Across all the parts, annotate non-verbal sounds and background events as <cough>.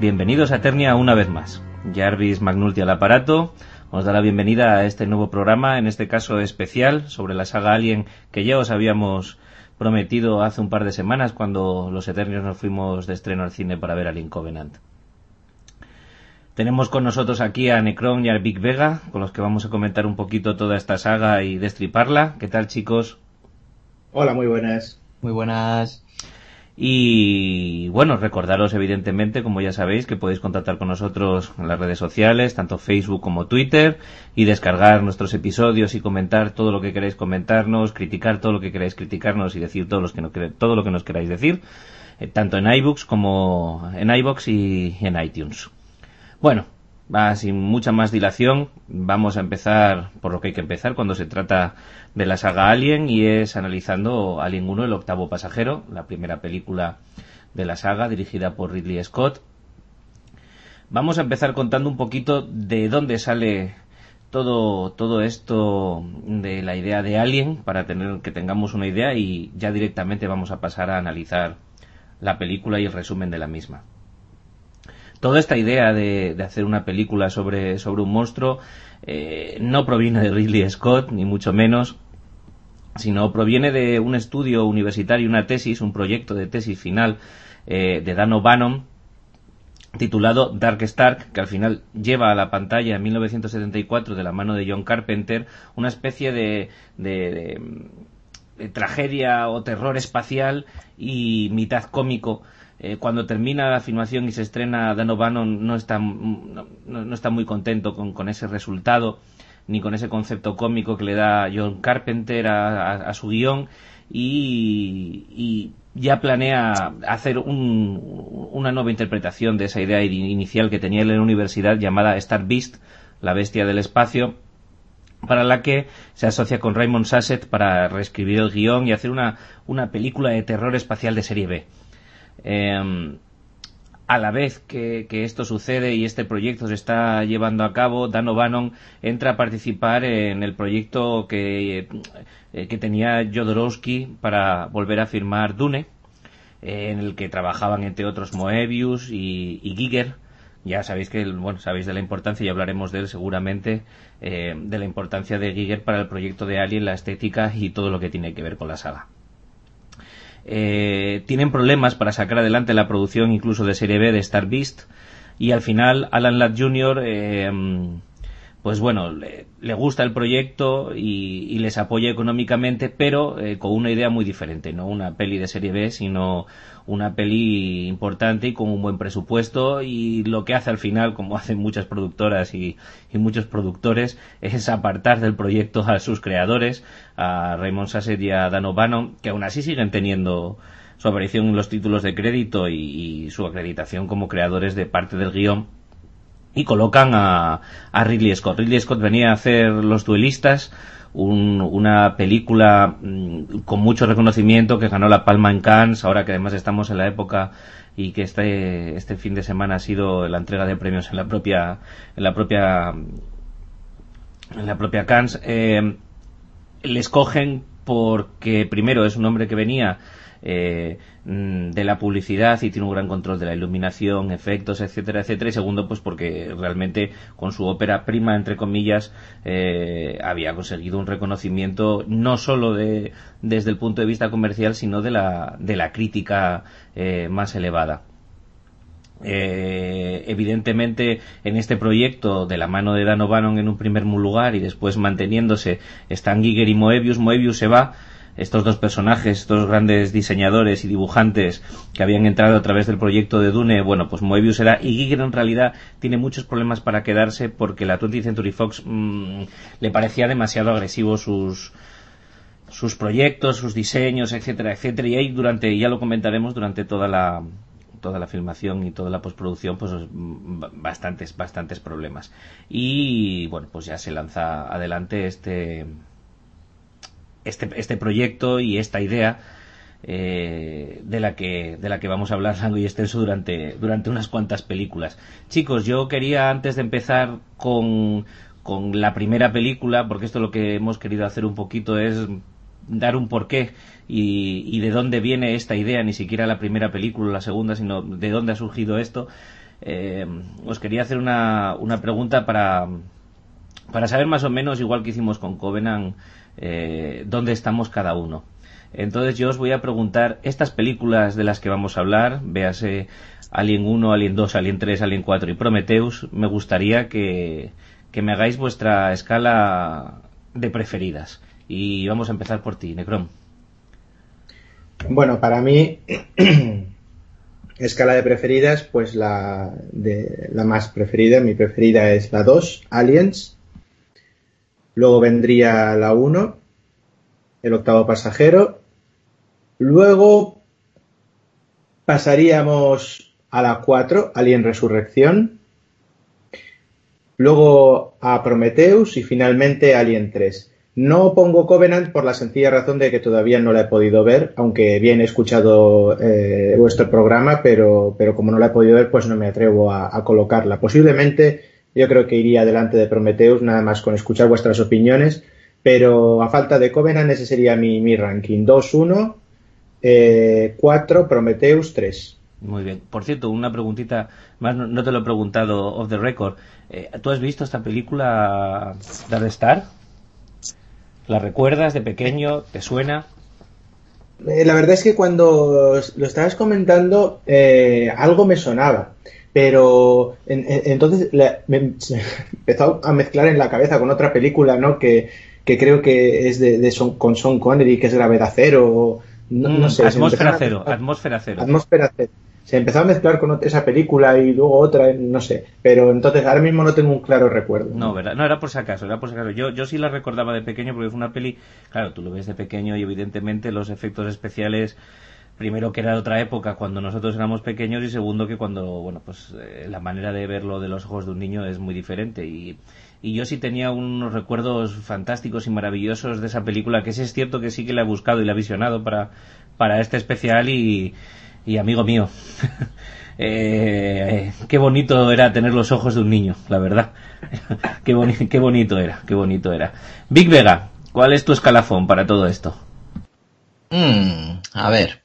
Bienvenidos a Eternia una vez más. Jarvis Magnulti al aparato os da la bienvenida a este nuevo programa, en este caso especial, sobre la saga Alien que ya os habíamos prometido hace un par de semanas cuando los Eternios nos fuimos de estreno al cine para ver Alien Covenant. Tenemos con nosotros aquí a Necron y a Big Vega, con los que vamos a comentar un poquito toda esta saga y destriparla. ¿Qué tal, chicos? Hola, muy buenas. Muy buenas. Y bueno, recordaros evidentemente, como ya sabéis, que podéis contactar con nosotros en las redes sociales, tanto Facebook como Twitter, y descargar nuestros episodios y comentar todo lo que queráis comentarnos, criticar todo lo que queráis criticarnos y decir todo, que no, todo lo que nos queráis decir, eh, tanto en iBooks como en iBox y en iTunes. Bueno, sin mucha más dilación, vamos a empezar por lo que hay que empezar cuando se trata de la saga Alien y es analizando Alien 1, el octavo pasajero, la primera película de la saga dirigida por Ridley Scott. Vamos a empezar contando un poquito de dónde sale todo, todo esto de la idea de Alien para tener que tengamos una idea y ya directamente vamos a pasar a analizar la película y el resumen de la misma toda esta idea de, hacer una película sobre, sobre un monstruo eh, no proviene de Ridley Scott, ni mucho menos, sino proviene de un estudio universitario, una tesis, un proyecto de tesis final eh, de Dan O'Bannon, titulado Dark Stark, que al final lleva a la pantalla en 1974 de la mano de John Carpenter una especie de, de tragedia o terror espacial y mitad cómico eh, cuando termina la filmación y se estrena Dan O'Bannon no está, no, está muy contento con, ese resultado ni con ese concepto cómico que le da John Carpenter a, su guion y, ya planea hacer una nueva interpretación de esa idea inicial que tenía en la universidad llamada Star Beast, la bestia del espacio, para la que se asocia con Raymond Sasset para reescribir el guion y hacer una, una película de terror espacial de serie B. Em, a la vez que, esto sucede y este proyecto se está llevando a cabo, Dan O'Bannon entra a participar en el proyecto que, eh, tenía Jodorowsky para volver a firmar Dune, en el que trabajaban entre otros Moebius y, Giger. Ya sabéis que, bueno, sabéis de la importancia y hablaremos de él seguramente, eh, de la importancia de Giger para el proyecto de Alien, la estética y todo lo que tiene que ver con la saga. Eh, tienen problemas para sacar adelante la producción incluso de serie B de Star Beast y al final Alan Ladd Jr. Eh, pues bueno, le, gusta el proyecto y, les apoya económicamente, pero eh, con una idea muy diferente, no una peli de serie B, sino una peli importante y con un buen presupuesto y lo que hace al final, como <laughs> hacen muchas productoras y, muchos productores, es apartar del proyecto a sus creadores, a Raymond Sasset y a Dan O'Bannon, que aún así siguen teniendo su aparición en los títulos de crédito y su acreditación como creadores de parte del guion y colocan a, Ridley Scott. Ridley Scott venía a hacer Los Duelistas, una película mm, con mucho reconocimiento que ganó la Palma en Cannes, ahora que además estamos en la época y que este, este fin de semana ha sido la entrega de premios en la propia en la propia en la propia Cannes eh, le escogen porque primero es un hombre que venía eh, mm, de la publicidad y tiene un gran control de la iluminación, efectos, etcétera, etcétera. Y segundo, pues porque realmente con su ópera prima, entre comillas, eh, había conseguido un reconocimiento no solo de, desde el punto de vista comercial, sino de la, de la crítica eh, más elevada. evidentemente en este proyecto de la mano de Dan O'Bannon en un primer lugar y después manteniéndose Stan Giger y Moebius, Moebius se va estos dos personajes, estos grandes diseñadores y dibujantes que habían entrado a través del proyecto de Dune, bueno, pues Moebius era y Giger en realidad tiene muchos problemas para quedarse porque la 20th Century Fox mm, le parecía demasiado agresivo sus sus proyectos, sus diseños, etcétera, etcétera, y ahí durante, ya lo comentaremos durante toda la toda la filmación y toda la postproducción, pues mm, bastantes, bastantes problemas. Y bueno, pues ya se lanza adelante este este, este proyecto y esta idea eh, de la que de la que vamos a hablar <laughs> largo y extenso durante durante unas cuantas películas. Chicos yo quería antes de empezar con con la primera película porque esto lo que hemos querido hacer un poquito es dar un porqué y, y de dónde viene esta idea ni siquiera la primera película o la segunda sino de dónde ha surgido esto. Eh, os quería hacer una, una pregunta para, para saber más o menos, igual que hicimos con Covenant, eh, dónde estamos cada uno. Entonces yo os voy a preguntar estas películas de las que vamos a hablar, véase Alien 1, Alien 2, Alien 3, Alien 4 y Prometheus, me gustaría que, que me hagáis vuestra escala de preferidas. Y vamos a empezar por ti, Necrom. Bueno, para mí, <clears throat> escala de preferidas, pues la, de, la más preferida, mi preferida es la 2, Aliens. Luego vendría la 1, El octavo pasajero. Luego pasaríamos a la 4, Alien Resurrección. Luego a Prometheus y finalmente Alien 3. No pongo Covenant por la sencilla razón de que todavía no la he podido ver, aunque bien he escuchado eh, vuestro programa, pero, pero como no la he podido ver, pues no me atrevo a, a, colocarla. Posiblemente yo creo que iría delante de Prometheus, nada más con escuchar vuestras opiniones, pero a falta de Covenant ese sería mi, mi ranking. 2-1, eh, 4, Prometheus 3. Muy bien. Por cierto, una preguntita más, no, no te lo he preguntado off the record. Eh, ¿Tú has visto esta película Dark Star? ¿La recuerdas de pequeño? ¿Te suena? Eh, la verdad es que cuando lo estabas comentando, eh, algo me sonaba. Pero en, en, entonces la, me, se <laughs> empezó a mezclar en la cabeza con otra película, ¿no? Que, que creo que es de, de son, con Sean Connery, que es Gravedad Cero. No, mm, no sé. Atmósfera Cero. A, atmósfera Cero. Atmósfera Cero se empezó a mezclar con esa película y luego otra, no sé. Pero entonces ahora mismo no tengo un claro recuerdo. No, ¿verdad? No, era por si acaso, era por si acaso. Yo, yo sí la recordaba de pequeño porque fue una peli, claro, tú lo ves de pequeño y evidentemente los efectos especiales, primero que era otra época cuando nosotros éramos pequeños y segundo que cuando, bueno, pues eh, la manera de verlo de los ojos de un niño es muy diferente y, y yo sí tenía unos recuerdos fantásticos y maravillosos de esa película que sí es cierto que sí que la he buscado y la he visionado para, para este especial y, y amigo mío, <laughs> eh, qué bonito era tener los ojos de un niño, la verdad. <laughs> qué, qué bonito era, qué bonito era. Big Vega, ¿cuál es tu escalafón para todo esto? Mm, a ver,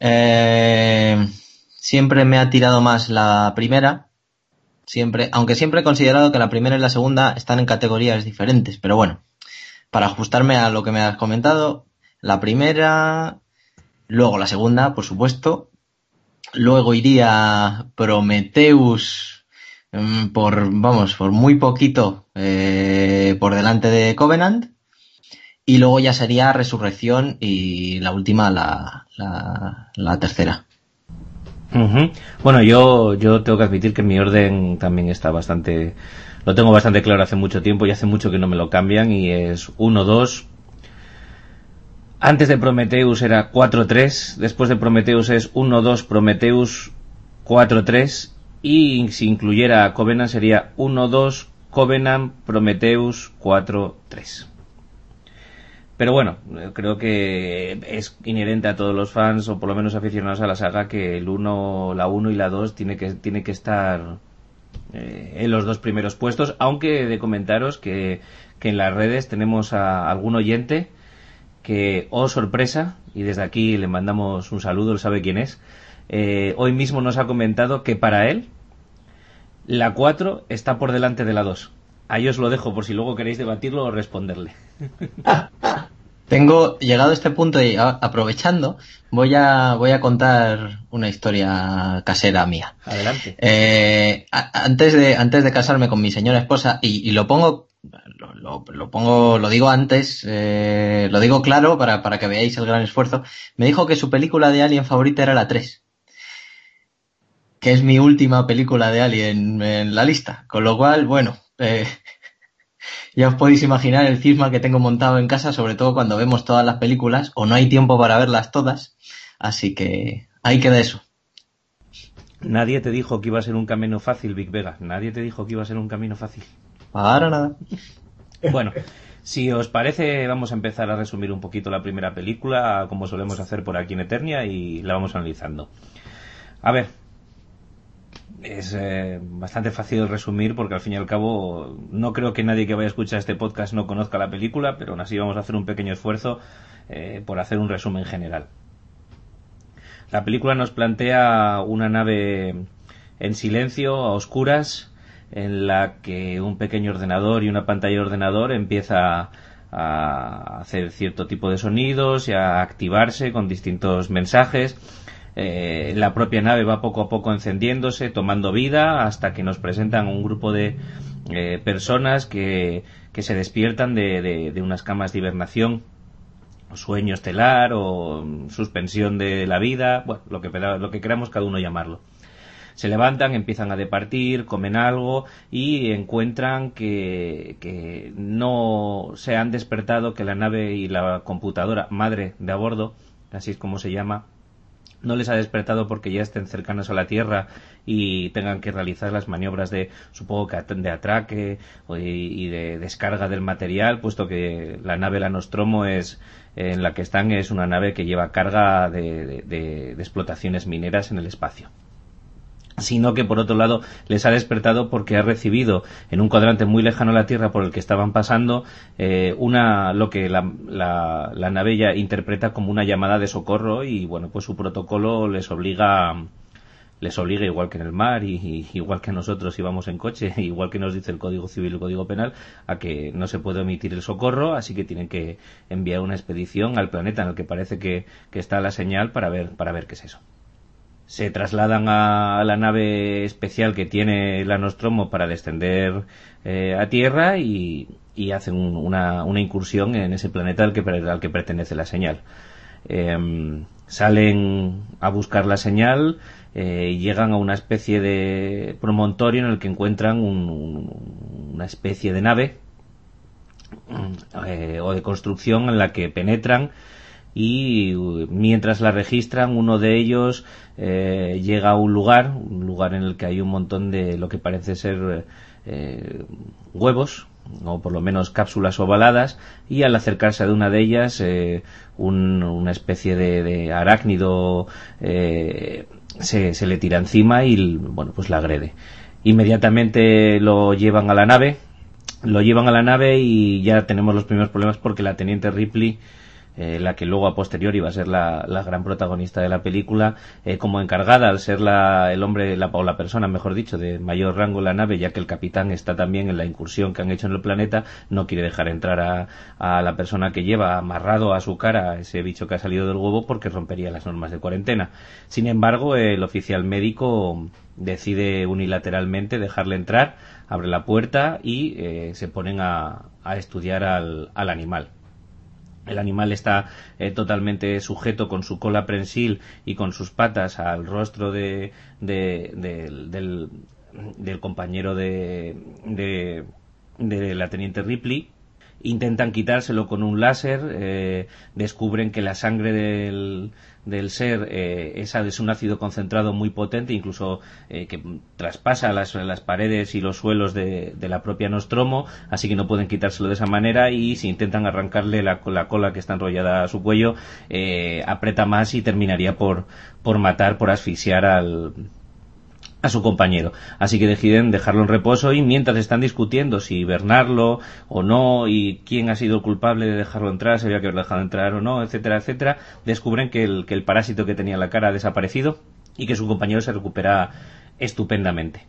eh, siempre me ha tirado más la primera, siempre, aunque siempre he considerado que la primera y la segunda están en categorías diferentes, pero bueno, para ajustarme a lo que me has comentado, la primera, luego la segunda, por supuesto, luego iría Prometheus mmm, por, vamos, por muy poquito eh, por delante de Covenant. Y luego ya sería Resurrección y la última, la, la, la tercera. Uh -huh. Bueno, yo, yo tengo que admitir que mi orden también está bastante, lo tengo bastante claro hace mucho tiempo y hace mucho que no me lo cambian y es 1-2. Antes de Prometheus era 4-3, después de Prometheus es 1-2 Prometheus 4-3 y si incluyera a Covenant sería 1-2 Covenant Prometheus 4-3. Pero bueno, creo que es inherente a todos los fans, o por lo menos aficionados a la saga, que el 1, la 1 y la 2 tiene que, tiene que estar eh, en los dos primeros puestos, aunque de comentaros que, que en las redes tenemos a algún oyente que, oh sorpresa, y desde aquí le mandamos un saludo, él sabe quién es, eh, hoy mismo nos ha comentado que para él la 4 está por delante de la 2. Ahí os lo dejo por si luego queréis debatirlo o responderle. <laughs> Tengo llegado a este punto y a, aprovechando, voy a, voy a contar una historia casera mía. Adelante. Eh, a, antes, de, antes de casarme con mi señora esposa, y, y lo pongo, lo, lo, lo, pongo, lo digo antes, eh, lo digo claro para, para que veáis el gran esfuerzo, me dijo que su película de Alien favorita era la 3 que es mi última película de Alien en la lista. Con lo cual, bueno, eh, <laughs> ya os podéis imaginar el cisma que tengo montado en casa, sobre todo cuando vemos todas las películas o no hay tiempo para verlas todas. Así que ahí queda eso. Nadie te dijo que iba a ser un camino fácil, Big Vega. Nadie te dijo que iba a ser un camino fácil. Para nada. Bueno, si os parece, vamos a empezar a resumir un poquito la primera película, como solemos hacer por aquí en Eternia, y la vamos analizando. A ver, es eh, bastante fácil resumir porque al fin y al cabo no creo que nadie que vaya a escuchar este podcast no conozca la película, pero aún así vamos a hacer un pequeño esfuerzo eh, por hacer un resumen general. La película nos plantea una nave en silencio, a oscuras, en la que un pequeño ordenador y una pantalla de ordenador empieza a hacer cierto tipo de sonidos y a activarse con distintos mensajes. Eh, la propia nave va poco a poco encendiéndose, tomando vida, hasta que nos presentan un grupo de eh, personas que, que, se despiertan de, de, unas camas de hibernación, sueño estelar o suspensión de la vida, bueno, lo que, lo que queramos cada uno llamarlo. Se levantan, empiezan a departir, comen algo y encuentran que, que no se han despertado, que la nave y la computadora madre de a bordo, así es como se llama, no les ha despertado porque ya estén cercanos a la Tierra y tengan que realizar las maniobras de, supongo que de atraque y de descarga del material, puesto que la nave La Nostromo es, en la que están es una nave que lleva carga de, de explotaciones mineras en el espacio sino que por otro lado les ha despertado porque ha recibido en un cuadrante muy lejano a la Tierra por el que estaban pasando eh, una lo que la, la, nave ya interpreta como una llamada de socorro y bueno pues su protocolo les obliga les obliga igual que en el mar y, igual que nosotros íbamos en coche <laughs> igual que nos dice el Código Civil y el Código Penal a que no se puede omitir el socorro así que tienen que enviar una expedición al planeta en el que parece que, que está la señal para ver para ver qué es eso se trasladan a la nave especial que tiene la Nostromo para descender eh, a Tierra y, hacen una, una, incursión en ese planeta al que, al que pertenece la señal. Em, salen a buscar la señal eh, y llegan a una especie de promontorio en el que encuentran una especie de nave eh, o de construcción en la que penetran y mientras la registran uno de ellos eh, llega a un lugar, un lugar en el que hay un montón de lo que parece ser eh, huevos o por lo menos cápsulas ovaladas y al acercarse a una de ellas eh, una especie de, arácnido se, se, le tira encima y bueno pues la agrede. Inmediatamente lo llevan a la nave lo llevan a la nave y ya tenemos los primeros problemas porque la teniente Ripley eh, la que luego a posteriori va a ser la, gran protagonista de la película, eh, como encargada al ser la, el hombre, la, o la persona, mejor dicho, de mayor rango en la nave, ya que el capitán está también en la incursión que han hecho en el planeta, no quiere dejar entrar a, la persona que lleva amarrado a su cara ese bicho que ha salido del huevo porque rompería las normas de cuarentena. Sin embargo, el oficial médico decide unilateralmente dejarle entrar, abre la puerta y eh, se ponen a, a estudiar al, al animal. El animal está eh, totalmente sujeto con su cola prensil y con sus patas al rostro de, del, compañero de, de, la teniente Ripley. Intentan quitárselo con un láser, eh, descubren que la sangre del, del ser eh, es un ácido concentrado muy potente, incluso eh, que traspasa las, las, paredes y los suelos de, la propia Nostromo, así que no pueden quitárselo de esa manera y si intentan arrancarle la, la cola que está enrollada a su cuello, eh, aprieta más y terminaría por, por matar, por asfixiar al, a su compañero. Así que deciden dejarlo en reposo y mientras están discutiendo si hibernarlo o no y quién ha sido el culpable de dejarlo entrar, si había que haberlo dejado entrar o no, etcétera, etcétera, descubren que el, que el parásito que tenía en la cara ha desaparecido y que su compañero se recupera estupendamente.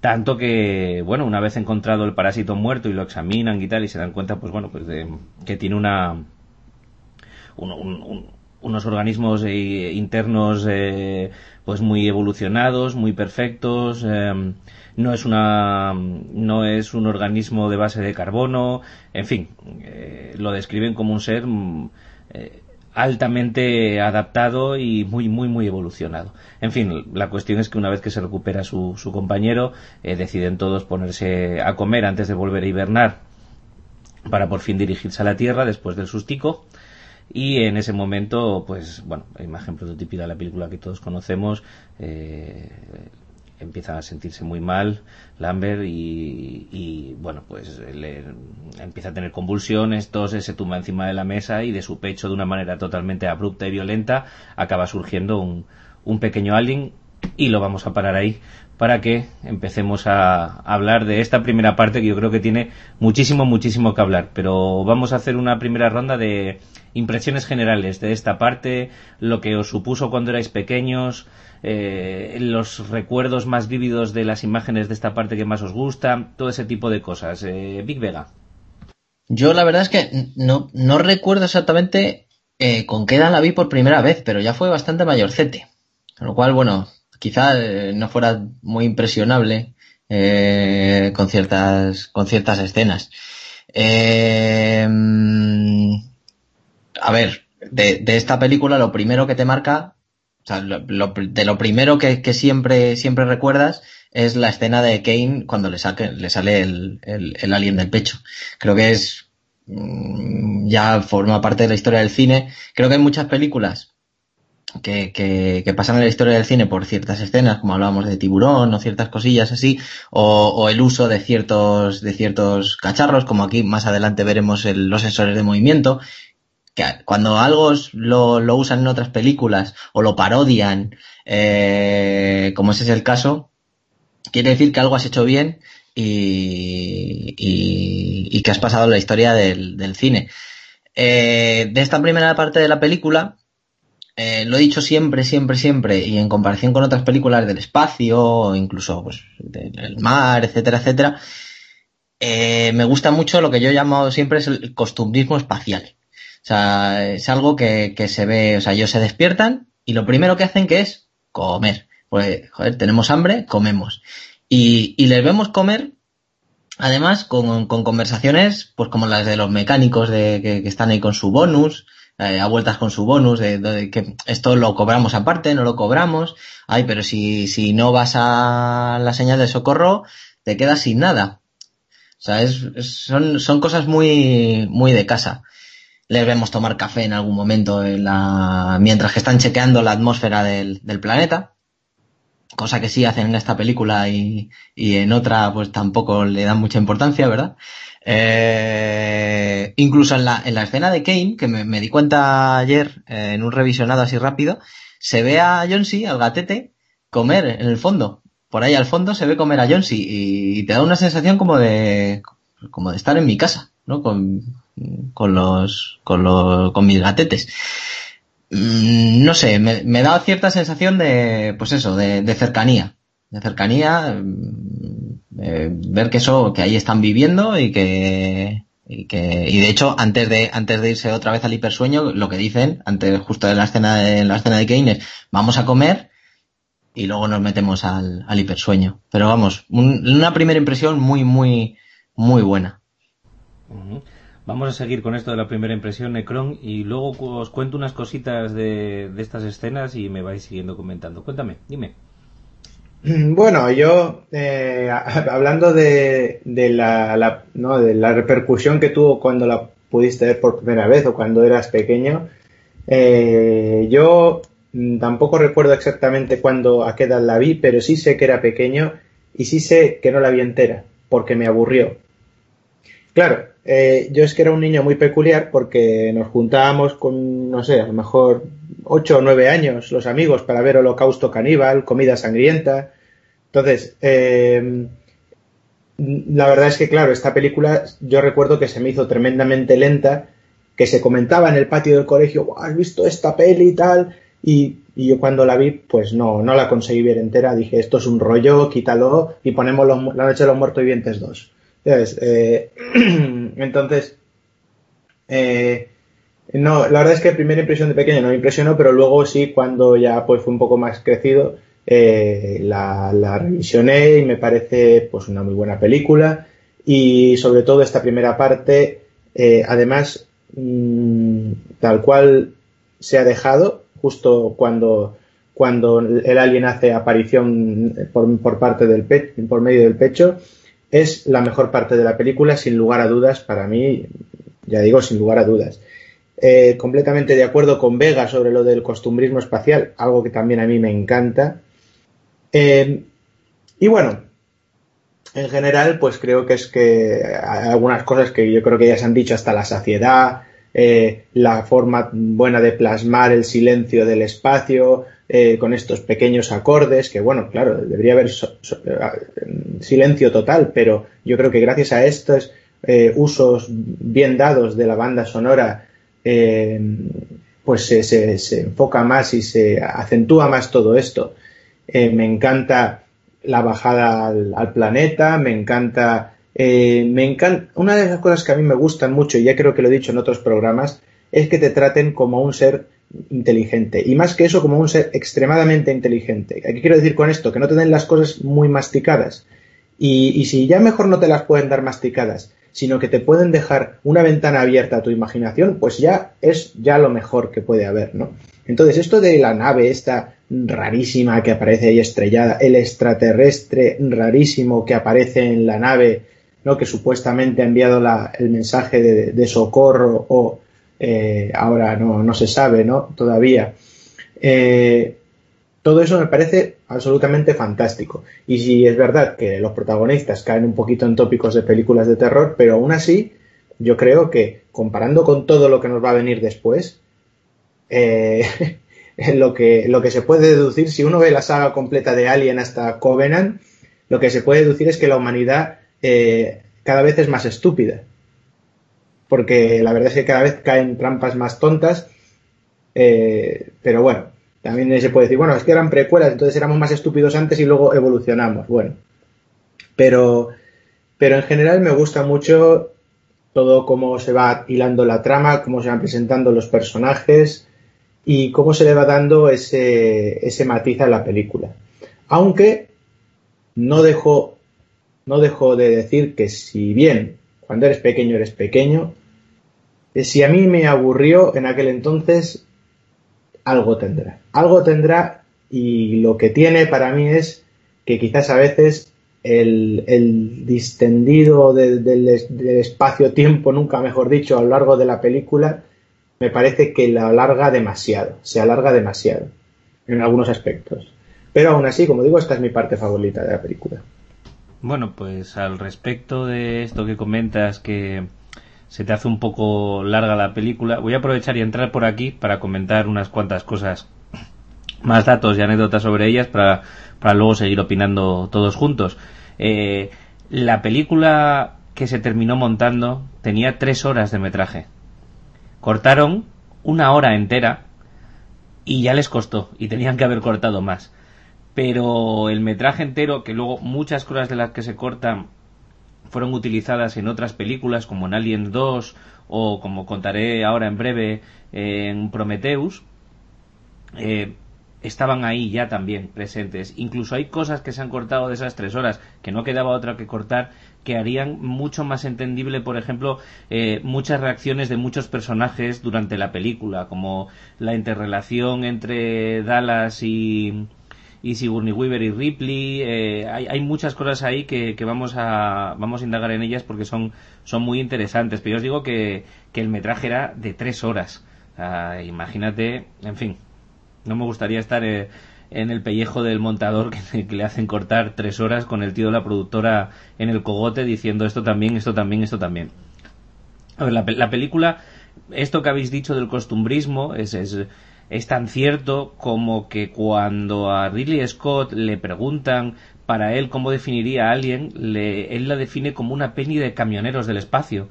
Tanto que, bueno, una vez encontrado el parásito muerto y lo examinan y tal y se dan cuenta, pues bueno, pues de, que tiene una, unos organismos eh, internos eh, pues muy evolucionados, muy perfectos. Em, no es una no es un organismo de base de carbono. En fin, eh, lo describen como un ser mm, eh, altamente adaptado y muy muy muy evolucionado. En fin, la cuestión es que una vez que se recupera su, su compañero, eh, deciden todos ponerse a comer antes de volver a hibernar para por fin dirigirse a la Tierra después del sustico y en ese momento, pues bueno, imagen prototípica de la película que todos conocemos, eh, empieza a sentirse muy mal Lambert y, bueno, pues le, empieza a tener convulsiones, tos, se tumba encima de la mesa y de su pecho de una manera totalmente abrupta y violenta acaba surgiendo un, un pequeño alien y lo vamos a parar ahí para que empecemos a hablar de esta primera parte que yo creo que tiene muchísimo, muchísimo que hablar. Pero vamos a hacer una primera ronda de impresiones generales de esta parte, lo que os supuso cuando erais pequeños, eh, los recuerdos más vívidos de las imágenes de esta parte que más os gusta, todo ese tipo de cosas. Eh, Big Vega. Yo la verdad es que no, recuerdo exactamente eh, con qué edad la vi por primera vez, pero ya fue bastante mayorcete. Con lo cual, bueno, quizá eh, no fuera muy impresionable eh, con ciertas con ciertas escenas. Eh, a ver, de, esta película lo primero que te marca, o sea, de lo primero que, siempre siempre recuerdas es la escena de Kane cuando le, saque, le sale el, el alien del pecho. Creo que es mm, ya forma parte de la historia del cine. Creo que hay muchas películas que, pasan en la historia del cine por ciertas escenas, como hablábamos de tiburón o ciertas cosillas así, o, el uso de ciertos, de ciertos cacharros, como aquí más adelante veremos los sensores de movimiento, que cuando algo lo, usan en otras películas o lo parodian, eh, como ese es el caso, quiere decir que algo has hecho bien y, que has pasado la historia del, del cine. Eh, de esta primera parte de la película, eh, lo he dicho siempre, siempre, siempre, y en comparación con otras películas del espacio, incluso pues, del mar, etcétera, etcétera, eh, me gusta mucho lo que yo he llamado siempre es el costumbrismo espacial. O sea, es algo que, se ve, o sea, ellos se despiertan y lo primero que hacen que es comer. Pues, joder, tenemos hambre, comemos. Y, les vemos comer Además, con, con, conversaciones, pues como las de los mecánicos de, que, están ahí con su bonus, eh, a vueltas con su bonus, de, que esto lo cobramos aparte, no lo cobramos, ay, pero si, si no vas a la señal de socorro, te quedas sin nada. O sea, es, son, son cosas muy, muy de casa. Les vemos tomar café en algún momento en la, mientras que están chequeando la atmósfera del, del planeta cosa que sí hacen en esta película y, y, en otra pues tampoco le dan mucha importancia, ¿verdad? Eh, incluso en la, en la escena de Kane, que me, di cuenta ayer eh, en un revisionado así rápido, se ve a Johnsy, al gatete, comer en el fondo. Por ahí al fondo se ve comer a Johnsy y, te da una sensación como de, como de estar en mi casa, ¿no? Con, con los, con los, con mis gatetes. Mm, no sé, me, da cierta sensación de, pues eso, de, de cercanía. De cercanía, eh, ver que eso, que ahí están viviendo y que, y que, y de hecho, antes de, antes de irse otra vez al hipersueño, lo que dicen, antes justo de la escena de, la escena de Kane es, vamos a comer y luego nos metemos al, al hipersueño. Pero vamos, una primera impresión muy, muy, muy buena. Vamos a seguir con esto de la primera impresión, Necron, y luego os cuento unas cositas de, de estas escenas y me vais siguiendo comentando. Cuéntame, dime. <clears throat> Bueno, yo, eh, <laughs> hablando de, de, la, de la repercusión que tuvo cuando la pudiste ver por primera vez o cuando eras pequeño, eh, yo tampoco recuerdo exactamente cuándo a qué edad la vi, pero sí sé que era pequeño y sí sé que no la vi entera, porque me aburrió. Claro, eh, yo es que era un niño muy peculiar porque nos juntábamos con, no sé, a lo mejor ocho o nueve años los amigos para ver Holocausto Caníbal, Comida Sangrienta, entonces, eh, la verdad es que, claro, esta película yo recuerdo que se me hizo tremendamente lenta, que se comentaba en el patio del colegio, ¿has visto esta peli y tal? Y, yo cuando la vi, pues no, no la conseguí ver entera. Dije, esto es un rollo, quítalo y ponemos La Noche de los Muertos Vivientes 2. <clears throat> Entonces, eh, entonces eh, no, la verdad es que primera impresión de pequeño no me impresionó, pero luego sí, cuando ya pues fue un poco más crecido, eh, la, revisioné y me parece pues una muy buena película. Y sobre todo esta primera parte eh, además mm, tal cual se ha dejado justo cuando cuando el alien hace aparición por, por parte del pecho, por medio del pecho es la mejor parte de la película sin lugar a dudas para mí ya digo sin lugar a dudas eh, completamente de acuerdo con Vega sobre lo del costumbrismo espacial algo que también a mí me encanta. Eh, y bueno, en general, pues creo que es que hay algunas cosas que yo creo que ya se han dicho hasta la saciedad, eh, la forma buena de plasmar el silencio del espacio, con estos pequeños acordes, que bueno, claro, debería haber silencio total, pero yo creo que gracias a estos usos bien dados de la banda sonora, pues se, se, enfoca más y se acentúa más todo esto. me encanta la bajada al planeta, me encanta eh, me encanta, una de las cosas que a mí me gustan mucho, y ya creo que lo he dicho en otros programas, es que te traten como un ser inteligente. Y más que eso, como un ser extremadamente inteligente. ¿Qué quiero decir con esto? Que no te den las cosas muy masticadas. Y si ya mejor no te las pueden dar masticadas, sino que te pueden dejar una ventana abierta a tu imaginación, pues ya es ya lo mejor que puede haber, ¿no? Entonces, esto de la nave esta rarísima que aparece ahí estrellada, el extraterrestre rarísimo que aparece en la nave, que supuestamente ha enviado el mensaje de, socorro o eh, ahora no, se sabe ¿no? todavía. Eh, todo eso me parece absolutamente fantástico. Y si es verdad que los protagonistas caen un poquito en tópicos de películas de terror, pero aún así yo creo que comparando con todo lo que nos va a venir después, eh, <laughs> lo, que, lo que se puede deducir, si uno ve la saga completa de Alien hasta Covenant, lo que se puede deducir es que la humanidad eh, cada vez es más estúpida. Porque la verdad es que cada vez caen trampas más tontas. Eh, pero bueno, también se puede decir, bueno, es que eran precuelas, entonces éramos más estúpidos antes y luego evolucionamos. Bueno, pero, pero en general me gusta mucho todo cómo se va hilando la trama, cómo se van presentando los personajes y cómo se le va dando ese, ese matiz a la película. Aunque no dejo no dejo de decir que si bien cuando eres pequeño eres pequeño, eh, si a mí me aburrió en aquel entonces, algo tendrá. Algo tendrá y lo que tiene para mí es que quizás a veces el, distendido del, espacio-tiempo, nunca mejor dicho, a lo largo de la película, me parece que la alarga demasiado, se alarga demasiado en algunos aspectos. Pero aún así, como digo, esta es mi parte favorita de la película. Bueno, pues al respecto de esto que comentas que se te hace un poco larga la película, voy a aprovechar y entrar por aquí para comentar unas cuantas cosas, más datos y anécdotas sobre ellas para, para luego seguir opinando todos juntos. Eh, la película que se terminó montando tenía tres horas de metraje. Cortaron una hora entera y ya les costó y tenían que haber cortado más pero el metraje entero, que luego muchas cosas de las que se cortan fueron utilizadas en otras películas, como en Alien 2 o como contaré ahora en breve en Prometheus, eh, estaban ahí ya también presentes. Incluso hay cosas que se han cortado de esas tres horas, que no quedaba otra que cortar, que harían mucho más entendible, por ejemplo, eh, muchas reacciones de muchos personajes durante la película, como la interrelación entre Dallas y, y Sigourney Weaver y Ripley. Eh, hay, hay, muchas cosas ahí que, vamos, a, vamos a indagar en ellas porque son, son muy interesantes. Pero yo os digo que, el metraje era de tres horas. imagínate, en fin, no me gustaría estar eh, en el pellejo del montador <laughs> que, le hacen cortar tres horas con el tío de la productora en el cogote diciendo esto también, esto también, esto también. A ver, la, la película, esto que habéis dicho del costumbrismo es, es es tan cierto como que cuando a Ridley Scott le preguntan para él cómo definiría a Alien, él la define como una peli de camioneros del espacio.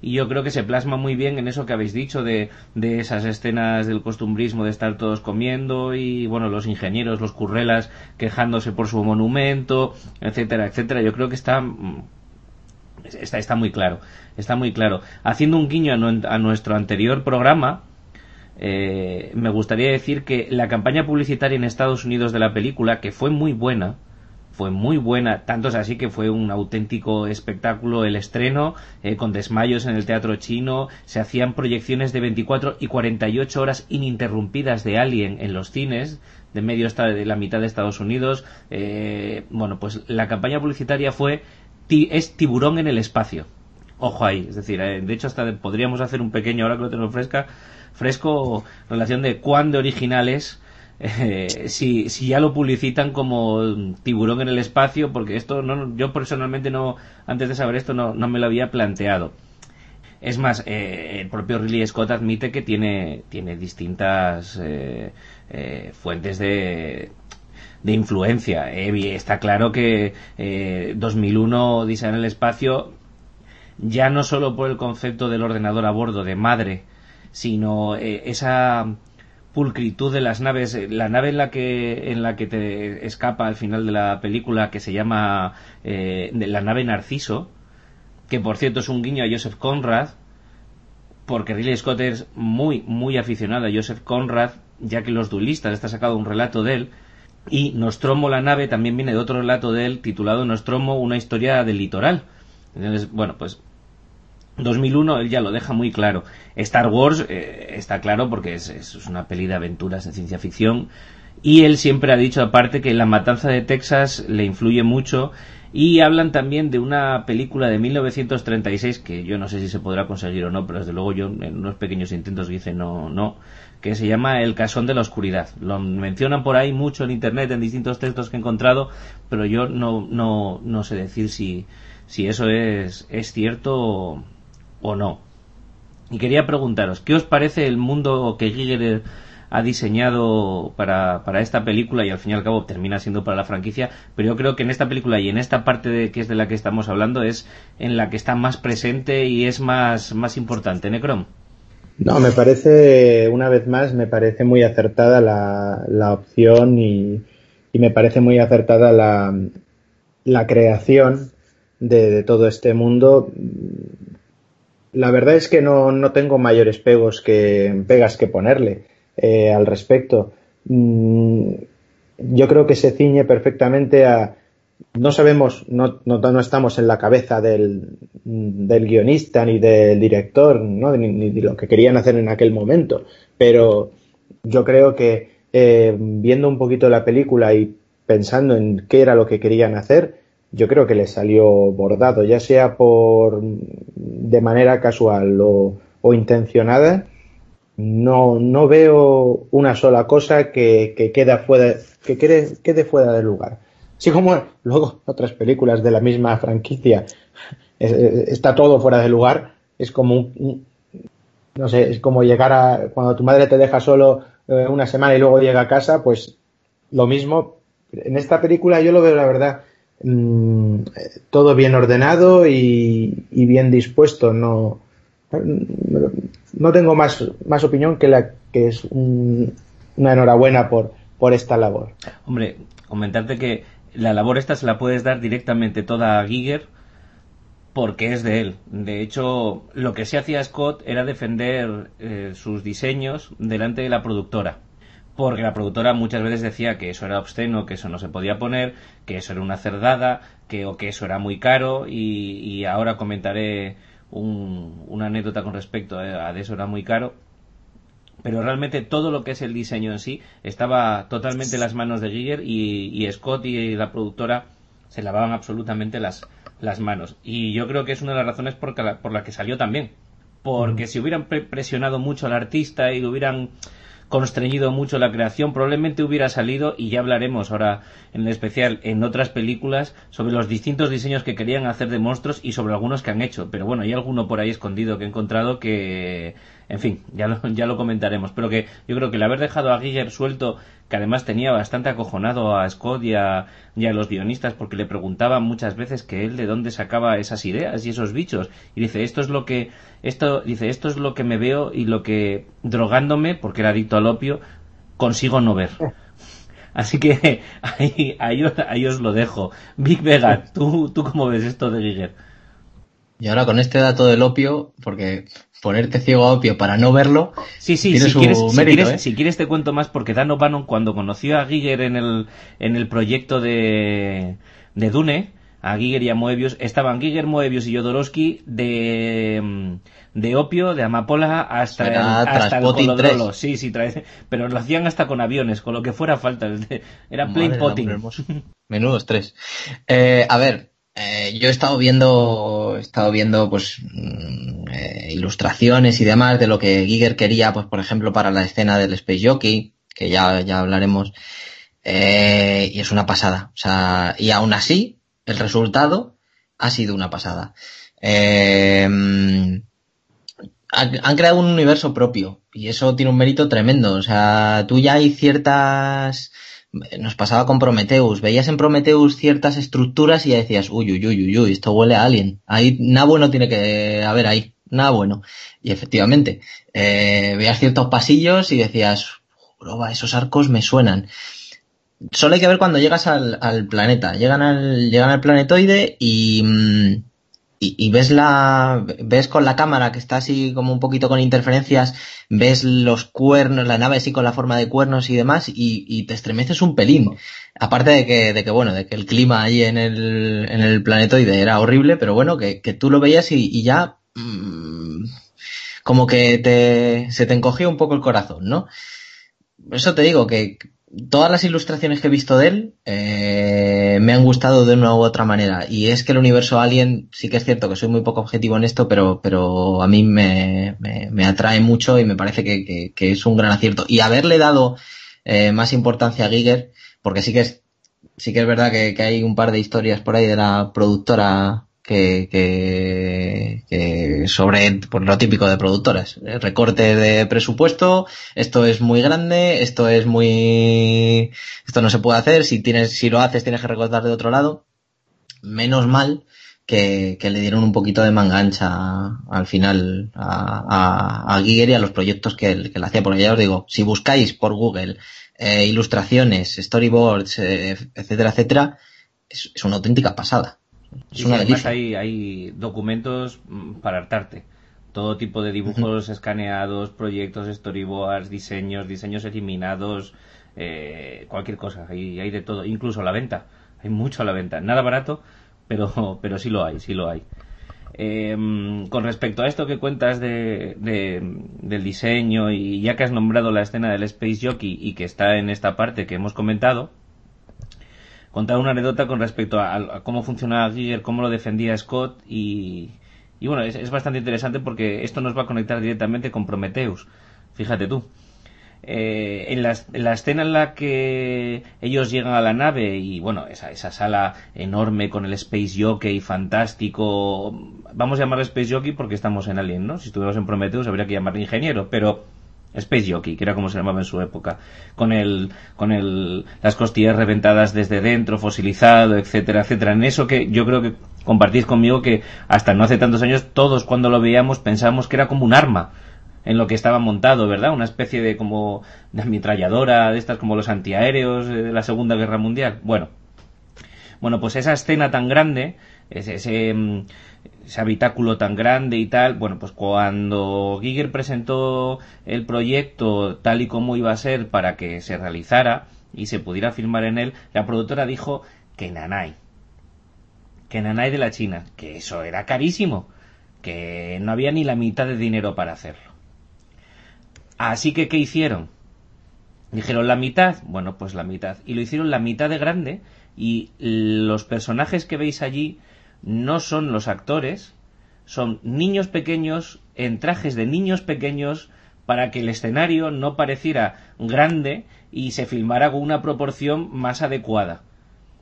Y yo creo que se plasma muy bien en eso que habéis dicho de, de esas escenas del costumbrismo de estar todos comiendo y, bueno, los ingenieros, los currelas quejándose por su monumento, etcétera, etcétera. Yo creo que está Está, está, muy claro, está muy claro. Haciendo un guiño a, nuestro anterior programa, eh, me gustaría decir que la campaña publicitaria en Estados Unidos de la película, que fue muy buena, fue muy buena, tanto es así que fue un auténtico espectáculo el estreno, eh, con desmayos en el teatro chino, se hacían proyecciones de 24 y 48 horas ininterrumpidas de Alien en los cines, de medio de la mitad de Estados Unidos. Eh, bueno, pues la campaña publicitaria fue es tiburón en el espacio. Ojo ahí, es decir, de hecho hasta podríamos hacer un pequeño, ahora que lo tengo fresca, fresco relación de cuán de original es eh, si, si ya lo publicitan como tiburón en el espacio, porque esto no, yo personalmente no, antes de saber esto no, no me lo había planteado. Es más, eh, el propio Ridley Scott admite que tiene, tiene distintas eh, eh, fuentes de, de influencia. está claro que 2001 Dice en el espacio, ya no solo por el concepto del ordenador a bordo de madre, sino esa pulcritud de las naves. La nave en la que, en la que te escapa al final de la película, que se llama eh, la nave Narciso, que por cierto es un guiño a Joseph Conrad, porque Ridley Scott es muy, muy aficionado a Joseph Conrad, ya que Los Duelistas está sacado un relato de él, y Nostromo la nave también viene de otro relato de él titulado Nostromo, una historia del litoral. Entonces, bueno, pues 2001 él ya lo deja muy claro. Star Wars eh, está claro porque es, es, una peli de aventuras de ciencia ficción y él siempre ha dicho aparte que la matanza de Texas le influye mucho y hablan también de una película de 1936 que yo no sé si se podrá conseguir o no, pero desde luego yo en unos pequeños intentos dice no, no, que se llama El casón de la oscuridad. Lo mencionan por ahí mucho en internet en distintos textos que he encontrado, pero yo no, no, no sé decir si, si eso es, es cierto o no. Y quería preguntaros, ¿qué os parece el mundo que Giger ha diseñado para, esta película y al fin y al cabo termina siendo para la franquicia? Pero yo creo que en esta película y en esta parte de, que es de la que estamos hablando es en la que está más presente y es más, más importante. ¿Necrom? No, me parece, una vez más, me parece muy acertada la, opción y, me parece muy acertada la, la creación de, todo este mundo la verdad es que no, no tengo mayores pegos que, pegas que ponerle eh, al respecto. Mm, yo creo que se ciñe perfectamente a. No sabemos, no, no, no estamos en la cabeza del, del, guionista ni del director, ¿no? ni, de lo que querían hacer en aquel momento, pero yo creo que eh, viendo un poquito la película y pensando en qué era lo que querían hacer, yo creo que le salió bordado, ya sea por de manera casual o, intencionada. No, no veo una sola cosa que, que queda fuera, que quede, fuera de lugar. Así como luego otras películas de la misma franquicia está todo fuera de lugar, es como no sé, es como llegar a cuando tu madre te deja solo eh, una semana y luego llega a casa, pues lo mismo. En esta película yo lo veo la verdad Mm, todo bien ordenado y, bien dispuesto. No, no tengo más, más opinión que la que es una enhorabuena por, por esta labor. Hombre, comentarte que la labor esta se la puedes dar directamente toda a Giger porque es de él. De hecho, lo que se hacía Scott era defender eh, sus diseños delante de la productora porque la productora muchas veces decía que eso era obsceno, que eso no se podía poner, que eso era una cerdada, que o que eso era muy caro y, ahora comentaré una anécdota con respecto a, de eso era muy caro. Pero realmente todo lo que es el diseño en sí estaba totalmente en las manos de Giger y, Scott y la productora se lavaban absolutamente las, las manos. Y yo creo que es una de las razones por, la, por la que salió también. Porque si hubieran presionado mucho al artista y lo hubieran constreñido mucho la creación, probablemente hubiera salido, y ya hablaremos ahora en especial en otras películas, sobre los distintos diseños que querían hacer de monstruos y sobre algunos que han hecho. Pero bueno, hay alguno por ahí escondido que he encontrado que, en fin, ya lo, ya lo comentaremos. Pero que yo creo que el haber dejado a Giger suelto que además tenía bastante acojonado a Scott y a, los guionistas porque le preguntaban muchas veces que él de dónde sacaba esas ideas y esos bichos. Y dice esto es lo que esto dice esto es lo que me veo y lo que drogándome porque era adicto al opio consigo no ver así que <laughs> ahí, ahí, os lo dejo. Big Vega tú tú cómo ves esto de Giger y ahora con este dato del opio porque ponerte ciego a opio para no verlo. Sí, sí, si, quieres, ¿eh? si, quieres, te cuento más porque Dan O'Bannon cuando conoció a Giger en el, en el proyecto de, de Dune, a Giger y a Moebius, estaban Giger, Moebius y Jodorowsky de, de opio, de amapola hasta el, hasta el Sí, sí, pero lo hacían hasta con aviones, con lo que fuera falta. <laughs> Era plain potting. <laughs> Menudos tres. Eh, a ver, eh, yo he estado viendo, he estado viendo pues mm, eh, ilustraciones y demás de lo que Giger quería, pues por ejemplo para la escena del Space Jockey, que ya, ya hablaremos, eh, y es una pasada. O sea, y aún así, el resultado ha sido una pasada. han creado un universo propio y eso tiene un mérito tremendo. O sea, tú ya hay ciertas nos pasaba con Prometheus. Veías en Prometheus ciertas estructuras y ya decías, uy, uy, uy, uy, uy, esto huele a alien. Ahí nada bueno tiene que haber ahí, nada bueno. Y efectivamente, eh, veías ciertos pasillos y decías, esos arcos me suenan. Solo hay que ver cuando llegas al, al planeta. Llegan al, llegan al planetoide y, mm, y, ves la ves con la cámara que está así como un poquito con interferencias ves los cuernos la nave así con la forma de cuernos y demás y, te estremeces un pelín. Aparte de que de que bueno de que el clima allí en el en el planetoide era horrible pero bueno que, que tú lo veías y, ya mmm, como que te se te encogió un poco el corazón no eso te digo que todas las ilustraciones que he visto de él eh, me han gustado de una u otra manera. Y es que el universo Alien, sí que es cierto que soy muy poco objetivo en esto, pero, pero a mí me, me, atrae mucho y me parece que, que, es un gran acierto. Y haberle dado eh, más importancia a Giger, porque sí que es, sí que es verdad que, que hay un par de historias por ahí de la productora que, que, sobre por lo típico de productoras. Recorte de presupuesto, esto es muy grande, esto es muy, esto no se puede hacer, si tienes, si lo haces tienes que recortar de otro lado. Menos mal que, que le dieron un poquito de mangancha al final a, a, a y a los proyectos que, que le hacía. Porque ya os digo, si buscáis por Google eh, ilustraciones, storyboards, eh, etcétera, etcétera, es, es una auténtica pasada. Es una además hay, hay documentos mm, para hartarte. Todo tipo de dibujos escaneados, proyectos, storyboards, diseños, diseños eliminados, eh, cualquier cosa. Hay, hay de todo, incluso la venta. Hay mucho a la venta. Nada barato, pero, <laughs> pero sí lo hay, sí lo hay. Em, con respecto a esto que cuentas de, del diseño y ya que has nombrado la escena del Space Jockey y que está en esta parte que hemos comentado, contar una anécdota con respecto a, cómo funcionaba Giger, cómo lo defendía Scott y, bueno, es, bastante interesante porque esto nos va a conectar directamente con Prometheus. Fíjate tú. Eh, en, la, en, la, escena en la que ellos llegan a la nave y bueno, esa, esa sala enorme con el Space Jockey fantástico, vamos a llamarle Space Jockey porque estamos en Alien, ¿no? Si estuviéramos en Prometheus habría que llamarle ingeniero, pero Space Jockey, que era como se llamaba en su época, con el, con el, las costillas reventadas desde dentro, fosilizado, etcétera, etcétera. En eso que yo creo que compartís conmigo que hasta no hace tantos años todos cuando lo veíamos pensábamos que era como un arma en lo que estaba montado, ¿verdad? Una especie de como de ametralladora, de estas como los antiaéreos de la Segunda Guerra Mundial. Bueno, bueno, pues esa escena tan grande, ese, ese mm, ese habitáculo tan grande y tal, bueno, pues cuando Giger presentó el proyecto tal y como iba a ser para que se realizara y se pudiera filmar en él, la productora dijo que Nanay, que Nanay de la China, que eso era carísimo, que no había ni la mitad de dinero para hacerlo. Así que, ¿qué hicieron? Dijeron la mitad, bueno, pues la mitad. Y lo hicieron la mitad de grande y los personajes que veis allí no son los actores, son niños pequeños en trajes de niños pequeños para que el escenario no pareciera grande y se filmara con una proporción más adecuada.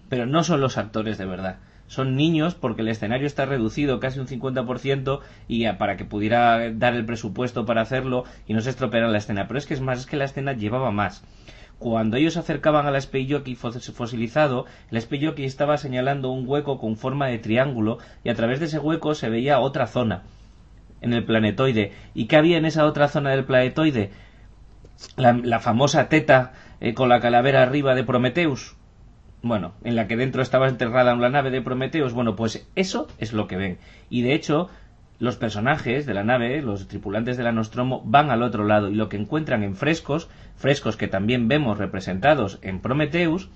Pero no son los actores de verdad. Son niños porque el escenario está reducido casi un 50% y para que pudiera dar el presupuesto para hacerlo y no se estropeara la escena. Pero es que es más, es que la escena llevaba más cuando ellos se acercaban al Speyjockey fosilizado, el Speyjockey estaba señalando un hueco con forma de triángulo y a través de ese hueco se veía otra zona en el planetoide. ¿Y qué había en esa otra zona del planetoide? La, famosa teta eh, con la calavera arriba de Prometheus. Bueno, en la que dentro estaba enterrada la nave de Prometheus. Bueno, pues eso es lo que ven. Y de hecho, los personajes de la nave, los tripulantes de la Nostromo, van al otro lado y lo que encuentran en frescos, frescos que también vemos representados en Prometheus,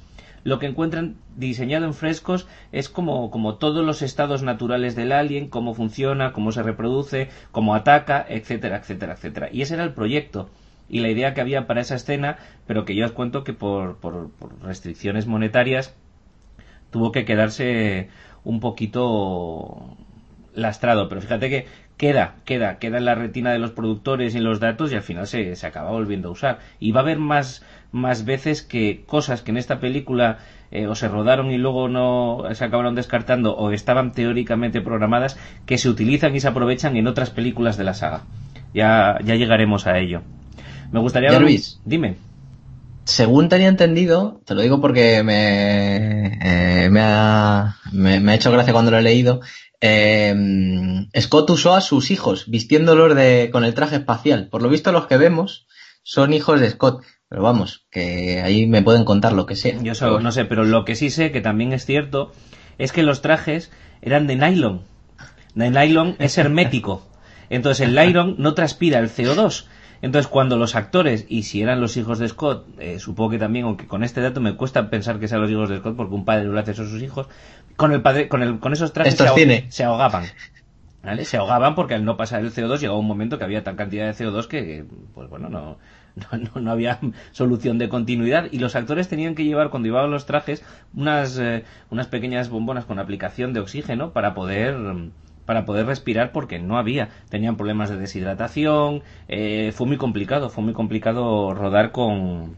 lo que encuentran diseñado en frescos es como, como todos los estados naturales del alien, cómo funciona, cómo se reproduce, cómo ataca, etcétera, etcétera, etcétera. Y ese era el proyecto y la idea que había para esa escena, pero que yo os cuento que por, por restricciones monetarias tuvo que quedarse un poquito lastrado, pero fíjate que queda, queda, queda en la retina de los productores y en los datos y al final se, se acaba volviendo a usar. Y va a haber más, más veces que cosas que en esta película eh, o se rodaron y luego no se acabaron descartando o estaban teóricamente programadas que se utilizan y se aprovechan en otras películas de la saga. ya, ya llegaremos a ello. Me gustaría... Jarvis. Dime. Según tenía entendido, te lo digo porque me, eh, me, ha, me, me, ha hecho gracia cuando lo he leído, eh, Scott usó a sus hijos vistiéndolos de, con el traje espacial. Por lo visto los que vemos son hijos de Scott. Pero vamos, que ahí me pueden contar lo que sea. Yo solo, no sé, pero lo que sí sé, que también es cierto, es que los trajes eran de nylon. El nylon es <laughs> hermético. Entonces el nylon no transpira el CO2. Entonces, cuando los actores, y si eran los hijos de Scott, eh, supongo que también, aunque con este dato me cuesta pensar que sean los hijos de Scott, porque un padre lo hace a sus hijos, con el padre, con, el, con esos trajes se, se, ahogaban. ¿Vale? Se ahogaban porque al no pasar el CO2 llegó un momento que había tan cantidad de CO2 que, pues bueno, no, no, no, había solución de continuidad y los actores tenían que llevar cuando llevaban los trajes unas, eh, unas pequeñas bombonas con aplicación de oxígeno para poder para poder respirar porque no había. Tenían problemas de deshidratación. Eh, fue muy complicado, fue muy complicado rodar con,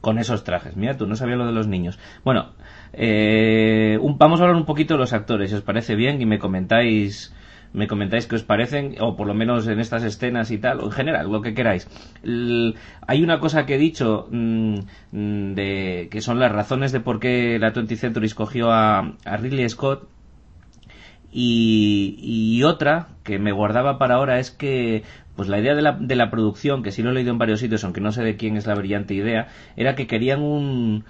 con esos trajes. Mira, tú no sabías lo de los niños. Bueno, eh, vamos a hablar un poquito de los actores, si os parece bien, y me comentáis me comentáis qué os parecen, o por lo menos en estas escenas y tal, o en general, lo que queráis. hay una cosa que he dicho mm, mm, de que son las razones de por qué la 20th Century escogió a, a Ridley Scott y, otra que me guardaba para ahora es que pues la idea de la, de la producción, que sí lo he leído en varios sitios, aunque no sé de quién es la brillante idea, era que querían un...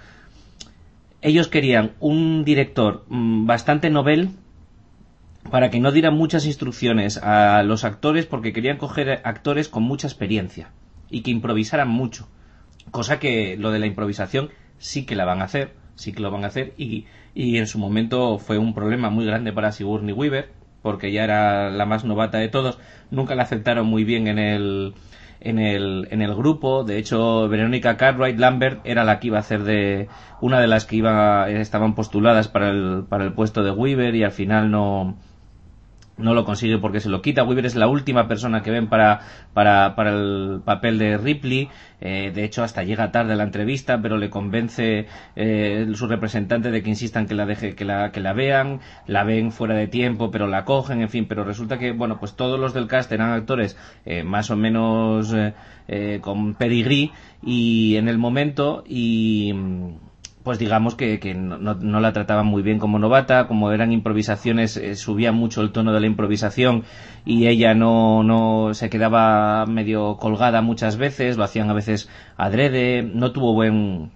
Ellos querían un director mm, bastante novel para que no diera muchas instrucciones a los actores porque querían coger actores con mucha experiencia y que improvisaran mucho. Cosa que lo de la improvisación sí que la van a hacer, sí que lo van a hacer y y en su momento fue un problema muy grande para Sigourney Weaver porque ya era la más novata de todos nunca la aceptaron muy bien en el en el, en el grupo. De hecho Verónica Cartwright Lambert era la que iba a hacer de una de las que iba estaban postuladas para el, para el puesto de Weaver y al final no no lo consigue porque se lo quita. Weaver es la última persona que ven para, para, para el papel de Ripley. Eh, de hecho, hasta llega tarde la entrevista, pero le convence eh, su representante de que insistan que la deje, que la, que la vean. La ven fuera de tiempo, pero la cogen, en fin. Pero resulta que, bueno, pues todos los del cast eran actores eh, más o menos eh, con pedigrí y en el momento y pues digamos que, que no, no, la trataban muy bien como novata, como eran improvisaciones, eh, subía mucho el tono de la improvisación y ella no, no se quedaba medio colgada muchas veces, lo hacían a veces adrede, no tuvo buen,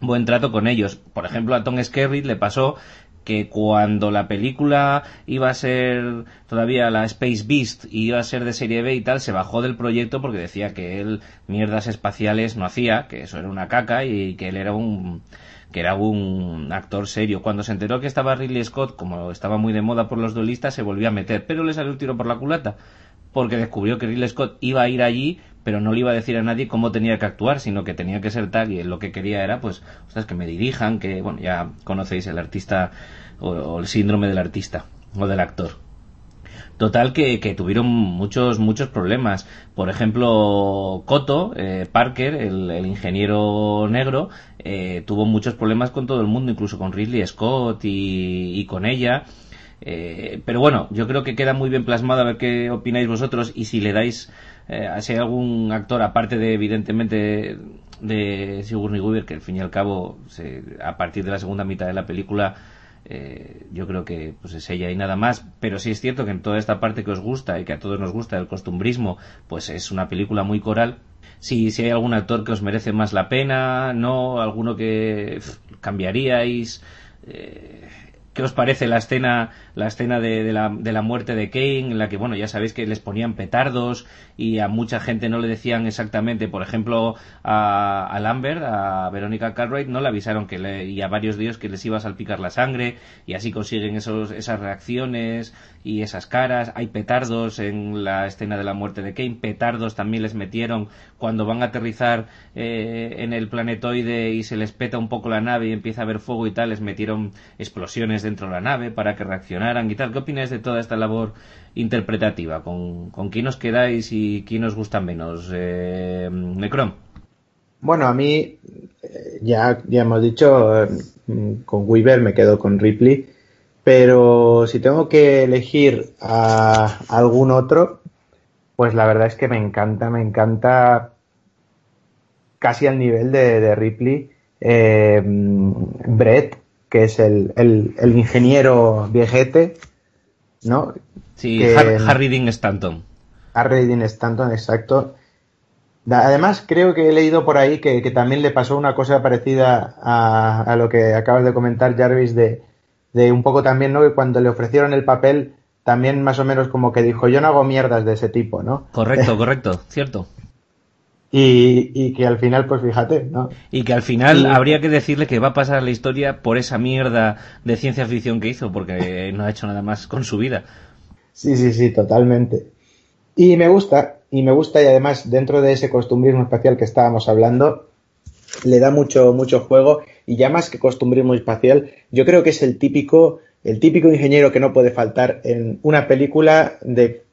buen trato con ellos. Por ejemplo, a Tom Skerritt le pasó que cuando la película iba a ser todavía la Space Beast y iba a ser de serie B y tal, se bajó del proyecto porque decía que él mierdas espaciales no hacía, que eso era una caca y que él era un que era un actor serio. Cuando se enteró que estaba Ridley Scott, como estaba muy de moda por los duelistas, se volvió a meter, pero le salió un tiro por la culata, porque descubrió que Ridley Scott iba a ir allí, pero no le iba a decir a nadie cómo tenía que actuar, sino que tenía que ser tal, y lo que quería era, pues, ostras, que me dirijan, que, bueno, ya conocéis el artista, o, el síndrome del artista, o del actor. Total que, tuvieron muchos, muchos problemas. Por ejemplo, Coto, eh, Parker, el, el, ingeniero negro, eh, tuvo muchos problemas con todo el mundo, incluso con Ridley Scott y, y con ella. Eh, pero bueno, yo creo que queda muy bien plasmado a ver qué opináis vosotros y si le dais, eh, si hay algún actor, aparte de evidentemente de Sigourney Weaver, que al fin y al cabo, se, a partir de la segunda mitad de la película, eh, yo creo que pues es ella y nada más pero sí es cierto que en toda esta parte que os gusta y que a todos nos gusta el costumbrismo pues es una película muy coral si, si hay algún actor que os merece más la pena no alguno que cambiaríais eh, ¿Qué os parece la escena, la escena de, de, la, de, la, muerte de Kane, en la que, bueno, ya sabéis que les ponían petardos y a mucha gente no le decían exactamente, por ejemplo, a, a Lambert, a Verónica Cartwright, no le avisaron que le, y a varios ellos que les iba a salpicar la sangre y así consiguen esos, esas reacciones y esas caras. Hay petardos en la escena de la muerte de Kane, petardos también les metieron cuando van a aterrizar eh, en el planetoide y se les peta un poco la nave y empieza a haber fuego y tal, les metieron explosiones dentro de la nave para que reaccionaran y tal. ¿Qué opináis de toda esta labor interpretativa? ¿Con, quién os quedáis y quién os gusta menos? Eh, Necron. Bueno, a mí, ya, ya hemos dicho, eh, con Weaver me quedo con Ripley, pero si tengo que elegir a algún otro, pues la verdad es que me encanta, me encanta casi al nivel de, Ripley. Eh, Brett, que es el, ingeniero viejete, ¿no? Sí, Harry Dean Stanton. Harry Dean Stanton, exacto. Además, creo que he leído por ahí que, también le pasó una cosa parecida a, lo que acabas de comentar, Jarvis, de, de, un poco también, ¿no? Que cuando le ofrecieron el papel, también más o menos como que dijo, yo no hago mierdas de ese tipo, ¿no? Correcto, <laughs> correcto, cierto. Y, que al final, pues fíjate, ¿no? Y que al final habría que decirle que va a pasar la historia por esa mierda de ciencia ficción que hizo, porque no ha hecho nada más con su vida. Sí, sí, sí, totalmente. Y me gusta, y me gusta, y además dentro de ese costumbrismo espacial que estábamos hablando, le da mucho, mucho juego, y ya más que costumbrismo espacial, yo creo que es el típico, el típico ingeniero que no puede faltar en una película de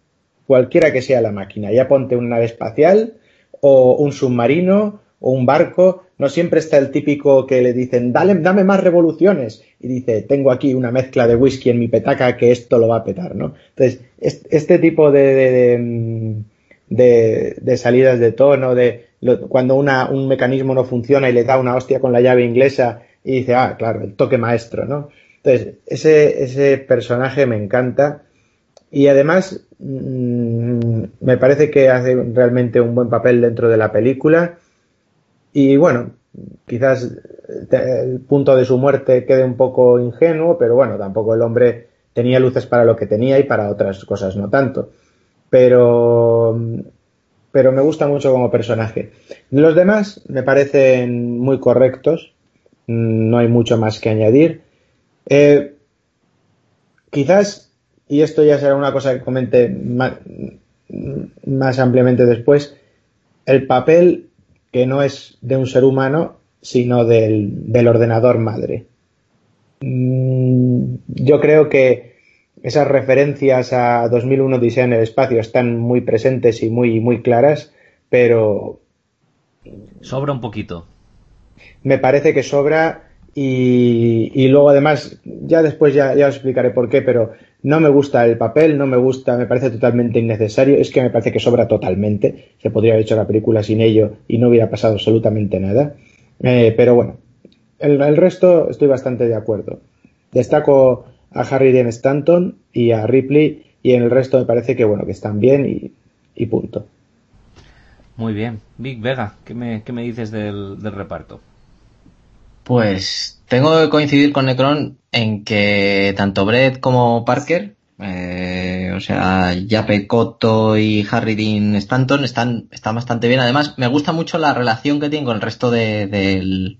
cualquiera que sea la máquina. Ya ponte una nave espacial, o un submarino o un barco, no siempre está el típico que le dicen, Dale, dame más revoluciones. Y dice, tengo aquí una mezcla de whisky en mi petaca que esto lo va a petar, ¿no? Entonces, este tipo de, de, salidas de tono, de cuando una, un mecanismo no funciona y le da una hostia con la llave inglesa y dice, ah, claro, el toque maestro, ¿no? Entonces, ese, ese personaje me encanta y además mm, me parece que hace realmente un buen papel dentro de la película. Y bueno, quizás el punto de su muerte quede un poco ingenuo, pero bueno, tampoco el hombre tenía luces para lo que tenía y para otras cosas no tanto. Pero, pero me gusta mucho como personaje. Los demás me parecen muy correctos, no hay mucho más que añadir. Eh, quizás y esto ya será una cosa que comente más, ampliamente después, el papel que no es de un ser humano, sino del, ordenador madre. Mm, yo creo que esas referencias a 2001 Diseño en el espacio están muy presentes y muy, muy claras, pero... Sobra un poquito. Me parece que sobra y, y luego además, ya después ya, ya os explicaré por qué, pero no me gusta el papel, no me gusta, me parece totalmente innecesario, es que me parece que sobra totalmente. Se podría haber hecho la película sin ello y no hubiera pasado absolutamente nada. Eh, pero bueno, el, resto estoy bastante de acuerdo. Destaco a Harry Dean Stanton y a Ripley y en el resto me parece que bueno, que están bien y, punto. Muy bien. Big Vega, ¿qué me, qué me dices del, del reparto? Pues tengo que coincidir con Necron en que tanto Brett como Parker, eh, o sea, Jape Cotto y Harry Dean Stanton están, están bastante bien. Además, me gusta mucho la relación que tienen con el resto de,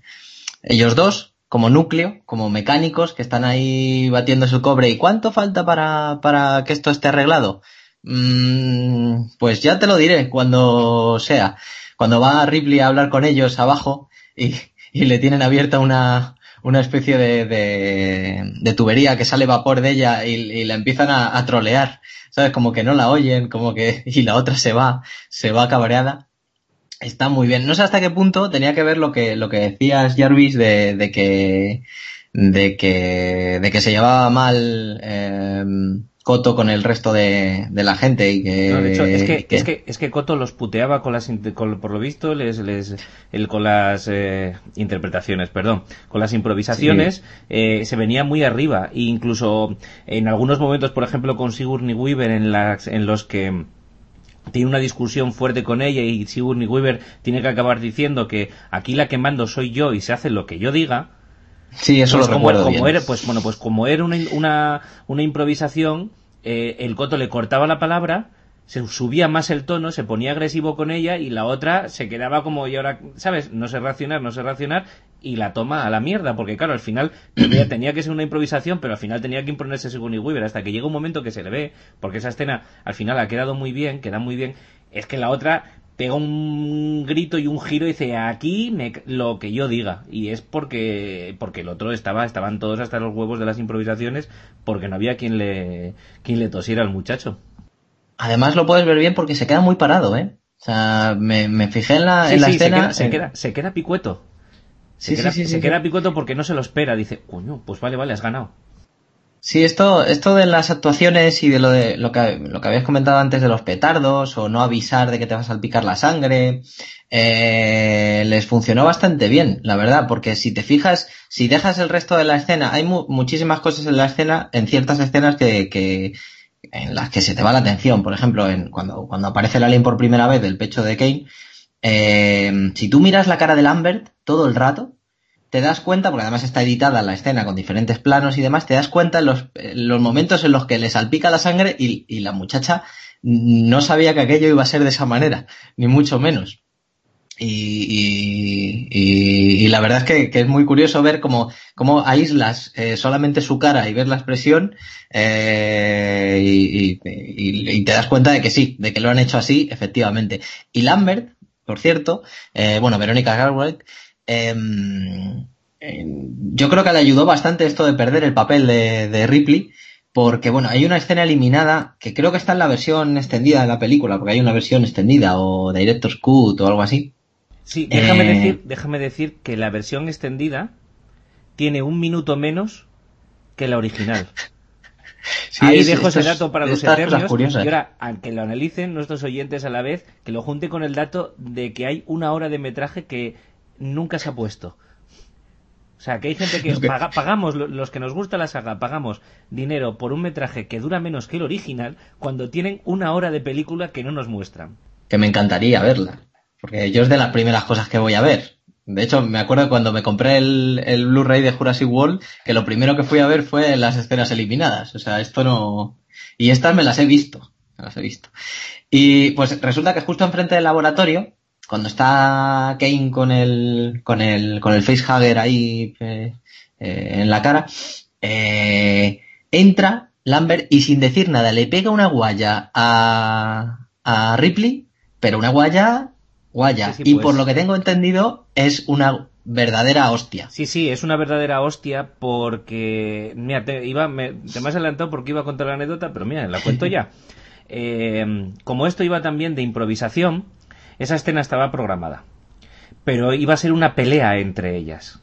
ellos dos, como núcleo, como mecánicos que están ahí batiendo su cobre. ¿Y cuánto falta para, para que esto esté arreglado? Mm, pues ya te lo diré cuando sea. Cuando va Ripley a hablar con ellos abajo y, y le tienen abierta una, una especie de, de, tubería que sale vapor de ella y, la empiezan a, trolear, ¿sabes? Como que no la oyen, como que, <laughs> y la otra se va, se va cabreada. Está muy bien. No sé hasta qué punto tenía que ver lo que, lo que decías, Jarvis, de, de que, de que, de que se llevaba mal, eh, Coto con el resto de, la gente y que, es que, es que es que Coto los puteaba con las por lo visto les, les el, con las eh, interpretaciones perdón con las improvisaciones eh, se venía muy arriba. E incluso en algunos momentos por ejemplo con Sigourney Weaver en las en los que tiene una discusión fuerte con ella y Sigourney Weaver tiene que acabar diciendo que aquí la que mando soy yo y se hace lo que yo diga Sí, eso pues lo como, como Era, pues bueno, pues como era una, una, una improvisación, eh, el coto le cortaba la palabra, se subía más el tono, se ponía agresivo con ella y la otra se quedaba como y ahora, ¿sabes? No sé reaccionar, no sé reaccionar y la toma a la mierda, porque claro, al final <clears throat> tenía que ser una improvisación, pero al final tenía que imponerse según Weaver hasta que llega un momento que se le ve, porque esa escena al final ha quedado muy bien, queda muy bien, es que la otra pega un grito y un giro y dice aquí me, lo que yo diga y es porque porque el otro estaba estaban todos hasta los huevos de las improvisaciones porque no había quien le quien le tosiera al muchacho. Además lo puedes ver bien porque se queda muy parado eh o sea me, fijé en la, escena se queda, se queda, picueto. Se, queda, se queda picueto porque no se lo espera. Dice coño pues vale vale has ganado Sí, esto, esto de las actuaciones y de lo de lo que, lo que habías comentado antes de los petardos o no avisar de que te vas a salpicar la sangre, eh, les funcionó bastante bien, la verdad, porque si te fijas, si dejas el resto de la escena, hay muchísimas cosas en la escena, en ciertas escenas que, que, en las que se te va la atención. Por ejemplo, en, cuando, cuando aparece el alien por primera vez del pecho de Kane, eh, si tú miras la cara de Lambert todo el rato, te das cuenta, porque además está editada la escena con diferentes planos y demás, te das cuenta en los, los momentos en los que le salpica la sangre y, y, la muchacha no sabía que aquello iba a ser de esa manera, ni mucho menos. Y, y, y la verdad es que, es muy curioso ver cómo, cómo aíslas eh, solamente su cara y ver la expresión eh, y, te das cuenta de que sí, de que lo han hecho así, efectivamente. Y Lambert, por cierto, eh, bueno, Verónica Garwick, Em, yo creo que le ayudó bastante esto de perder el papel de, Ripley, porque bueno, hay una escena eliminada que creo que está en la versión extendida de la película, porque hay una versión extendida o Director's Cut o algo así. Sí, déjame, eh, decir, déjame decir que la versión extendida tiene un minuto menos que la original. <laughs> Ahí dejo ese dato para los eternos. Y ahora, al que lo analicen nuestros oyentes a la vez, que lo junte con el dato de que hay una hora de metraje que nunca se ha puesto. O sea, que hay gente que, <laughs> <laughs> pagamos, los que nos gusta la saga, pagamos dinero por un metraje que dura menos que el original cuando tienen una hora de película que no nos muestran. Que me encantaría verla. Porque yo es de las primeras cosas que voy a ver. De hecho, me acuerdo cuando me compré el, el Blu-ray de Jurassic World, que lo primero que fui a ver fue las escenas eliminadas. O sea, esto no... Y estas me las he visto. Me las he visto. Y pues resulta que justo enfrente del laboratorio cuando está Kane con el, con el, con el facehugger ahí eh, eh, en la cara, eh, entra Lambert y sin decir nada le pega una guaya a, a Ripley, pero una guaya, guaya. y por pues. lo que tengo entendido es una verdadera hostia. Sí, sí, es una verdadera hostia porque, mira, te, iba, me, te me has adelantado porque iba a contar la anécdota, pero mira, la cuento ya. <laughs> como esto iba también de improvisación, esa escena estaba programada, pero iba a ser una pelea entre ellas.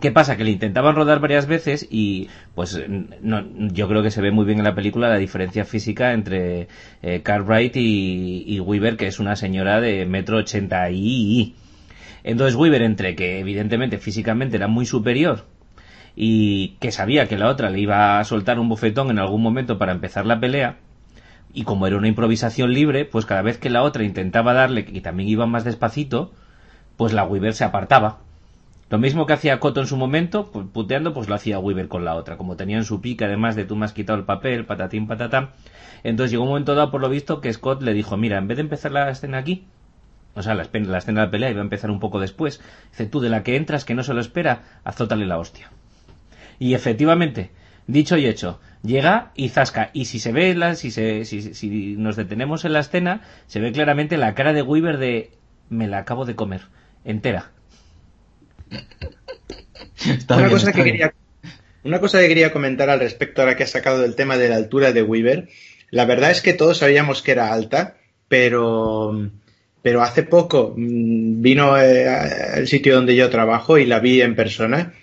¿Qué pasa? Que le intentaban rodar varias veces y pues no, yo creo que se ve muy bien en la película la diferencia física entre eh, Cartwright y, Weaver, que es una señora de metro ochenta y... Entonces Weaver, entre que evidentemente físicamente era muy superior y que sabía que la otra le iba a soltar un bofetón en algún momento para empezar la pelea, y como era una improvisación libre, pues cada vez que la otra intentaba darle, y también iba más despacito, pues la Weaver se apartaba. Lo mismo que hacía Cotto en su momento, pues, puteando, pues lo hacía Weaver con la otra. Como tenían su pica, además de tú me has quitado el papel, patatín, patatán. Entonces llegó un momento dado, por lo visto, que Scott le dijo, mira, en vez de empezar la escena aquí, o sea, la, la escena de la pelea iba a empezar un poco después, dice, tú de la que entras, que no se lo espera, azótale la hostia. Y efectivamente, dicho y hecho, llega y zasca. Y si se ve, la, si, se, si, si nos detenemos en la escena, se ve claramente la cara de Weaver de me la acabo de comer, entera. una, cosa que quería, una cosa que quería comentar al respecto ahora que has sacado del tema de la altura de Weaver. La verdad es que todos sabíamos que era alta, pero, pero hace poco mm, vino eh, al sitio donde yo trabajo y la vi en persona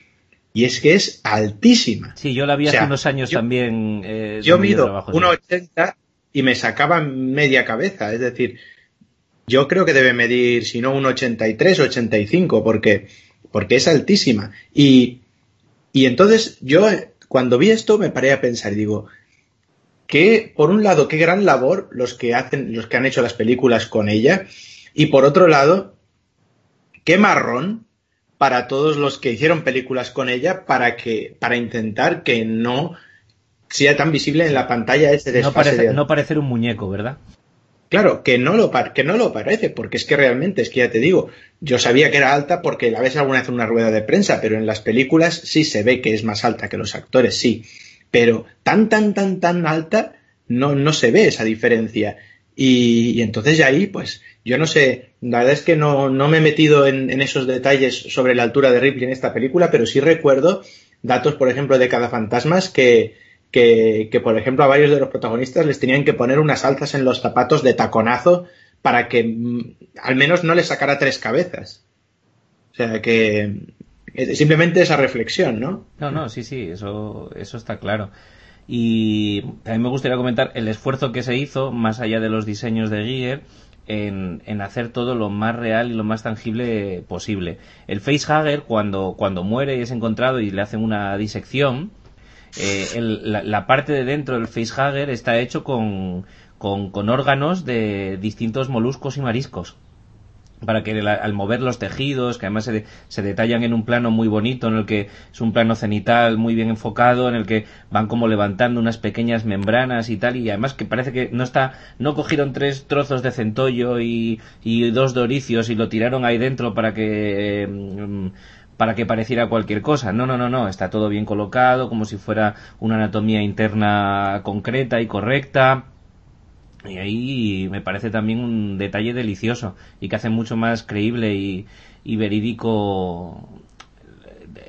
y es que es altísima. Sí, yo la vi hace unos años también. Eh, yo mido 1,80 y me sacaba media cabeza, es decir, yo creo que debe medir, si no, 1,83 o 85, porque, porque es altísima. Y, y entonces yo, cuando vi esto, me paré a pensar y digo, que, por un lado, qué gran labor los que hacen, los que han hecho las películas con ella, y por otro lado, qué marrón para todos los que hicieron películas con ella para que para intentar que no sea tan visible en la pantalla ese desfase no, parecer un muñeco, ¿verdad? Claro, que no, lo que no lo parece, porque es que realmente, es que ya te digo, yo sabía que era alta porque la ves alguna vez en una rueda de prensa, pero en las películas sí se ve que es más alta que los actores, sí. Pero tan, tan, tan, tan alta no, no se ve esa diferencia. Y, y entonces ya ahí, pues, yo no sé, la verdad es que no, no me he metido en, esos detalles sobre la altura de Ripley en esta película, pero sí recuerdo datos, por ejemplo, de cada fantasmas que, que, que, por ejemplo, a varios de los protagonistas les tenían que poner unas alzas en los zapatos de taconazo para que mm, al menos no les sacara tres cabezas. O sea que, simplemente esa reflexión, ¿no? No, no, sí, sí, eso, eso está claro. Y también me gustaría comentar el esfuerzo que se hizo, más allá de los diseños de Giger, en, en, hacer todo lo más real y lo más tangible posible. El facehugger, cuando, cuando muere y es encontrado y le hacen una disección, eh, la, parte de dentro del facehugger está hecho con, con órganos de distintos moluscos y mariscos para que al mover los tejidos, que además se, se, detallan en un plano muy bonito, en el que es un plano cenital muy bien enfocado, en el que van como levantando unas pequeñas membranas y tal, y además que parece que no está, no cogieron tres trozos de centollo y, y dos doricios y lo tiraron ahí dentro para que mm, para que pareciera cualquier cosa. No, no, no, no, está todo bien colocado, como si fuera una anatomía interna concreta y correcta y ahí me parece también un detalle delicioso y que hace mucho más creíble y, verídico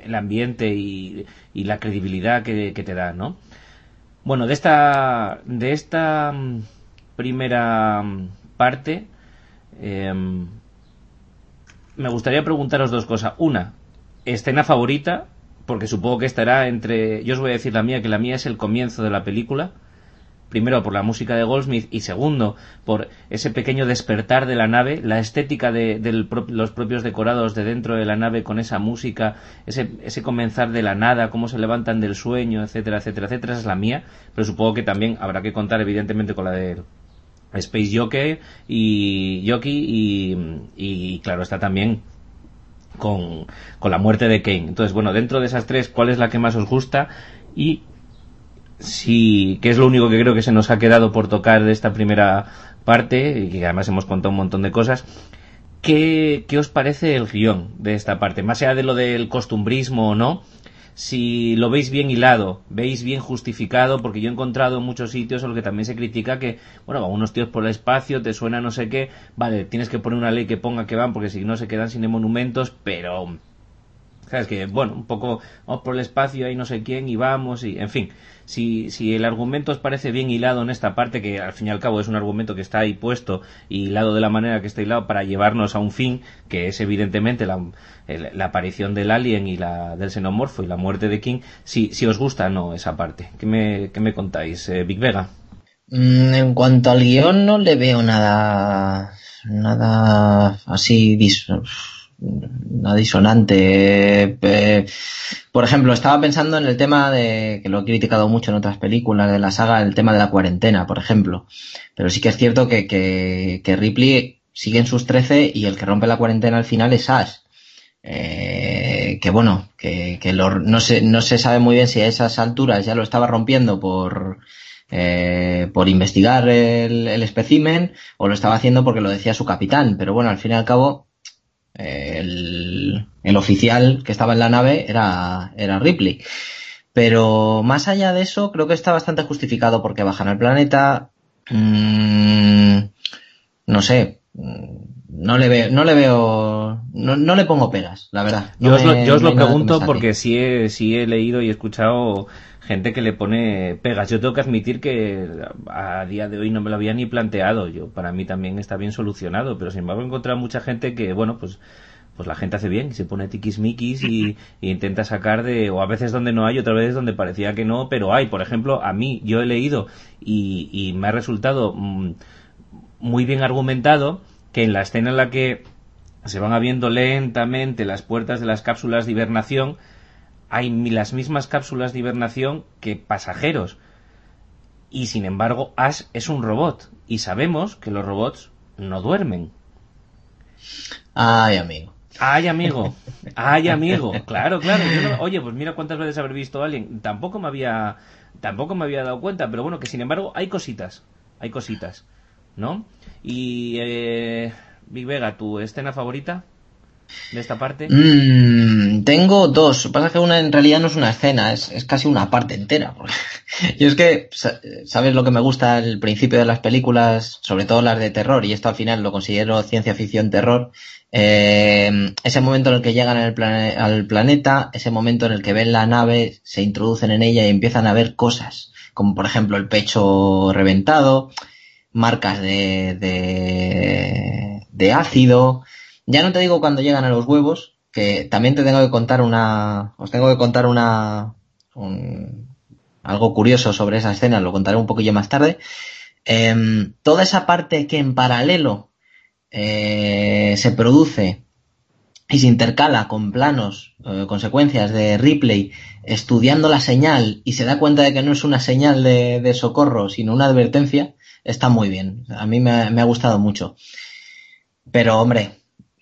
el ambiente y, la credibilidad que, te da, ¿no? Bueno, de esta, de esta mm, primera mm, parte em, me gustaría preguntaros dos cosas. Una, escena favorita, porque supongo que estará entre... Yo os voy a decir la mía, que la mía es el comienzo de la película primero por la música de Goldsmith y segundo por ese pequeño despertar de la nave, la estética de, los propios decorados de dentro de la nave con esa música, ese, ese comenzar de la nada, cómo se levantan del sueño, etcétera, etcétera, etcétera, esa es la mía, pero supongo que también habrá que contar evidentemente con la de Space Jockey y y, y claro está también con, con la muerte de Kane. Entonces, bueno, dentro de esas tres, ¿cuál es la que más os gusta? Y sí, que es lo único que creo que se nos ha quedado por tocar de esta primera parte, y que además hemos contado un montón de cosas. ¿Qué, qué os parece el guion de esta parte? Más allá de lo del costumbrismo o no, si lo veis bien hilado, veis bien justificado, porque yo he encontrado en muchos sitios en los que también se critica que, bueno, van unos tíos por el espacio, te suena no sé qué, vale, tienes que poner una ley que ponga que van, porque si no se quedan sin monumentos, pero, sabes que, bueno, un poco, vamos por el espacio, ahí no sé quién, y vamos, y, en fin, si, si el argumento os parece bien hilado en esta parte, que al fin y al cabo es un argumento que está ahí puesto y hilado de la manera que está hilado para llevarnos a un fin, que es evidentemente la, aparición del alien y la del xenomorfo y la muerte de King, si, si os gusta o no esa parte. ¿Qué me, qué me contáis, eh, Big Vega? Mm, en cuanto al guion no le veo nada nada así una disonante. Eh, por ejemplo, estaba pensando en el tema de, que lo he criticado mucho en otras películas de la saga, el tema de la cuarentena, por ejemplo. Pero sí que es cierto que, que, Ripley sigue en sus 13 y el que rompe la cuarentena al final es Ash. Eh, que bueno, que, no, se, no se sabe muy bien si a esas alturas ya lo estaba rompiendo por, eh, por investigar el, el espécimen o lo estaba haciendo porque lo decía su capitán. Pero bueno, al fin y al cabo, el, oficial que estaba en la nave era, era Ripley. Pero más allá de eso, creo que está bastante justificado porque bajan al planeta. Mmm, no sé. No le veo, no le veo, no, le pongo pegas, la verdad. yo, os lo, pregunto porque sí he, sí he leído y he escuchado gente que le pone pegas. Yo tengo que admitir que a día de hoy no me lo había ni planteado. Yo para mí también está bien solucionado, pero sin embargo he encontrado mucha gente que, bueno, pues pues la gente hace bien, se pone tiquismiquis y, <laughs> y intenta sacar de, o a veces donde no hay, otras veces donde parecía que no, pero hay. Por ejemplo, a mí, yo he leído y, y me ha resultado mm, muy bien argumentado que en la escena en la que se van abriendo lentamente las puertas de las cápsulas de hibernación, hay las mismas cápsulas de hibernación que pasajeros. Y sin embargo, Ash es un robot. Y sabemos que los robots no duermen. Ay, amigo. Ay, amigo. Ay, amigo. Claro, claro. oye, pues mira cuántas veces haber visto a alguien. Tampoco me había, tampoco me había dado cuenta, pero bueno, que sin embargo hay cositas. Hay cositas. ¿No? Y, eh, Big Vega, ¿tu escena favorita? De esta parte? Mm, tengo dos. Lo que pasa es que una en realidad no es una escena, es, casi una parte entera. <laughs> y es que, ¿sabes lo que me gusta al principio de las películas, sobre todo las de terror? Y esto al final lo considero ciencia ficción terror. Eh, ese momento en el que llegan al, al planeta, ese momento en el que ven la nave, se introducen en ella y empiezan a ver cosas, como por ejemplo el pecho reventado, marcas de, de, de ácido, ya no te digo cuando llegan a los huevos, que también te tengo que contar una, os tengo que contar una, algo curioso sobre esa escena, lo contaré un poquillo más tarde. Em, toda esa parte que en paralelo eh, se produce y se intercala con planos, eh, consecuencias de Ripley estudiando la señal y se da cuenta de que no es una señal de, socorro, sino una advertencia, está muy bien. A mí me, ha gustado mucho. Pero hombre,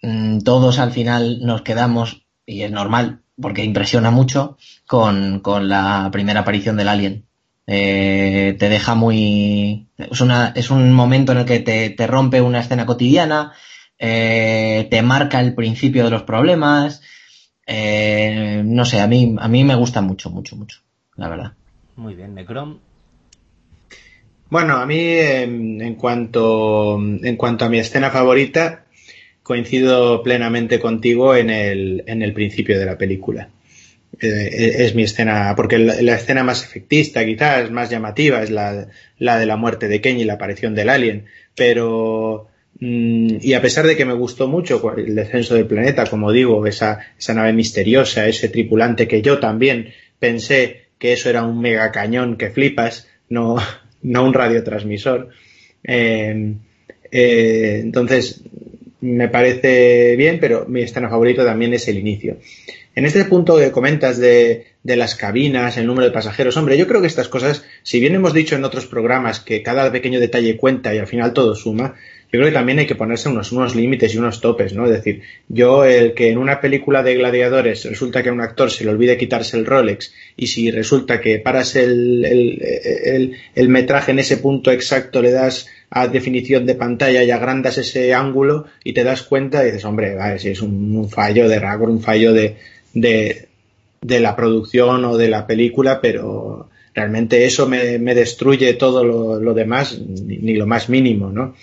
mm, todos al final nos quedamos, y es normal, porque impresiona mucho, con, la primera aparición del alien. Eh, te deja muy... Es, una, es un momento en el que te, te rompe una escena cotidiana, eh, te marca el principio de los problemas. Eh, no sé, a mí, a mí me gusta mucho, mucho, mucho, la verdad. Muy bien, Necrom. Bueno, a mí en, cuanto, en cuanto a mi escena favorita, coincido plenamente contigo en el, en el principio de la película. Eh, es mi escena, porque la, escena más efectista, quizás, más llamativa, es la, la de la muerte de Kenny y la aparición del alien. Pero Mm, y a pesar de que me gustó mucho el descenso del planeta, como digo, esa, esa nave misteriosa, ese tripulante que yo también pensé que eso era un mega cañón que flipas, no, <laughs> no un radiotransmisor. Em, eh, entonces, me parece bien, pero mi escena favorita también es el inicio. En este punto que comentas de, de, las cabinas, el número de pasajeros, hombre, yo creo que estas cosas, si bien hemos dicho en otros programas que cada pequeño detalle cuenta y al final todo suma, yo creo que también hay que ponerse unos, unos límites y unos topes, ¿no? Es decir, yo el que en una película de gladiadores resulta que a un actor se le olvide quitarse el Rolex y si resulta que paras el, el, el, metraje en ese punto exacto, le das a definición de pantalla y agrandas ese ángulo y te das cuenta y dices, hombre, vale, si es un, fallo de Ragor, un fallo de, de, de la producción o de la película, pero realmente eso me, destruye todo lo, demás, ni, lo más mínimo, ¿no?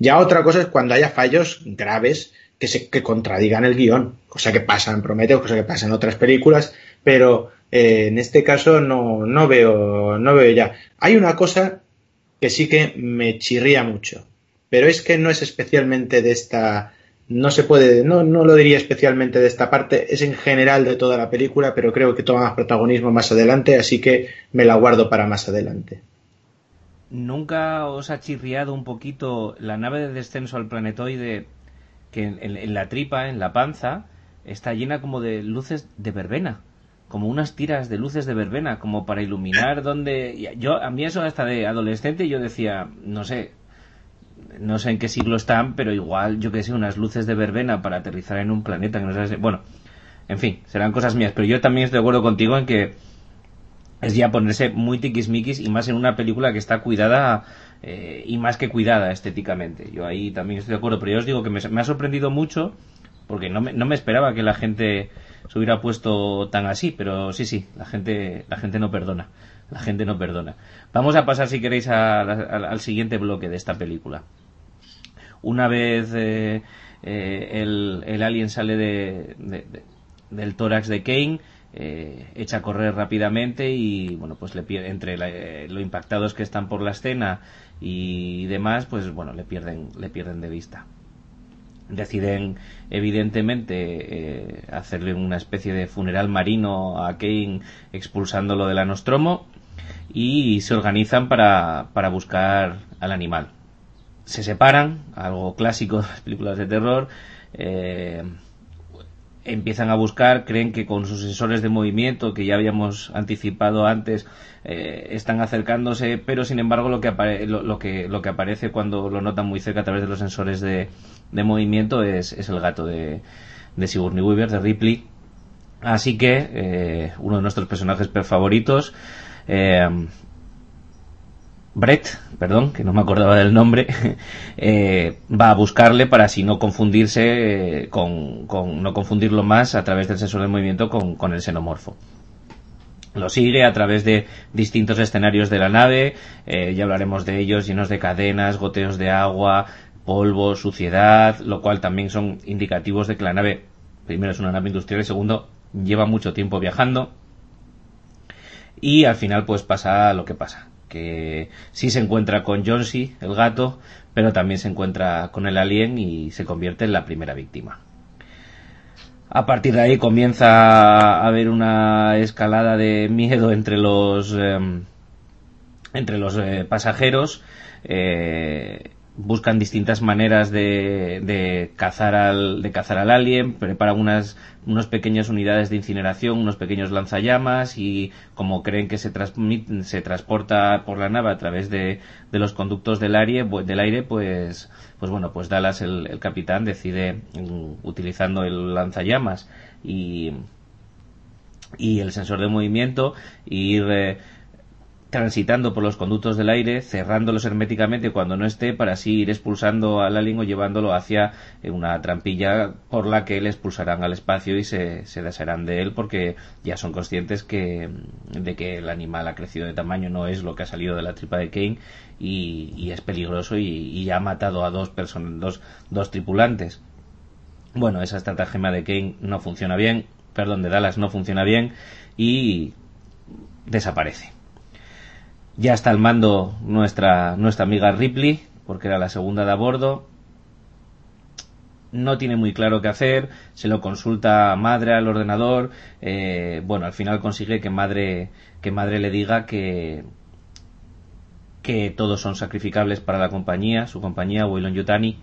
Ya otra cosa es cuando haya fallos graves que, se, que contradigan el guion, cosa que pasa en Prometheus, cosa que pasa en otras películas, pero eh, en este caso no, no, veo, no veo ya. Hay una cosa que sí que me chirría mucho, pero es que no es especialmente de esta no se puede, no, no lo diría especialmente de esta parte, es en general de toda la película, pero creo que toma más protagonismo más adelante, así que me la guardo para más adelante. ¿Nunca os ha chirriado un poquito la nave de descenso al planetoide que en, la tripa, en la panza, está llena como de luces de verbena? como unas tiras de luces de verbena, como para iluminar donde... Yo, a mí eso hasta de adolescente yo decía, no sé, no sé en qué siglo están, pero igual, yo que sé, unas luces de verbena para aterrizar en un planeta que no sé, bueno, en fin, serán cosas mías, pero yo también estoy de acuerdo contigo en que es ya ponerse muy tiquismiquis y más en una película que está cuidada eh, y más que cuidada estéticamente. Yo ahí también estoy de acuerdo, pero yo os digo que me, ha sorprendido mucho porque no me, no me esperaba que la gente se hubiera puesto tan así, pero sí, sí, la gente, la gente no perdona. La gente no perdona. Vamos a pasar, si queréis, al siguiente bloque de esta película. Una vez eh, eh, el, alien sale de, del tórax de Kane, eh, echa a correr rápidamente y bueno pues le entre lo impactados que están por la escena y demás pues bueno le pierden le pierden de vista deciden evidentemente hacerle una especie de funeral marino a Kane expulsándolo de la Nostromo y se organizan para, para buscar al animal. Se separan, algo clásico de las películas de terror, eh, empiezan a buscar, creen que con sus sensores de movimiento que ya habíamos anticipado antes eh, están acercándose, pero sin embargo lo que, lo, que, lo que aparece cuando lo notan muy cerca a través de los sensores de, de movimiento es, es, el gato de, de Sigourney Weaver, de Ripley. Así que eh, uno de nuestros personajes favoritos eh, Brett, perdón, que no me acordaba del nombre, <laughs> eh, va a buscarle para así no confundirse eh, con, no confundirlo más a través del sensor de movimiento con, el xenomorfo. Lo sigue a través de distintos escenarios de la nave, ya hablaremos de ellos, llenos de cadenas, goteos de agua, polvo, suciedad, lo cual también son indicativos de que la nave, primero es una nave industrial y segundo, lleva mucho tiempo viajando y al final pues pasa lo que pasa que sí se encuentra con Jonesy, el gato, pero también se encuentra con el alien y se convierte en la primera víctima. A partir de ahí comienza a haber una escalada de miedo entre los em, entre los eh, pasajeros. Eh, buscan distintas maneras de, de, cazar al de cazar al alien preparan unas unas pequeñas unidades de incineración unos pequeños lanzallamas y como creen que se se transporta por la nave a través de, de los conductos del aire del aire pues pues bueno pues Dallas el, el capitán decide mm, utilizando el lanzallamas y y el sensor de movimiento ir eh, transitando por los conductos del aire, cerrándolos herméticamente cuando no esté, para así ir expulsando al alien o llevándolo hacia eh, una trampilla por la que le expulsarán al espacio y se, se desharán de él porque ya son conscientes que, de que el animal ha crecido de tamaño, no es lo que ha salido de la tripa de Kane y, es peligroso y, y, ha matado a dos, personas, dos, dos tripulantes. Bueno, esa estratagema de Kane no funciona bien, perdón, de Dallas no funciona bien y desaparece. Ya está al mando nuestra, nuestra amiga Ripley, porque era la segunda de a bordo. No tiene muy claro qué hacer, se lo consulta a madre al ordenador. Eh, bueno, al final consigue que madre, que madre le diga que, que todos son sacrificables para la compañía, su compañía, Waylon Yutani,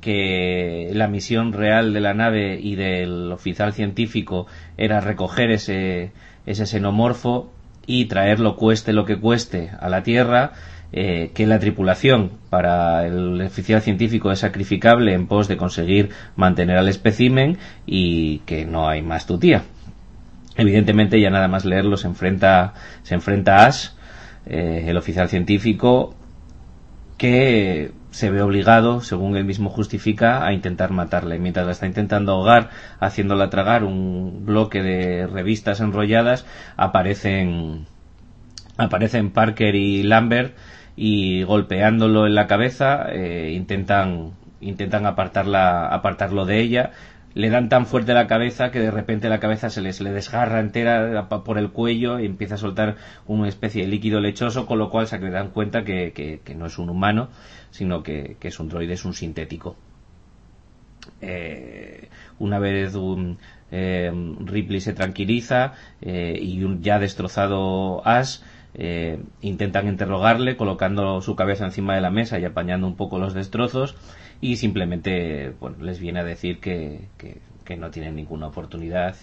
que la misión real de la nave y del oficial científico era recoger ese, ese xenomorfo y traerlo cueste lo que cueste a la Tierra, eh, que la tripulación para el oficial científico es sacrificable en pos de conseguir mantener al espécimen y que no hay más tutía. Evidentemente ya nada más leerlo se enfrenta, se enfrenta a Ash, eh, el oficial científico, que se ve obligado, según él mismo justifica, a intentar matarle. Mientras la está intentando ahogar, haciéndola tragar un bloque de revistas enrolladas, aparecen, aparecen Parker y Lambert y golpeándolo en la cabeza eh, intentan, intentan apartarla, apartarlo de ella le dan tan fuerte la cabeza que de repente la cabeza se les le desgarra entera por el cuello y empieza a soltar una especie de líquido lechoso, con lo cual se dan cuenta que, que, no es un humano, sino que, es un droide, es un sintético. Eh, una vez un, eh, Ripley se tranquiliza eh, y un ya destrozado Ash intentan interrogarle colocando su cabeza encima de la mesa y apañando un poco los destrozos y simplemente bueno, les viene a decir que, que, no tienen ninguna oportunidad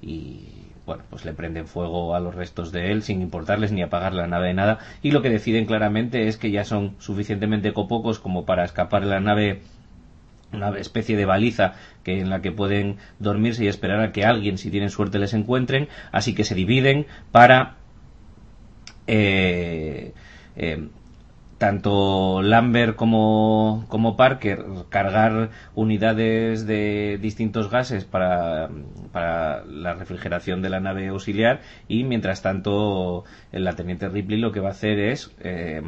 y bueno, pues le prenden fuego a los restos de él sin importarles ni apagar la nave de nada. Y lo que deciden claramente es que ya son suficientemente copocos como para escapar de la nave una especie de baliza que en la que pueden dormirse y esperar a que alguien si tienen suerte les encuentren. Así que se dividen para eh, eh, tanto Lambert como, como, Parker cargar unidades de distintos gases para, para, la refrigeración de la nave auxiliar y mientras tanto la teniente Ripley lo que va a hacer es eh,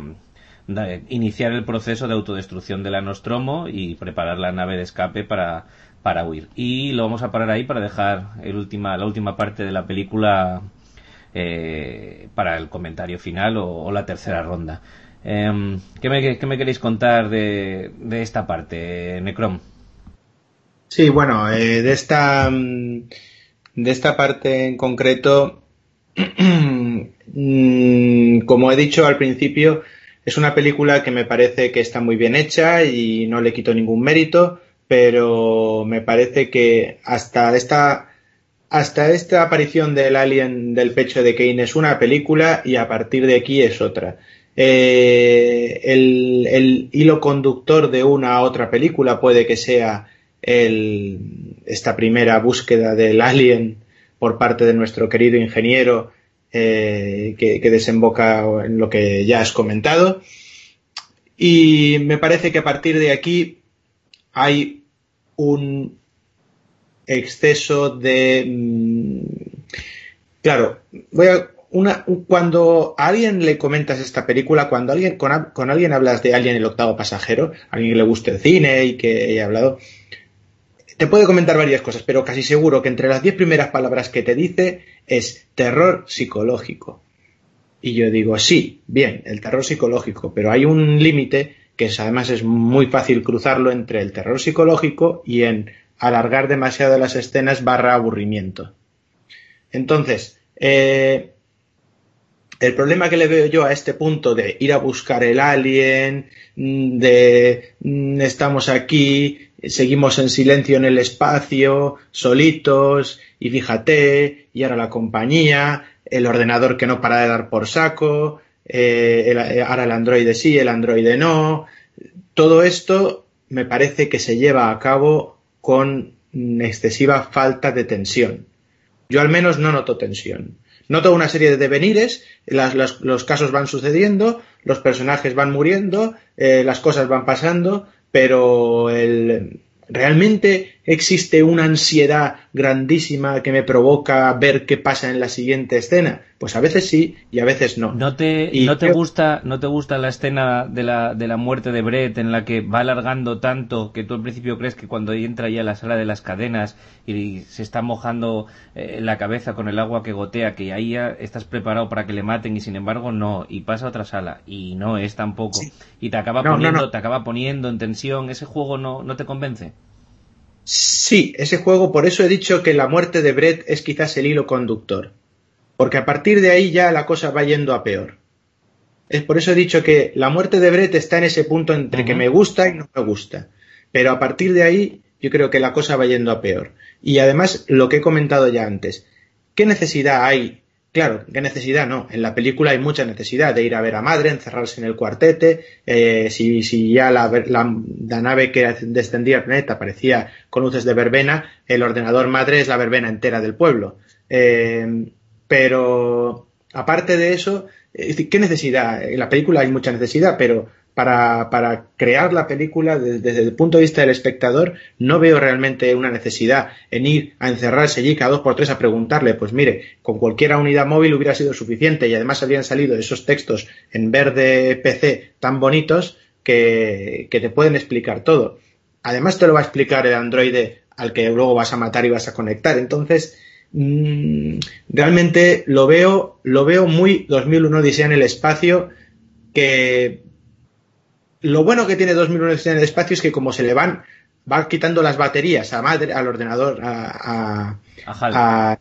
iniciar el proceso de autodestrucción de la Nostromo y preparar la nave de escape para, para huir. Y lo vamos a parar ahí para dejar el última, la última parte de la película eh, para el comentario final o la tercera ronda. Eh, ¿qué, me, queréis contar de, esta parte, Necrom? Sí, bueno, eh, de esta mm, de esta parte en concreto, <clears throat> mm, como he dicho al principio, es una película que me parece que está muy bien hecha y no le quito ningún mérito, pero me parece que hasta esta hasta esta aparición del alien del pecho de Kane es una película y a partir de aquí es otra. Eh, el, hilo conductor de una a otra película puede que sea esta primera búsqueda del alien por parte de nuestro querido ingeniero eh, que, que, desemboca en lo que ya has comentado. Y me parece que a partir de aquí hay un exceso de... Mm, claro, voy a una, cuando a alguien le comentas esta película, cuando alguien, con, alguien hablas de Alien el octavo pasajero, a alguien que le guste el cine y que haya hablado, te puede comentar varias cosas, pero casi seguro que entre las diez primeras palabras que te dice es terror psicológico. Y yo digo, sí, bien, el terror psicológico, pero hay un límite que además es muy fácil cruzarlo entre el terror psicológico y en alargar demasiado las escenas barra aburrimiento. Entonces, eh, el problema que le veo yo a este punto de ir a buscar el alien, mm, de mm, estamos aquí, seguimos en silencio en el espacio, solitos, y fíjate, y ahora la compañía, el ordenador que no para de dar por saco, eh, eh, ahora el androide sí, el androide no. Todo esto me parece que se lleva a cabo con excesiva falta de tensión. Yo al menos no noto tensión. Noto una serie de devenires, los casos van sucediendo, los personajes van muriendo, eh, las cosas van pasando, pero el, ¿Realmente existe una ansiedad grandísima que me provoca ver qué pasa en la siguiente escena? Pues a veces sí y a veces no. ¿No te, ¿no te, gusta, ¿no te gusta la escena de la, de la muerte de Brett en la que va alargando tanto que tú al principio crees que cuando entra ya a la sala de las cadenas y se está mojando eh, la cabeza con el agua que gotea, que ahí ya estás preparado para que le maten y sin embargo no, y pasa a otra sala y no es tampoco. Y te acaba, poniendo, te acaba poniendo en tensión, ¿ese juego no, no te convence? Sí, ese juego, por eso he dicho que la muerte de Brett es quizás el hilo conductor. Porque a partir de ahí ya la cosa va yendo a peor. Es por eso he dicho que la muerte de Brett está en ese punto entre que me gusta y no me gusta. Pero a partir de ahí yo creo que la cosa va yendo a peor. Y además, lo que he comentado ya antes, ¿qué necesidad hay Claro, qué necesidad, no. En la película hay mucha necesidad de ir a ver a madre, encerrarse en el cuartete. Eh, si, si, ya la, la, nave que descendía al planeta parecía con luces de verbena, el ordenador madre es la verbena entera del pueblo. Eh, pero aparte de eso, ¿qué necesidad? En la película hay mucha necesidad, pero para, crear la película desde, el punto de vista del espectador, no veo realmente una necesidad en ir a encerrarse allí cada dos por tres a preguntarle, pues mire, con cualquier unidad móvil hubiera sido suficiente y además habrían salido esos textos en verde PC tan bonitos que, que te pueden explicar todo. Además te lo va a explicar el androide al que luego vas a matar y vas a conectar. Entonces, mm, realmente lo veo, lo veo muy 2001 Odisea en el espacio que lo bueno que tiene 2001 en el espacio es que como se le van, va quitando las baterías a madre, al ordenador, a, a,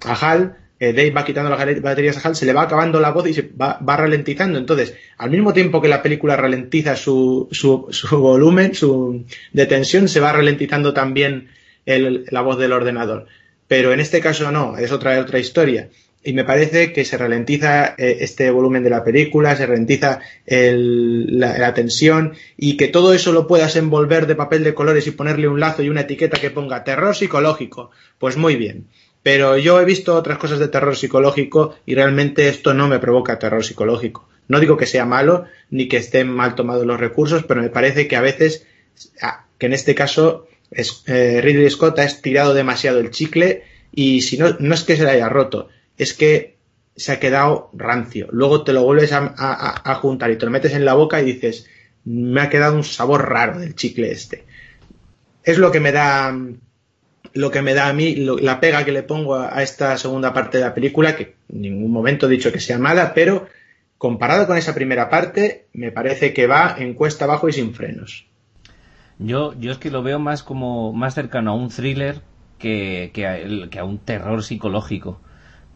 HAL, eh, Dave va quitando las baterías a HAL, se le va acabando la voz y se va, ralentizando. Entonces, al mismo tiempo que la película ralentiza su, su, su volumen, su de tensión, se va ralentizando también el, la voz del ordenador. Pero en este caso no, es otra, otra historia y me parece que se ralentiza eh, este volumen de la película, se ralentiza la, tensión y que todo eso lo puedas envolver de papel de colores y ponerle un lazo y una etiqueta que ponga terror psicológico. Pues muy bien. Pero yo he visto otras cosas de terror psicológico y realmente esto no me provoca terror psicológico. No digo que sea malo ni que estén mal tomados los recursos, pero me parece que a veces, ah, que en este caso eh, Ridley Scott ha estirado demasiado el chicle y si no, no es que se le haya roto, es que se ha quedado rancio. Luego te lo vuelves a, juntar y te lo metes en la boca y dices, me ha quedado un sabor raro del chicle este. Es lo que me da lo que me da a mí la pega que le pongo a, esta segunda parte de la película, que en ningún momento he dicho que sea mala, pero comparado con esa primera parte, me parece que va en cuesta abajo y sin frenos. Yo, yo es que lo veo más como más cercano a un thriller que, que a un terror psicológico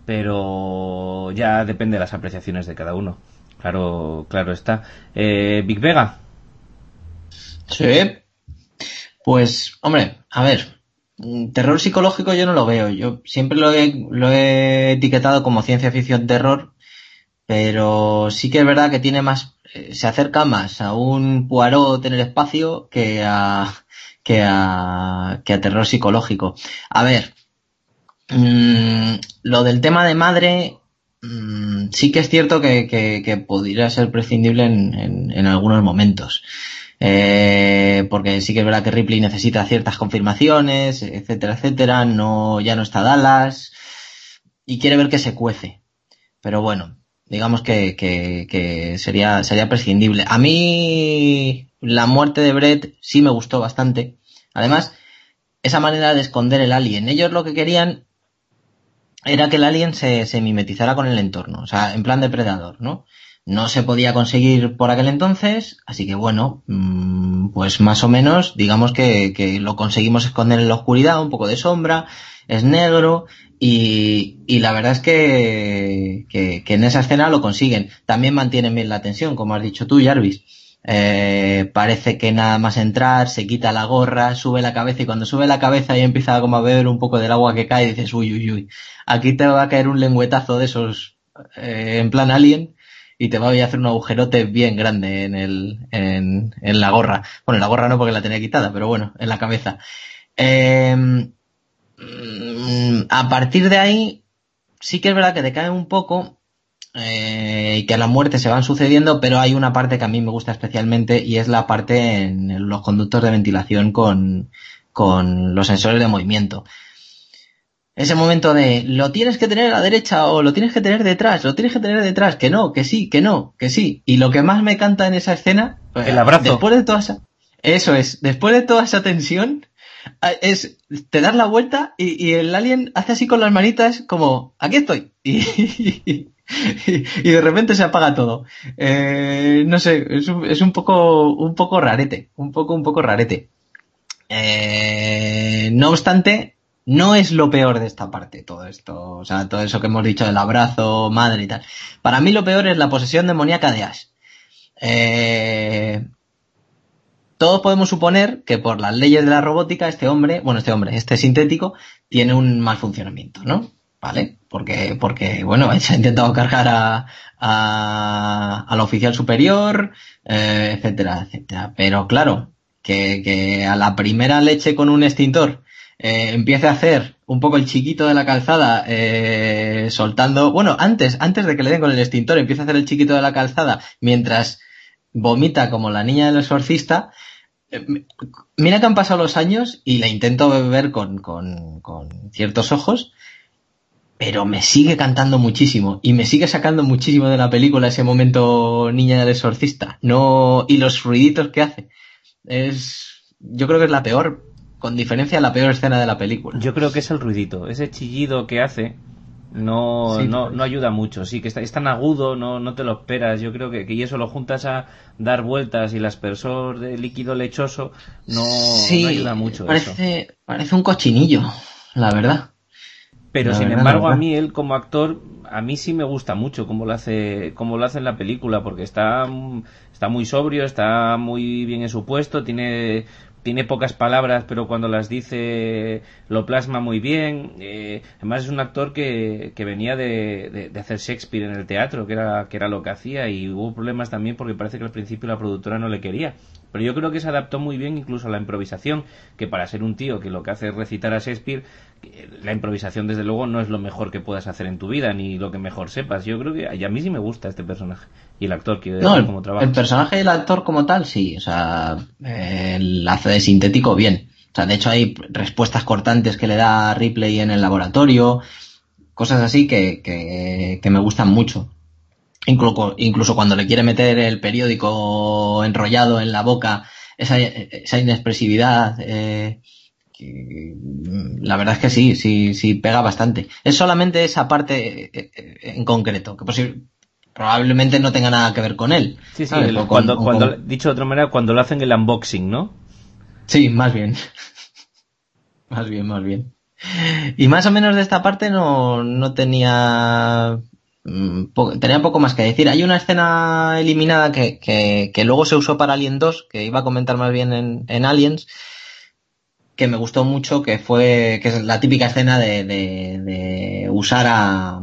pero ya depende de las apreciaciones de cada uno. Claro, claro está. Eh, Big Vega. Sí. Pues, hombre, a ver, terror psicológico yo no lo veo. Yo siempre lo he, lo he etiquetado como ciencia ficción terror, pero sí que es verdad que tiene más, eh, se acerca más a un Poirot en el espacio que a, que a, que a terror psicológico. A ver, Mm, lo del tema de madre, mm, sí que es cierto que, que, podría ser prescindible en, en, algunos momentos. Eh, porque sí que es verdad que Ripley necesita ciertas confirmaciones, etcétera, etcétera. No, ya no está Dallas y quiere ver que se cuece. Pero bueno, digamos que, que, que sería, sería prescindible. A mí la muerte de Brett sí me gustó bastante. Además, esa manera de esconder el alien. Ellos lo que querían era que el alien se, se, mimetizara con el entorno, o sea, en plan depredador, ¿no? no se podía conseguir por aquel entonces, así que bueno, mm, pues más o menos, digamos que, lo conseguimos esconder en la oscuridad, un poco de sombra, es negro, y, y la verdad es que, que, que, en esa escena lo consiguen. También mantienen bien la tensión, como has dicho tú, Jarvis. Eh, parece que nada más entrar, se quita la gorra, sube la cabeza y cuando sube la cabeza y empieza como a beber un poco del agua que cae, dices, uy, uy, uy, aquí te va a caer un lengüetazo de esos eh, en plan alien y te va a hacer un agujerote bien grande en, el, en, en la gorra. Bueno, en la gorra no porque la tenía quitada, pero bueno, en la cabeza. Eh, a partir de ahí, sí que es verdad que decae un poco eh, y que las muertes se van sucediendo, pero hay una parte que a mí me gusta especialmente y es la parte en los conductos de ventilación con, con los sensores de movimiento. Ese momento de lo tienes que tener a la derecha o lo tienes que tener detrás, lo tienes que tener detrás, que no, que sí, que no, que sí. Y lo que más me canta en esa escena, el abrazo. Después de toda esa, eso es, después de toda esa tensión, Ah, es, te das la vuelta y, y, el alien hace así con las manitas como, aquí estoy. <laughs> Y, y <laughs> de repente se apaga todo. Eh, no sé, es un, es un poco, un poco rarete, un poco, un poco rarete. Eh, no obstante, no es lo peor de esta parte, todo esto, o sea, todo eso que hemos dicho del abrazo, madre y tal. Para mí lo peor es la posesión demoníaca de Ash. Eh, todos podemos suponer que por las leyes de la robótica este hombre, bueno, este hombre, este sintético, tiene un mal funcionamiento, ¿no? ¿Vale? Porque, porque bueno, <laughs> se ha intentado cargar a, a, al oficial superior, eh, etcétera, etcétera. Pero claro, que, que a la primera leche con un extintor eh, empiece a hacer un poco el chiquito de la calzada, eh, soltando, bueno, antes, antes de que le den con el extintor, empieza a hacer el chiquito de la calzada mientras vomita como la niña del exorcista. Eh, mira que han pasado los años y la intento ver con, con, con, ciertos ojos, pero me sigue cantando muchísimo y me sigue sacando muchísimo de la película ese momento niña del exorcista. No, y los ruiditos que hace. Es, yo creo que es la peor, con diferencia la peor escena de la película. Yo creo que es el ruidito, ese chillido que hace no, sí, no, no ayuda mucho. Sí, que está, es tan agudo, no, no te lo esperas. Yo creo que, que y eso lo juntas a dar vueltas y el aspersor de líquido lechoso no, sí, no ayuda mucho. Parece, eso. parece un cochinillo, la verdad. Pero La sin verdad, embargo, a mí él como actor, a mí sí me gusta mucho cómo lo hace, cómo lo hace en la película, porque está, está muy sobrio, está muy bien en su puesto, tiene tiene pocas palabras, pero cuando las dice lo plasma muy bien. Eh, además es un actor que, que venía de, de, de, hacer Shakespeare en el teatro, que era, que era lo que hacía, y hubo problemas también porque parece que al principio la productora no le quería. Pero yo creo que se adaptó muy bien incluso a la improvisación, que para ser un tío que lo que hace es recitar a Shakespeare, la improvisación desde luego no es lo mejor que puedas hacer en tu vida, ni lo que mejor sepas. Yo creo que a mí sí me gusta este personaje. Y el actor, quiero decir, No, como trabaja. el personaje y el actor como tal, sí. O sea, eh, el hace de sintético bien. O sea, de hecho hay respuestas cortantes que le da Ripley en el laboratorio, cosas así que, que, que me gustan mucho. Incluso, incluso cuando le quiere meter el periódico enrollado en la boca, esa, esa inexpresividad, eh, la verdad es que sí, sí, sí pega bastante. Es solamente esa parte eh, en concreto, que posi- probablemente no tenga nada que ver con él. Sí, sí, ¿sabes? el- O con- cuando, cuando, con- dicho de otra manera, cuando lo hacen el unboxing, ¿no? Sí, más bien. <laughs> más bien, más bien. Y más o menos de esta parte no, no tenía po- tenía poco más que decir. Hay una escena eliminada que, que, que luego se usó para Alien 2, que iba a comentar más bien en, en Aliens, que me gustó mucho, que fue, que es la típica escena de, de, de usar a,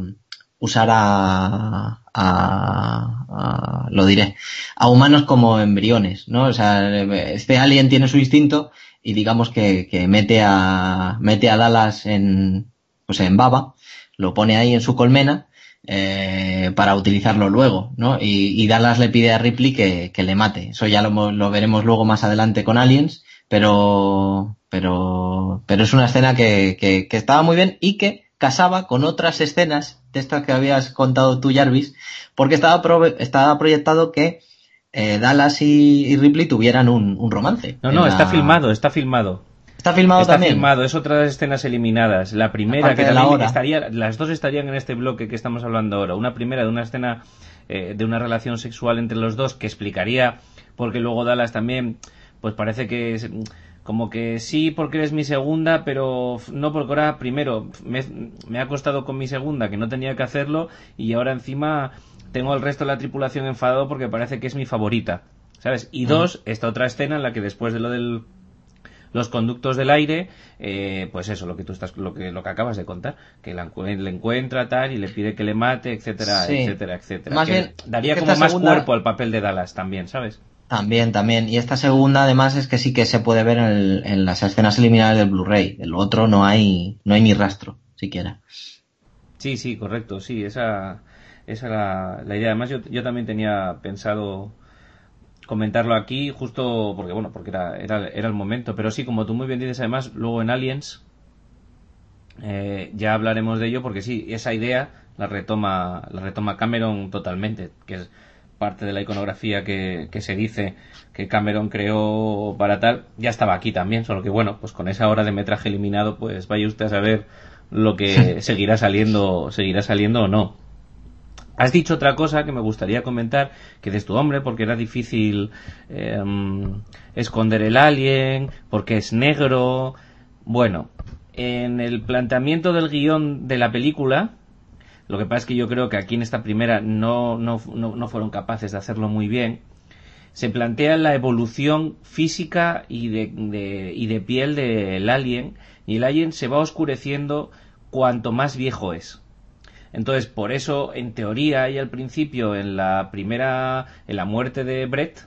usar a, a, a- lo diré, a humanos como embriones, ¿no? O sea, este alien tiene su instinto y digamos que, que mete a, mete a Dallas en, pues en baba, lo pone ahí en su colmena, eh, para utilizarlo luego, ¿no? Y, y Dallas le pide a Ripley que, que le mate. Eso ya lo, mo- lo veremos luego más adelante con Aliens, pero, pero, pero es una escena que, que, que estaba muy bien y que casaba con otras escenas de estas que habías contado tú, Jarvis, porque estaba, estaba proyectado que eh, Dallas y, y Ripley tuvieran un, un romance. No, no, la- está filmado, está filmado. Está filmado Está también. filmado, es otra de las escenas eliminadas. La primera, Aparte que la también estaría, las dos estarían en este bloque que estamos hablando ahora. Una primera de una escena eh, de una relación sexual entre los dos que explicaría porque luego Dallas también pues parece que es, como que sí porque eres mi segunda, pero no porque ahora primero me, me, ha costado con mi segunda que no tenía que hacerlo y ahora encima tengo al resto de la tripulación enfadado porque parece que es mi favorita, ¿sabes? Y dos, esta otra escena en la que después de lo del los conductos del aire, eh, pues eso, lo que tú estás, lo que, lo que acabas de contar, que la, le encuentra tal y le pide que le mate, etcétera, etcétera, etcétera. Más bien, daría como más cuerpo al papel de Dallas también, ¿sabes? También, también. Y esta segunda, además, es que sí que se puede ver en, en las escenas eliminadas del Blu-ray. El otro no hay, no hay ni rastro, siquiera. Sí, sí, correcto, sí, esa, esa era la idea. Además, yo, yo también tenía pensado comentarlo aquí justo porque bueno porque era, era, era, el momento. Pero sí como tú muy bien dices además luego en Aliens eh, ya hablaremos de ello porque sí esa idea la retoma la retoma Cameron totalmente que es parte de la iconografía que, que se dice que Cameron creó para tal. Ya estaba aquí también solo que bueno pues con esa hora de metraje eliminado pues vaya usted a saber lo que <laughs> seguirá saliendo seguirá saliendo o no Has dicho otra cosa que me gustaría comentar, que de tu hombre, porque era difícil eh, esconder el alien, porque es negro. Bueno, en el planteamiento del guion de la película, lo que pasa es que yo creo que aquí en esta primera no, no, no, fueron capaces de hacerlo muy bien. Se plantea la evolución física y de, y de piel del alien, y el alien se va oscureciendo cuanto más viejo es. Entonces, por eso, en teoría, y al principio, en la primera, en la muerte de Brett,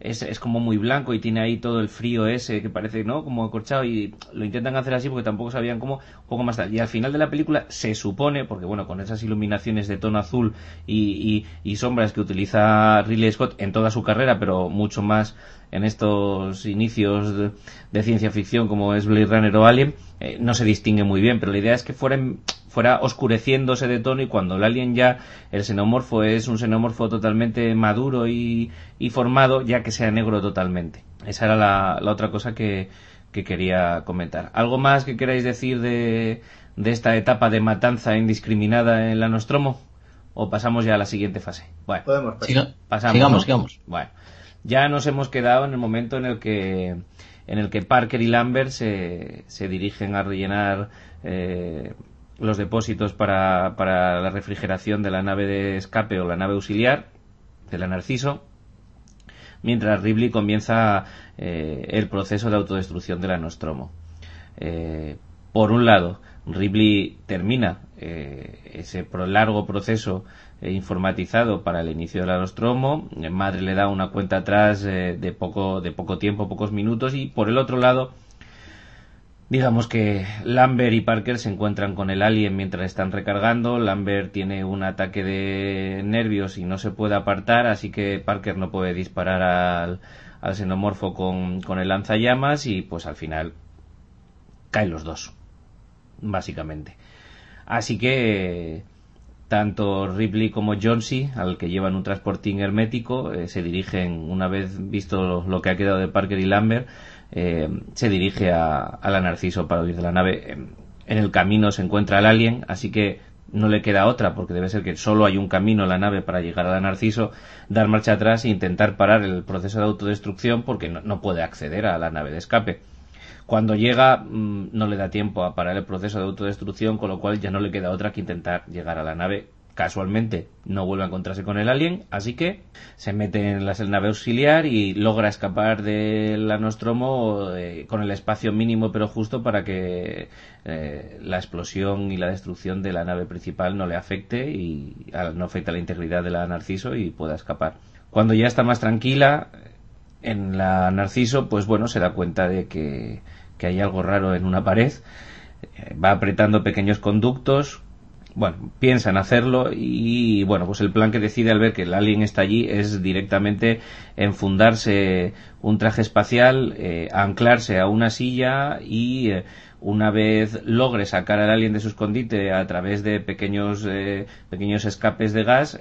es, es, como muy blanco y tiene ahí todo el frío ese que parece, ¿no? Como acorchado y lo intentan hacer así porque tampoco sabían cómo, poco más tarde. Y al final de la película se supone, porque bueno, con esas iluminaciones de tono azul y, y, y sombras que utiliza Ridley Scott en toda su carrera, pero mucho más en estos inicios de, ciencia ficción como es Blade Runner o Alien, eh, no se distingue muy bien, pero la idea es que fueran fuera oscureciéndose de tono y cuando el alien ya, el xenomorfo es un xenomorfo totalmente maduro y, y formado, ya que sea negro totalmente. Esa era la, la otra cosa que, que, quería comentar. ¿Algo más que queráis decir de, de esta etapa de matanza indiscriminada en la Nostromo? ¿O pasamos ya a la siguiente fase? Bueno, Podemos pasar. pasamos. Sigamos, ¿no? sigamos. Bueno, ya nos hemos quedado en el momento en el que en el que Parker y Lambert se, se dirigen a rellenar eh, los depósitos para, para la refrigeración de la nave de escape o la nave auxiliar de la Narciso, mientras Ripley comienza eh, el proceso de autodestrucción de la Nostromo. Eh, por un lado, Ripley termina eh, ese largo proceso informatizado para el inicio de la Nostromo, Madre le da una cuenta atrás de, poco, de poco tiempo, pocos minutos, y por el otro lado, Digamos que Lambert y Parker se encuentran con el alien mientras están recargando. Lambert tiene un ataque de nervios y no se puede apartar, así que Parker no puede disparar al, al xenomorfo con, con el lanzallamas y pues al final caen los dos, básicamente. Así que tanto Ripley como Jonesy, al que llevan un transportín hermético, eh, se dirigen, una vez visto lo, lo, que ha quedado de Parker y Lambert, eh, se dirige a, a, la Narciso para huir de la nave. En el camino se encuentra el alien, así que no le queda otra, porque debe ser que solo hay un camino en la nave para llegar a la Narciso, dar marcha atrás e intentar parar el proceso de autodestrucción porque no, no puede acceder a la nave de escape. Cuando llega mmm, no le da tiempo a parar el proceso de autodestrucción, con lo cual ya no le queda otra que intentar llegar a la nave casualmente no vuelve a encontrarse con el alien, así que se mete en la nave auxiliar y logra escapar de la Nostromo eh, con el espacio mínimo pero justo para que eh, la explosión y la destrucción de la nave principal no le afecte y no afecte a la integridad de la Narciso y pueda escapar. Cuando ya está más tranquila en la Narciso, pues bueno, se da cuenta de que, que hay algo raro en una pared, eh, va apretando pequeños conductos, bueno, piensa en hacerlo y bueno, pues el plan que decide al ver que el alien está allí es directamente enfundarse un traje espacial, eh, anclarse a una silla y eh, una vez logre sacar al alien de su escondite a través de pequeños, eh, pequeños escapes de gas,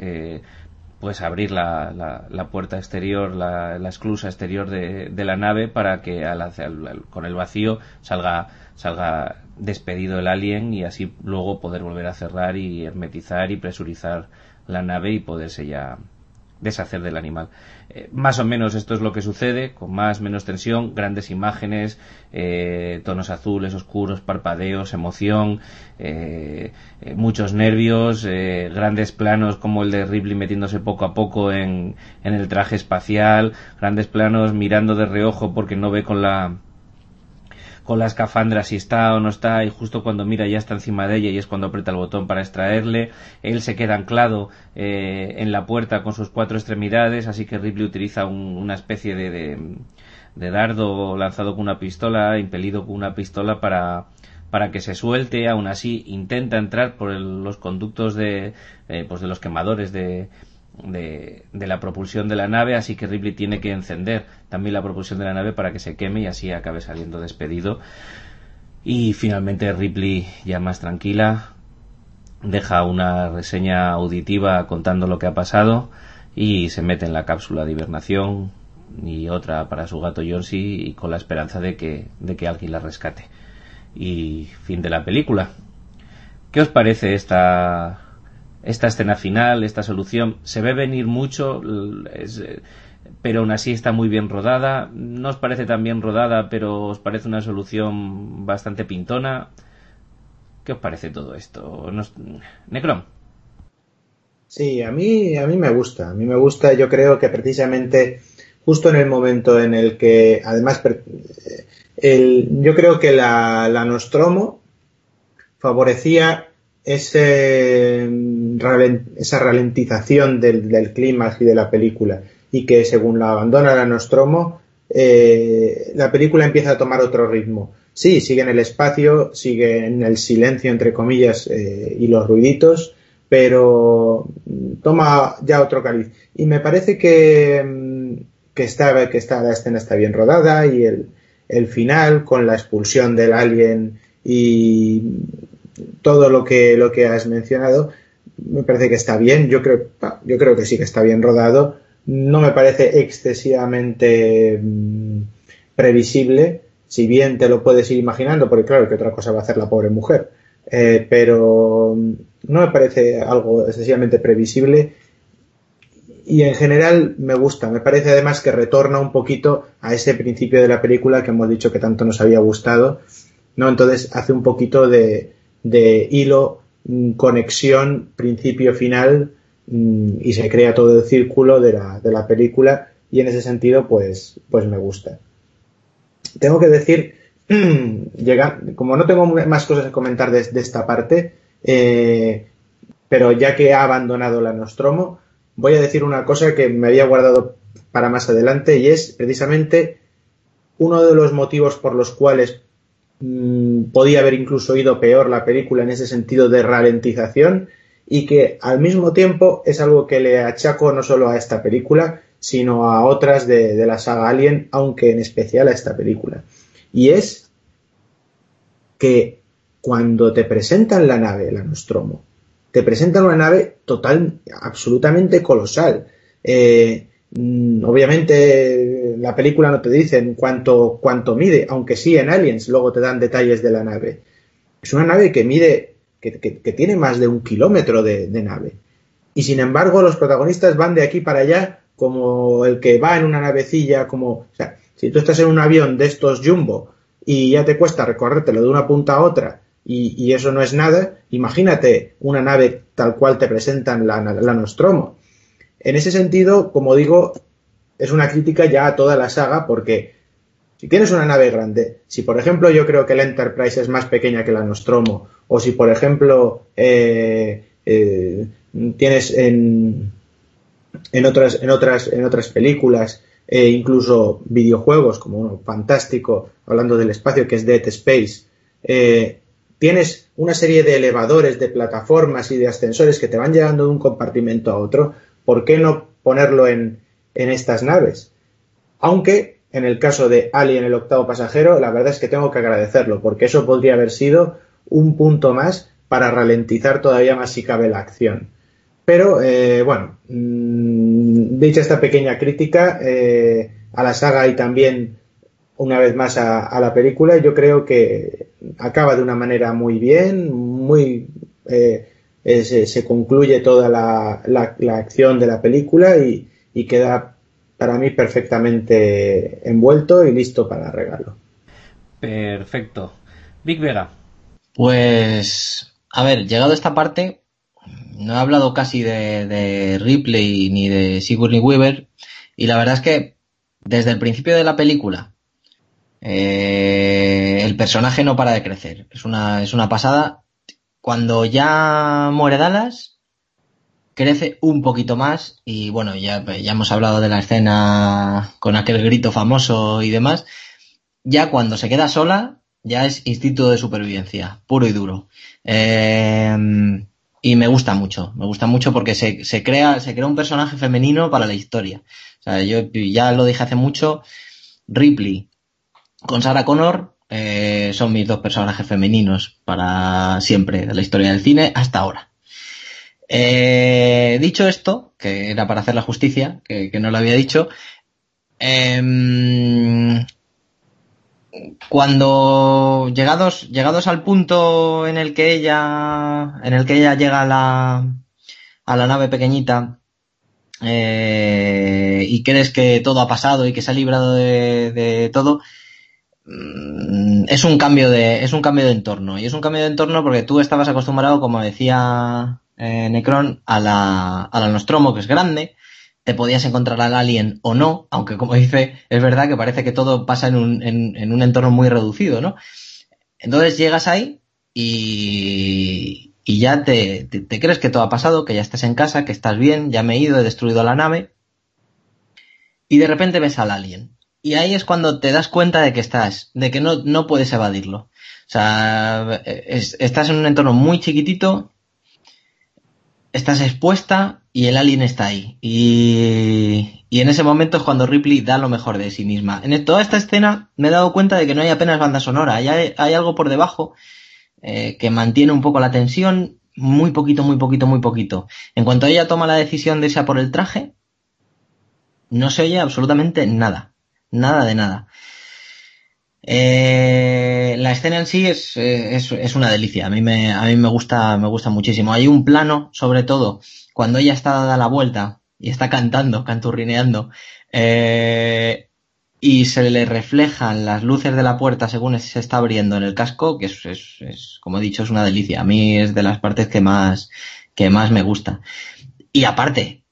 pues abrir la, la, la puerta exterior, la, la, esclusa exterior de, de, la nave para que al, al, con el vacío salga, salga despedido el alien y así luego poder volver a cerrar y hermetizar y presurizar la nave y poderse ya deshacer del animal. Eh, más o menos esto es lo que sucede, con más menos tensión, grandes imágenes, eh, tonos azules, oscuros, parpadeos, emoción, eh, muchos nervios, grandes planos como el de Ripley metiéndose poco a poco en, en el traje espacial, grandes planos mirando de reojo porque no ve con la con la escafandra si está o no está y justo cuando mira ya está encima de ella y es cuando aprieta el botón para extraerle. Él se queda anclado eh, en la puerta con sus cuatro extremidades, así que Ripley utiliza una especie de, de, dardo lanzado con una pistola, impelido con una pistola para para que se suelte, aún así intenta entrar por los conductos de, eh, pues de los quemadores de, de, la propulsión de la nave, así que Ripley tiene que encender también la propulsión de la nave para que se queme y así acabe saliendo despedido. Y finalmente Ripley, ya más tranquila, deja una reseña auditiva contando lo que ha pasado y se mete en la cápsula de hibernación y otra para su gato Jonesy y con la esperanza de que, de que alguien la rescate. Y fin de la película. ¿Qué os parece esta esta escena final, esta solución, se ve venir mucho, eh, pero aún así está muy bien rodada. No os parece tan bien rodada, pero os parece una solución bastante pintona. ¿Qué os parece todo esto? Necron. Sí, a mí, a mí me gusta. A mí me gusta, yo creo que precisamente justo en el momento en el que, además, el, yo creo que la Nostromo favorecía ese, esa ralentización del, del clímax y de la película y que según la abandona la Nostromo, eh, la película empieza a tomar otro ritmo. Sí, sigue en el espacio, sigue en el silencio, entre comillas, eh, y los ruiditos, pero toma ya otro cariz. Y me parece que, mm, que, está, que la escena está bien rodada y el, el final con la expulsión del alien y todo lo que, lo que has mencionado me parece que está bien. Yo creo, yo creo que sí que está bien rodado. No me parece excesivamente mm, previsible, si bien te lo puedes ir imaginando, porque claro, que otra cosa va a hacer la pobre mujer. Eh, pero mm, no me parece algo excesivamente previsible y en general me gusta. Me parece además que retorna un poquito a ese principio de la película que hemos dicho que tanto nos había gustado. ¿no? Entonces hace un poquito de, de hilo, mm, conexión, principio, final mm, y se crea todo el círculo de la, de la película y en ese sentido pues, pues me gusta. Tengo que decir, <clears throat> llega, como no tengo más cosas que comentar de, esta parte, eh, pero ya que ha abandonado la Nostromo, voy a decir una cosa que me había guardado para más adelante y es precisamente uno de los motivos por los cuales Mm, podía haber incluso ido peor la película en ese sentido de ralentización y que al mismo tiempo es algo que le achaco no solo a esta película, sino a otras de, la saga Alien, aunque en especial a esta película. Y es que cuando te presentan la nave, la Nostromo, te presentan una nave total, absolutamente colosal. Eh, obviamente la película no te dice cuánto, cuánto mide, aunque sí en Aliens luego te dan detalles de la nave. Es una nave que mide, que, tiene más de un kilómetro de, nave. Y sin embargo los protagonistas van de aquí para allá como el que va en una navecilla, como, o sea, si tú estás en un avión de estos jumbo y ya te cuesta recorrértelo de una punta a otra y, eso no es nada, imagínate una nave tal cual te presentan la, la Nostromo en ese sentido, como digo, es una crítica ya a toda la saga porque si tienes una nave grande, si por ejemplo yo creo que la Enterprise es más pequeña que la Nostromo, o si por ejemplo eh, eh, tienes en, en, otras, en, otras, en otras películas e incluso videojuegos como uno fantástico, hablando del espacio que es Dead Space, tienes una serie de elevadores, de plataformas y de ascensores que te van llevando de un compartimento a otro, ¿por qué no ponerlo en, estas naves? Aunque en el caso de Alien el octavo pasajero, la verdad es que tengo que agradecerlo, porque eso podría haber sido un punto más para ralentizar todavía más si cabe la acción. Pero eh, bueno, mm, dicha esta pequeña crítica eh, a la saga y también una vez más a, la película, yo creo que acaba de una manera muy bien, muy eh, se concluye toda la, la, acción de la película y, y queda para mí perfectamente envuelto y listo para regalo. Perfecto. Big Vega. Pues, a ver, llegado a esta parte, no he hablado casi de, Ripley ni de Sigourney Weaver y la verdad es que desde el principio de la película eh, el personaje no para de crecer. Es una, es una pasada. Cuando ya muere Dallas, crece un poquito más y bueno, ya, ya hemos hablado de la escena con aquel grito famoso y demás. Ya cuando se queda sola, ya es instinto de supervivencia, puro y duro. Eh, y me gusta mucho, me gusta mucho porque se, se, crea, se crea un personaje femenino para la historia. O sea, yo ya lo dije hace mucho, Ripley con Sarah Connor eh, son mis dos personajes femeninos para siempre de la historia del cine hasta ahora. Eh, dicho esto, que era para hacer la justicia, que, no lo había dicho, eh, cuando llegados, llegados al punto en el que ella, en el que ella llega a la, a la nave pequeñita, eh, y crees que todo ha pasado y que se ha librado de, todo, es un cambio de, es un cambio de entorno. Y es un cambio de entorno porque tú estabas acostumbrado, como decía eh, Necron, a la, a la Nostromo, que es grande, te podías encontrar al alien o no, aunque como <laughs> dice, es verdad que parece que todo pasa en un, en, un entorno muy reducido, ¿no? Entonces llegas ahí y, y ya te, te, crees que todo ha pasado, que ya estás en casa, que estás bien, ya me he ido, he destruido la nave, y de repente ves al alien. Y ahí es cuando te das cuenta de que estás, de que no, no puedes evadirlo. O sea, estás en un entorno muy chiquitito, estás expuesta y el alien está ahí. Y, y, en ese momento es cuando Ripley da lo mejor de sí misma. En toda esta escena me he dado cuenta de que no hay apenas banda sonora, hay, hay algo por debajo eh, que mantiene un poco la tensión, muy poquito, muy poquito, muy poquito. En cuanto ella toma la decisión de irse a por el traje, no se oye absolutamente nada, nada de nada. Eh, la escena en sí es, es, es, una delicia. A mí me, a mí me gusta, me gusta muchísimo. Hay un plano, sobre todo, cuando ella está dada la vuelta y está cantando, canturrineando, eh, y se le reflejan las luces de la puerta según se está abriendo en el casco, que es, es, es, como he dicho, es una delicia. A mí es de las partes que más, que más me gusta. Y aparte,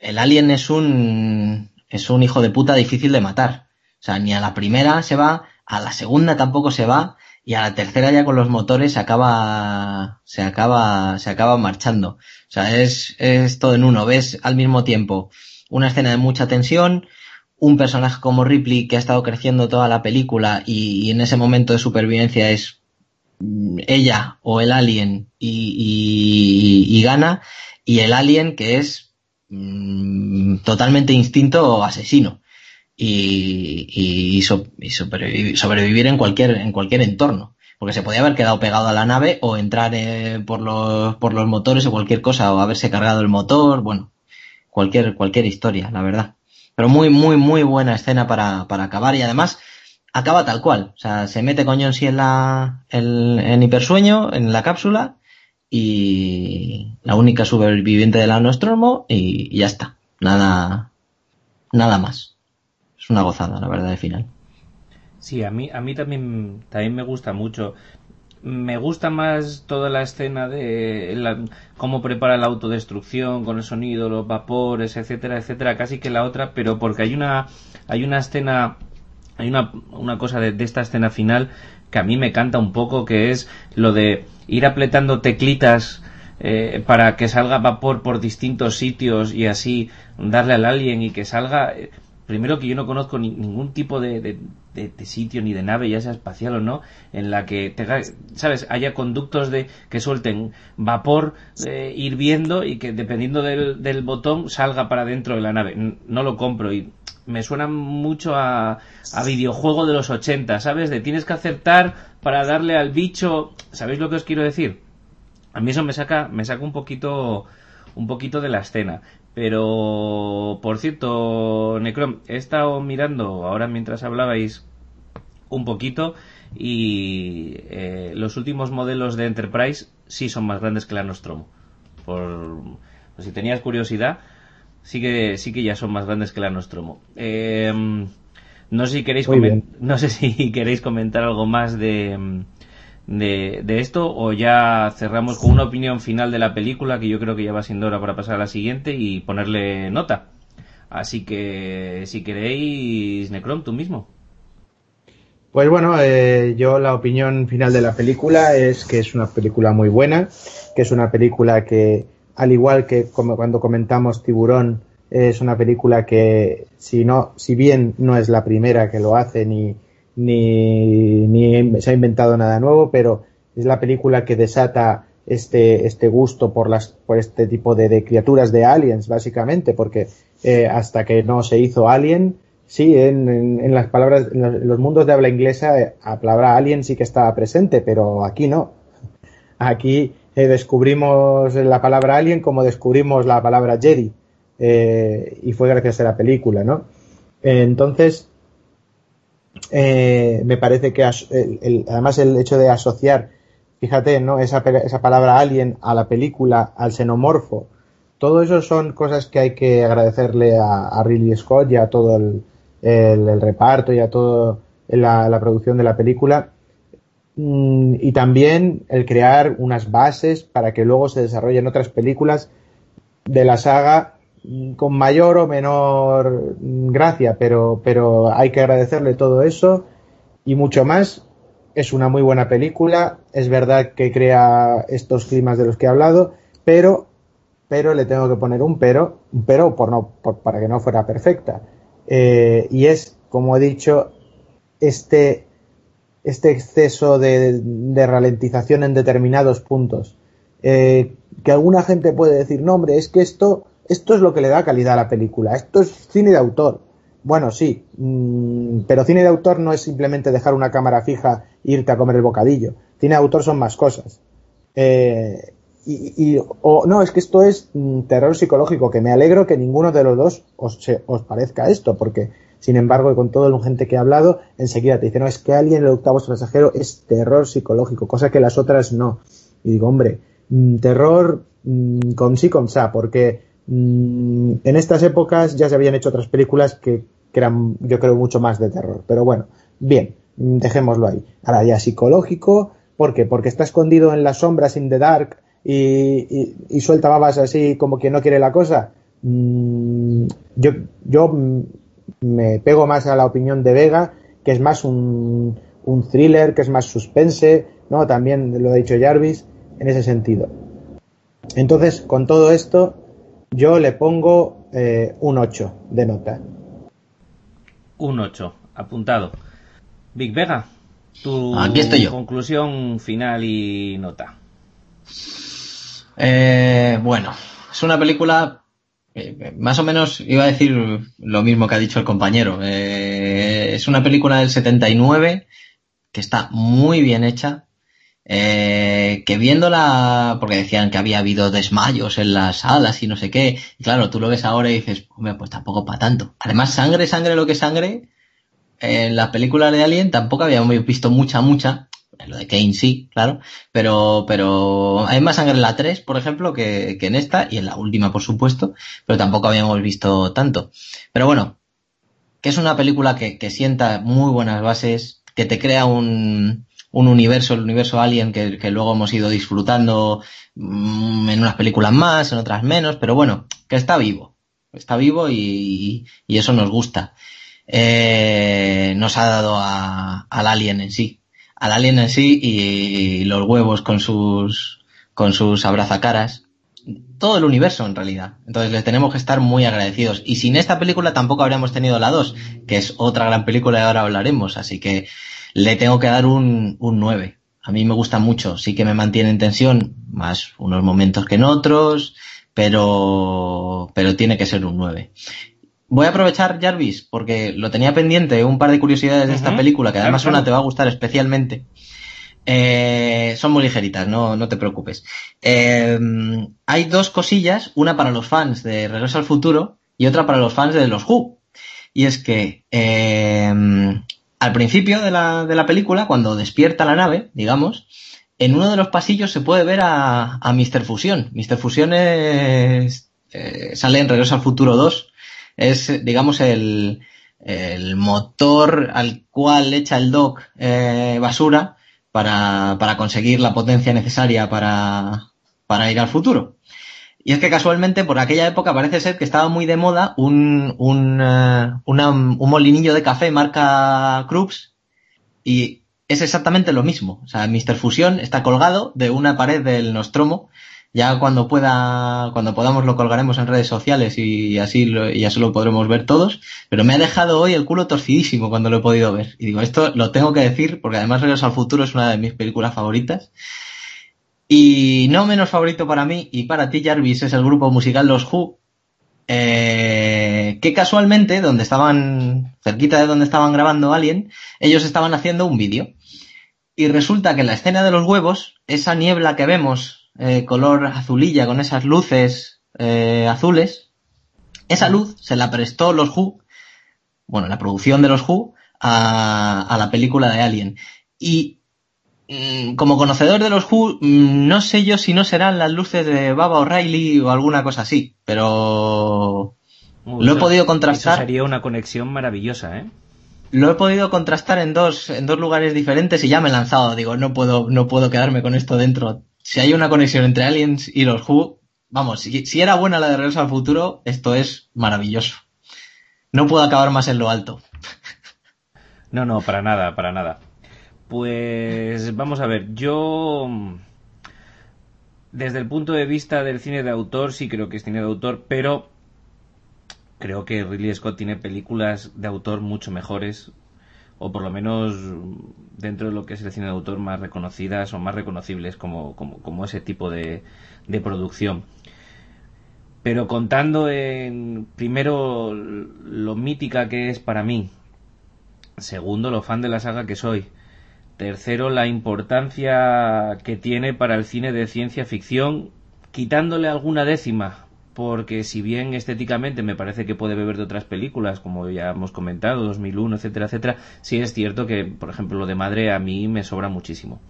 el alien es un, es un hijo de puta difícil de matar. O sea, ni a la primera se va, a la segunda tampoco se va, y a la tercera ya con los motores se acaba, se acaba, se acaba marchando. O sea, es, es todo en uno. Ves al mismo tiempo una escena de mucha tensión, un personaje como Ripley que ha estado creciendo toda la película y, en ese momento de supervivencia es ella o el alien y, y, gana, y el alien que es mm, totalmente instinto asesino y, y, sobrevivir, en cualquier, en cualquier entorno. Porque se podía haber quedado pegado a la nave o entrar eh, por, los, por los motores o cualquier cosa o haberse cargado el motor, bueno, cualquier, cualquier historia, la verdad. Pero muy, muy, muy buena escena para, para acabar y además acaba tal cual. O sea, se mete con sí en la, el, en hipersueño, en la cápsula y la única superviviente de la Nostromo y, ya está. Nada, nada más una gozada, la verdad, de final. Sí, a mí, a mí también, también me gusta mucho. Me gusta más toda la escena de cómo prepara la autodestrucción con el sonido, los vapores, etcétera, etcétera, casi que la otra, pero porque hay una, hay una escena, hay una, una cosa de esta escena final que a mí me canta un poco, que es lo de ir apretando teclitas eh, para que salga vapor por distintos sitios y así darle al alien y que salga primero que yo no conozco ningún tipo de, de, sitio ni de nave, ya sea espacial o no, en la que tenga, sabes, haya conductos de que suelten vapor eh, hirviendo y que dependiendo del, del, botón salga para dentro de la nave. No lo compro y me suena mucho a, a videojuego de los 80, ¿sabes? De tienes que acertar para darle al bicho, ¿sabéis lo que os quiero decir? A mí eso me saca, me saca un poquito un poquito de la escena. Pero, por cierto, Necrom, he estado mirando ahora mientras hablabais un poquito y eh, los últimos modelos de Enterprise sí son más grandes que la Nostromo. Por, si tenías curiosidad, sí que, sí que ya son más grandes que la Nostromo. Eh, no sé si queréis no sé <laughs> si queréis comentar algo más de, de, de, esto o ya cerramos con una opinión final de la película que yo creo que ya va siendo hora para pasar a la siguiente y ponerle nota. Así que si queréis, Necron, tú mismo. Pues bueno, eh, yo la opinión final de la película es que es una película muy buena, que es una película que, al igual que como cuando comentamos Tiburón, es una película que, si no, si bien no es la primera que lo hace ni, ni, ni se ha inventado nada nuevo, pero es la película que desata este, este gusto por las, por este tipo de, de criaturas de aliens, básicamente, porque eh, hasta que no se hizo Alien, sí, en, en, las palabras, en los mundos de habla inglesa, eh, la palabra alien sí que estaba presente, pero aquí no. <laughs> Aquí eh, descubrimos la palabra alien como descubrimos la palabra Jedi. Eh, y fue gracias a la película, ¿no? entonces, me parece que además el hecho de asociar, fíjate, ¿no? Esa, esa palabra alien a la película, al xenomorfo, todo eso son cosas que hay que agradecerle a, a Ridley Scott y a todo el, el, reparto y a toda la, producción de la película. Mm, y también el crear unas bases para que luego se desarrollen otras películas de la saga mm, con mayor o menor gracia, pero, pero hay que agradecerle todo eso y mucho más. Es una muy buena película, es verdad que crea estos climas de los que he hablado, pero, pero le tengo que poner un pero, un pero por no, para que no fuera perfecta. Eh, y es, como he dicho, este, este exceso de, ralentización en determinados puntos. Eh, que alguna gente puede decir, no, hombre, es que esto, esto es lo que le da calidad a la película, esto es cine de autor. Bueno, sí, mm, pero cine de autor no es simplemente dejar una cámara fija e irte a comer el bocadillo. Cine de autor son más cosas. Eh, y, o no, es que esto es mm, terror psicológico, que me alegro que ninguno de los dos os, os parezca esto, porque sin embargo, con todo la gente que ha hablado, enseguida te dice, no, es que alguien el octavo pasajero es terror psicológico, cosa que las otras no. Y digo, hombre, mm, terror mm, con sí, con sa, porque en estas épocas ya se habían hecho otras películas que, que, eran, yo creo, mucho más de terror. Pero bueno, bien, dejémoslo ahí. Ahora ya psicológico, ¿por qué? Porque está escondido en las sombras, in the dark, y, suelta babas así como quien no quiere la cosa. Mm, yo, yo me pego más a la opinión de Vega, que es más un, un thriller, que es más suspense, ¿no? También lo ha dicho Jarvis, en ese sentido. Entonces, con todo esto, yo le pongo eh, un 8 de nota. Un 8, apuntado. Big Vega, tu conclusión final y nota. Eh, bueno, es una película eh, más o menos iba a decir lo mismo que ha dicho el compañero. Eh, es una película del 79 que está muy bien hecha. que viéndola, porque decían que había habido desmayos en las salas y no sé qué, y claro, tú lo ves ahora y dices, pues tampoco para tanto. Además, sangre, sangre, lo que sangre, en las películas de Alien tampoco habíamos visto mucha, mucha, lo de Kane sí, claro, pero, pero hay más sangre en la 3, por ejemplo, que, que en esta, y en la última, por supuesto, pero tampoco habíamos visto tanto. Pero bueno, que es una película que, que sienta muy buenas bases, que te crea un, un universo, el universo Alien, que, que luego hemos ido disfrutando mm, en unas películas más, en otras menos, pero bueno, que está vivo, está vivo y, y eso nos gusta. Eh, nos ha dado al Alien en sí al alien en sí y, los huevos con sus, con sus abrazacaras. Todo el universo en realidad. Entonces les tenemos que estar muy agradecidos. Y sin esta película tampoco habríamos tenido la 2, que es otra gran película y ahora hablaremos. Así que le tengo que dar un, un 9. A mí me gusta mucho. Sí que me mantiene en tensión, más unos momentos que en otros, pero, pero tiene que ser un 9. Voy a aprovechar, Jarvis, porque lo tenía pendiente, un par de curiosidades de esta película, que además una te va a gustar especialmente. Eh, son muy ligeritas, no, no te preocupes. Eh, hay dos cosillas, una para los fans de Regreso al Futuro y otra para los fans de los Who. Y es que eh, al principio de la, de la película, cuando despierta la nave, digamos, en uno de los pasillos se puede ver a, a Mr. Fusión. Mr. Fusión es, sale en Regreso al Futuro 2. Es, digamos, el, el motor al cual echa el Doc eh, basura para, para conseguir la potencia necesaria para, para ir al futuro. Y es que casualmente por aquella época parece ser que estaba muy de moda un, un, eh, un molinillo de café marca Krups y es exactamente lo mismo. O sea, Mr. Fusión está colgado de una pared del Nostromo. Ya cuando pueda, cuando podamos lo colgaremos en redes sociales y así lo, y así lo podremos ver todos. Pero me ha dejado hoy el culo torcidísimo cuando lo he podido ver. Y digo, esto lo tengo que decir porque además Regreso al Futuro es una de mis películas favoritas. Y no menos favorito para mí y para ti, Jarvis, es el grupo musical Los Who, eh, que casualmente, donde estaban, cerquita de donde estaban grabando Alien, ellos estaban haciendo un vídeo. Y resulta que en la escena de los huevos, esa niebla que vemos, eh, color azulilla con esas luces eh, azules, esa luz se la prestó los Who, bueno, la producción de los Who, a, a la película de Alien. Y mm, como conocedor de los Who, mm, no sé yo si no serán las luces de Baba O'Reilly o alguna cosa así, pero Uh, Lo he eso- podido Eso contrastar. sería una conexión maravillosa, ¿eh? lo he podido contrastar en dos, en dos lugares diferentes y ya me he lanzado. Digo, no puedo, no puedo quedarme con esto dentro. Si hay una conexión entre Aliens y los Who, vamos, si, si era buena la de Regreso al Futuro, esto es maravilloso. No puedo acabar más en lo alto. No, no, para nada, para nada. Pues vamos a ver, yo desde el punto de vista del cine de autor sí creo que es cine de autor, pero creo que Ridley Scott tiene películas de autor mucho mejores o por lo menos dentro de lo que es el cine de autor más reconocidas o más reconocibles como, como, como ese tipo de, de producción. Pero contando en primero lo mítica que es para mí, Segundo, lo fan de la saga que soy. Tercero, la importancia que tiene para el cine de ciencia ficción, quitándole alguna décima, porque si bien estéticamente me parece que puede beber de otras películas, como ya hemos comentado, 2001, etcétera, etcétera, sí es cierto que, por ejemplo, lo de Madre a mí me sobra muchísimo.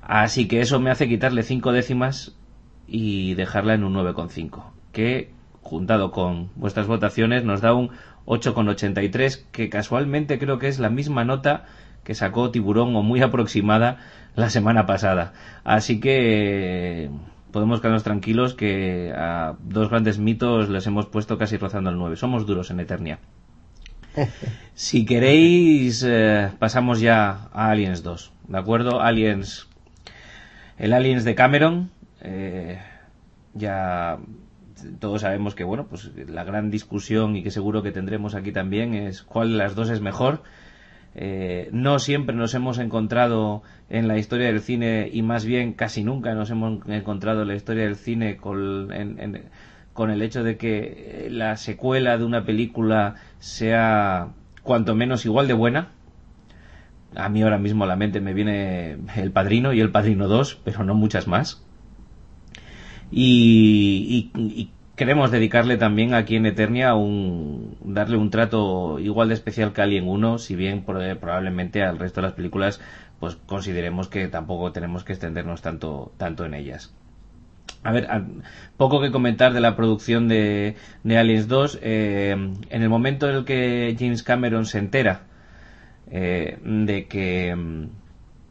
Así que eso me hace quitarle cinco décimas y dejarla en un 9,5, que juntado con vuestras votaciones nos da un 8,83, que casualmente creo que es la misma nota que sacó Tiburón o muy aproximada la semana pasada. Así que podemos quedarnos tranquilos que a dos grandes mitos les hemos puesto casi rozando el 9. Somos duros en Eternia. <laughs> Si queréis, eh, pasamos ya a Aliens 2. ¿De acuerdo? Aliens. El Aliens de Cameron. eh, ya todos sabemos que, bueno, pues la gran discusión y que seguro que tendremos aquí también es cuál de las dos es mejor. Eh, no siempre nos hemos encontrado en la historia del cine y más bien casi nunca nos hemos encontrado en la historia del cine con, en- en- el hecho de que la secuela de una película sea cuanto menos igual de buena. A mí ahora mismo a la mente me viene El Padrino y El Padrino 2, pero no muchas más. Y- y queremos dedicarle también aquí en Eternia un, darle un trato igual de especial que Alien 1, si bien pro- probablemente al resto de las películas pues consideremos que tampoco tenemos que extendernos tanto, tanto en ellas. A ver, poco que comentar de la producción de, Aliens 2. eh, en el momento en el que James Cameron se entera eh, de que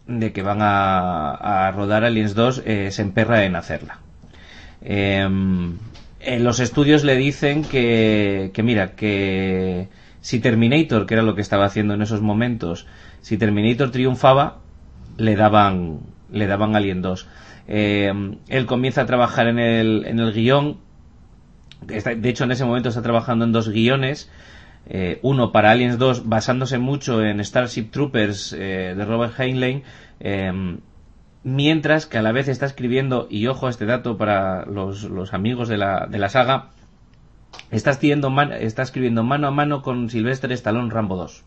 de que van a, a rodar Aliens 2, eh, se emperra en hacerla. Eh, en los estudios le dicen que, que mira, que si Terminator, que era lo que estaba haciendo en esos momentos, si Terminator triunfaba, le daban, le daban Alien 2. Eh, él comienza a trabajar en el, en el guion. De hecho, en ese momento está trabajando en dos guiones. Eh, uno para Aliens 2, basándose mucho en Starship Troopers eh, de Robert Heinlein. Mientras que a la vez está escribiendo, y ojo este dato para los, amigos de la, de la saga, está escribiendo, está escribiendo mano a mano con Sylvester Stallone Rambo 2.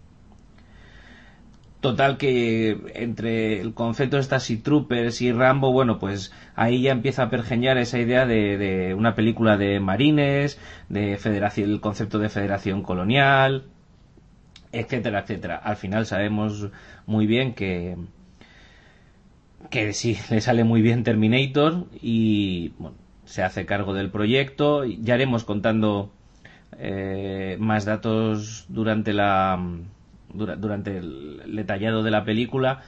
Total que entre el concepto de Starship Troopers y Rambo, bueno, pues ahí ya empieza a pergeñar esa idea de, de una película de marines, de federación, el concepto de federación colonial, etcétera, etcétera. Al final sabemos muy bien que que sí, le sale muy bien Terminator y bueno, se hace cargo del proyecto. Ya haremos contando eh, más datos durante la durante el detallado de la película.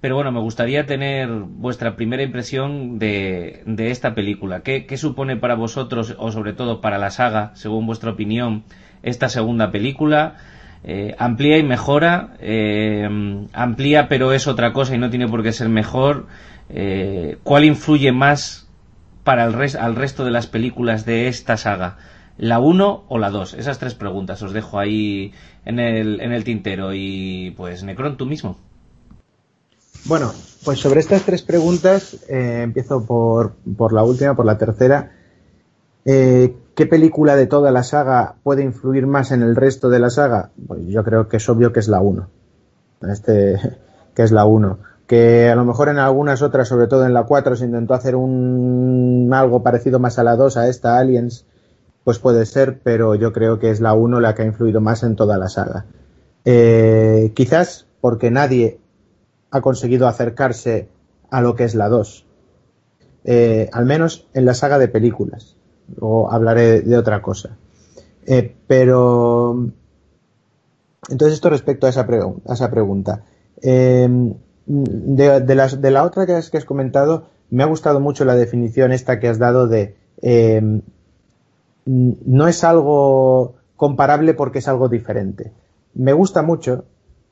Pero bueno, me gustaría tener vuestra primera impresión de, de esta película. ¿Qué, ¿Qué, supone para vosotros, o sobre todo para la saga, según vuestra opinión, esta segunda película? Eh, amplía y mejora, eh, amplía pero es otra cosa y no tiene por qué ser mejor. Eh, ¿Cuál influye más para el res al resto de las películas de esta saga? ¿La 1 o la 2? Esas tres preguntas os dejo ahí en el, en el tintero. Y pues, Necron, tú mismo. Bueno, pues sobre estas tres preguntas, empiezo por, por, la última, por la tercera. ¿Qué película de toda la saga puede influir más en el resto de la saga? Pues yo creo que es obvio que es la 1. Este, <laughs> que es la 1. Que a lo mejor en algunas otras, sobre todo en la 4, se intentó hacer un algo parecido más a la 2, a esta Aliens, pues puede ser, pero yo creo que es la 1 la que ha influido más en toda la saga. Eh, quizás porque nadie ha conseguido acercarse a lo que es la 2. Eh, al menos en la saga de películas. O hablaré de otra cosa. Eh, pero. Entonces, esto respecto a esa, pregunta. Eh, de, la otra que has, has, comentado, me ha gustado mucho la definición esta que has dado de. Eh, no es algo comparable porque es algo diferente. Me gusta mucho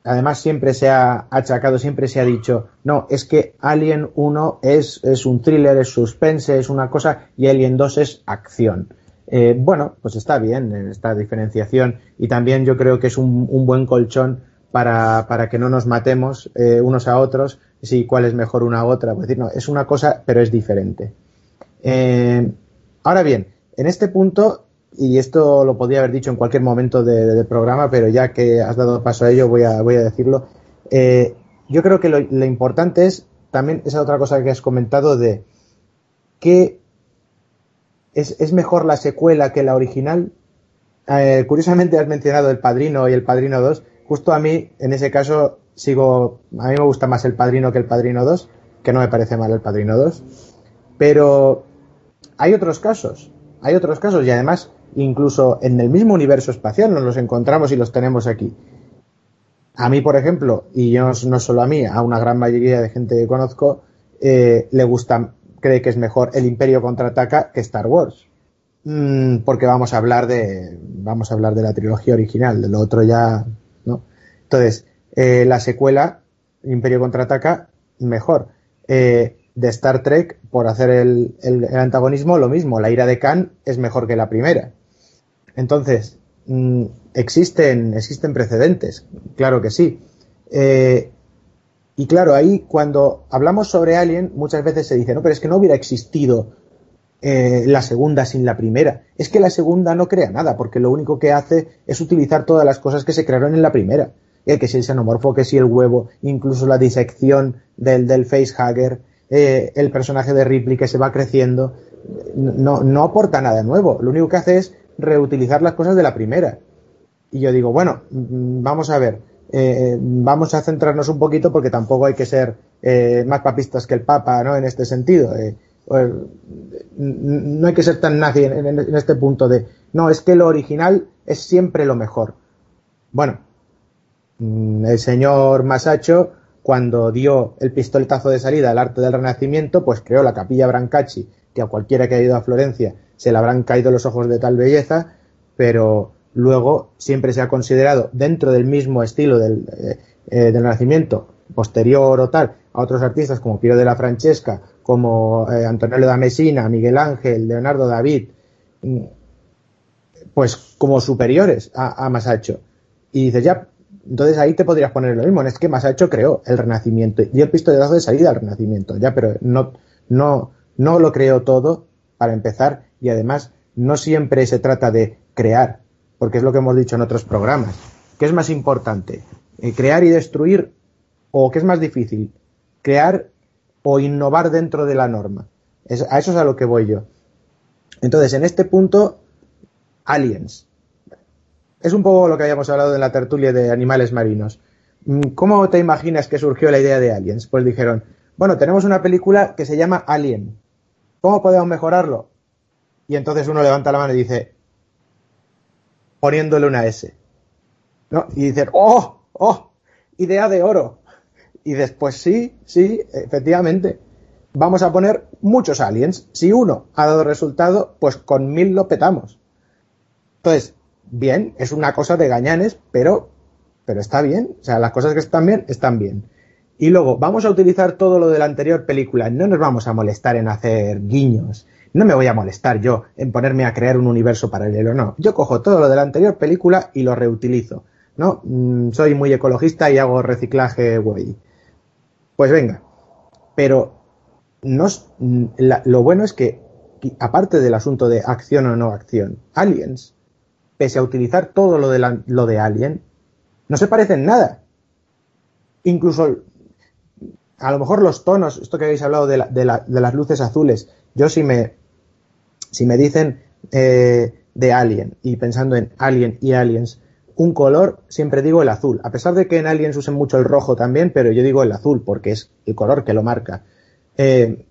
además siempre se ha achacado, siempre se ha dicho, no, es que Alien 1 es, un thriller, es suspense, es una cosa, y Alien 2 es acción. Eh, bueno, pues está bien esta diferenciación y también yo creo que es un, buen colchón para, para, que no nos matemos eh, unos a otros, si cuál es mejor una u otra. Pues no, es una cosa, pero es diferente. Eh, ahora bien, en este punto y esto lo podría haber dicho en cualquier momento del de programa, pero ya que has dado paso a ello voy a, decirlo. Eh, yo creo que lo, importante es también esa otra cosa que has comentado de que es, es mejor la secuela que la original. Eh, curiosamente has mencionado El Padrino y El Padrino 2. Justo a mí, en ese caso, sigo, a mí me gusta más El Padrino que El Padrino 2, que no me parece mal El Padrino 2. Pero hay otros casos, hay otros casos y además incluso en el mismo universo espacial nos los encontramos y los tenemos aquí. A mí, por ejemplo, y yo no solo a mí, a una gran mayoría de gente que conozco, eh, le gusta, cree que es mejor el Imperio contraataca que Star Wars. Mm, porque vamos a hablar de, vamos a hablar de la trilogía original, de lo otro ya, ¿no? Entonces, eh, la secuela, Imperio contraataca, mejor. Eh, de Star Trek, por hacer el, el, el, antagonismo, lo mismo. La ira de Khan es mejor que la primera. Entonces, mmm, existen, existen precedentes, claro que sí. Eh, y claro, ahí cuando hablamos sobre Alien, muchas veces se dice, no, pero es que no hubiera existido eh, la segunda sin la primera. Es que la segunda no crea nada, porque lo único que hace es utilizar todas las cosas que se crearon en la primera. Eh, que si el xenomorfo, que si el huevo, incluso la disección del, del facehugger, eh, el personaje de Ripley que se va creciendo, no, no aporta nada nuevo. Lo único que hace es reutilizar las cosas de la primera. Y yo digo, bueno, mm, vamos a ver, eh, vamos a centrarnos un poquito porque tampoco hay que ser eh, más papistas que el Papa, ¿no? En este sentido. Eh, no hay que ser tan nazi en, en, en, este punto de, no, es que lo original es siempre lo mejor. Bueno, mm, el señor Masacho, cuando dio el pistoletazo de salida al arte del Renacimiento, pues creó la capilla Brancacci, que a cualquiera que haya ido a Florencia se le habrán caído los ojos de tal belleza, pero luego siempre se ha considerado dentro del mismo estilo del, eh, eh, Renacimiento, posterior o tal, a otros artistas como Piero de la Francesca, como eh, Antonello da Messina, Miguel Ángel, Leonardo David, mm, pues como superiores a, a Masacho. Y dices, ya, entonces ahí te podrías poner lo mismo, es que Masacho creó el Renacimiento y el pistoletazo de salida al Renacimiento, ya, pero no, no, no lo creó todo para empezar y además no siempre se trata de crear, porque es lo que hemos dicho en otros programas. ¿Qué es más importante? Eh, ¿Crear y destruir o qué es más difícil? ¿Crear o innovar dentro de la norma? Es, a eso es a lo que voy yo. Entonces, en este punto, aliens. Es un poco lo que habíamos hablado en la tertulia de animales marinos. ¿Cómo te imaginas que surgió la idea de aliens? Pues dijeron, bueno, tenemos una película que se llama Alien. ¿Cómo podemos mejorarlo? Y entonces uno levanta la mano y dice, poniéndole una S. ¿No? Y dice, ¡oh! ¡oh! Idea de oro. Y después sí, sí, efectivamente. Vamos a poner muchos aliens. Si uno ha dado resultado, pues con mil lo petamos. Entonces, bien, es una cosa de gañanes, pero, pero está bien. O sea, las cosas que están bien, están bien. Y luego, vamos a utilizar todo lo de la anterior película. No nos vamos a molestar en hacer guiños. No me voy a molestar yo en ponerme a crear un universo paralelo. No. Yo cojo todo lo de la anterior película y lo reutilizo. ¿No? Mm, soy muy ecologista y hago reciclaje güey. Pues venga. Pero no, mm, lo bueno es que, aparte del asunto de acción o no acción, Aliens pese a utilizar todo lo de, lo de Alien, no se parecen nada. Incluso, a lo mejor los tonos, esto que habéis hablado de, las luces azules, yo si me, si me dicen eh, de Alien y pensando en Alien y Aliens, un color, siempre digo el azul. A pesar de que en Aliens usen mucho el rojo también, pero yo digo el azul porque es el color que lo marca. Eh,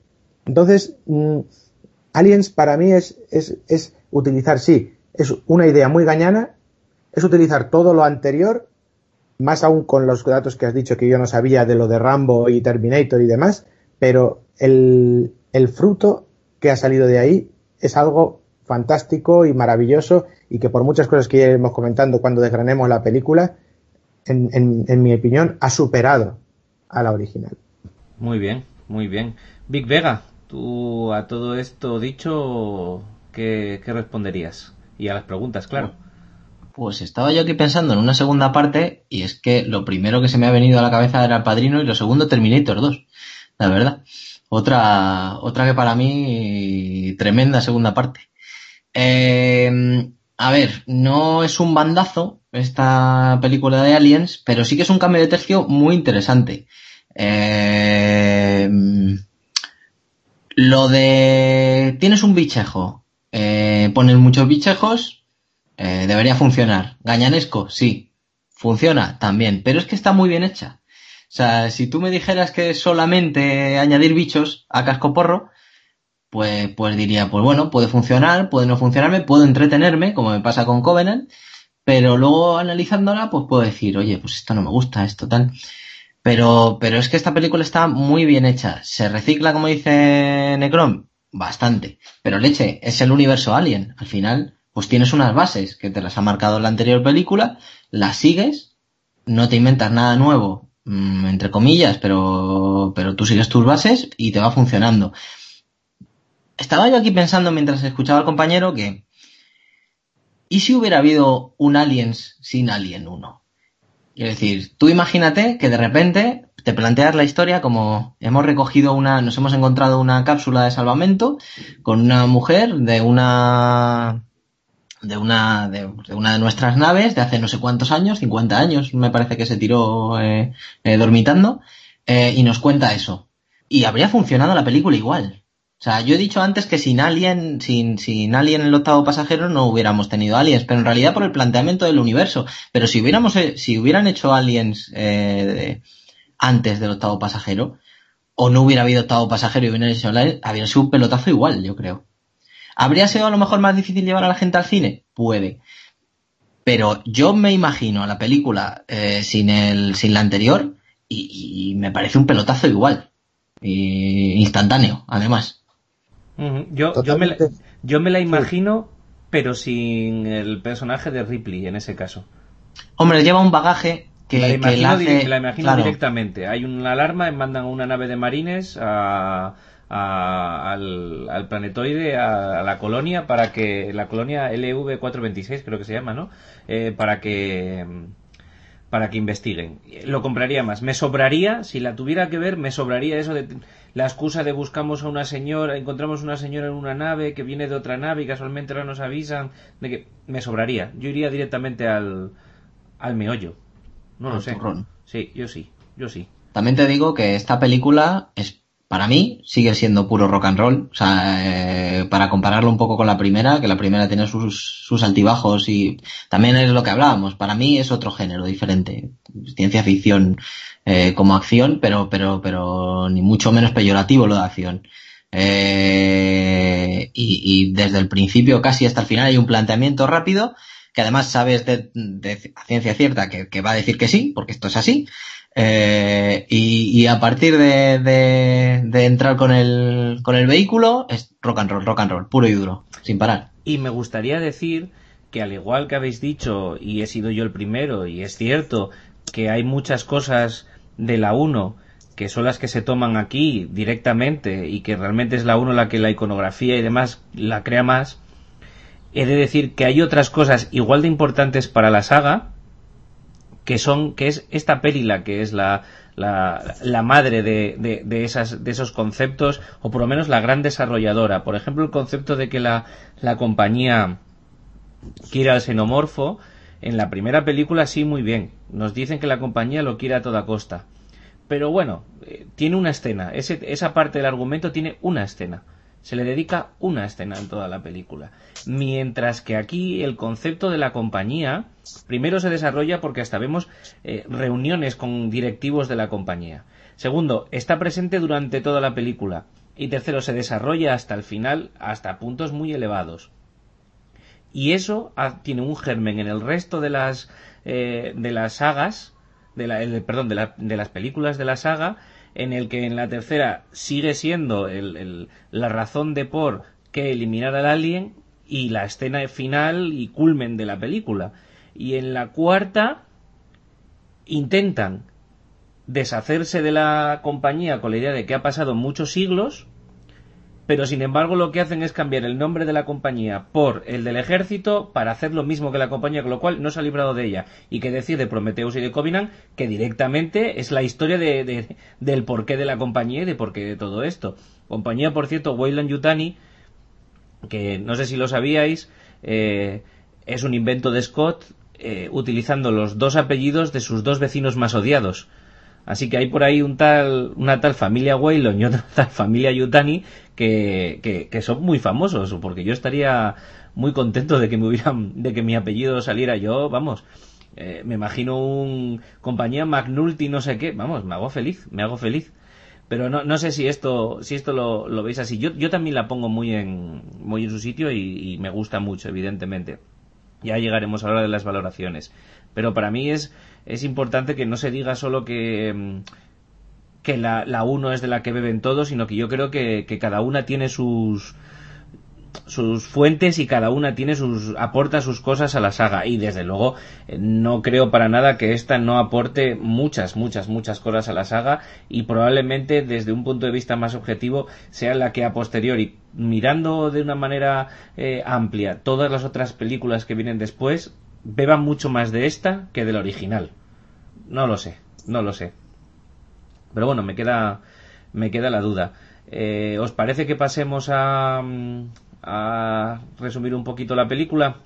entonces, mm, Aliens para mí es, es, es utilizar, sí, es una idea muy gañana, es utilizar todo lo anterior, más aún con los datos que has dicho que yo no sabía de lo de Rambo y Terminator y demás, pero el, fruto que ha salido de ahí es algo fantástico y maravilloso y que por muchas cosas que iremos comentando cuando desgranemos la película, en, en, mi opinión, ha superado a la original. Muy bien, muy bien. Big Vega, tú a todo esto dicho, ¿qué, qué responderías? y a las preguntas, claro. Pues estaba yo aquí pensando en una segunda parte y es que lo primero que se me ha venido a la cabeza era el padrino y lo segundo Terminator 2, la verdad. Otra, otra que para mí tremenda segunda parte. Eh, a ver, no es un bandazo esta película de Aliens, pero sí que es un cambio de tercio muy interesante. Eh, lo de tienes un bichejo eh, ponen muchos bichejos, eh, debería funcionar. Gañanesco, sí. Funciona también, pero es que está muy bien hecha. O sea, si tú me dijeras que solamente añadir bichos a casco porro, pues, pues diría, pues bueno, puede funcionar, puede no funcionarme, puedo entretenerme, como me pasa con Covenant, pero luego analizándola, pues puedo decir, oye, pues esto no me gusta, esto tal. Pero, pero es que esta película está muy bien hecha. Se recicla, como dice Necron, bastante. Pero leche, es el universo Alien. Al final, pues tienes unas bases que te las ha marcado en la anterior película, las sigues, no te inventas nada nuevo, entre comillas, pero, pero tú sigues tus bases y te va funcionando. Estaba yo aquí pensando mientras escuchaba al compañero que, ¿y si hubiera habido un Aliens sin Alien 1? Quiero decir, tú imagínate que de repente te planteas la historia como hemos recogido una, nos hemos encontrado una cápsula de salvamento con una mujer de una de una de, una de nuestras naves de hace no sé cuántos años, 50 años me parece que se tiró eh, eh, dormitando eh, y nos cuenta eso. Y habría funcionado la película igual. O sea, yo he dicho antes que sin Alien, sin, sin Alien el octavo pasajero no hubiéramos tenido Aliens, pero en realidad por el planteamiento del universo. Pero si hubiéramos, si hubieran hecho Aliens eh, antes del octavo pasajero, o no hubiera habido octavo pasajero y hubiera sido habría sido un pelotazo igual, yo creo. ¿Habría sido a lo mejor más difícil llevar a la gente al cine? Puede. Pero yo me imagino a la película eh, sin, el, sin la anterior y, me parece un pelotazo igual. instantáneo, además. yo, yo, me la, yo me la imagino, pero sin el personaje de Ripley en ese caso. Hombre, lleva un bagaje que, la imagino, directamente. Hay una alarma, mandan una nave de marines al, planetoide, a, la colonia, para que la colonia LV426 creo que se llama, ¿no? Eh, para que para que investiguen. Lo compraría más. Me sobraría, si la tuviera que ver, me sobraría eso de la excusa de buscamos a una señora, encontramos una señora en una nave que viene de otra nave y casualmente ahora nos avisan de que me sobraría. Yo iría directamente al, al meollo. No lo sé. Sí, yo sí, yo sí. También te digo que esta película es para mí sigue siendo puro rock and roll. O sea, eh, para compararlo un poco con la primera, que la primera tiene sus, sus altibajos y también es lo que hablábamos. Para mí es otro género diferente. Ciencia ficción eh, como acción, pero, pero, pero ni mucho menos peyorativo lo de acción. Eh, y, desde el principio casi hasta el final hay un planteamiento rápido que además sabes de, de ciencia cierta que, va a decir que sí, porque esto es así. Eh, y, a partir de, de, de, entrar con el, con el vehículo es rock and roll, rock and roll, puro y duro, sin parar. Y me gustaría decir que al igual que habéis dicho, y he sido yo el primero, y es cierto que hay muchas cosas de la 1 que son las que se toman aquí directamente y que realmente es la 1 la que la iconografía y demás la crea más, he de decir que hay otras cosas igual de importantes para la saga, que son, que es esta peli que es la, la, la madre de, de, de, esas, de esos conceptos, o por lo menos la gran desarrolladora. Por ejemplo, el concepto de que la, la compañía quiere al xenomorfo, en la primera película sí, muy bien. Nos dicen que la compañía lo quiere a toda costa. Pero bueno, eh, tiene una escena. Ese, esa parte del argumento tiene una escena. Se le dedica una escena en toda la película. Mientras que aquí el concepto de la compañía primero se desarrolla porque hasta vemos eh, reuniones con directivos de la compañía. Segundo, está presente durante toda la película. Y tercero, se desarrolla hasta el final, hasta puntos muy elevados. Y eso tiene un germen en el resto de las, eh, de las sagas, de la, el, perdón, de las películas de la saga, en el que en la tercera sigue siendo el, la razón de por qué eliminar al alien y la escena final y culmen de la película. Y en la cuarta intentan deshacerse de la compañía con la idea de que ha pasado muchos siglos, pero sin embargo lo que hacen es cambiar el nombre de la compañía por el del ejército para hacer lo mismo que la compañía, con lo cual no se ha librado de ella. Y que decir de Prometheus y de Covenant, que directamente es la historia de, de, del porqué de la compañía y de porqué de todo esto. Compañía, por cierto, Weyland Yutani, que no sé si lo sabíais, eh, es un invento de Scott eh, utilizando los dos apellidos de sus dos vecinos más odiados. Así que hay por ahí un tal, una tal familia Waylon y otra <laughs> tal familia Yutani que, que, son muy famosos, porque yo estaría muy contento de que me hubieran, de que mi apellido saliera yo, vamos. Eh, me imagino un compañía McNulty no sé qué, vamos, me hago feliz, me hago feliz. Pero no, no sé si esto, si esto lo, lo veis así. Yo, yo también la pongo muy en, muy en su sitio y, y me gusta mucho, evidentemente. Ya llegaremos a hablar de las valoraciones. Pero para mí es, es importante que no se diga solo que, que la, la uno es de la que beben todos, sino que yo creo que, que cada una tiene sus, sus fuentes y cada una tiene sus aporta sus cosas a la saga. Y desde luego no creo para nada que esta no aporte muchas muchas muchas cosas a la saga y probablemente desde un punto de vista más objetivo sea la que a posteriori mirando de una manera eh, amplia todas las otras películas que vienen después beban mucho más de esta que de la original. No lo sé no lo sé. Pero bueno me queda me queda la duda. Eh, ¿Os parece que pasemos a, a resumir un poquito la película?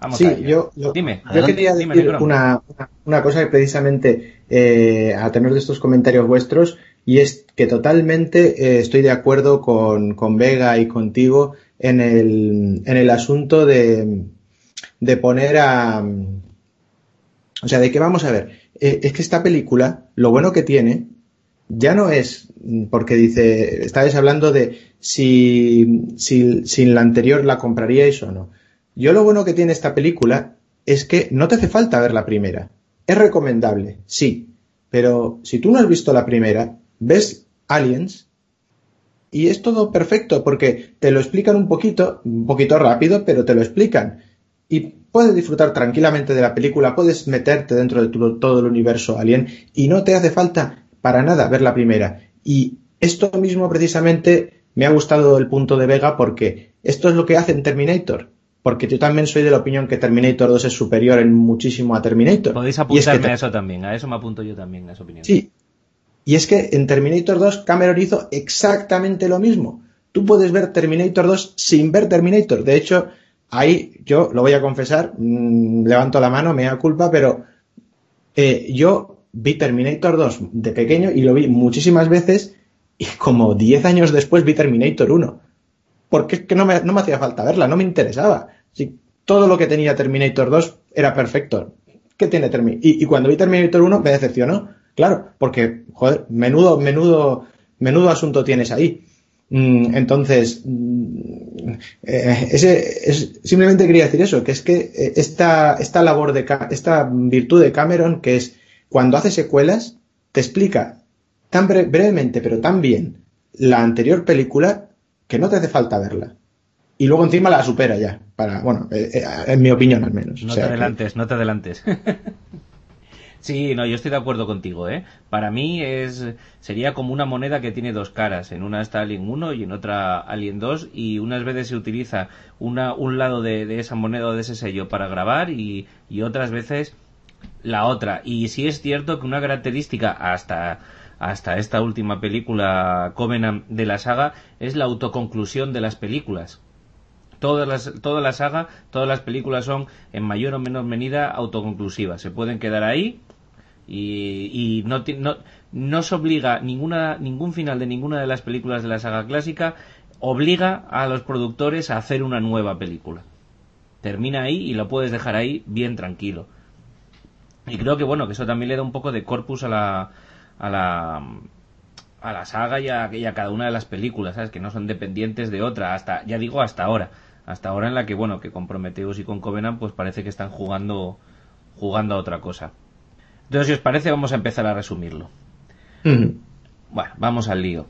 Vamos sí, yo, yo, dime, yo quería decir dime, una, una, una, cosa que precisamente eh, a tener de estos comentarios vuestros y es que totalmente eh, estoy de acuerdo con, con, Vega y contigo en el, en el asunto de, de poner a... O sea, de que vamos a ver, eh, es que esta película, lo bueno que tiene, ya no es porque dice, estabais hablando de si, si, si la anterior la compraríais o no. Yo lo bueno que tiene esta película es que no te hace falta ver la primera. Es recomendable, sí, pero si tú no has visto la primera, ves Aliens y es todo perfecto porque te lo explican un poquito, un poquito rápido, pero te lo explican. Y puedes disfrutar tranquilamente de la película, puedes meterte dentro de tu, todo el universo Alien y no te hace falta para nada ver la primera. Y esto mismo precisamente me ha gustado el punto de Vega porque esto es lo que hace en Terminator. Porque yo también soy de la opinión que Terminator 2 es superior en muchísimo a Terminator. Podéis apuntarme es que a eso también, a eso me apunto yo también, a esa opinión. Sí. Y es que en Terminator 2 Cameron hizo exactamente lo mismo. Tú puedes ver Terminator 2 sin ver Terminator. De hecho, ahí yo lo voy a confesar, mmm, levanto la mano, me da culpa, pero eh, yo vi Terminator 2 de pequeño y lo vi muchísimas veces Y como 10 años después vi Terminator 1. Porque es que no me, no me hacía falta verla, no me interesaba. Si todo lo que tenía Terminator 2 era perfecto. ¿Qué tiene Terminator? Y, y cuando vi Terminator 1 me decepcionó. Claro, porque, joder, menudo, menudo, menudo asunto tienes ahí. Mm, entonces, mm, eh, ese, es, simplemente quería decir eso, que es que eh, esta, esta labor de, esta virtud de Cameron, que es cuando hace secuelas, te explica tan brevemente, pero tan bien, la anterior película, que no te hace falta verla. Y luego encima la supera ya, para, bueno, eh, en mi opinión al menos. No te adelantes, no te adelantes. <laughs> Sí, no, yo estoy de acuerdo contigo, ¿eh? Para mí es sería como una moneda que tiene dos caras. En una está Alien 1 y en otra Alien 2 y unas veces se utiliza una, un lado de, esa moneda o de ese sello para grabar y, y otras veces la otra. Y sí es cierto que una característica hasta hasta esta última película de la saga es la autoconclusión de las películas. Todas las, toda la saga, todas las películas son en mayor o menor medida autoconclusivas. Se pueden quedar ahí y, no, no, no se obliga ninguna, ningún final de ninguna de las películas de la saga clásica obliga a los productores a hacer una nueva película. Termina ahí y lo puedes dejar ahí bien tranquilo. Y creo que bueno, que eso también le da un poco de corpus a la a la a la saga y a, y a cada una de las películas, ¿sabes? Que no son dependientes de otra, hasta ya digo hasta ahora, hasta ahora en la que bueno, que con Prometheus y con Covenant pues parece que están jugando jugando a otra cosa. Entonces, si os parece, vamos a empezar a resumirlo. Bueno, vamos al lío.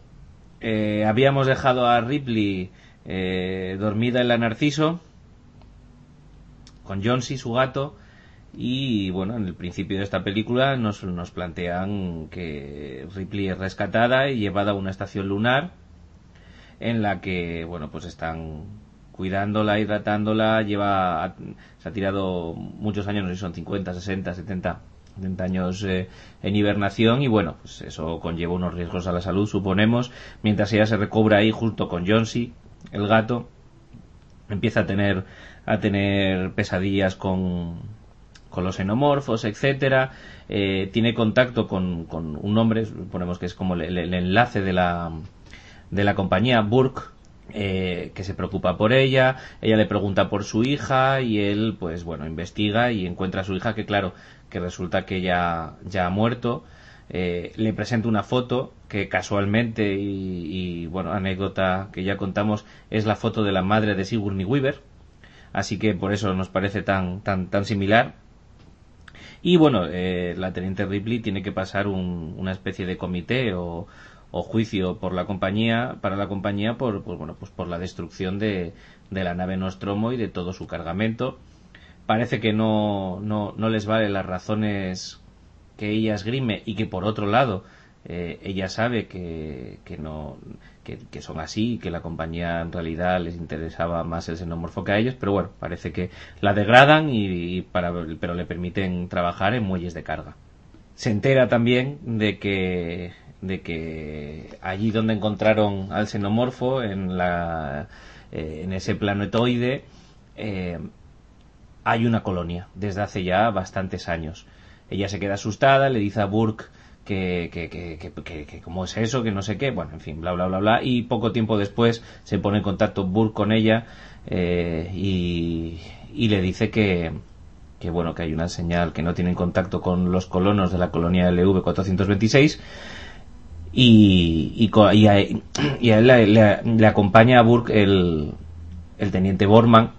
Eh, habíamos dejado a Ripley eh, dormida en la Narciso con Johnsy, su gato, y bueno, en el principio de esta película nos, nos plantean que Ripley es rescatada y llevada a una estación lunar en la que, bueno, pues están cuidándola, hidratándola, lleva, se ha tirado muchos años, no sé si son 50, 60, 70 70 años eh, en hibernación y bueno, pues eso conlleva unos riesgos a la salud, suponemos, mientras ella se recobra ahí junto con Johnsy, el gato, empieza a tener a tener pesadillas con, con los xenomorfos, etcétera, eh, tiene contacto con, con, un hombre, suponemos que es como el, el, enlace de la de la compañía Burke, eh, que se preocupa por ella, ella le pregunta por su hija y él, pues bueno, investiga y encuentra a su hija que claro, que resulta que ya, ya ha muerto. Eh, le presenta una foto que casualmente y, bueno, anécdota que ya contamos es la foto de la madre de Sigourney Weaver, así que por eso nos parece tan, tan, tan similar. Y bueno, eh, la teniente Ripley tiene que pasar una especie de comité o, o juicio por la compañía para la compañía por pues bueno pues por la destrucción de, de la nave Nostromo y de todo su cargamento. Parece que no, no, no les vale las razones que ella esgrime y que por otro lado eh, ella sabe que, que no que, que, son así que la compañía en realidad les interesaba más el xenomorfo que a ellos pero bueno parece que la degradan y, y para, pero le permiten trabajar en muelles de carga. Se entera también de que de que allí donde encontraron al xenomorfo, en, la, eh, en ese planetoide, eh, hay una colonia desde hace ya bastantes años. Ella se queda asustada, le dice a Burke que, que, que, que, cómo es eso, que no sé qué, bueno, en fin, bla, bla, bla, bla, y poco tiempo después se pone en contacto Burke con ella eh, y, y le dice que, que bueno, que hay una señal que no tienen contacto con los colonos de la colonia LV-426 y, y, y, a, y a él le, le, acompaña a Burke el, el teniente Borman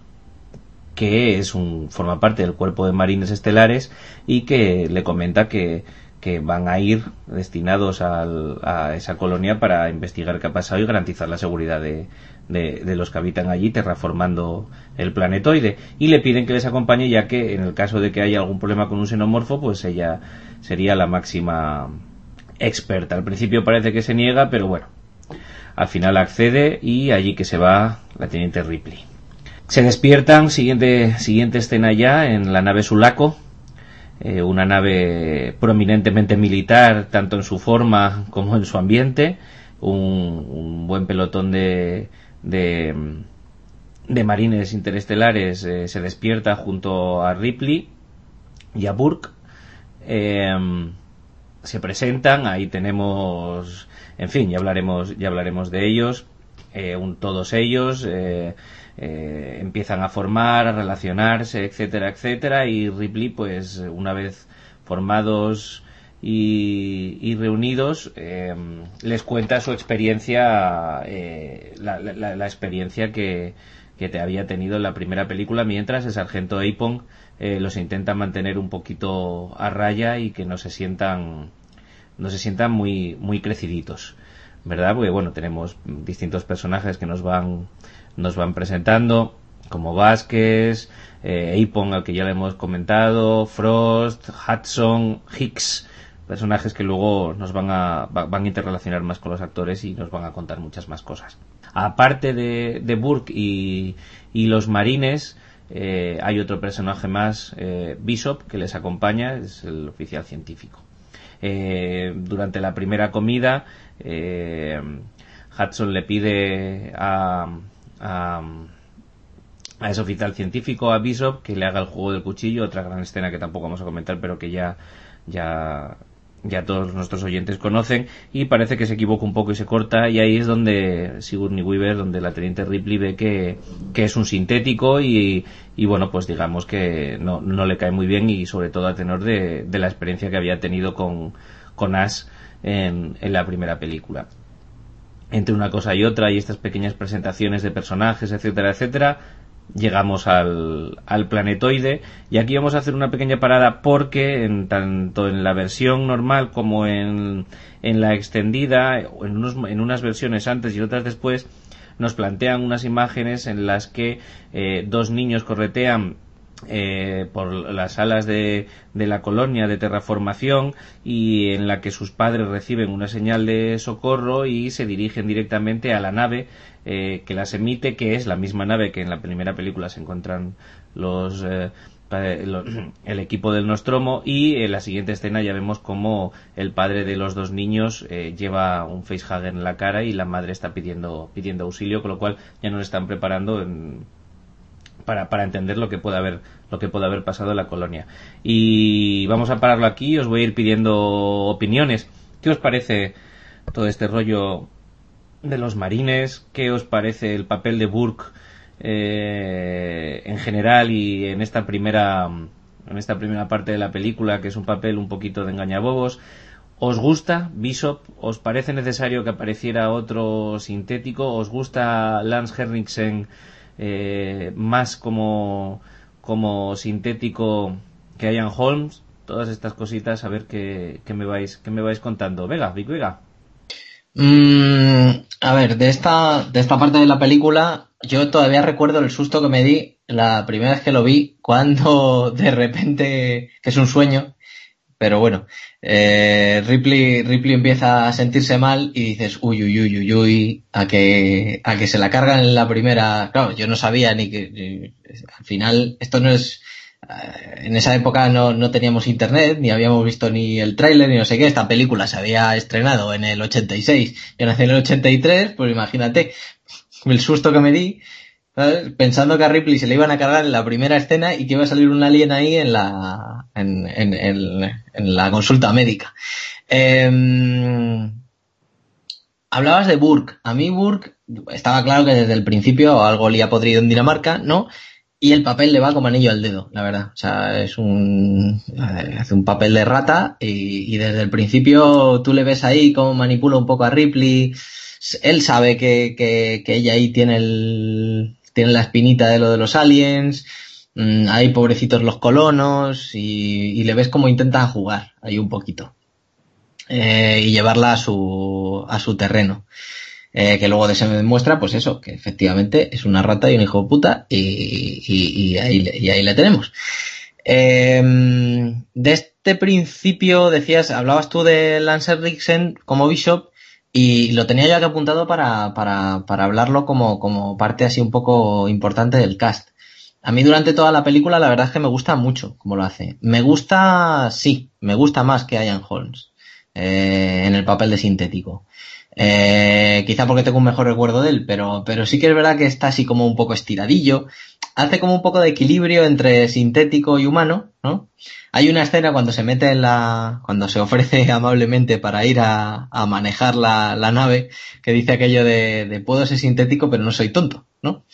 que es un forma parte del cuerpo de marines estelares y que le comenta que, que van a ir destinados al, a esa colonia para investigar qué ha pasado y garantizar la seguridad de, de, de, los que habitan allí, terraformando el planetoide. Y le piden que les acompañe, ya que en el caso de que haya algún problema con un xenomorfo, pues ella sería la máxima experta. Al principio parece que se niega, pero bueno, al final accede y allí que se va la teniente Ripley. Se despiertan, siguiente, siguiente escena ya, en la nave Sulaco, eh, una nave prominentemente militar, tanto en su forma como en su ambiente, un, buen pelotón de, de, de marines interestelares eh, se despierta junto a Ripley y a Burke. Eh, se presentan, ahí tenemos En fin, ya hablaremos, ya hablaremos de ellos. un, todos ellos empiezan a formar, a relacionarse, etcétera, etcétera, y Ripley, pues una vez formados y, reunidos les cuenta su experiencia, la, experiencia que, que te había tenido en la primera película, mientras el sargento Apong eh, los intenta mantener un poquito a raya y que no se sientan no se sientan muy muy creciditos verdad porque bueno tenemos distintos personajes que nos van nos van presentando como Vázquez eh, al que ya le hemos comentado Frost Hudson Hicks personajes que luego nos van a van a interrelacionar más con los actores y nos van a contar muchas más cosas aparte de, Burke y, los marines, eh, hay otro personaje más, eh, Bishop, que les acompaña, es el oficial científico. Eh, durante la primera comida, Hudson le pide a, a, a, ese oficial científico, a Bishop, que le haga el juego del cuchillo, otra gran escena que tampoco vamos a comentar, pero que ya, ya ya todos nuestros oyentes conocen, y parece que se equivoca un poco y se corta, y ahí es donde Sigourney Weaver, donde la teniente Ripley ve que, es un sintético y, y, bueno, pues digamos que no, no, le cae muy bien y sobre todo a tenor de, de la experiencia que había tenido con, con Ash en, en la primera película. Entre una cosa y otra y estas pequeñas presentaciones de personajes, etcétera, etcétera, llegamos al, planetoide. Y aquí vamos a hacer una pequeña parada porque en, tanto en la versión normal como en, en la extendida en, unos, en unas versiones antes y otras después nos plantean unas imágenes en las que eh, dos niños corretean eh, por las salas de, de, la colonia de terraformación y en la que sus padres reciben una señal de socorro y se dirigen directamente a la nave eh, que las emite, que es la misma nave que en la primera película se encuentran los, eh, el equipo del Nostromo y en la siguiente escena ya vemos como el padre de los dos niños lleva un facehugger en la cara y la madre está pidiendo, pidiendo auxilio, con lo cual ya nos están preparando para, para entender lo que puede haber lo que puede haber pasado en la colonia. Y vamos a pararlo aquí, os voy a ir pidiendo opiniones. ¿Qué os parece todo este rollo de los marines? ¿Qué os parece el papel de Burke eh, en general y en esta primera en esta primera parte de la película, que es un papel un poquito de engañabobos? ¿Os gusta Bishop? ¿Os parece necesario que apareciera otro sintético? ¿Os gusta Lance Henriksen eh, más como, como sintético que Ian Holmes, todas estas cositas, a ver qué, me vais, qué me vais contando. Vega, Vic Vega. Mm, a ver, de esta, de esta parte de la película, yo todavía recuerdo el susto que me di la primera vez que lo vi, cuando <laughs> de repente, que es un sueño, pero bueno, eh, Ripley, Ripley empieza a sentirse mal y dices, uy, uy, uy, uy, uy, a que, a que se la cargan en la primera, claro, yo no sabía ni que, al final, esto no es, eh, en esa época no, no teníamos internet, ni habíamos visto ni el tráiler, ni no sé qué, esta película se había estrenado en el 86, yo nací en el 83, pues imagínate, el susto que me di, Pensando que a Ripley se le iban a cargar en la primera escena y que iba a salir un alien ahí en la, en, en, en, la consulta médica. Em, hablabas de Burke. A mí Burke estaba claro que desde el principio algo le podrido en Dinamarca, ¿no? Y el papel le va como anillo al dedo, la verdad. O sea, es un, hace un papel de rata y, y desde el principio tú le ves ahí cómo manipula un poco a Ripley. Él sabe que, que, que ella ahí tiene el, tienen la espinita de lo de los aliens, mm, hay pobrecitos los colonos y, le ves cómo intentan jugar ahí un poquito eh, y llevarla a su, a su terreno. Eh, que luego se demuestra, pues eso, que efectivamente es una rata y un hijo de puta y, y, ahí, y ahí le tenemos. Em, de este principio decías, hablabas tú de Lance Ricksen como Bishop y lo tenía ya que apuntado para, para, para hablarlo como, como parte así un poco importante del cast. A mí durante toda la película la verdad es que me gusta mucho como lo hace. Me gusta, sí, me gusta más que Ian Holmes eh, en el papel de sintético. Eh, quizá porque tengo un mejor recuerdo de él, pero, pero sí que es verdad que está así como un poco estiradillo. hace como un poco de equilibrio entre sintético y humano, ¿no? Hay una escena cuando se mete en la, cuando se ofrece <laughs> amablemente para ir a, a manejar la, la, nave, que dice aquello de, de, puedo ser sintético pero no soy tonto, ¿no?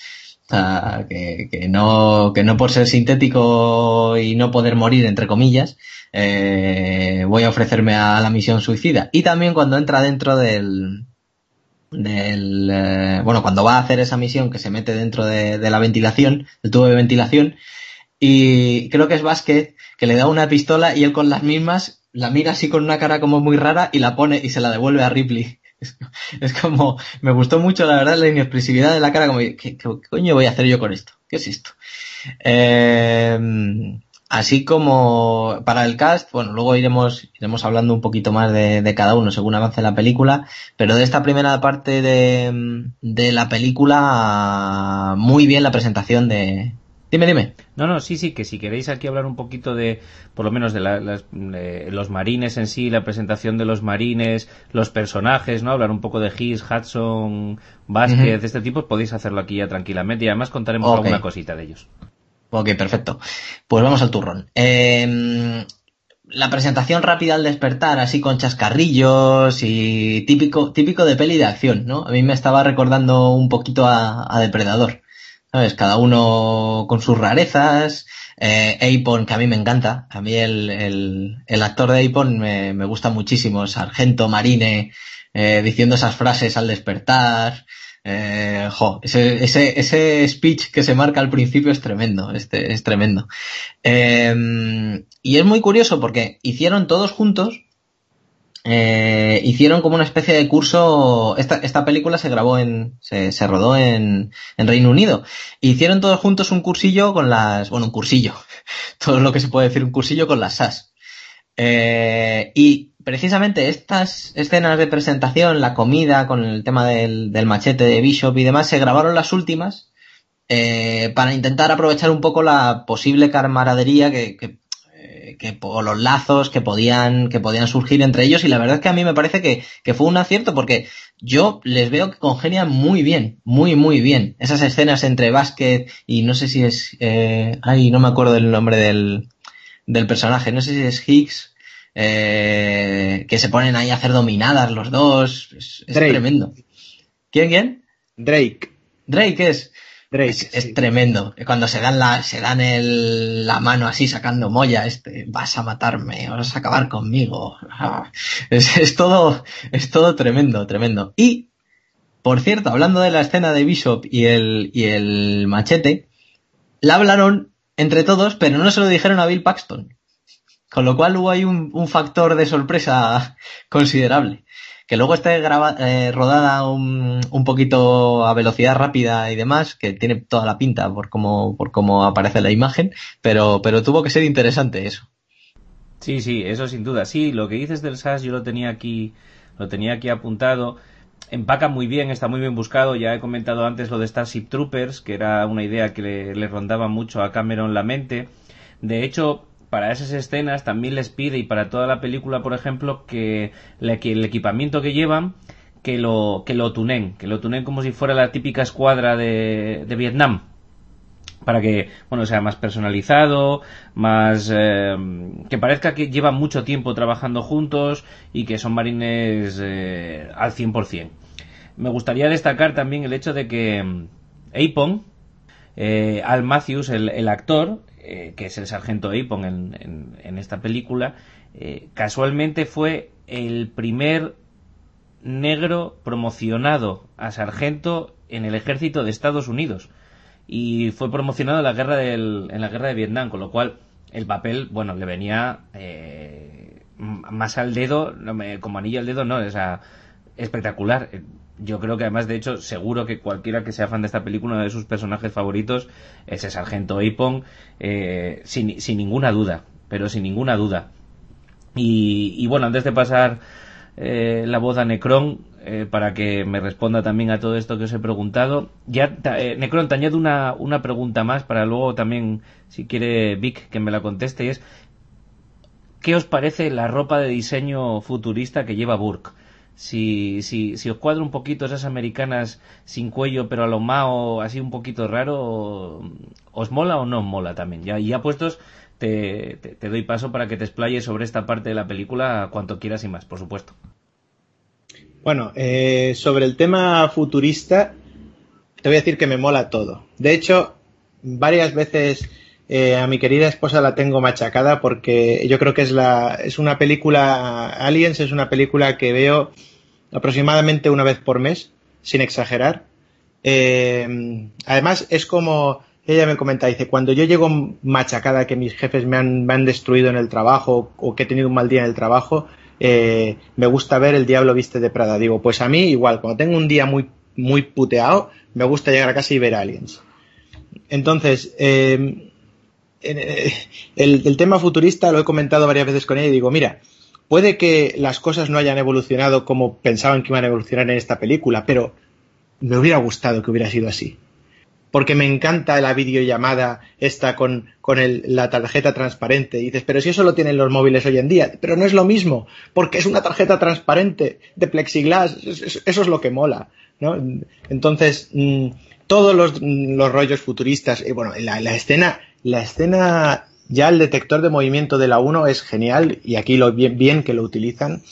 O sea, que, que, no, que no por ser sintético y no poder morir, entre comillas, eh, voy a ofrecerme a la misión suicida. Y también cuando entra dentro del, del, eh, bueno, cuando va a hacer esa misión que se mete dentro de, de la ventilación, del tubo de ventilación, y creo que es Vázquez que le da una pistola y él con las mismas la mira así con una cara como muy rara y la pone y se la devuelve a Ripley. <laughs> Es, como, me gustó mucho la verdad la inexpresividad de la cara, como, ¿qué, qué, coño voy a hacer yo con esto? ¿Qué es esto? Eh, así como para el cast, bueno, luego iremos, iremos hablando un poquito más de, de, cada uno según avance la película, pero de esta primera parte de, de la película, muy bien la presentación de, Dime, dime. No, no, sí, sí, que si queréis aquí hablar un poquito de, por lo menos de, la, las, de, los marines en sí, la presentación de los marines, los personajes, ¿no? Hablar un poco de His, Hudson, Vázquez, uh -huh. de este tipo, podéis hacerlo aquí ya tranquilamente y además contaremos okay. alguna cosita de ellos. Ok, perfecto. Pues vamos al turrón. Eh, la presentación rápida al despertar, así con chascarrillos y típico, típico de peli de acción, ¿no? A mí me estaba recordando un poquito a, a Depredador. ¿Sabes? Cada uno con sus rarezas. Eh, que a mí me encanta. A mí el, el, el actor de Apon me, me, gusta muchísimo. Sargento Marine, eh, diciendo esas frases al despertar. Eh, jo, ese, ese, ese speech que se marca al principio es tremendo, este, es tremendo. Eh, y es muy curioso porque hicieron todos juntos eh, hicieron como una especie de curso. Esta, esta película se grabó en. Se, se rodó en, en, Reino Unido. Hicieron todos juntos un cursillo con las. Bueno, un cursillo. <laughs> Todo lo que se puede decir un cursillo con las SAS. Eh, y precisamente estas escenas de presentación, la comida, con el tema del, del machete de Bishop y demás, se grabaron las últimas. Eh, para intentar aprovechar un poco la posible camaradería que, que que, o los lazos que podían, que podían surgir entre ellos y la verdad es que a mí me parece que, que fue un acierto porque yo les veo que congenian muy bien, muy, muy bien. Esas escenas entre Vázquez y no sé si es, eh, ay, no me acuerdo del nombre del, del personaje, no sé si es Higgs, eh, que se ponen ahí a hacer dominadas los dos, es, es tremendo. ¿Quién, quién? Drake. Drake es. Drake, es, es sí. tremendo. Cuando se dan la, se dan el, la mano así sacando molla, este, vas a matarme, vas a acabar conmigo. <laughs> Es, es todo, es todo tremendo, tremendo. Y, por cierto, hablando de la escena de Bishop y el, y el machete, la hablaron entre todos, pero no se lo dijeron a Bill Paxton. Con lo cual hubo ahí un, un factor de sorpresa <laughs> considerable que luego esté graba, eh, rodada un, un, poquito a velocidad rápida y demás, que tiene toda la pinta por cómo, por cómo aparece la imagen, pero, pero tuvo que ser interesante eso. Sí, sí, eso sin duda. Sí, lo que dices del SAS yo lo tenía aquí, lo tenía aquí apuntado. Empaca muy bien, está muy bien buscado. Ya he comentado antes lo de Starship Troopers, que era una idea que le, le rondaba mucho a Cameron la mente. De hecho, para esas escenas también les pide y para toda la película, por ejemplo, que, el equipamiento que llevan que lo que lo tunen, que lo tunen como si fuera la típica escuadra de, de Vietnam. Para que bueno sea más personalizado más eh, que parezca que llevan mucho tiempo trabajando juntos y que son marines eh, al 100% me gustaría destacar también el hecho de que Apon eh, Al Matthews el actor eh, que es el sargento Apon en, en, en esta película, eh, casualmente fue el primer negro promocionado a sargento en el ejército de Estados Unidos. Y fue promocionado en la guerra del, en la guerra de Vietnam, con lo cual el papel, bueno, le venía eh, más al dedo, como anillo al dedo, no, o sea, espectacular yo creo que además, de hecho, seguro que cualquiera que sea fan de esta película, uno de sus personajes favoritos es el sargento Apon, eh, sin, ninguna duda, pero sin ninguna duda. Y, bueno, antes de pasar eh, la voz a Necron, eh, para que me responda también a todo esto que os he preguntado, ya, Necron, te añado una, una pregunta más para luego también, si quiere Vic, que me la conteste, y es, ¿qué os parece la ropa de diseño futurista que lleva Burke? Si, si, os cuadra un poquito esas americanas sin cuello, pero a lo mao, así un poquito raro, ¿os mola o no os mola también? Ya, ya puestos, te, te, doy paso para que te explayes sobre esta parte de la película cuanto quieras y más, por supuesto. Bueno, eh, sobre el tema futurista, te voy a decir que me mola todo. De hecho, varias veces eh, a mi querida esposa la tengo machacada porque yo creo que es la es una película Aliens es una película que veo aproximadamente una vez por mes sin exagerar. Eh, además es como ella me comenta dice cuando yo llego machacada que mis jefes me han, me han destruido en el trabajo o que he tenido un mal día en el trabajo eh, me gusta ver el diablo viste de Prada digo pues a mí igual cuando tengo un día muy muy puteado me gusta llegar a casa y ver aliens entonces eh, eh, el, tema futurista lo he comentado varias veces con ella y digo, mira, puede que las cosas no hayan evolucionado como pensaban que iban a evolucionar en esta película, pero me hubiera gustado que hubiera sido así. Porque me encanta la videollamada esta con, con la tarjeta transparente. Y dices, pero si eso lo tienen los móviles hoy en día. Pero no es lo mismo, porque es una tarjeta transparente de plexiglas. Eso, es lo que mola. ¿no? Entonces, mm, todos los, los, rollos futuristas, y bueno, la, la escena la escena, ya el detector de movimiento de la 1 es genial y aquí lo bien, bien que lo utilizan,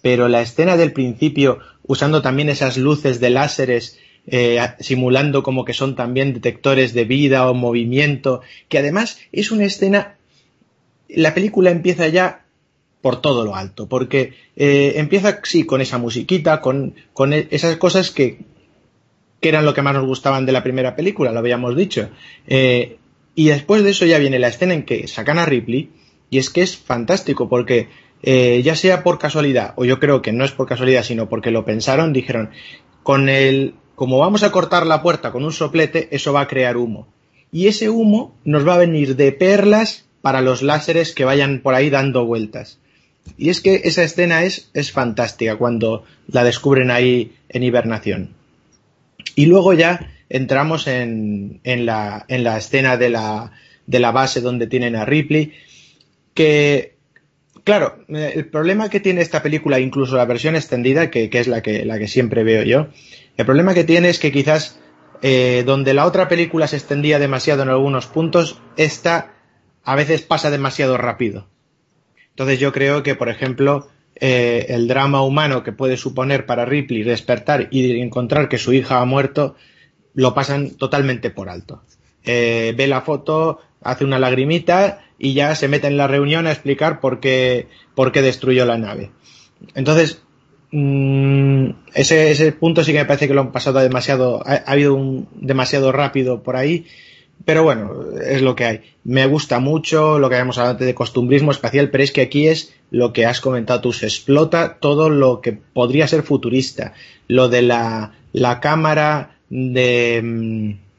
pero la escena del principio, usando también esas luces de láseres, eh, simulando como que son también detectores de vida o movimiento, que además es una escena, la película empieza ya por todo lo alto, porque eh, empieza, sí, con esa musiquita, con, con e, esas cosas que, que eran lo que más nos gustaban de la primera película, lo habíamos dicho. Eh, y después de eso ya viene la escena en que sacan a Ripley y es que es fantástico porque eh, ya sea por casualidad o yo creo que no es por casualidad sino porque lo pensaron, dijeron con el como vamos a cortar la puerta con un soplete eso va a crear humo y ese humo nos va a venir de perlas para los láseres que vayan por ahí dando vueltas. Y es que esa escena es, es fantástica cuando la descubren ahí en hibernación. Y luego ya entramos en, en, la, en la escena de la, de la base donde tienen a Ripley, que Claro, el problema que tiene esta película, incluso la versión extendida, que, es la que, la que siempre veo yo, el problema que tiene es que quizás eh, donde la otra película se extendía demasiado en algunos puntos, esta a veces pasa demasiado rápido. Entonces yo creo que, por ejemplo, eh, el drama humano que puede suponer para Ripley despertar y encontrar que su hija ha muerto, lo pasan totalmente por alto. Eh, ve la foto, hace una lagrimita y ya se mete en la reunión a explicar por qué, por qué destruyó la nave. Entonces, mmm, ese, ese, punto sí que me parece que lo han pasado demasiado, ha, ha, habido un demasiado rápido por ahí, pero bueno, es lo que hay. Me gusta mucho lo que habíamos hablado antes de costumbrismo espacial, pero es que aquí es lo que has comentado tú, se explota todo lo que podría ser futurista. Lo de la, la cámara de mm,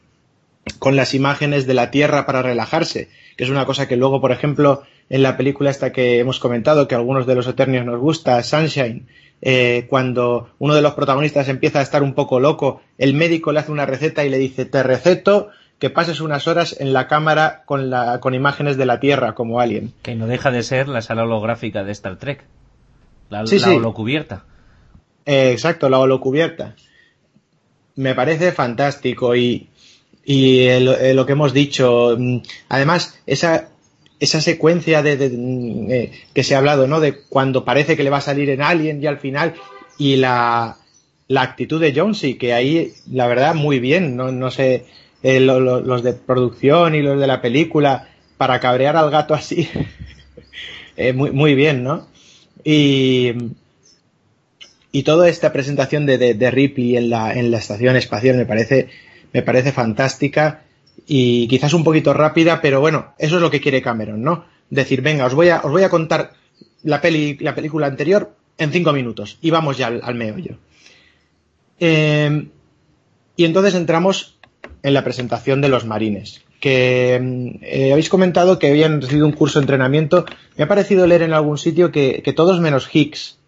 con las imágenes de la Tierra para relajarse, que es una cosa que luego, por ejemplo, en la película esta que hemos comentado, que a algunos de los Eternios nos gusta, Sunshine, eh, cuando uno de los protagonistas empieza a estar un poco loco, el médico le hace una receta y le dice, te receto que pases unas horas en la cámara con, la, con imágenes de la Tierra como alien. Que no deja de ser la sala holográfica de Star Trek. La, sí, la sí. holocubierta. Eh, exacto, la holocubierta me parece fantástico y, y el, lo que hemos dicho, mm, además, esa, esa secuencia de, de, eh, que se ha hablado, ¿no? De cuando parece que le va a salir en Alien y al final, y la, la actitud de Jonesy, que ahí, la verdad, muy bien, no, no sé, eh, lo, lo, los de producción y los de la película, para cabrear al gato así, <laughs> eh, muy, muy bien, ¿no? Y, y toda esta presentación de, de, Ripley en la, en la estación espacial me parece, me parece fantástica y quizás un poquito rápida, pero bueno, eso es lo que quiere Cameron, ¿no? Decir, venga, os voy a, os voy a contar la, peli, la película anterior en cinco minutos y vamos ya al, al meollo. Eh, y entonces entramos en la presentación de los marines, que eh, habéis comentado que habían recibido un curso de entrenamiento. Me ha parecido leer en algún sitio que, que todos menos Higgs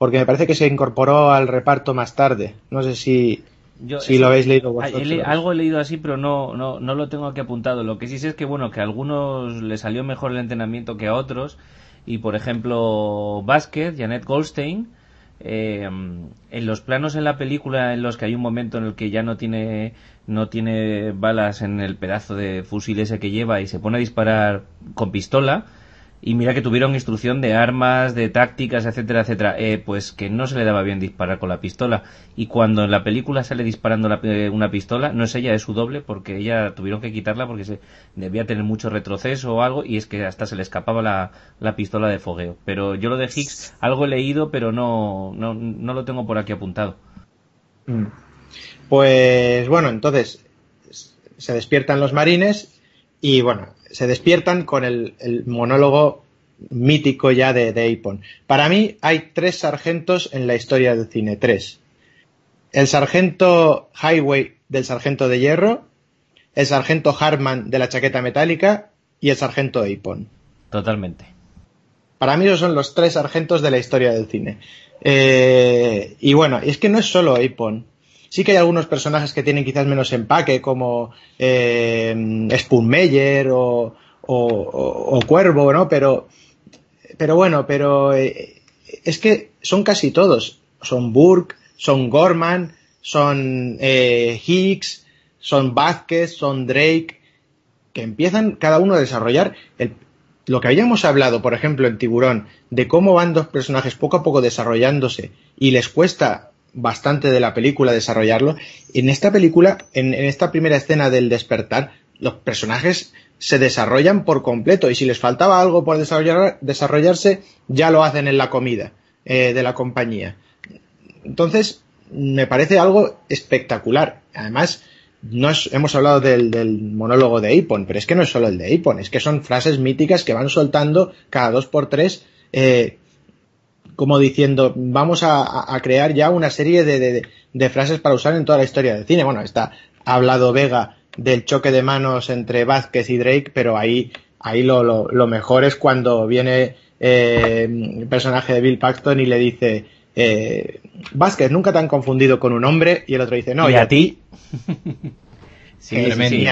porque me parece que se incorporó al reparto más tarde. No sé si, Yo, si lo habéis leído vosotros. He, algo he leído así, pero no, no, no lo tengo aquí apuntado. Lo que sí sé es que, bueno, que a algunos le salió mejor el entrenamiento que a otros. Y, por ejemplo, Vázquez, Janet Goldstein, eh, en los planos en la película en los que hay un momento en el que ya no tiene no tiene balas en el pedazo de fusil ese que lleva y se pone a disparar con pistola y mira que tuvieron instrucción de armas, de tácticas, etcétera, etcétera, eh, pues que no se le daba bien disparar con la pistola. Y cuando en la película sale disparando eh, una pistola, no es ella, es su doble, porque ella tuvieron que quitarla porque se debía tener mucho retroceso o algo, y es que hasta se le escapaba la, la pistola de fogueo. Pero yo lo de Higgs, algo he leído, pero no, no, no lo tengo por aquí apuntado. Mm. Pues bueno, entonces se despiertan los marines y bueno, se despiertan con el, monólogo mítico ya de, de Para mí hay tres sargentos en la historia del cine, tres. El sargento Highway del sargento de hierro, el sargento Harman de la chaqueta metálica y el sargento Apon. Totalmente. Para mí esos son los tres sargentos de la historia del cine. Eh, y bueno, es que no es solo Apon. Sí que hay algunos personajes que tienen quizás menos empaque, como eh, o, Cuervo, ¿no? Pero, pero bueno, pero eh, es que son casi todos. Son Burke, son Gorman, son eh, Higgs, son Vázquez, son Drake, que empiezan cada uno a desarrollar lo que habíamos hablado, por ejemplo, en Tiburón, de cómo van dos personajes poco a poco desarrollándose y les cuesta bastante de la película desarrollarlo. En esta película, en, esta primera escena del despertar, los personajes se desarrollan por completo y si les faltaba algo por desarrollar, desarrollarse, ya lo hacen en la comida eh, de la compañía. Entonces, me parece algo espectacular. Además, no hemos hablado del, monólogo de Apon, pero es que no es solo el de Apon, es que son frases míticas que van soltando cada dos por tres eh, como diciendo, vamos a, crear ya una serie de, frases para usar en toda la historia del cine. Bueno, está ha hablado Vega del choque de manos entre Vázquez y Drake, pero ahí, ahí lo, mejor es cuando viene eh, el personaje de Bill Paxton y le dice, eh, Vázquez, nunca te han confundido con un hombre, y el otro dice, no, ¿y, a ti? <laughs> sí, sí,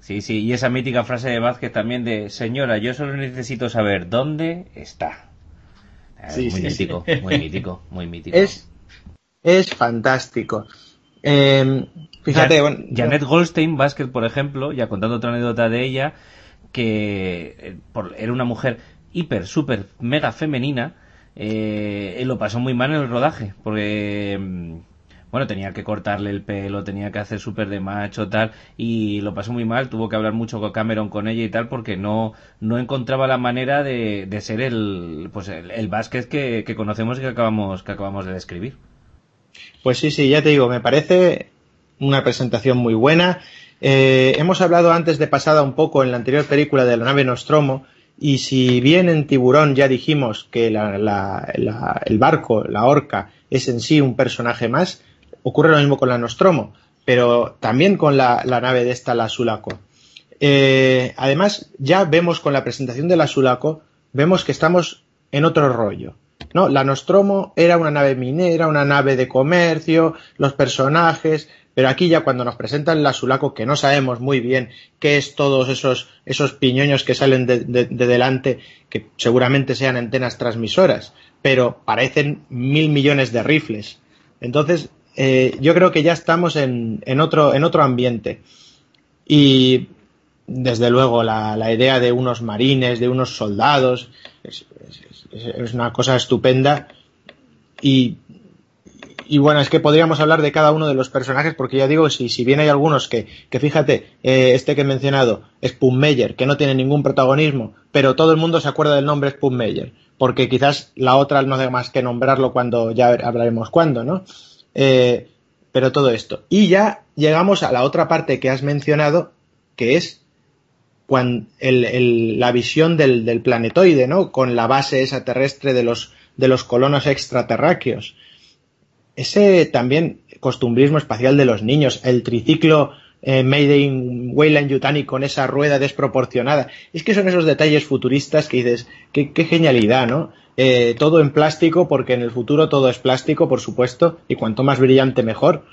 sí, sí, y esa mítica frase de Vázquez también de, señora, yo solo necesito saber dónde está muy mítico, muy mítico, muy mítico. Es, es fantástico. Em, fíjate, Janet Goldstein, Basket, por ejemplo, ya contando otra anécdota de ella, que eh, era una mujer hiper, súper, mega femenina, eh, lo pasó muy mal en el rodaje, porque em, bueno, tenía que cortarle el pelo, tenía que hacer súper de macho, tal, y lo pasó muy mal, tuvo que hablar mucho con Cameron con ella y tal, porque no, no encontraba la manera de, de ser el, pues el, el Vázquez que, que, conocemos y que acabamos, que acabamos de describir. Pues sí, sí, ya te digo, me parece una presentación muy buena. Eh, hemos hablado antes de pasada un poco en la anterior película de la nave Nostromo, y si bien en Tiburón ya dijimos que la, la, el barco, la orca, es en sí un personaje más, Ocurre lo mismo con la Nostromo, pero también con la, nave de esta, la Sulaco. Eh, además, ya vemos con la presentación de la Sulaco, vemos que estamos en otro rollo. ¿no? La Nostromo era una nave minera, una nave de comercio, los personajes, pero aquí ya cuando nos presentan la Sulaco, que no sabemos muy bien qué es todos esos, esos piñoños que salen de, de, delante, que seguramente sean antenas transmisoras, pero parecen mil millones de rifles. Entonces, eh, yo creo que ya estamos en, en, otro, en otro ambiente. Y desde luego la, idea de unos marines, de unos soldados, es, una cosa estupenda. Y, bueno, es que podríamos hablar de cada uno de los personajes, porque ya digo, si, si bien hay algunos que, que fíjate, eh, este que he mencionado, Spummeyer, que no tiene ningún protagonismo, pero todo el mundo se acuerda del nombre Spummeyer, porque quizás la otra no debe más que nombrarlo cuando ya hablaremos cuándo, ¿no? Eh, pero todo esto. Y ya llegamos a la otra parte que has mencionado, que es cuando la visión del, planetoide, ¿no? Con la base esa terrestre de los, de los colonos extraterráqueos. Ese también costumbrismo espacial de los niños, el triciclo eh, made in Weyland Yutani con esa rueda desproporcionada. Es que son esos detalles futuristas que dices, qué genialidad, ¿no? Eh, todo en plástico, porque en el futuro todo es plástico, por supuesto, y cuanto más brillante mejor.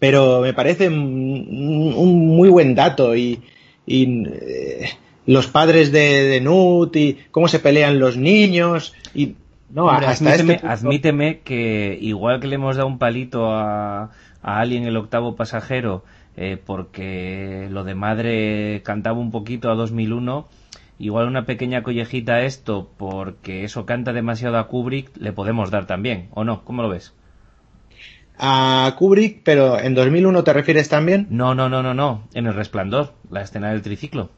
Pero me parece un, muy buen dato y, y eh, los padres de, de, Nut y cómo se pelean los niños y No, hasta este admíteme, que igual que le hemos dado un palito a, a Alien el octavo pasajero eh, porque lo de madre cantaba un poquito a 2001, igual una pequeña collejita a esto porque eso canta demasiado a Kubrick le podemos dar también, ¿o no? ¿Cómo lo ves? A Kubrick, pero en 2001 te refieres también? No, no, no, no, no, en El Resplandor, la escena del triciclo.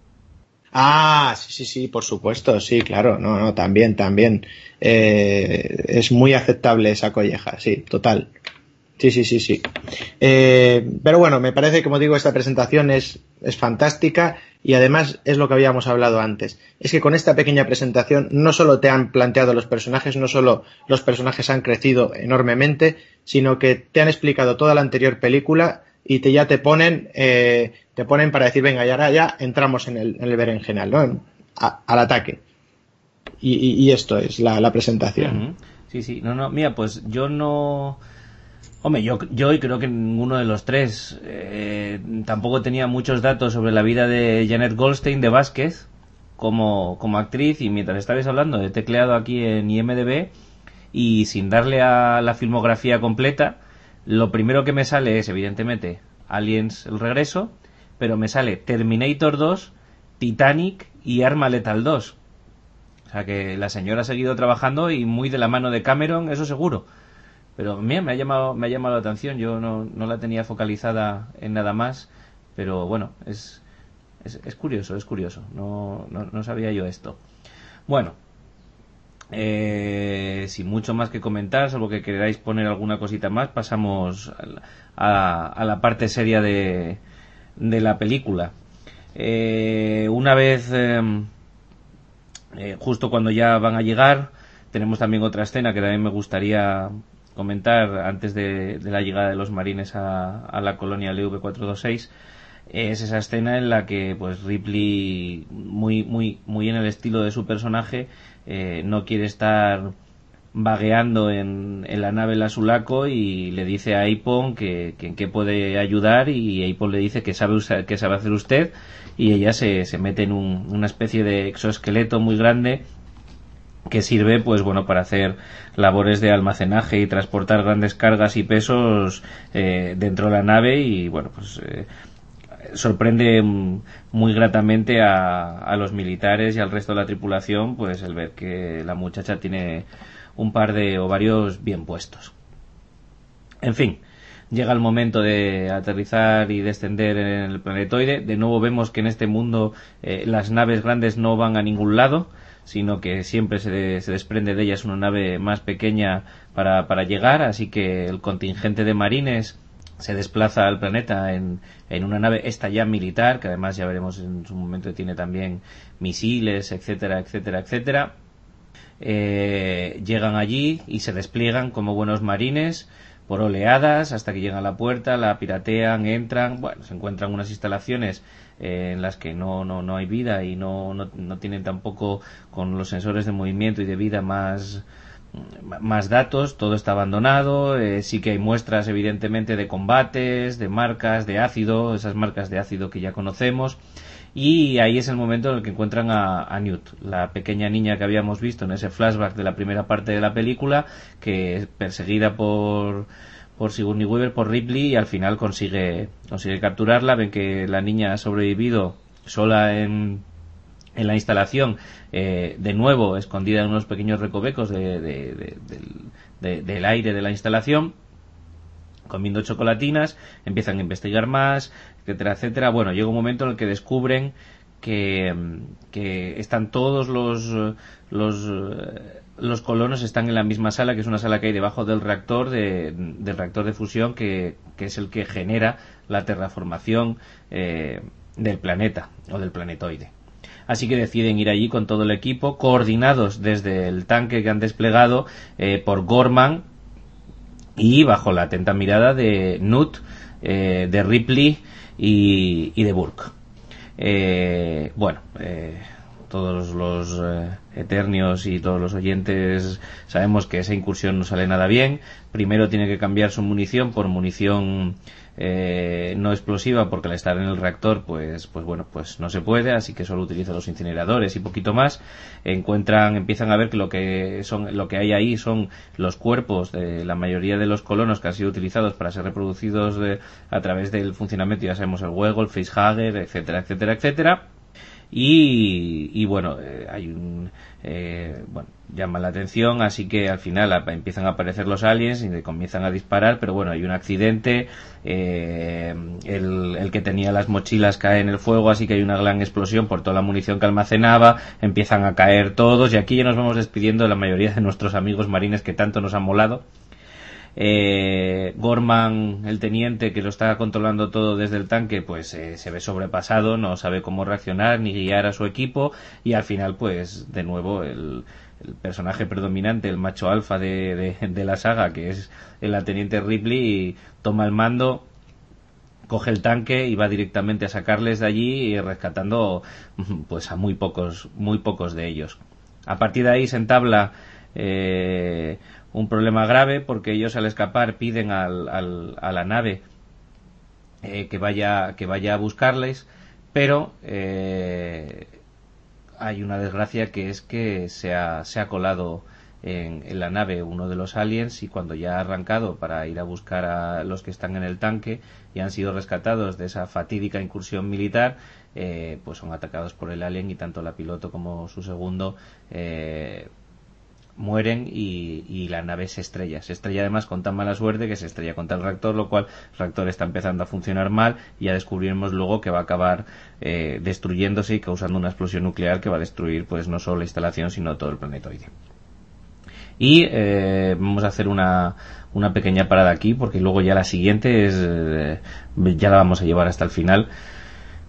Ah, sí, sí, sí, por supuesto, sí, claro, no, no, también, también. Eh, es muy aceptable esa colleja, sí, total. Sí, sí, sí, sí. Eh, pero bueno, me parece, como digo, esta presentación es, es fantástica y además es lo que habíamos hablado antes. Es que con esta pequeña presentación no solo te han planteado los personajes, no solo los personajes han crecido enormemente, sino que te han explicado toda la anterior película y te ya te ponen eh, te ponen para decir venga ya ya entramos en el, en el berenjenal ¿no? al ataque y, esto es la, presentación sí sí no no mira pues yo no Hombre, yo, yo creo que ninguno de los tres eh, tampoco tenía muchos datos sobre la vida de Janet Goldstein de Vázquez como, como actriz y mientras estabais hablando he tecleado aquí en IMDB y sin darle a la filmografía completa lo primero que me sale es, evidentemente, Aliens el regreso, pero me sale Terminator 2, Titanic y Arma Letal 2. O sea que la señora ha seguido trabajando y muy de la mano de Cameron, eso seguro. Pero mira, me ha llamado, me ha llamado la atención, yo no, no la tenía focalizada en nada más, pero bueno, es, es, curioso, es curioso, no, no, no sabía yo esto. Bueno, eh, sin mucho más que comentar, salvo que queráis poner alguna cosita más, pasamos a, la parte seria de, de la película. Eh, una vez, em, eh, justo cuando ya van a llegar, tenemos también otra escena que también me gustaría comentar antes de, la llegada de los marines a, a la colonia LV426 es esa escena en la que pues Ripley muy muy muy en el estilo de su personaje eh, no quiere estar vagueando en, la nave la Sulaco y le dice a Aipon que, en qué puede ayudar y Aipon le dice que sabe, que sabe hacer usted y ella se, se mete en una especie de exoesqueleto muy grande que sirve pues bueno para hacer labores de almacenaje y transportar grandes cargas y pesos eh, dentro de la nave y bueno pues eh, sorprende muy gratamente a, los militares y al resto de la tripulación pues el ver que la muchacha tiene un par de ovarios bien puestos. En fin, llega el momento de aterrizar y descender en el planetoide. De nuevo vemos que en este mundo eh, las naves grandes no van a ningún lado, sino que siempre se, se desprende de ellas una nave más pequeña para, para llegar, así que el contingente de marines se desplaza al planeta en, en, una nave esta ya militar, que además ya veremos en su momento tiene también misiles, etcétera, etcétera, etcétera. Eh, llegan allí y se despliegan como buenos marines por oleadas hasta que llegan a la puerta, la piratean, entran, bueno, se encuentran unas instalaciones eh, en las que no, no, no hay vida y no, no, no tienen tampoco con los sensores de movimiento y de vida más, más datos, todo está abandonado, eh, sí que hay muestras evidentemente de combates, de marcas de ácido, esas marcas de ácido que ya conocemos, y ahí es el momento en el que encuentran a, Newt, la pequeña niña que habíamos visto en ese flashback de la primera parte de la película, que es perseguida por por Sigourney Weaver, por Ripley, y al final consigue, consigue capturarla, ven que la niña ha sobrevivido sola en, en la instalación, eh, de nuevo escondida en unos pequeños recovecos de, del aire de la instalación, comiendo chocolatinas, empiezan a investigar más, etcétera, etcétera. Bueno, llega un momento en el que descubren que, que están todos los, los, los colonos están en la misma sala, que es una sala que hay debajo del reactor, de, del reactor de fusión, que, es el que genera la terraformación eh, del planeta o del planetoide así que deciden ir allí con todo el equipo, coordinados desde el tanque que han desplegado eh, por Gorman y bajo la atenta mirada de Nut, eh, de Ripley y, de Burke. Eh, bueno, todos los eternios y todos los oyentes sabemos que esa incursión no sale nada bien. Primero tiene que cambiar su munición por munición eh, no explosiva porque al estar en el reactor pues pues bueno pues no se puede así que solo utiliza los incineradores y poquito más encuentran empiezan a ver que lo que son lo que hay ahí son los cuerpos de la mayoría de los colonos que han sido utilizados para ser reproducidos a través del funcionamiento ya sabemos el huevo el facehugger etcétera etcétera etcétera y, bueno, eh, hay un, eh, bueno, llama la atención, así que al final empiezan a aparecer los aliens y comienzan a disparar, pero bueno, hay un accidente, eh, el, el, que tenía las mochilas cae en el fuego, así que hay una gran explosión por toda la munición que almacenaba, empiezan a caer todos y aquí ya nos vamos despidiendo de la mayoría de nuestros amigos marines que tanto nos han molado eh, Gorman, el teniente que lo está controlando todo desde el tanque, pues eh, se ve sobrepasado, no sabe cómo reaccionar ni guiar a su equipo y al final, pues de nuevo el, personaje predominante, el macho alfa de, la saga, que es el teniente Ripley, toma el mando coge el tanque y va directamente a sacarles de allí rescatando <laughs> pues a muy pocos muy pocos de ellos. A partir de ahí se entabla eh, un problema grave porque ellos al escapar piden al, a la nave eh, que vaya que vaya a buscarles pero eh, hay una desgracia que es que se ha, se ha colado en, en, la nave uno de los aliens y cuando ya ha arrancado para ir a buscar a los que están en el tanque y han sido rescatados de esa fatídica incursión militar eh, pues son atacados por el alien y tanto la piloto como su segundo eh, mueren y, la nave se estrella. Se estrella además con tan mala suerte que se estrella contra el reactor, lo cual el reactor está empezando a funcionar mal y ya descubriremos luego que va a acabar eh, destruyéndose y causando una explosión nuclear que va a destruir pues no solo la instalación sino todo el planetoide. Y eh, vamos a hacer una, una pequeña parada aquí porque luego ya la siguiente es eh, ya la vamos a llevar hasta el final.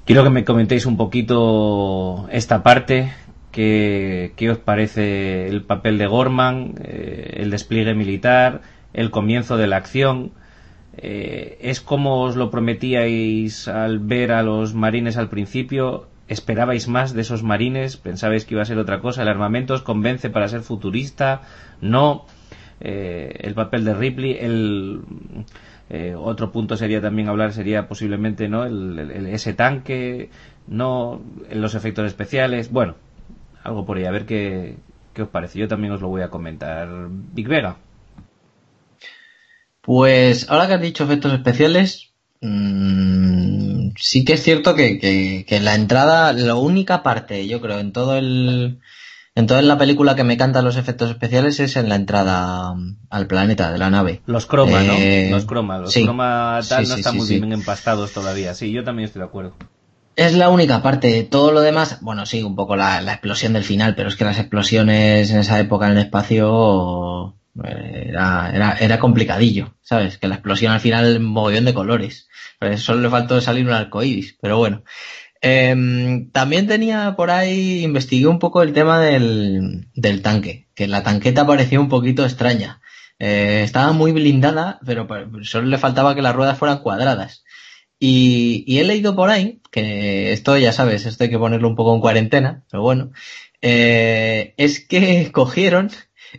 Quiero que me comentéis un poquito esta parte ¿Qué, os parece el papel de Gorman, eh, el despliegue militar, el comienzo de la acción? Eh, ¿Es como os lo prometíais al ver a los marines al principio? ¿Esperabais más de esos marines? ¿Pensabais que iba a ser otra cosa? ¿El armamento os convence para ser futurista? ¿No? Eh, el papel de Ripley, el... otro punto sería también hablar sería posiblemente no ese tanque no los efectos especiales bueno algo por ahí, a ver qué, os parece. Yo también os lo voy a comentar. Big Vega. Pues ahora que has dicho efectos especiales, mmm, sí que es cierto que, que, la entrada, la única parte, yo creo, en todo el, en toda la película que me cantan los efectos especiales es en la entrada al planeta de la nave. Los cromas, ¿no? Eh, los cromas. Los cromas tal no están muy bien empastados todavía. Sí, yo también estoy de acuerdo. Es la única parte. Todo lo demás, bueno, sí, un poco la, explosión del final, pero es que las explosiones en esa época en el espacio eh, era, era, era complicadillo, ¿sabes? Que la explosión al final mogollón de colores. Pues solo le faltó salir un arco iris, pero bueno. Em, también tenía por ahí, investigué un poco el tema del, del tanque, que la tanqueta parecía un poquito extraña. Eh, estaba muy blindada, pero solo le faltaba que las ruedas fueran cuadradas. Y, he leído por ahí, que esto ya sabes, esto hay que ponerlo un poco en cuarentena, pero bueno, eh, es que <laughs> cogieron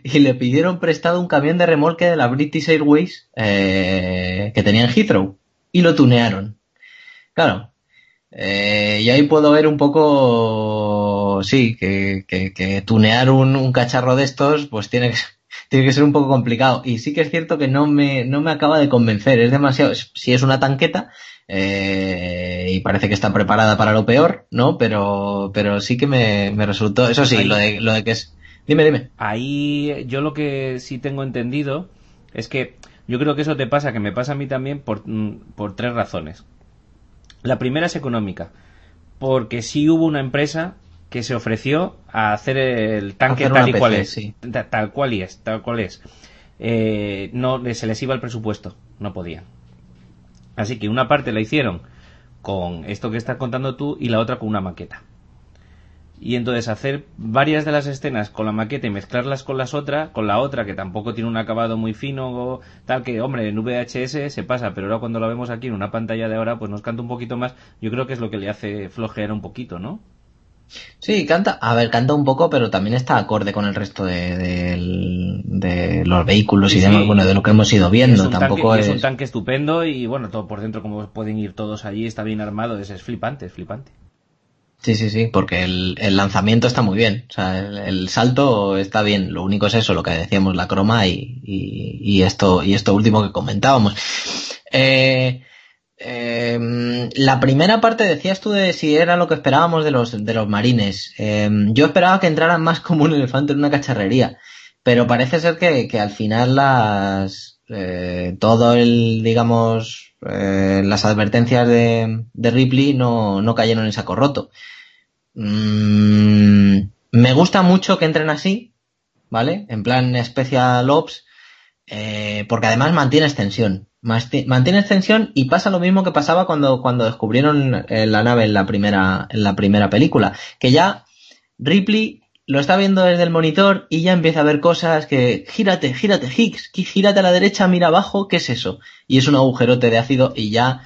y le pidieron prestado un camión de remolque de la British Airways eh, que tenía en Heathrow y lo tunearon. Claro, eh, y ahí puedo ver un poco, sí, que, que, tunear un, un, cacharro de estos, pues tiene que, <laughs> tiene que ser un poco complicado. Y sí que es cierto que no me, no me acaba de convencer. Es demasiado, si es una tanqueta, eh, y parece que está preparada para lo peor, ¿no? Pero, pero sí que me, resultó, eso sí, lo de, lo de que es... Dime, dime. Ahí yo lo que sí tengo entendido es que yo creo que eso te pasa, que me pasa a mí también por, mm, por tres razones. La primera es económica, porque sí hubo una empresa que se ofreció a hacer el tanque tal y cual es, tal cual y es, tal cual es. Eh, no se les iba el presupuesto, no podían. Así que una parte la hicieron con esto que estás contando tú y la otra con una maqueta. Y entonces hacer varias de las escenas con la maqueta y mezclarlas con las otras, con la otra que tampoco tiene un acabado muy fino, tal que, hombre, en VHS se pasa, pero ahora cuando lo vemos aquí en una pantalla de ahora, pues nos canta un poquito más. Yo creo que es lo que le hace flojear un poquito, ¿no? Sí, canta, a ver, canta un poco, pero también está acorde con el resto de, de, los vehículos y demás, bueno, de lo que hemos ido viendo. Tampoco es... es... un tanque estupendo y bueno, todo por dentro, como pueden ir todos allí, está bien armado, es, es flipante, es flipante. Sí, sí, sí, porque el, el, lanzamiento está muy bien, o sea, el, salto está bien, lo único es eso, lo que decíamos, la croma y, y, y esto, y esto último que comentábamos. Eh, eh, la primera parte decías tú de si era lo que esperábamos de los, de los marines. Eh, yo esperaba que entraran más <laughs> como un elefante en una cacharrería, pero parece ser que, que al final las, eh, todo el, digamos, eh, las advertencias de, de Ripley no, no, cayeron en saco roto. Mm, me gusta mucho que entren así, ¿vale? En plan Special Ops, eh, porque además mantiene extensión. Mantiene extensión y pasa lo mismo que pasaba cuando, cuando descubrieron eh, la nave en la primera, en la primera película. Que ya Ripley lo está viendo desde el monitor y ya empieza a ver cosas que gírate, gírate, Higgs, gírate a la derecha, mira abajo, ¿qué es eso? Y es un agujerote de ácido y ya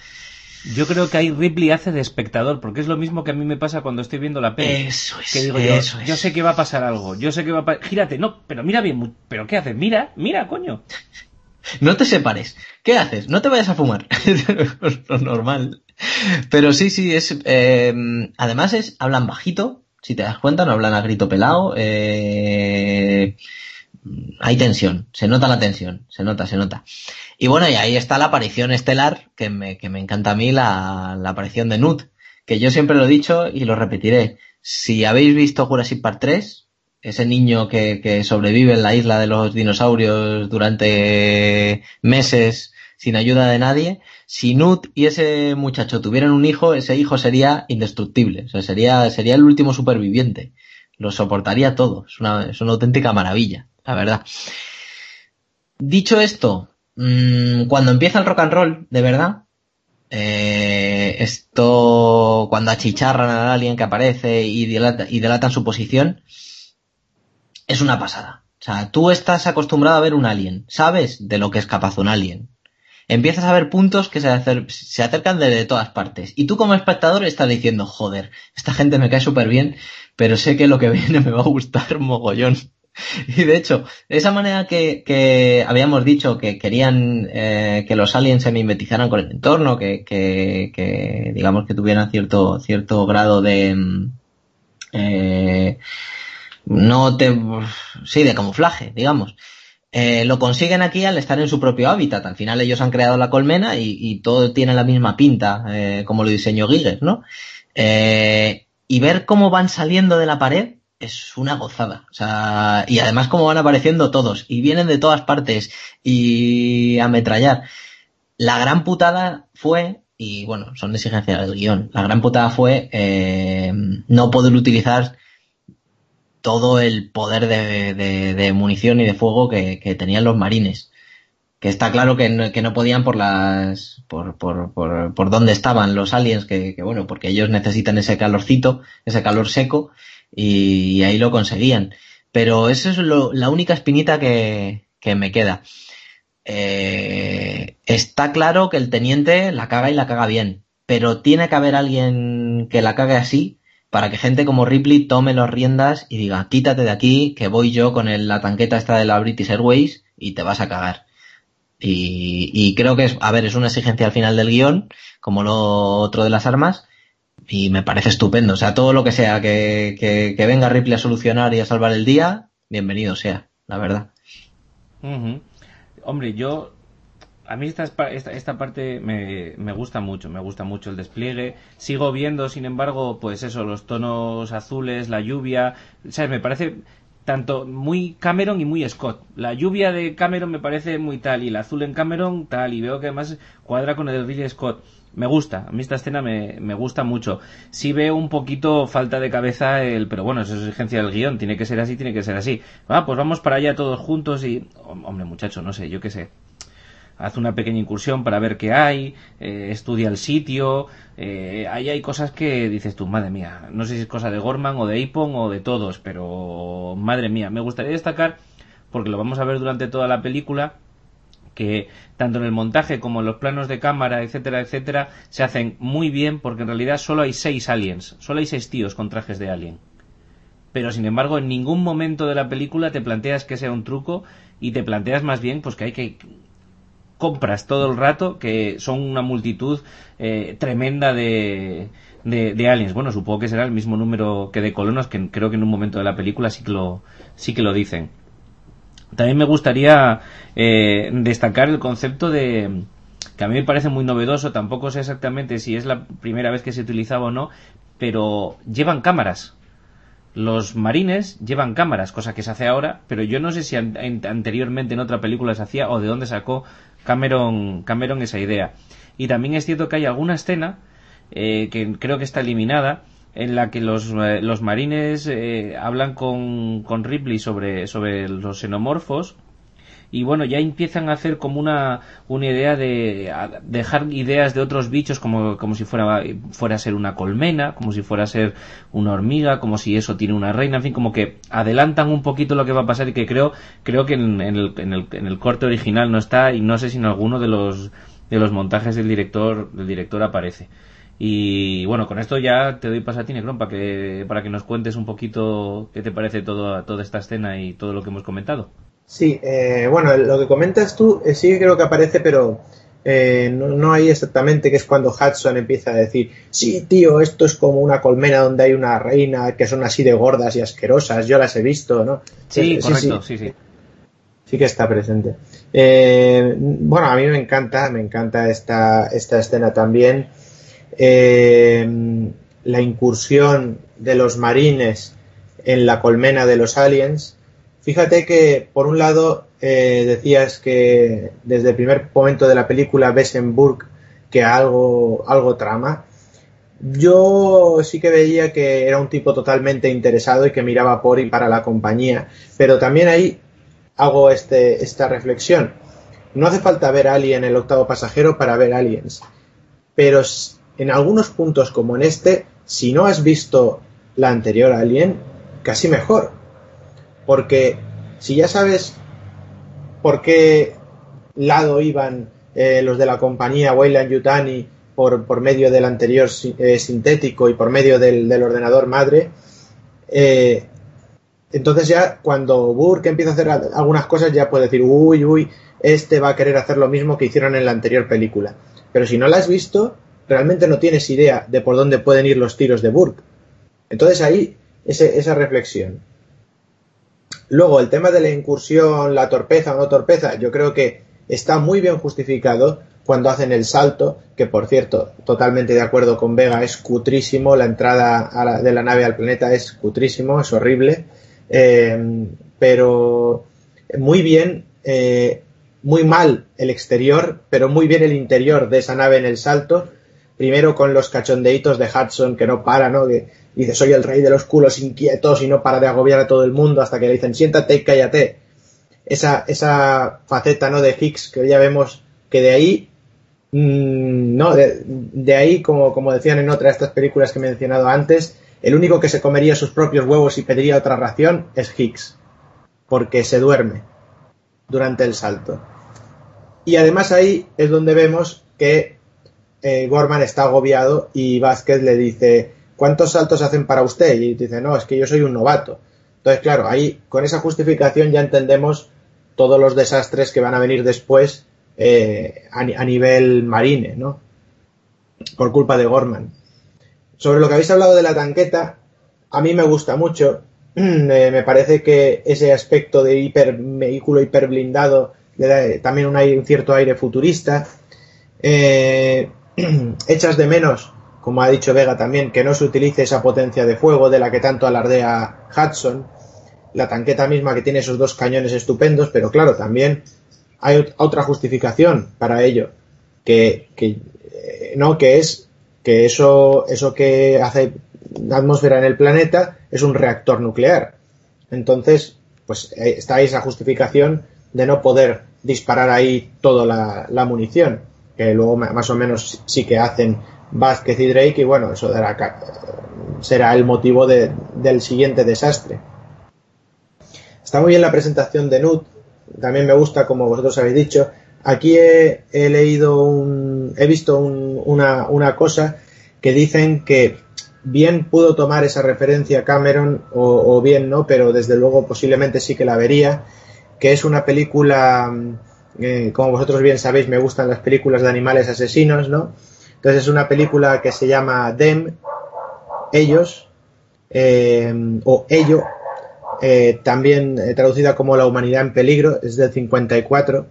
yo creo que ahí Ripley hace de espectador, porque es lo mismo que a mí me pasa cuando estoy viendo la peli. Eso es. Que digo eso yo, yo sé que va a pasar algo, yo sé que va a pasar... Gírate, no, pero mira bien, ¿pero qué haces? Mira, mira, coño. No te separes. ¿Qué haces? No te vayas a fumar. <laughs> lo normal. Pero sí, sí, es... Eh, además es... Hablan bajito, si te das cuenta, no hablan a grito pelado. Eh, hay tensión, se nota la tensión, se nota, se nota. Y bueno, y ahí está la aparición estelar, que me, que me encanta a mí la, la aparición de Nut, que yo siempre lo he dicho y lo repetiré. Si habéis visto Jurassic Park 3, ese niño que, que sobrevive en la isla de los dinosaurios durante meses sin ayuda de nadie, si Nut y ese muchacho tuvieran un hijo, ese hijo sería indestructible, o sea, sería, sería el último superviviente. Lo soportaría todo, es una, es una auténtica maravilla, la verdad. Dicho esto, mmm, cuando empieza el rock and roll, de verdad, eh, esto, cuando achicharran al alien que aparece y, delata, y delatan su posición, es una pasada. O sea, tú estás acostumbrado a ver un alien, sabes de lo que es capaz un alien. Empiezas a ver puntos que se, acer se acercan de, de, todas partes. Y tú como espectador estás diciendo, joder, esta gente me cae súper bien, pero sé que lo que <laughs> viene me va a gustar mogollón. Y de hecho, esa manera que, que habíamos dicho que querían eh, que los aliens se mimetizaran con el entorno, que, que, que digamos que tuvieran cierto, cierto grado de... Eh, no te... sí, de camuflaje, digamos. Eh, lo consiguen aquí al estar en su propio hábitat. Al final ellos han creado la colmena y, y todo tiene la misma pinta, eh, como lo diseñó Giger, ¿no? Eh, y ver cómo van saliendo de la pared es una gozada. O sea, y además cómo van apareciendo todos y vienen de todas partes y ametrallar. La gran putada fue, y bueno, son exigencias del guion, la gran putada fue eh, no poder utilizar todo el poder de, de, munición y de fuego que, tenían los marines. Que está claro que no, que no podían por las. Por, por, por, dónde estaban los aliens, que, que, bueno, porque ellos necesitan ese calorcito, ese calor seco, y, y ahí lo conseguían. Pero eso es lo, la única espinita que, que me queda. Eh, está claro que el teniente la caga y la caga bien, pero tiene que haber alguien que la cague así para que gente como Ripley tome las riendas y diga, quítate de aquí, que voy yo con la tanqueta esta de la British Airways y te vas a cagar. Y, creo que es, a ver, es una exigencia al final del guion, como lo otro de las armas, y me parece estupendo. O sea, todo lo que sea que, venga Ripley a solucionar y a salvar el día, bienvenido sea, la verdad. Hombre, yo a mí esta, esta, esta parte me, me, gusta mucho, me gusta mucho el despliegue. Sigo viendo, sin embargo, pues eso, los tonos azules, la lluvia, ¿sabes? Me parece tanto muy Cameron y muy Scott. La lluvia de Cameron me parece muy tal y el azul en Cameron tal y veo que además cuadra con el Ridley Scott. Me gusta, a mí esta escena me, me gusta mucho. Sí veo un poquito falta de cabeza el, pero bueno, eso es exigencia del guion, tiene que ser así, tiene que ser así. Ah, pues vamos para allá todos juntos y, hombre muchacho, no sé, yo qué sé hace una pequeña incursión para ver qué hay, eh, estudia el sitio, eh, ahí hay cosas que dices tú, madre mía, no sé si es cosa de Gorman o de Apon o de todos, pero madre mía, me gustaría destacar, porque lo vamos a ver durante toda la película, que tanto en el montaje como en los planos de cámara, etcétera, etcétera, se hacen muy bien porque en realidad solo hay seis aliens, solo hay seis tíos con trajes de alien. Pero sin embargo, en ningún momento de la película te planteas que sea un truco y te planteas más bien pues que hay que compras todo el rato que son una multitud eh, tremenda de, de, aliens. Bueno, supongo que será el mismo número que de colonos, que creo que en un momento de la película sí que lo, sí que lo dicen. También me gustaría eh, destacar el concepto de que a mí me parece muy novedoso, tampoco sé exactamente si es la primera vez que se utilizaba o no, pero llevan cámaras. Los marines llevan cámaras, cosa que se hace ahora, pero yo no sé si anteriormente en otra película se hacía o de dónde sacó Cameron, Cameron esa idea. Y también es cierto que hay alguna escena eh, que creo que está eliminada, en la que los, eh, los marines eh, hablan con, con, Ripley sobre, sobre los xenomorfos y bueno, ya empiezan a hacer como una, una idea de dejar ideas de otros bichos como, como si fuera, fuera a ser una colmena, como si fuera a ser una hormiga, como si eso tiene una reina, en fin, como que adelantan un poquito lo que va a pasar y que creo, creo que en, el, en, el, en el corte original no está y no sé si en alguno de los, de los montajes del director, del director aparece. Y bueno, con esto ya te doy paso a ti, para que, para que nos cuentes un poquito qué te parece todo, toda esta escena y todo lo que hemos comentado. Sí, eh, bueno, lo que comentas tú eh, sí creo que aparece, pero eh, no, no, hay exactamente, que es cuando Hudson empieza a decir, sí, tío, esto es como una colmena donde hay una reina que son así de gordas y asquerosas, yo las he visto, ¿no? Sí, correcto, sí, sí. Sí, que está presente. bueno, a mí me encanta, me encanta esta, esta escena también eh, la incursión de los marines en la colmena de los aliens. Fíjate que, por un lado, eh, decías que desde el primer momento de la película ves en Burke que algo, algo trama. Yo sí que veía que era un tipo totalmente interesado y que miraba por y para la compañía, pero también ahí hago este, esta reflexión. No hace falta ver Alien el octavo pasajero para ver Aliens, pero en algunos puntos como en este, si no has visto la anterior Alien, casi mejor. Porque si ya sabes por qué lado iban eh, los de la compañía Weyland Yutani por, por medio del anterior eh, sintético y por medio del, ordenador madre, eh, entonces ya cuando Burke empieza a hacer algunas cosas ya puede decir, uy, uy, este va a querer hacer lo mismo que hicieron en la anterior película. Pero si no la has visto, realmente no tienes idea de por dónde pueden ir los tiros de Burke. Entonces ahí esa reflexión. Luego, el tema de la incursión, la torpeza o no torpeza, yo creo que está muy bien justificado cuando hacen el salto, que por cierto, totalmente de acuerdo con Vega, es cutrísimo, la entrada de la nave al planeta es cutrísimo, es horrible, eh, pero muy bien, eh, muy mal el exterior, pero muy bien el interior de esa nave en el salto, primero con los cachondeitos de Hudson que no para, ¿no? Dice, soy el rey de los culos inquietos y no para de agobiar a todo el mundo hasta que le dicen, siéntate y cállate. Esa, esa faceta, ¿no? De Hicks que ya vemos que de ahí, mmm, no, de, de, ahí, como, como decían en otra de estas películas que he mencionado antes, el único que se comería sus propios huevos y pediría otra ración es Hicks, porque se duerme durante el salto. Y además ahí es donde vemos que eh, Gorman está agobiado y Vázquez le dice, ¿cuántos saltos hacen para usted? Y dice, no, es que yo soy un novato. Entonces, claro, ahí con esa justificación ya entendemos todos los desastres que van a venir después eh, a, nivel marine, ¿no? Por culpa de Gorman. Sobre lo que habéis hablado de la tanqueta, a mí me gusta mucho. <clears throat> Eh, me parece que ese aspecto de hiper, vehículo hiper blindado le da también un, cierto aire futurista. Eh, <clears throat> echas de menos, como ha dicho Vega también, que no se utilice esa potencia de fuego de la que tanto alardea Hudson, la tanqueta misma que tiene esos dos cañones estupendos, pero claro, también hay otra justificación para ello, que, eh, no, que es que eso, eso que hace atmósfera en el planeta es un reactor nuclear. Entonces, pues eh, está esa justificación de no poder disparar ahí toda la, la munición que luego más o menos sí que hacen Vázquez y Drake y bueno, eso será el motivo del siguiente desastre. Está muy bien la presentación de Nut, también me gusta, como vosotros habéis dicho, aquí he, leído un, he visto una, una cosa que dicen que bien pudo tomar esa referencia Cameron o, bien no, pero desde luego posiblemente sí que la vería, que es una película, eh, como vosotros bien sabéis, me gustan las películas de animales asesinos, ¿no? Entonces es una película que se llama Them, ellos, eh, o ello, eh, también traducida como La humanidad en peligro, es del 54,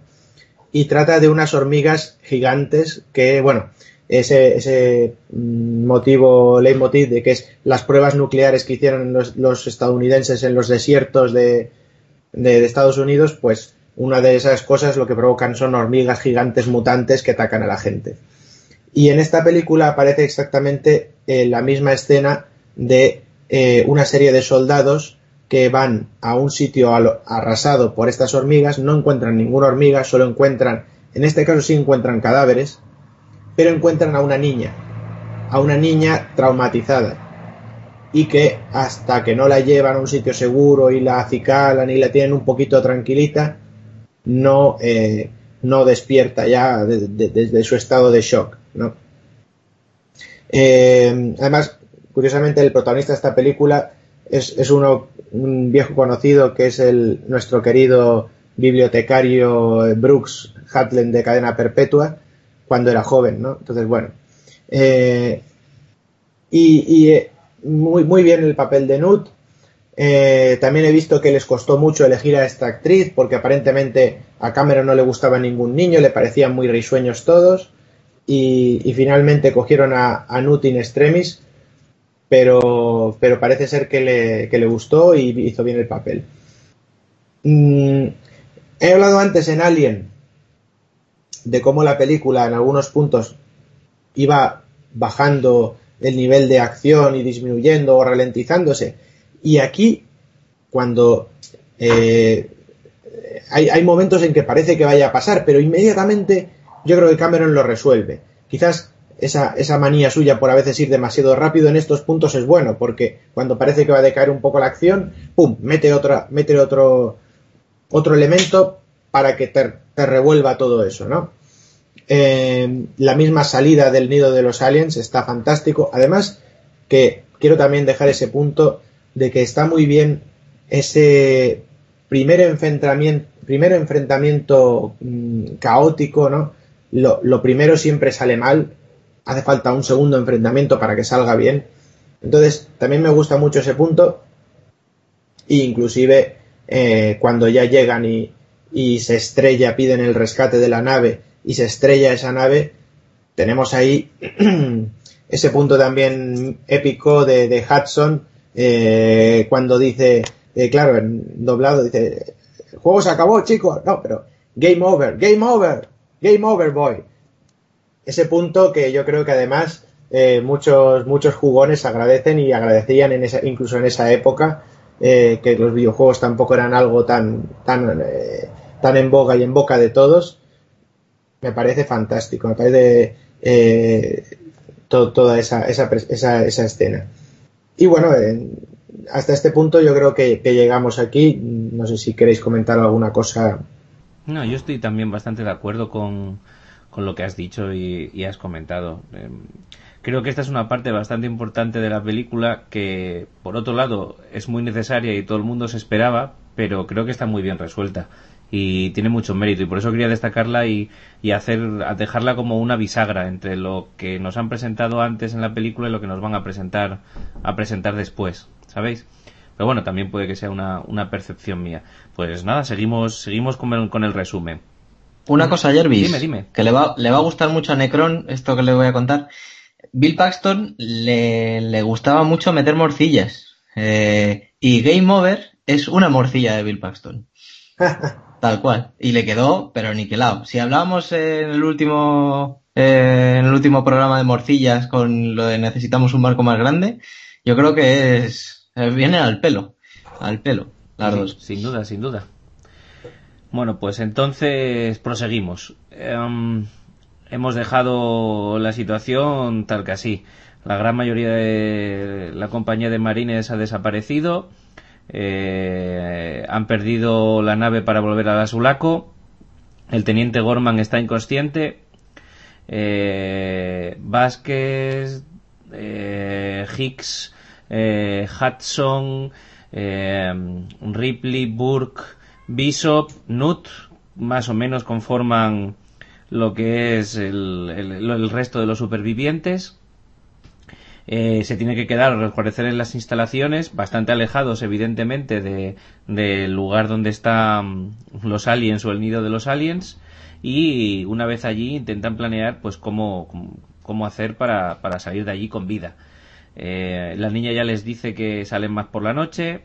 y trata de unas hormigas gigantes que, bueno, ese, mm, motivo, leitmotiv de que es las pruebas nucleares que hicieron los, estadounidenses en los desiertos de, de, Estados Unidos, pues una de esas cosas lo que provocan son hormigas gigantes mutantes que atacan a la gente. Y en esta película aparece exactamente eh, la misma escena de eh, una serie de soldados que van a un sitio arrasado por estas hormigas, no encuentran ninguna hormiga, solo encuentran, en este caso sí encuentran cadáveres, pero encuentran a una niña, a una niña traumatizada y que hasta que no la llevan a un sitio seguro y la acicalan y la tienen un poquito tranquilita, no, eh, no despierta ya desde su estado de shock. Eh, además, curiosamente, el protagonista de esta película es, uno, un viejo conocido que es el, nuestro querido bibliotecario Brooks Hatlen de Cadena Perpetua, cuando era joven, ¿no? Entonces, bueno. Eh, y, eh, muy, muy bien el papel de Nut. Eh, también he visto que les costó mucho elegir a esta actriz porque aparentemente a Cameron no le gustaba ningún niño, le parecían muy risueños todos y, finalmente cogieron a, a, Nut in extremis, pero, pero parece ser que le, que le gustó y hizo bien el papel. Mm, he hablado antes en Alien de cómo la película en algunos puntos iba bajando el nivel de acción y disminuyendo o ralentizándose. Y aquí, cuando eh, hay, momentos en que parece que vaya a pasar, pero inmediatamente yo creo que Cameron lo resuelve. Quizás esa, esa manía suya por a veces ir demasiado rápido en estos puntos es bueno, porque cuando parece que va a decaer un poco la acción, ¡pum! mete otra, mete otro, otro elemento para que te, revuelva todo eso, ¿no? Eh, la misma salida del nido de los aliens está fantástico. Además, que quiero también dejar ese punto de que está muy bien ese primer enfrentamiento, primer enfrentamiento mm, caótico, ¿no? Lo, primero siempre sale mal, hace falta un segundo enfrentamiento para que salga bien. Entonces, también me gusta mucho ese punto. E inclusive eh, cuando ya llegan y, y se estrella, piden el rescate de la nave y se estrella esa nave, tenemos ahí <clears throat> ese punto también épico de, Hudson eh, cuando dice, eh, claro, en doblado dice, el juego se acabó, chicos, no, pero game over, game over, game over, boy. Ese punto que yo creo que además eh, muchos, muchos jugones agradecen y agradecerían en esa, incluso en esa época que los videojuegos tampoco eran algo tan, tan, tan en boga y en boca de todos me parece fantástico, me parece eh, toda esa, esa, esa, escena. Y bueno, hasta este punto yo creo que, llegamos aquí. No sé si queréis comentar alguna cosa. No, yo estoy también bastante de acuerdo con, con lo que has dicho y, has comentado. Em, creo que esta es una parte bastante importante de la película que, por otro lado, es muy necesaria y todo el mundo se esperaba, pero creo que está muy bien resuelta y tiene mucho mérito. Y por eso quería destacarla y, y hacer dejarla como una bisagra entre lo que nos han presentado antes en la película y lo que nos van a presentar a presentar después sabéis pero bueno también puede que sea una, una percepción mía pues nada seguimos seguimos con el, con el resumen una cosa Jervis dime dime que le va le va a gustar mucho a Necron esto que le voy a contar Bill Paxton le, le gustaba mucho meter morcillas eh, y Game Over es una morcilla de Bill Paxton <laughs> Tal cual. Y le quedó, pero niquelado. Si hablábamos en el último, eh, en el último programa de Morcillas con lo de necesitamos un barco más grande, yo creo que es, viene al pelo. Al pelo, las dos. Sin duda, sin duda. Bueno, pues entonces proseguimos. Em, hemos dejado la situación tal que así. La gran mayoría de la compañía de marines ha desaparecido eh, han perdido la nave para volver a la Sulaco El teniente Gorman está inconsciente. Eh, Vázquez, eh, Hicks, Hudson, eh, Ripley, Burke, Bishop, Nut, más o menos conforman lo que es el, resto de los supervivientes. Eh, se tiene que quedar al parecer en las instalaciones, bastante alejados evidentemente de- del lugar donde están los aliens o el nido de los aliens y una vez allí intentan planear pues cómo- cómo hacer para, para salir de allí con vida. Eh, la niña ya les dice que salen más por la noche,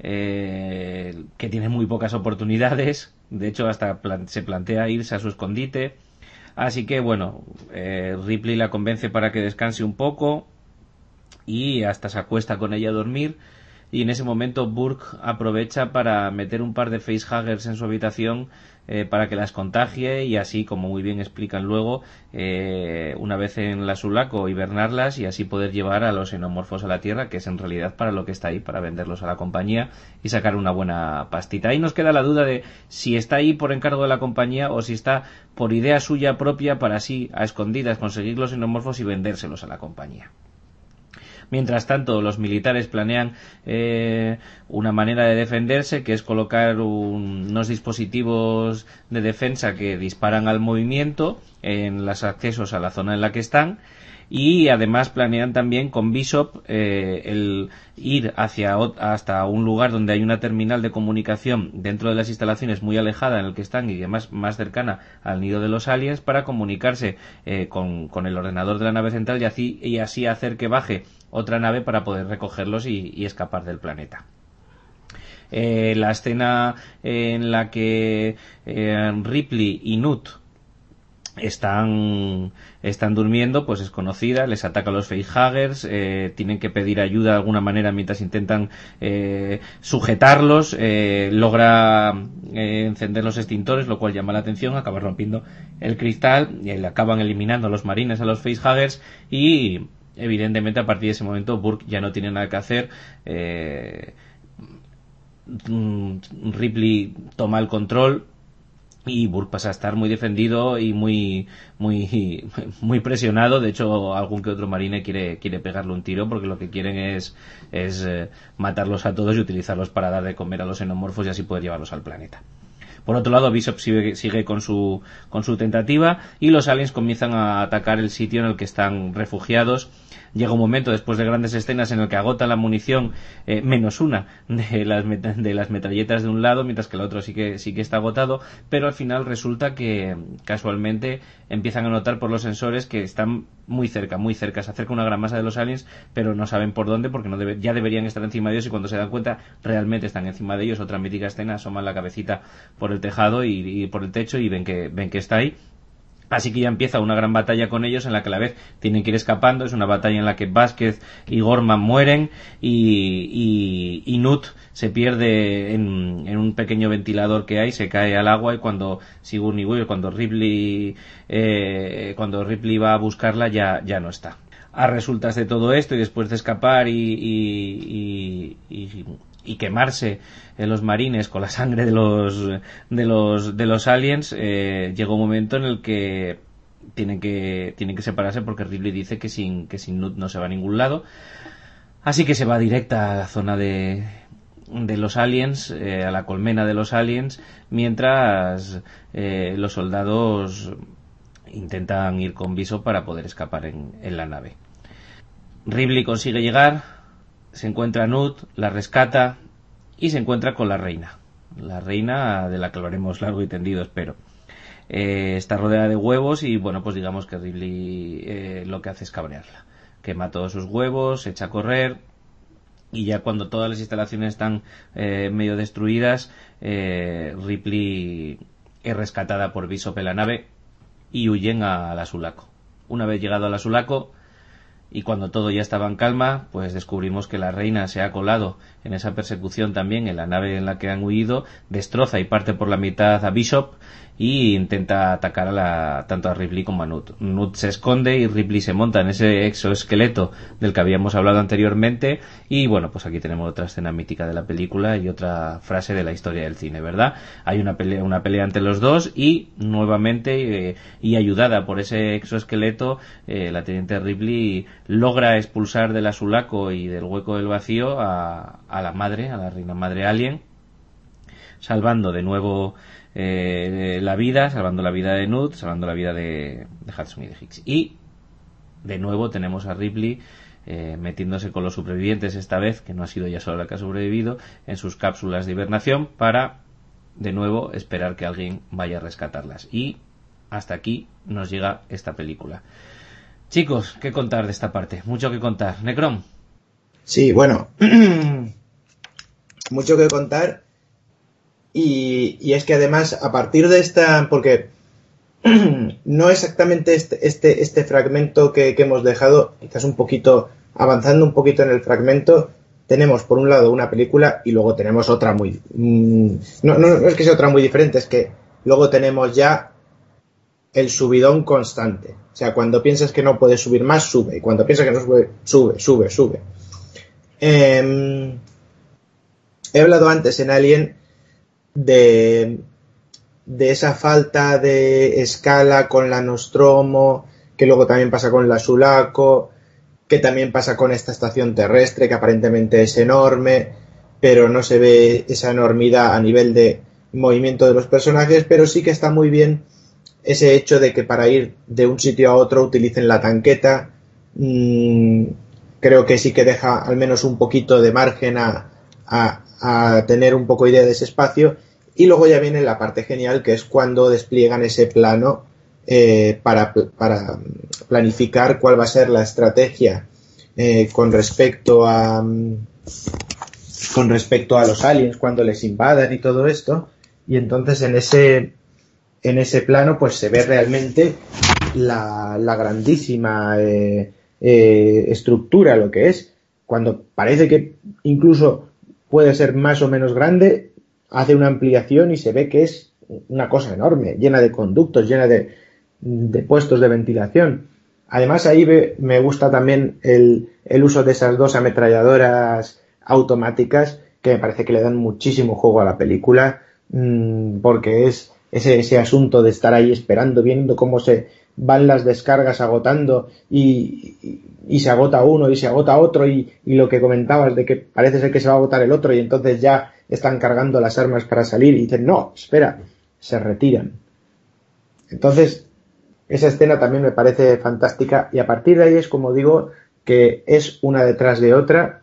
eh, que tiene muy pocas oportunidades, de hecho hasta se plantea irse a su escondite. Así que bueno, eh, Ripley la convence para que descanse un poco y hasta se acuesta con ella a dormir. Y en ese momento Burke aprovecha para meter un par de facehuggers en su habitación eh, para que las contagie y así, como muy bien explican luego, eh, una vez en la Sulaco hibernarlas y así poder llevar a los xenomorfos a la Tierra, que es en realidad para lo que está ahí, para venderlos a la compañía y sacar una buena pastita. Ahí nos queda la duda de si está ahí por encargo de la compañía o si está por idea suya propia para así, a escondidas, conseguir los xenomorfos y vendérselos a la compañía. Mientras tanto, los militares planean eh, una manera de defenderse, que es colocar un- unos dispositivos de defensa que disparan al movimiento en los accesos a la zona en la que están. Y además planean también con Bishop eh, el ir hacia hasta un lugar donde hay una terminal de comunicación dentro de las instalaciones muy alejada en el que están y además más cercana al nido de los aliens para comunicarse eh, con, con el ordenador de la nave central y así, y así hacer que baje otra nave para poder recogerlos y, y escapar del planeta. Eh, la escena en la que eh, Ripley y Nut están, están durmiendo, pues es conocida, les ataca a los facehuggers, eh, tienen que pedir ayuda de alguna manera mientras intentan eh, sujetarlos, eh, logra encender los extintores, lo cual llama la atención, acaba rompiendo el cristal y le acaban eliminando a los marines, a los facehuggers y evidentemente a partir de ese momento Burke ya no tiene nada que hacer. mm, Ripley toma el control y Burke pasa a estar muy defendido y muy muy <laughs> muy presionado de hecho algún que otro marine quiere quiere pegarle un tiro porque lo que quieren es es eh, matarlos a todos y utilizarlos para dar de comer a los xenomorfos y así poder llevarlos al planeta por otro lado, Bishop sigue, sigue con, su, con su tentativa y los aliens comienzan a atacar el sitio en el que están refugiados. Llega un momento, después de grandes escenas, en el que agotan la munición eh, menos una de las, de las metralletas de un lado, mientras que el otro sí que, sí que está agotado, pero al final resulta que casualmente empiezan a notar por los sensores que están muy cerca, muy cerca. Se acerca una gran masa de los aliens, pero no saben por dónde porque no debe- ya deberían estar encima de ellos y cuando se dan cuenta realmente están encima de ellos. Otra mítica escena, asoman la cabecita por el tejado y, y por el techo y ven que, ven que está ahí. Así que ya empieza una gran batalla con ellos en la que a la vez tienen que ir escapando. Es una batalla en la que Vázquez y Gorman mueren y, y, Nut se pierde en, en un pequeño ventilador que hay, se cae al agua y cuando Sigourney Weaver, cuando Ripley, eh, cuando Ripley va a buscarla ya, ya no está. A resultas de todo esto y después de escapar y, y, y- quemarse en los marines con la sangre de los de los de los aliens eh, llega un momento en el que tienen que tienen que separarse porque Ripley dice que sin que sin Nut no se va a ningún lado. Así que se va directa a la zona de de los aliens eh, a la colmena de los aliens mientras eh, los soldados intentan ir con viso para poder escapar en, en la nave. Ripley consigue llegar se encuentra Nut, la rescata y se encuentra con la reina. La reina de la que hablaremos largo y tendido, espero. Eh, está rodeada de huevos y bueno, pues digamos que Ripley eh, lo que hace es cabrearla. Quema todos sus huevos, se echa a correr y ya cuando todas las instalaciones están eh, medio destruidas, eh, Ripley es rescatada por Bishop en la nave y huyen a la Sulaco. Una vez llegado a la Sulaco, y cuando todo ya estaba en calma, pues descubrimos que la reina se ha colado en esa persecución también en la nave en la que han huido, destroza y parte por la mitad a Bishop y intenta atacar a la, tanto a Ripley como a Nut. Nut se esconde y Ripley se monta en ese exoesqueleto del que habíamos hablado anteriormente y bueno, pues aquí tenemos otra escena mítica de la película y otra frase de la historia del cine, ¿verdad? Hay una pelea, una pelea entre los dos y nuevamente eh, y ayudada por ese exoesqueleto, eh, la teniente Ripley logra expulsar del azulaco y del hueco del vacío a, a la madre, a la reina madre alien, salvando de nuevo eh, la vida, salvando la vida de Nut, salvando la vida de, de Hudson y de Hicks. Y de nuevo tenemos a Ripley eh, metiéndose con los supervivientes esta vez, que no ha sido ya solo la que ha sobrevivido, en sus cápsulas de hibernación para de nuevo esperar que alguien vaya a rescatarlas. Y hasta aquí nos llega esta película. Chicos, ¿qué contar de esta parte? Mucho que contar. Necrom. Sí, bueno, <clears throat> mucho que contar. Y, es que además, a partir de esta, porque <clears throat> no exactamente este, este, este fragmento que, hemos dejado, quizás un poquito, avanzando un poquito en el fragmento, tenemos por un lado una película y luego tenemos otra muy... Mmm, no, no, no es que sea otra muy diferente, es que luego tenemos ya el subidón constante. O sea, cuando piensas que no puedes subir más, sube. Y cuando piensas que no sube, sube, sube, sube. Eh, he hablado antes en Alien de, de esa falta de escala con la Nostromo, que luego también pasa con la Sulaco, que también pasa con esta estación terrestre, que aparentemente es enorme, pero no se ve esa enormidad a nivel de movimiento de los personajes, pero sí que está muy bien ese hecho de que para ir de un sitio a otro utilicen la tanqueta. Mmm, creo que sí que deja al menos un poquito de margen a, a, a, tener un poco idea de ese espacio. Y luego ya viene la parte genial, que es cuando despliegan ese plano eh, para, para, planificar cuál va a ser la estrategia eh, con respecto a con respecto a los aliens cuando les invadan y todo esto. Y entonces en ese en ese plano pues se ve realmente la, la grandísima eh, eh, estructura lo que es. Cuando parece que incluso puede ser más o menos grande, hace una ampliación y se ve que es una cosa enorme, llena de conductos, llena de, de puestos de ventilación. Además ahí me gusta también el, el uso de esas dos ametralladoras automáticas que me parece que le dan muchísimo juego a la película mmm, porque es ese, ese asunto de estar ahí esperando, viendo cómo se van las descargas agotando y, y, se agota uno y se agota otro y, y, lo que comentabas de que parece ser que se va a agotar el otro y entonces ya están cargando las armas para salir y dicen no, espera, se retiran. Entonces, esa escena también me parece fantástica y a partir de ahí es como digo que es una detrás de otra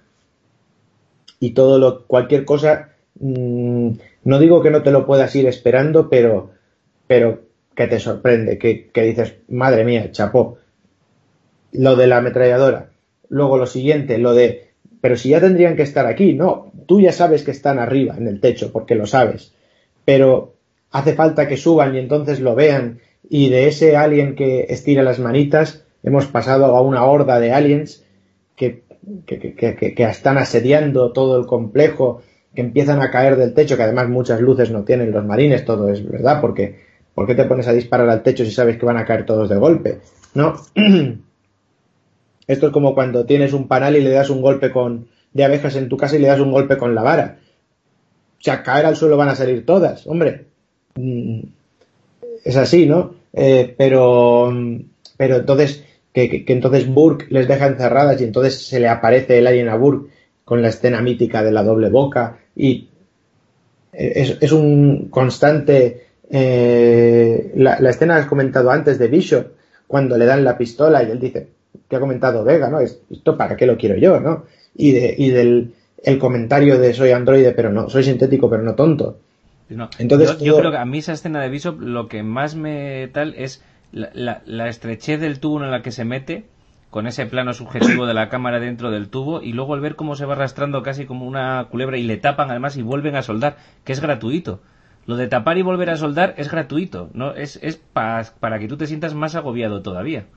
y todo lo, cualquier cosa, mmm, no digo que no te lo puedas ir esperando, pero, pero que te sorprende, que, que dices, madre mía, chapó. Lo de la ametralladora. Luego lo siguiente, lo de, pero si ya tendrían que estar aquí, no, tú ya sabes que están arriba en el techo, porque lo sabes, pero hace falta que suban y entonces lo vean y de ese alien que estira las manitas hemos pasado a una horda de aliens que, que, que, que, están asediando todo el complejo, que empiezan a caer del techo, que además muchas luces no tienen los marines, todo es verdad, porque ¿por qué te pones a disparar al techo si sabes que van a caer todos de golpe? ¿No? <clears throat> Esto es como cuando tienes un panal y le das un golpe con de abejas en tu casa y le das un golpe con la vara. O sea, caer al suelo van a salir todas, hombre. Es así, ¿no? Eh, pero, pero entonces, que, entonces Burke les deja encerradas y entonces se le aparece el alien a Burke con la escena mítica de la doble boca y es un constante eh, la, la, escena que has comentado antes de Bishop cuando le dan la pistola y él dice que ha comentado Vega, ¿no? Esto para qué lo quiero yo, ¿no? Y, de, y del el comentario de soy androide pero no, soy sintético pero no tonto. No, Entonces, yo, todo... yo, creo que a mí esa escena de Bishop lo que más me tal es la, la, la, estrechez del tubo en la que se mete con ese plano subjetivo de la cámara dentro del tubo y luego el ver cómo se va arrastrando casi como una culebra y le tapan además y vuelven a soldar, que es gratuito. Lo de tapar y volver a soldar es gratuito, no es, es pa, para que tú te sientas más agobiado todavía.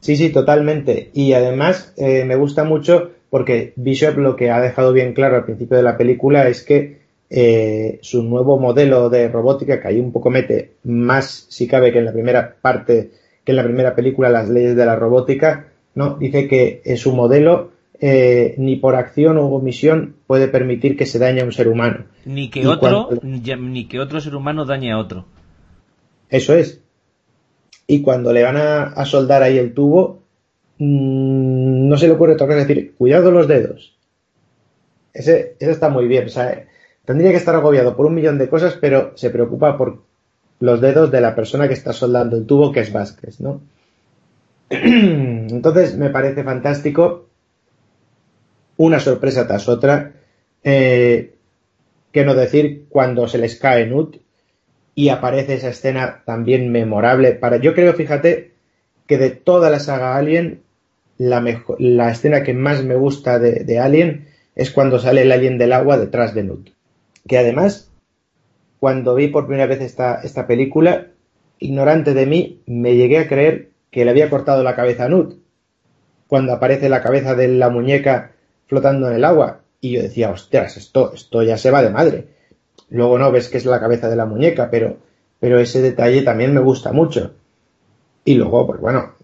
Sí, sí, totalmente. Y además eh, me gusta mucho porque Bishop lo que ha dejado bien claro al principio de la película es que eh, su nuevo modelo de robótica, que ahí un poco mete más, si cabe, que en la primera parte, que en la primera película, las leyes de la robótica, ¿no? Dice que en su modelo eh, ni por acción o omisión puede permitir que se dañe a un ser humano. Ni que, otro, ni que otro ser humano dañe a otro. Eso es. Y cuando le van a, soldar ahí el tubo, mmm, no se le ocurre tocar decir, cuidado los dedos. Ese, eso está muy bien. O sea, tendría que estar agobiado por un millón de cosas, pero se preocupa por los dedos de la persona que está soldando el tubo, que es Vázquez, ¿no? <clears throat> Entonces me parece fantástico una sorpresa tras otra. Eh, que no decir cuando se les cae Nut y aparece esa escena también memorable. Para, yo creo, fíjate, que de toda la saga Alien, la, mejor, la escena que más me gusta de, de, Alien es cuando sale el alien del agua detrás de Nut. Que además, cuando vi por primera vez esta, esta película, ignorante de mí, me llegué a creer que le había cortado la cabeza a Nut. Cuando aparece la cabeza de la muñeca flotando en el agua. Y yo decía, ostras, esto, esto ya se va de madre. Luego no ves que es la cabeza de la muñeca, pero, pero ese detalle también me gusta mucho. Y luego, pues bueno,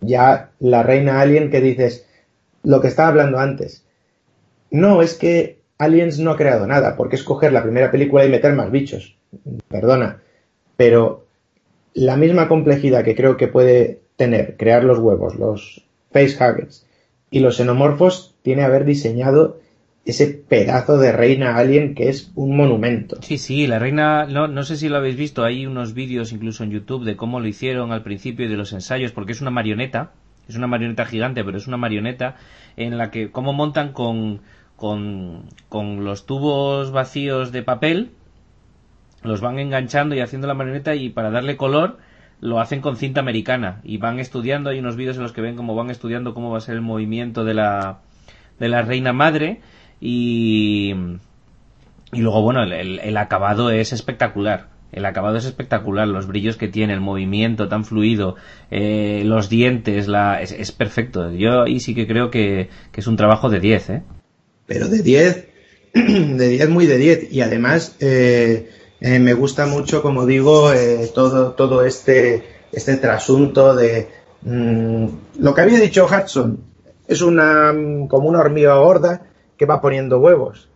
ya la reina alien que dices, lo que estaba hablando antes. No, es que Aliens no ha creado nada, porque es coger la primera película y meter más bichos. Perdona. Pero la misma complejidad que creo que puede tener crear los huevos, los facehuggers y los xenomorfos tiene haber diseñado ese pedazo de reina alien que es un monumento. Sí, sí, la reina, no, no sé si lo habéis visto, hay unos vídeos incluso en YouTube de cómo lo hicieron al principio y de los ensayos, porque es una marioneta, es una marioneta gigante, pero es una marioneta en la que cómo montan con, con, con los tubos vacíos de papel, los van enganchando y haciendo la marioneta y para darle color lo hacen con cinta americana y van estudiando, hay unos vídeos en los que ven cómo van estudiando cómo va a ser el movimiento de la, de la reina madre y, y luego bueno, el, el, acabado es espectacular. El acabado es espectacular, los brillos que tiene, el movimiento tan fluido, eh, los dientes, la, es, es, perfecto. Yo ahí sí que creo que, que es un trabajo de 10, ¿eh? Pero de 10, <clears throat> de 10 muy de 10. Y además, eh, eh, me gusta mucho, como digo, todo, todo este, este trasunto de mmm, lo que había dicho Hudson. Es una, como una hormiga gorda que va poniendo huevos.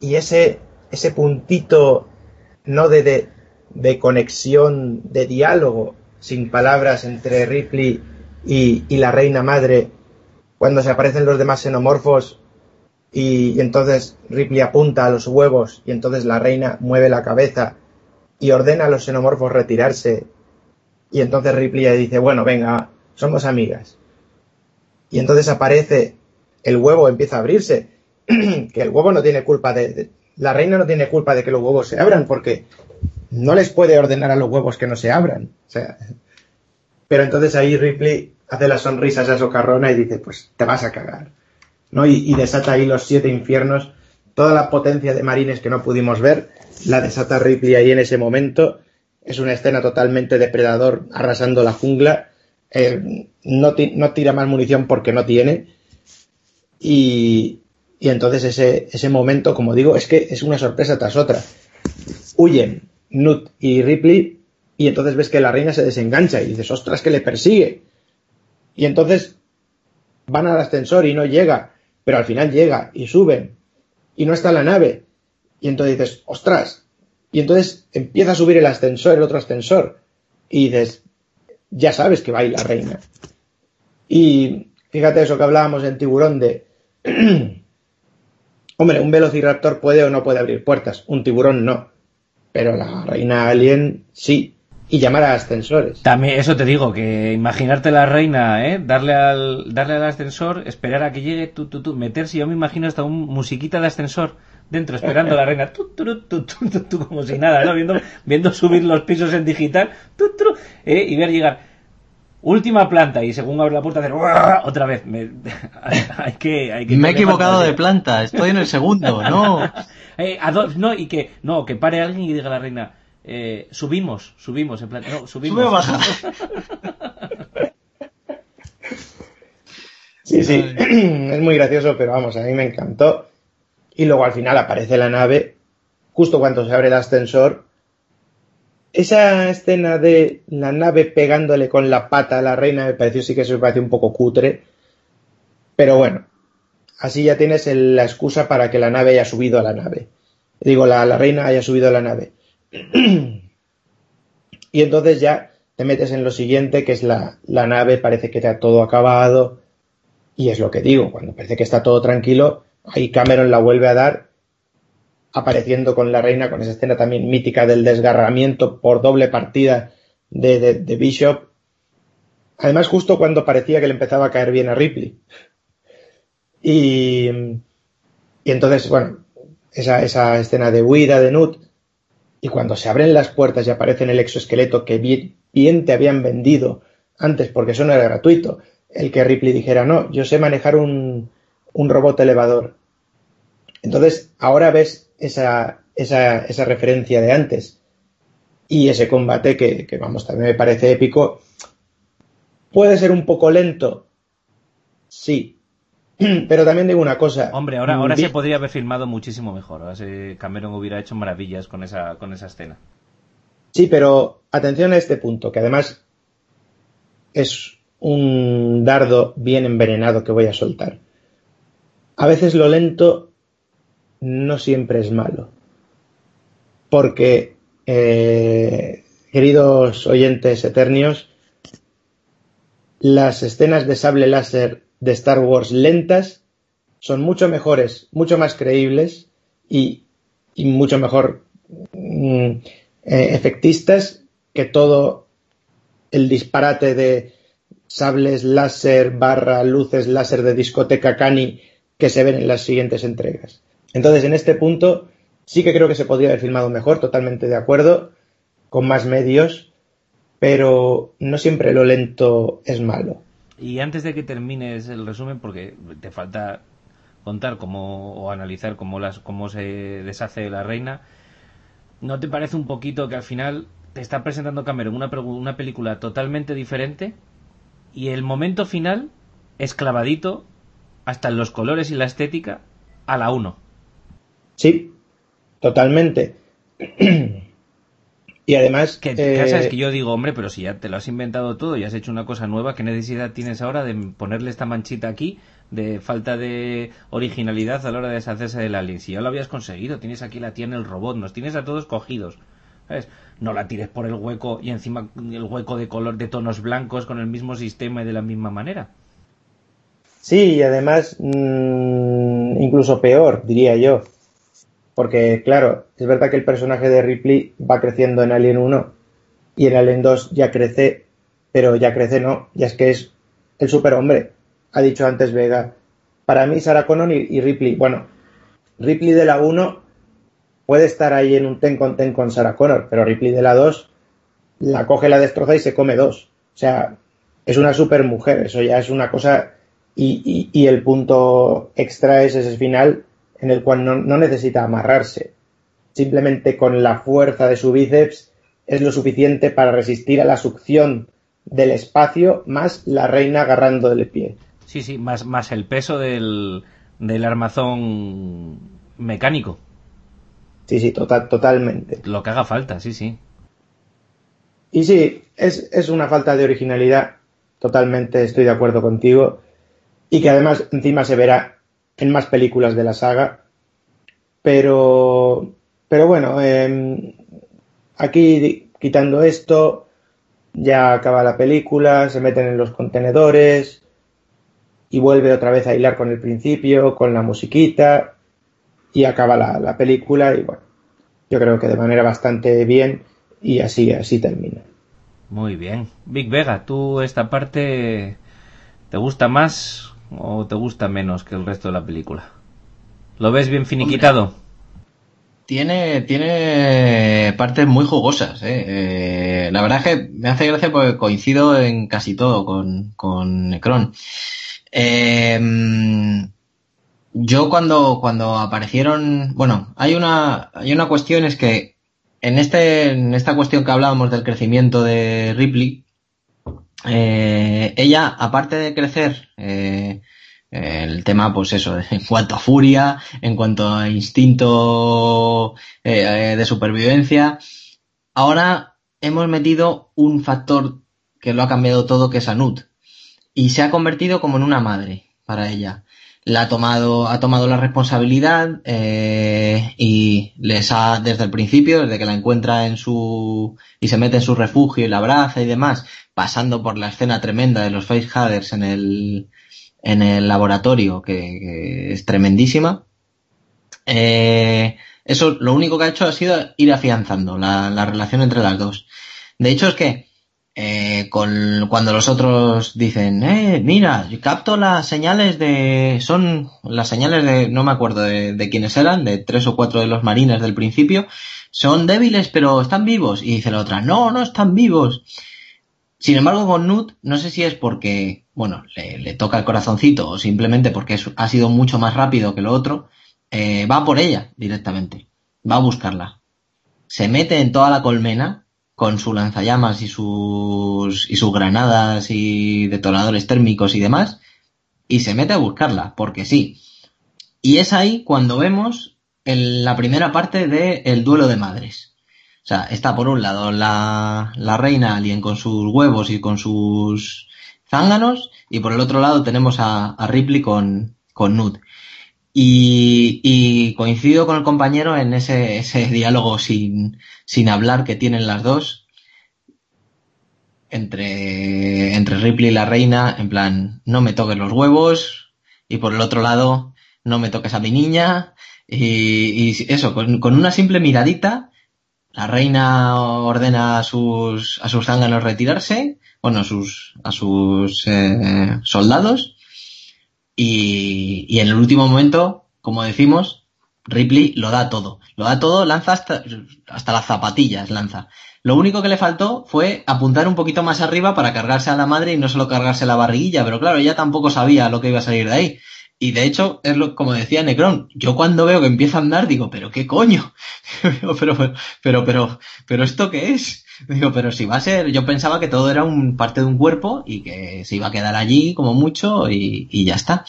Y ese, ese puntito, no de, de, conexión, de diálogo, sin palabras entre Ripley y, y, la reina madre, cuando se aparecen los demás xenomorfos y, entonces Ripley apunta a los huevos y entonces la reina mueve la cabeza y ordena a los xenomorfos retirarse y entonces Ripley le dice, bueno, venga, somos amigas. Y entonces aparece el huevo, empieza a abrirse, <clears throat> que el huevo no tiene culpa de, la reina no tiene culpa de que los huevos se abran porque no les puede ordenar a los huevos que no se abran. Pero entonces ahí Ripley hace las sonrisas a socarrona y dice, pues te vas a cagar. ¿no? Y, y, desata ahí los siete infiernos, toda la potencia de marines que no pudimos ver, la desata Ripley ahí en ese momento. Es una escena totalmente depredador arrasando la jungla. Eh, no, tira más munición porque no tiene. Y, y entonces ese, ese momento, como digo, es que es una sorpresa tras otra. Huyen Nut y Ripley y entonces ves que la reina se desengancha y dices, ostras, que le persigue. Y entonces van al ascensor y no llega pero al final llega y suben y no está la nave. Y entonces dices, ostras. Y entonces empieza a subir el ascensor, el otro ascensor. Y dices, ya sabes que va ahí la reina. Y fíjate eso que hablábamos en tiburón de... <clears throat> Hombre, un velociraptor puede o no puede abrir puertas, un tiburón no. Pero la reina alien sí y llamar a ascensores. También, eso te digo, que imaginarte la reina, ¿eh? Darle al, darle al ascensor, esperar a que llegue, tú, tú, tú, meterse, yo me imagino hasta un musiquita de ascensor dentro, esperando a la reina, como si nada, ¿no? Viendo, viendo subir los pisos en digital, ¿eh? Y ver llegar. Última planta y según abre la puerta hacer otra vez. Me, <laughs> hay, que, hay que Me he equivocado de planta, estoy en el segundo, <laughs> no. eh, a dos, no, y que, no, que pare alguien y diga a la reina, eh, subimos, subimos, en plan, no, subimos. Sube o baja. Sí, sí, <clears throat> es muy gracioso, pero vamos, a mí me encantó. Y luego al final aparece la nave, justo cuando se abre el ascensor. Esa escena de la nave pegándole con la pata a la reina me pareció sí que se me pareció un poco cutre. Pero bueno, así ya tienes la excusa para que la nave haya subido a la nave. Digo, la, la reina haya subido a la nave. <clears throat> y entonces ya te metes en lo siguiente, que es la, la nave, parece que está todo acabado. Y es lo que digo, cuando parece que está todo tranquilo, ahí Cameron la vuelve a dar, apareciendo con la reina, con esa escena también mítica del desgarramiento por doble partida de, Bishop. Además, justo cuando parecía que le empezaba a caer bien a Ripley. Y, y entonces, bueno, esa, esa escena de huida de Nut, y cuando se abren las puertas y aparece el exoesqueleto que bien, bien te habían vendido antes, porque eso no era gratuito, el que Ripley dijera, no, yo sé manejar un, un robot elevador. Entonces, ahora ves esa, esa, esa referencia de antes y ese combate que, que, vamos, también me parece épico. Puede ser un poco lento, sí, <clears throat> pero también digo una cosa. Hombre, ahora, ahora se podría haber filmado muchísimo mejor. Ahora Cameron hubiera hecho maravillas con esa, con esa escena. Sí, pero atención a este punto, que además es un dardo bien envenenado que voy a soltar. A veces lo lento no siempre es malo. Porque, eh, queridos oyentes eternios, las escenas de sable láser de Star Wars lentas son mucho mejores, mucho más creíbles y, mucho mejor mm, eh, efectistas que todo el disparate de sables láser barra luces láser de discoteca Cani que se ven en las siguientes entregas. Entonces, en este punto, sí que creo que se podría haber filmado mejor, totalmente de acuerdo, con más medios, pero no siempre lo lento es malo. Y antes de que termines el resumen, porque te falta contar cómo o analizar cómo las cómo se deshace la reina, ¿no te parece un poquito que al final te está presentando Cameron una, película totalmente diferente y el momento final es clavadito hasta en los colores y la estética a la 1. Sí, totalmente. <clears throat> y además... Que, eh, que yo digo, hombre, pero si ya te lo has inventado todo y has hecho una cosa nueva, ¿qué necesidad tienes ahora de ponerle esta manchita aquí de falta de originalidad a la hora de deshacerse del alien? Si ya lo habías conseguido, tienes aquí la tía en el robot, nos tienes a todos cogidos. ¿Sabes? No la tires por el hueco y encima el hueco de color de tonos blancos con el mismo sistema y de la misma manera. Sí, y además mmm, incluso peor, diría yo. Porque, claro, es verdad que el personaje de Ripley va creciendo en Alien 1 y en Alien 2 ya crece, pero ya crece no, ya es que es el superhombre. Ha dicho antes Vega. Para mí, Sarah Connor y, Ripley, bueno, Ripley de la 1 puede estar ahí en un ten con ten con Sarah Connor, pero Ripley de la 2 la coge, la destroza y se come dos. O sea, es una supermujer, eso ya es una cosa y, el punto extra es ese final en el cual no, necesita amarrarse. Simplemente con la fuerza de su bíceps es lo suficiente para resistir a la succión del espacio más la reina agarrando del pie. Sí, sí, más, más el peso del, del armazón mecánico. Sí, sí, total, totalmente. Lo que haga falta, sí, sí. Y sí, es, es una falta de originalidad. Totalmente estoy de acuerdo contigo y que además encima se verá en más películas de la saga. Pero, pero bueno, em, aquí quitando esto, ya acaba la película, se meten en los contenedores y vuelve otra vez a hilar con el principio, con la musiquita y acaba la, la película y bueno, yo creo que de manera bastante bien y así, así termina. Muy bien. Big Vega, ¿tú esta parte te gusta más o te gusta menos que el resto de la película? ¿Lo ves bien finiquitado? tiene, tiene partes muy jugosas. ¿eh? ¿eh? la verdad es que me hace gracia porque coincido en casi todo con, con Necron. Eh, yo cuando, cuando aparecieron, bueno, hay una, hay una cuestión es que en este, en esta cuestión que hablábamos del crecimiento de Ripley, eh, ella, aparte de crecer, eh, El tema, pues eso, <laughs> en cuanto a furia, en cuanto a instinto eh, de supervivencia. Ahora hemos metido un factor que lo ha cambiado todo, que es Anut. Y se ha convertido como en una madre para ella. La ha tomado, ha tomado la responsabilidad eh, y les ha, desde el principio, desde que la encuentra en su y se mete en su refugio y la abraza y demás, pasando por la escena tremenda de los facehaders en el en el laboratorio, que, es tremendísima. Eh, eso lo único que ha hecho ha sido ir afianzando la, la relación entre las dos. De hecho es que eh, con, cuando los otros dicen, eh, mira, capto las señales de, son las señales de, no me acuerdo de, quiénes eran, de tres o cuatro de los marines del principio, son débiles pero están vivos. Y dice la otra, no, no están vivos. Sin embargo, con Nut, no sé si es porque, bueno, le, toca el corazoncito o simplemente porque ha sido mucho más rápido que lo otro, eh, va por ella directamente. Va a buscarla. Se mete en toda la colmena con su lanzallamas y sus, y sus granadas y detonadores térmicos y demás, y se mete a buscarla, porque sí. Y es ahí cuando vemos en la primera parte del el duelo de madres. O sea, está por un lado la, la reina alien con sus huevos y con sus zánganos, y por el otro lado tenemos a, a Ripley con, con Nut. Y, coincido con el compañero en ese, diálogo sin, hablar que tienen las dos entre, Ripley y la reina, en plan, no me toques los huevos, y por el otro lado, no me toques a mi niña, y, eso, con, con, una simple miradita, la reina ordena a sus, a sus zánganos retirarse, bueno, a sus, a sus eh, soldados, y, y en el último momento, como decimos, Ripley lo da todo. Lo da todo, lanza hasta, hasta las zapatillas, lanza. Lo único que le faltó fue apuntar un poquito más arriba para cargarse a la madre y no solo cargarse la barriguilla, pero claro, ella tampoco sabía lo que iba a salir de ahí. Y de hecho, es lo, como decía Necron, yo cuando veo que empieza a andar digo, pero qué coño, <laughs> pero, pero, pero, pero, pero, ¿esto qué es? <laughs> Digo, pero si va a ser, yo pensaba que todo era un parte de un cuerpo y que se iba a quedar allí como mucho y, y ya está.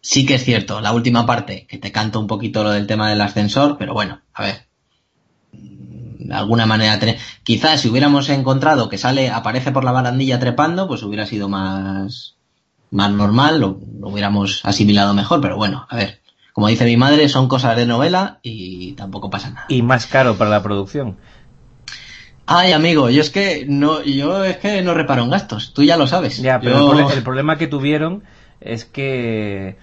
Sí que es cierto, la última parte, que te canto un poquito lo del tema del ascensor, pero bueno, a ver. De alguna manera, quizás si hubiéramos encontrado que sale, aparece por la barandilla trepando, pues hubiera sido más, más normal, lo hubiéramos asimilado mejor, pero bueno, a ver. Como dice mi madre, son cosas de novela y tampoco pasa nada. Y más caro para la producción. Ay, amigo, yo es que no, yo es que no reparo en gastos, tú ya lo sabes. Ya, pero Yo- el, problema que tuvieron es que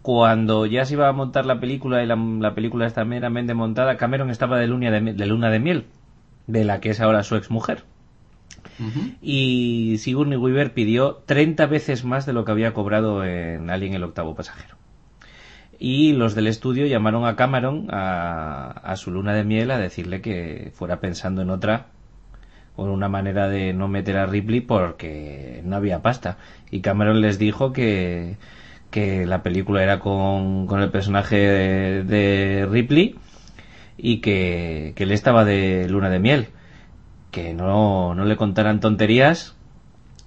cuando ya se iba a montar la película y la, la película está meramente montada, Cameron estaba de luna de, luna de miel, de la que es ahora su exmujer. Ujú. Y Sigourney Weaver pidió 30 veces más de lo que había cobrado en Alien el octavo pasajero. Y los del estudio llamaron a Cameron a, a su luna de miel a decirle que fuera pensando en otra o en una manera de no meter a Ripley porque no había pasta. Y Cameron les dijo que, que la película era con, con el personaje de, de Ripley y que, que él estaba de luna de miel. Que no, no le contaran tonterías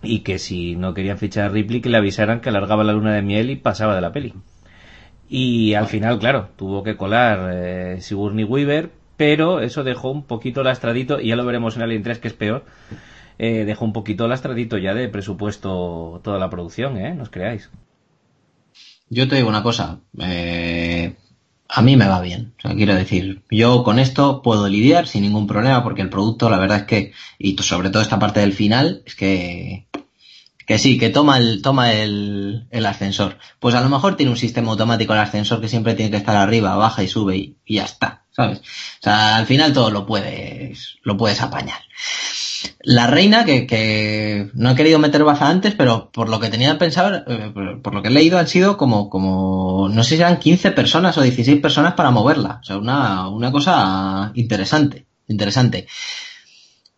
y que si no querían fichar a Ripley que le avisaran que alargaba la luna de miel y pasaba de la peli. Y al final, claro, tuvo que colar eh, Sigourney Weaver, pero eso dejó un poquito lastradito, y ya lo veremos en Alien 3 que es peor, eh, dejó un poquito lastradito ya de presupuesto toda la producción, ¿eh? No os creáis. Yo te digo una cosa, eh, a mí me va bien. O sea, quiero decir, yo con esto puedo lidiar sin ningún problema porque el producto, la verdad es que, y sobre todo esta parte del final, es que, que sí, que toma el, toma el, el ascensor. Pues a lo mejor tiene un sistema automático el ascensor que siempre tiene que estar arriba, baja y sube y, ya está, ¿sabes? O sea, al final todo lo puedes, lo puedes apañar. La reina, que, que no he querido meter baza antes, pero por lo que tenía pensado, eh, por lo que he leído, han sido como, como, no sé si eran 15 personas o 16 personas para moverla. O sea, una, una cosa interesante, interesante.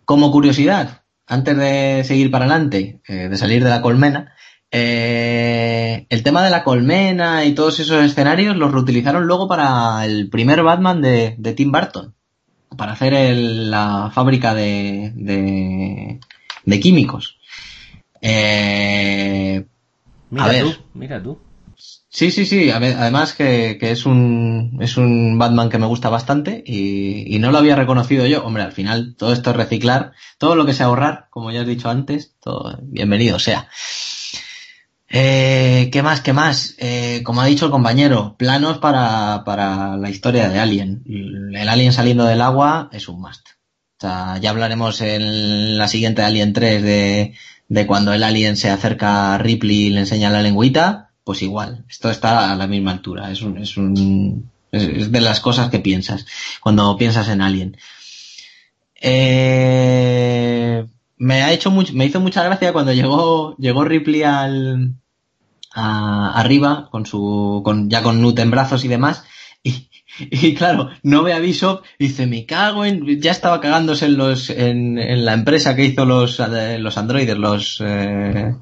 Como curiosidad, antes de seguir para adelante, eh, de salir de la colmena, eh, el tema de la colmena y todos esos escenarios los reutilizaron luego para el primer Batman de, de Tim Burton para hacer el- la fábrica de, de, de químicos. Eh, Mira A ver. tú, mira tú. Sí, sí, sí. además que, que es un es un Batman que me gusta bastante y, y no lo había reconocido yo. Hombre, al final todo esto es reciclar, todo lo que sea ahorrar, como ya has dicho antes, todo bienvenido sea. Eh, ¿Qué más? ¿Qué más? Eh, como ha dicho el compañero, planos para, para la historia de Alien. El Alien saliendo del agua es un must. O sea, ya hablaremos en la siguiente Alien 3 de, de cuando el Alien se acerca a Ripley y le enseña la lengüita. Pues igual, esto está a la misma altura. Es un, es un, es, de las cosas que piensas cuando piensas en Alien. Eh, me ha hecho me hizo mucha gracia cuando llegó, llegó Ripley al, a- arriba con su, con, ya con Newt en brazos y demás. Y, claro, no ve a Bishop dice, me cago en, ya estaba cagándose en los, en, la empresa que hizo los, los androides, los, eh,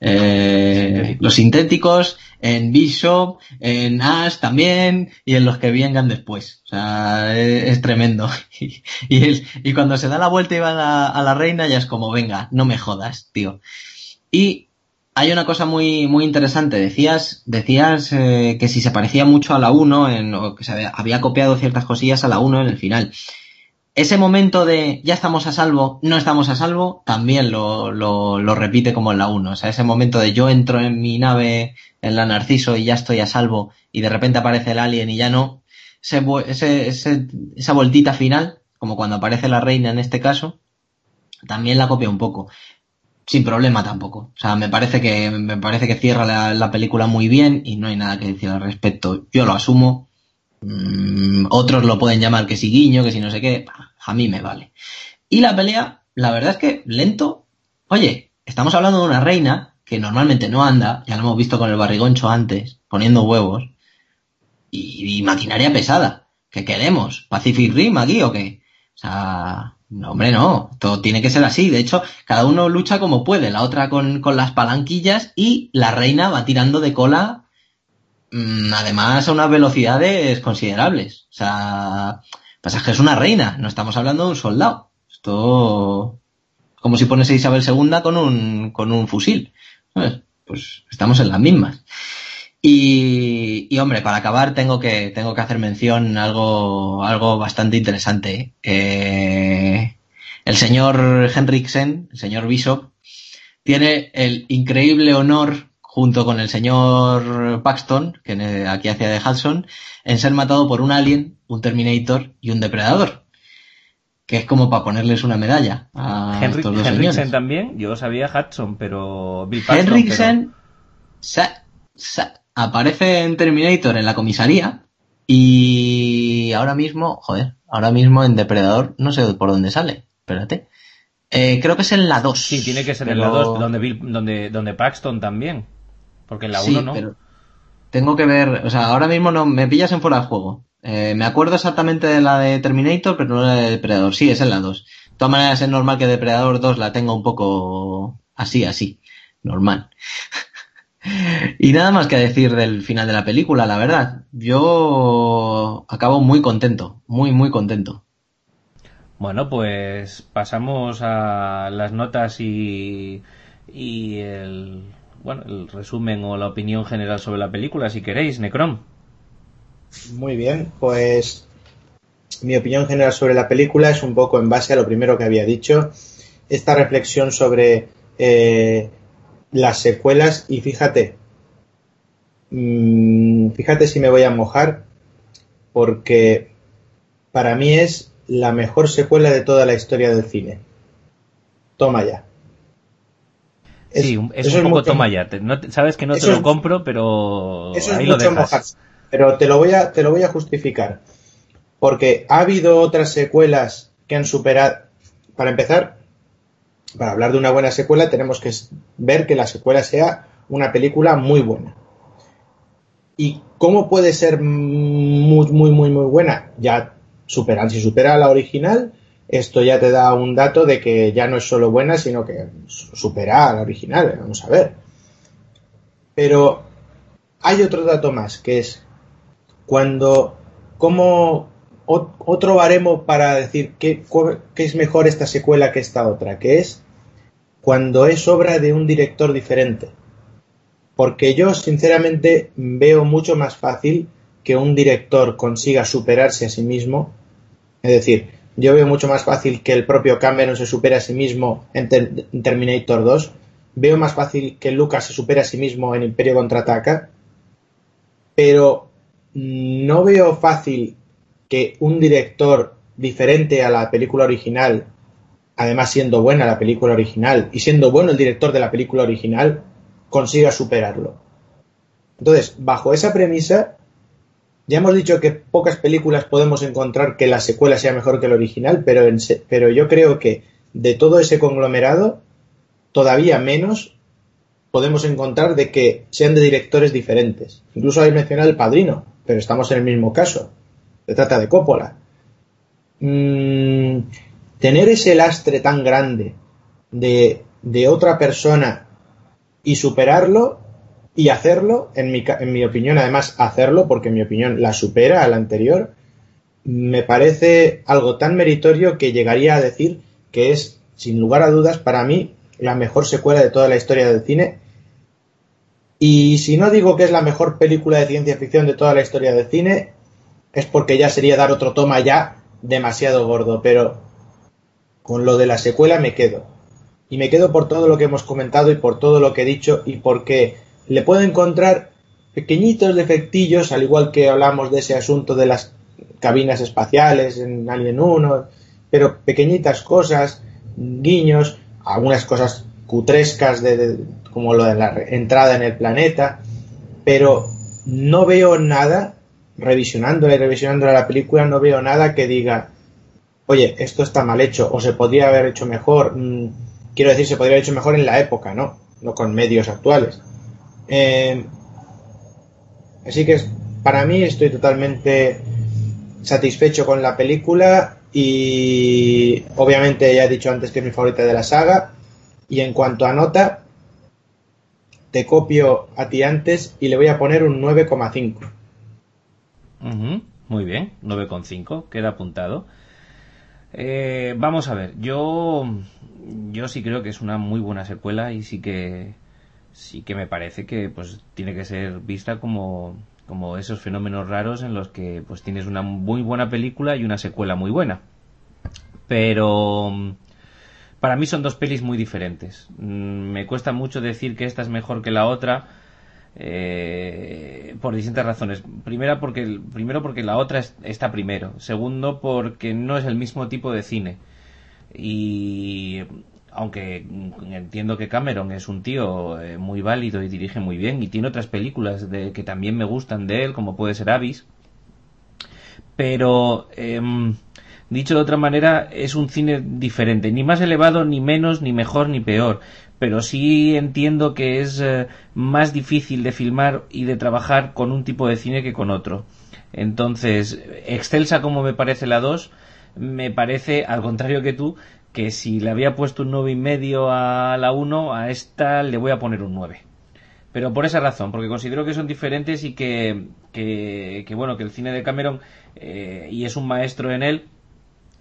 eh, los sintéticos, en Bishop, en Ash también, y en los que vengan después. O sea, es, es tremendo. <laughs> Y, y, cuando se da la vuelta y va a la, a la reina, ya es como, venga, no me jodas, tío. Y hay una cosa muy, muy interesante. Decías, decías eh, que si se parecía mucho a la 1, en, o que se había, había copiado ciertas cosillas a la 1 en el final. Ese momento de ya estamos a salvo, no estamos a salvo, también lo, lo, repite como en la 1. O sea, ese momento de yo entro en mi nave, en la Narciso, y ya estoy a salvo, y de repente aparece el alien y ya no. Ese, ese, esa vueltita final, como cuando aparece la reina en este caso, también la copia un poco sin problema tampoco. O sea, me parece que, me parece que cierra la película muy bien y no hay nada que decir al respecto. Yo lo asumo. Mm, otros lo pueden llamar que si guiño, que si no sé qué. A mí me vale. Y la pelea, la verdad es que lento. Oye, estamos hablando de una reina que normalmente no anda, ya lo hemos visto con el barrigoncho antes, poniendo huevos. Y, maquinaria pesada. ¿Qué queremos? ¿Pacific Rim aquí o qué? O sea, no, hombre, no. Todo tiene que ser así. De hecho, cada uno lucha como puede. La otra con, con las palanquillas y la reina va tirando de cola, además a unas velocidades considerables. O sea, pasa que es una reina. No estamos hablando de un soldado. Esto, como si pones a Isabel II con un, con un fusil. Pues estamos en las mismas. Y, y, hombre, para acabar tengo que, tengo que hacer mención algo, algo bastante interesante. Eh, el señor Henriksen, el señor Bishop, tiene el increíble honor, junto con el señor Paxton, que eh, aquí hacía de Hudson, en ser matado por un alien, un Terminator y un depredador. Que es como para ponerles una medalla a Henry, estos dos Henriksen señores. también, yo sabía Hudson, pero Bill Paxton, Henriksen aparece en Terminator en la comisaría y ahora mismo, joder, ahora mismo en Depredador no sé por dónde sale, espérate. Eh, creo que es en la 2. Sí, tiene que ser pero- en la 2, donde, Bill- donde, donde Paxton también. Porque en la 1 Sí, no. pero tengo que ver, o sea, ahora mismo no me pillas en fuera de juego. Eh, me acuerdo exactamente de la de Terminator, pero no la de Depredador. Sí, es en la 2. De todas maneras, es normal que Depredador 2 la tenga un poco así, así. Normal. <laughs> y nada más que decir del final de la película, la verdad. Yo acabo muy contento, muy, muy contento. Bueno, pues pasamos a las notas y, y el, bueno, el resumen o la opinión general sobre la película, si queréis, Necrom. Muy bien, pues mi opinión general sobre la película es un poco en base a lo primero que había dicho, esta reflexión sobre eh, las secuelas y fíjate, mmm, fíjate si me voy a mojar porque para mí es la mejor secuela de toda la historia del cine. Toma ya. Es- sí, es eso un poco toma ya. no sabes que no te lo es- compro, pero Eso ahí es lo mucho dejas. mojarse. Pero te lo voy a, te lo voy a justificar. Porque ha habido otras secuelas que han superado. Para empezar, para hablar de una buena secuela, tenemos que ver que la secuela sea una película muy buena. ¿Y cómo puede ser muy, muy, muy, muy buena? Ya superan, si supera a la original, esto ya te da un dato de que ya no es solo buena, sino que su- supera a la original. Vamos a ver. Pero hay otro dato más, que es cuando, como ot- otro baremo para decir qué, qué es mejor esta secuela que esta otra, que es cuando es obra de un director diferente. porque yo sinceramente veo mucho más fácil que un director consiga superarse a sí mismo. Es decir, yo veo mucho más fácil que el propio Cameron se supere a sí mismo en, Terminator 2. Veo más fácil que Lucas se supere a sí mismo en Imperio Contraataca. Pero no veo fácil que un director diferente a la película original, además siendo buena la película original y siendo bueno el director de la película original, consiga superarlo. Entonces, bajo esa premisa, ya hemos dicho que pocas películas podemos encontrar que la secuela sea mejor que el original, pero, pero yo creo que de todo ese conglomerado, todavía menos podemos encontrar de que sean de directores diferentes. Incluso hay mencionado el padrino, pero estamos en el mismo caso. Se trata de Coppola. Mm, tener ese lastre tan grande de, de otra persona y superarlo y hacerlo, en mi, en mi opinión, además hacerlo, porque en mi opinión la supera a la anterior, me parece algo tan meritorio que llegaría a decir que es, sin lugar a dudas, para mí, la mejor secuela de toda la historia del cine. Y si no digo que es la mejor película de ciencia ficción de toda la historia del cine, es porque ya sería dar otro toma ya demasiado gordo, pero con lo de la secuela me quedo. Y me quedo por todo lo que hemos comentado y por todo lo que he dicho y porque le puedo encontrar pequeñitos defectillos, al igual que hablamos de ese asunto de las cabinas espaciales en Alien 1, pero pequeñitas cosas, guiños, algunas cosas cutrescas de, como lo de la entrada en el planeta, pero no veo nada, revisionándola y revisionándola la película, no veo nada que diga, oye, esto está mal hecho, o se podría haber hecho mejor. Mm, quiero decir, se podría haber hecho mejor en la época, ¿no? No con medios actuales. Eh, así que para mí estoy totalmente satisfecho con la película y obviamente ya he dicho antes que es mi favorita de la saga. Y en cuanto a nota, te copio a ti antes y le voy a poner un 9,5. muy bien, 9,5, queda apuntado. Eh, vamos a ver, yo, yo sí creo que es una muy buena secuela y sí que, sí que me parece que pues tiene que ser vista como, como esos fenómenos raros en los que pues tienes una muy buena película y una secuela muy buena. Pero para mí son dos pelis muy diferentes. Mm, me cuesta mucho decir que esta es mejor que la otra eh, por distintas razones. Primera porque, primero porque la otra está primero. Segundo porque no es el mismo tipo de cine. Y aunque entiendo que Cameron es un tío eh, muy válido y dirige muy bien y tiene otras películas de, que también me gustan de él, como puede ser Avis. Pero, em, dicho de otra manera, es un cine diferente, ni más elevado, ni menos, ni mejor, ni peor pero sí entiendo que es eh, más difícil de filmar y de trabajar con un tipo de cine que con otro. Entonces, excelsa como me parece la 2, me parece, al contrario que tú, que si le había puesto un 9 y medio a la 1, a esta le voy a poner un 9. Pero por esa razón, porque considero que son diferentes y que, que, bueno, que el cine de Cameron, eh, y es un maestro en él,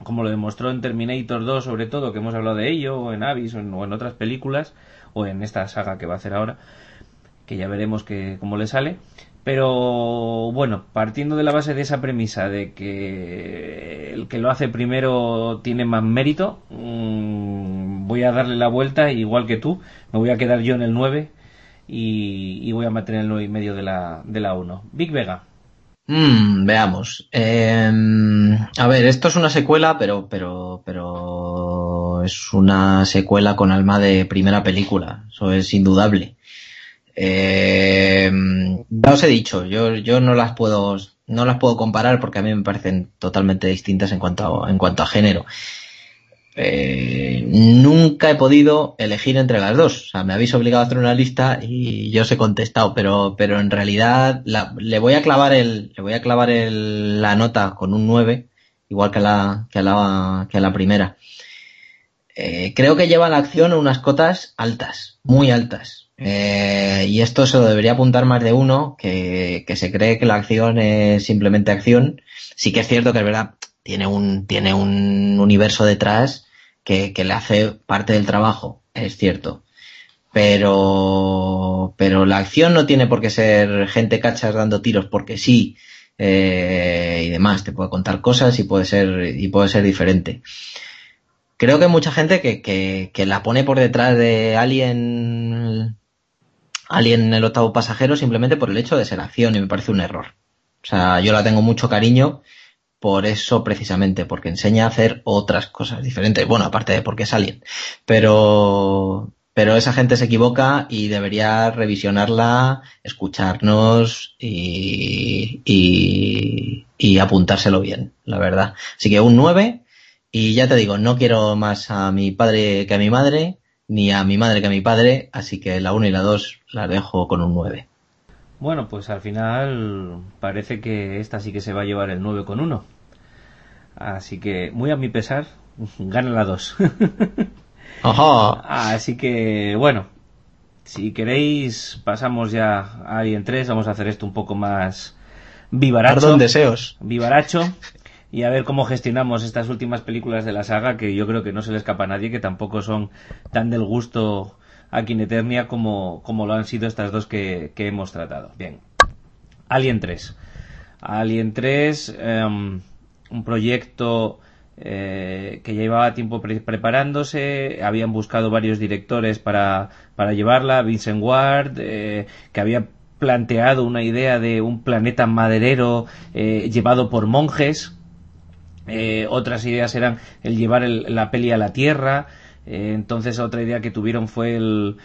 como lo demostró en Terminator 2 sobre todo, que hemos hablado de ello, o en Avis, o en, otras películas, o en esta saga que va a hacer ahora, que ya veremos que, cómo le sale. Pero bueno, partiendo de la base de esa premisa de que el que lo hace primero tiene más mérito, mm, voy a darle la vuelta, igual que tú, me voy a quedar yo en el 9 y, voy a mantener el 9 y medio de la, de la 1. Big Vega. Mm, veamos. Em, a ver, esto es una secuela, pero, pero, pero es una secuela con alma de primera película. Eso es indudable. Em, ya os he dicho, yo, yo no las puedo, no las puedo comparar porque a mí me parecen totalmente distintas en cuanto a, en cuanto a género. Eh, nunca he podido elegir entre las dos. O sea, me habéis obligado a hacer una lista y yo os he contestado, pero, pero en realidad le voy a clavar el, le voy a clavar el, la nota con un 9, igual que la, que la, que la primera. Eh, creo que lleva la acción a unas cotas altas, muy altas. Eh, y esto se lo debería apuntar más de uno, que, se cree que la acción es simplemente acción. Sí que es cierto que es verdad, tiene un, tiene un universo detrás que, le hace parte del trabajo, es cierto. pero, pero la acción no tiene por qué ser gente cachas dando tiros porque sí, eh, y demás. Te puede contar cosas y puede ser, y puede ser diferente. Creo que mucha gente que, que, la pone por detrás de Alien, Alien el octavo pasajero simplemente por el hecho de ser acción y me parece un error. O sea, yo la tengo mucho cariño por eso precisamente, porque enseña a hacer otras cosas diferentes. Bueno, aparte de porque es Alien. Pero, pero esa gente se equivoca y debería revisionarla, escucharnos y, y, y apuntárselo bien, la verdad. Así que un 9 y ya te digo, no quiero más a mi padre que a mi madre, ni a mi madre que a mi padre, así que la 1 y la 2 las dejo con un 9. Bueno, pues al final parece que esta sí que se va a llevar el 9 con 1. Así que, muy a mi pesar, <laughs> gana la 2. <laughs> Ajá. Así que, bueno, si queréis, pasamos ya a Alien 3. Vamos a hacer esto un poco más vivaracho. Perdón, deseos. Vivaracho. <laughs> Y a ver cómo gestionamos estas últimas películas de la saga, que yo creo que no se le escapa a nadie, que tampoco son tan del gusto aquí en Eternia como, como lo han sido estas dos que, que hemos tratado. Bien. Alien 3. Alien 3, um, un proyecto eh, que llevaba tiempo pre preparándose, habían buscado varios directores para, para llevarla, Vincent Ward, eh, que había planteado una idea de un planeta maderero eh, llevado por monjes, eh, otras ideas eran el llevar el, la peli a la Tierra, eh, entonces otra idea que tuvieron fue el,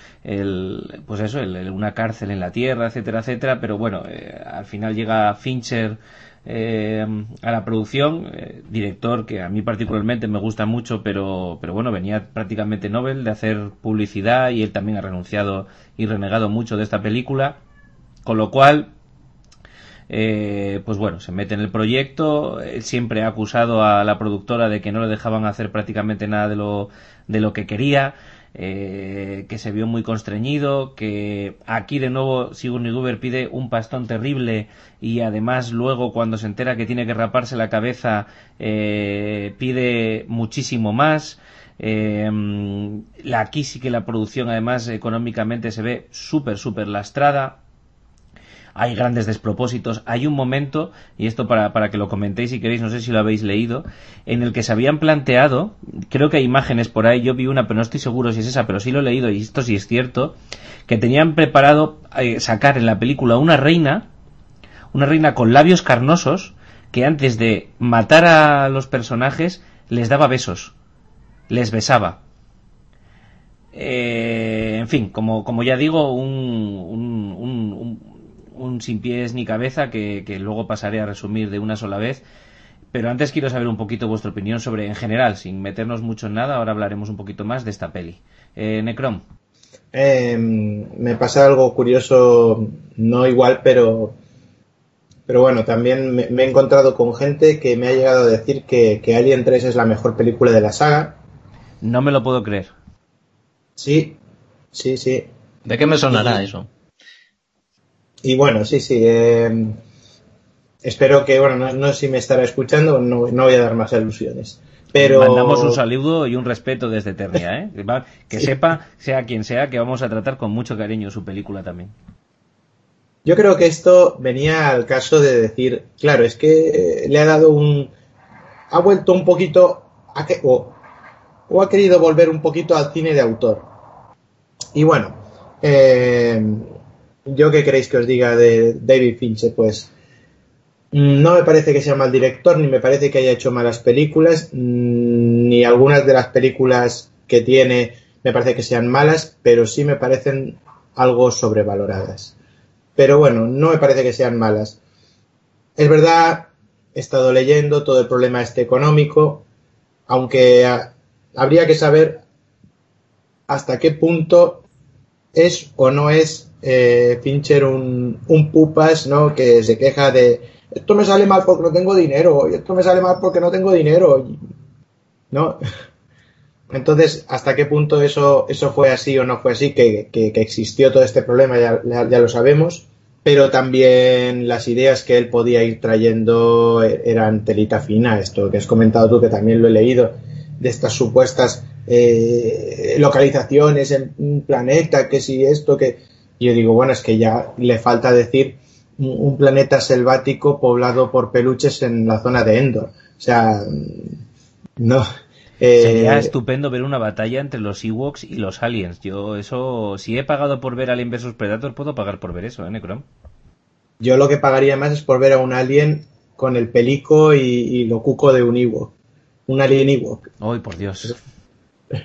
pues eso, el, una cárcel en la Tierra, etcétera, etcétera, pero bueno, eh, al final llega Fincher eh, a la producción, director que a mí particularmente me gusta mucho, pero, pero bueno, venía prácticamente Nobel de hacer publicidad y él también ha renunciado y renegado mucho de esta película, con lo cual eh, pues bueno, se mete en el proyecto, él siempre ha acusado a la productora de que no le dejaban hacer prácticamente nada de lo, de lo que quería, eh, que se vio muy constreñido, que aquí de nuevo Sigourney Weaver pide un pastón terrible y además luego cuando se entera que tiene que raparse la cabeza eh, pide muchísimo más. Eh, la, aquí sí que la producción además económicamente se ve súper súper lastrada hay grandes despropósitos. Hay un momento, y esto para, para que lo comentéis si queréis, no sé si lo habéis leído, en el que se habían planteado, creo que hay imágenes por ahí, yo vi una, pero no estoy seguro si es esa, pero sí lo he leído y esto sí es cierto, que tenían preparado eh, sacar en la película una reina, una reina con labios carnosos, que antes de matar a los personajes les daba besos, les besaba. Eh, en fin, como, como ya digo, un, un sin pies ni cabeza que, que, luego pasaré a resumir de una sola vez. Pero antes quiero saber un poquito vuestra opinión sobre, en general, sin meternos mucho en nada, ahora hablaremos un poquito más de esta peli. Eh, Necrom. Eh, me pasa algo curioso, no igual, pero, pero bueno, también me, me, he encontrado con gente que me ha llegado a decir que, que Alien 3 es la mejor película de la saga. No me lo puedo creer. Sí, sí, sí. ¿De qué me sonará y, eso? Y bueno, sí, sí. Eh, espero que, bueno, no, no, sé si me estará escuchando, no, no voy a dar más ilusiones. Pero... Mandamos un saludo y un respeto desde Eternia, ¿eh? <laughs> Que sí. sepa, sea quien sea, que vamos a tratar con mucho cariño su película también. Yo creo que esto venía al caso de decir, claro, es que le ha dado un... ha vuelto un poquito a que, o, o ha querido volver un poquito al cine de autor. Y bueno, eh, yo qué queréis que os diga de David Fincher, pues no me parece que sea mal director, ni me parece que haya hecho malas películas, ni algunas de las películas que tiene me parece que sean malas, pero sí me parecen algo sobrevaloradas. Pero bueno, no me parece que sean malas. Es verdad, he estado leyendo todo el problema este económico, aunque habría que saber hasta qué punto es o no es eh, Fincher un, un pupas, ¿no? Que se queja de esto me sale mal porque no tengo dinero, y esto me sale mal porque no tengo dinero, ¿no? <laughs> Entonces, ¿hasta qué punto eso, eso fue así o no fue así? Que, que, existió todo este problema, ya, ya, lo sabemos, pero también las ideas que él podía ir trayendo eran telita fina, esto que has comentado tú, que también lo he leído, de estas supuestas eh, localizaciones en un planeta, que si esto, que... Y yo digo, bueno, es que ya le falta decir un planeta selvático poblado por peluches en la zona de Endor. O sea, no. Sería estupendo ver una batalla entre los Ewoks y los aliens. Yo eso, si he pagado por ver Alien vs Predator, puedo pagar por ver eso, ¿eh, Necrom? Yo lo que pagaría más es por ver a un alien con el pelico y, lo cuco de un Ewok. Un alien Ewok. Ay, por Dios. <laughs>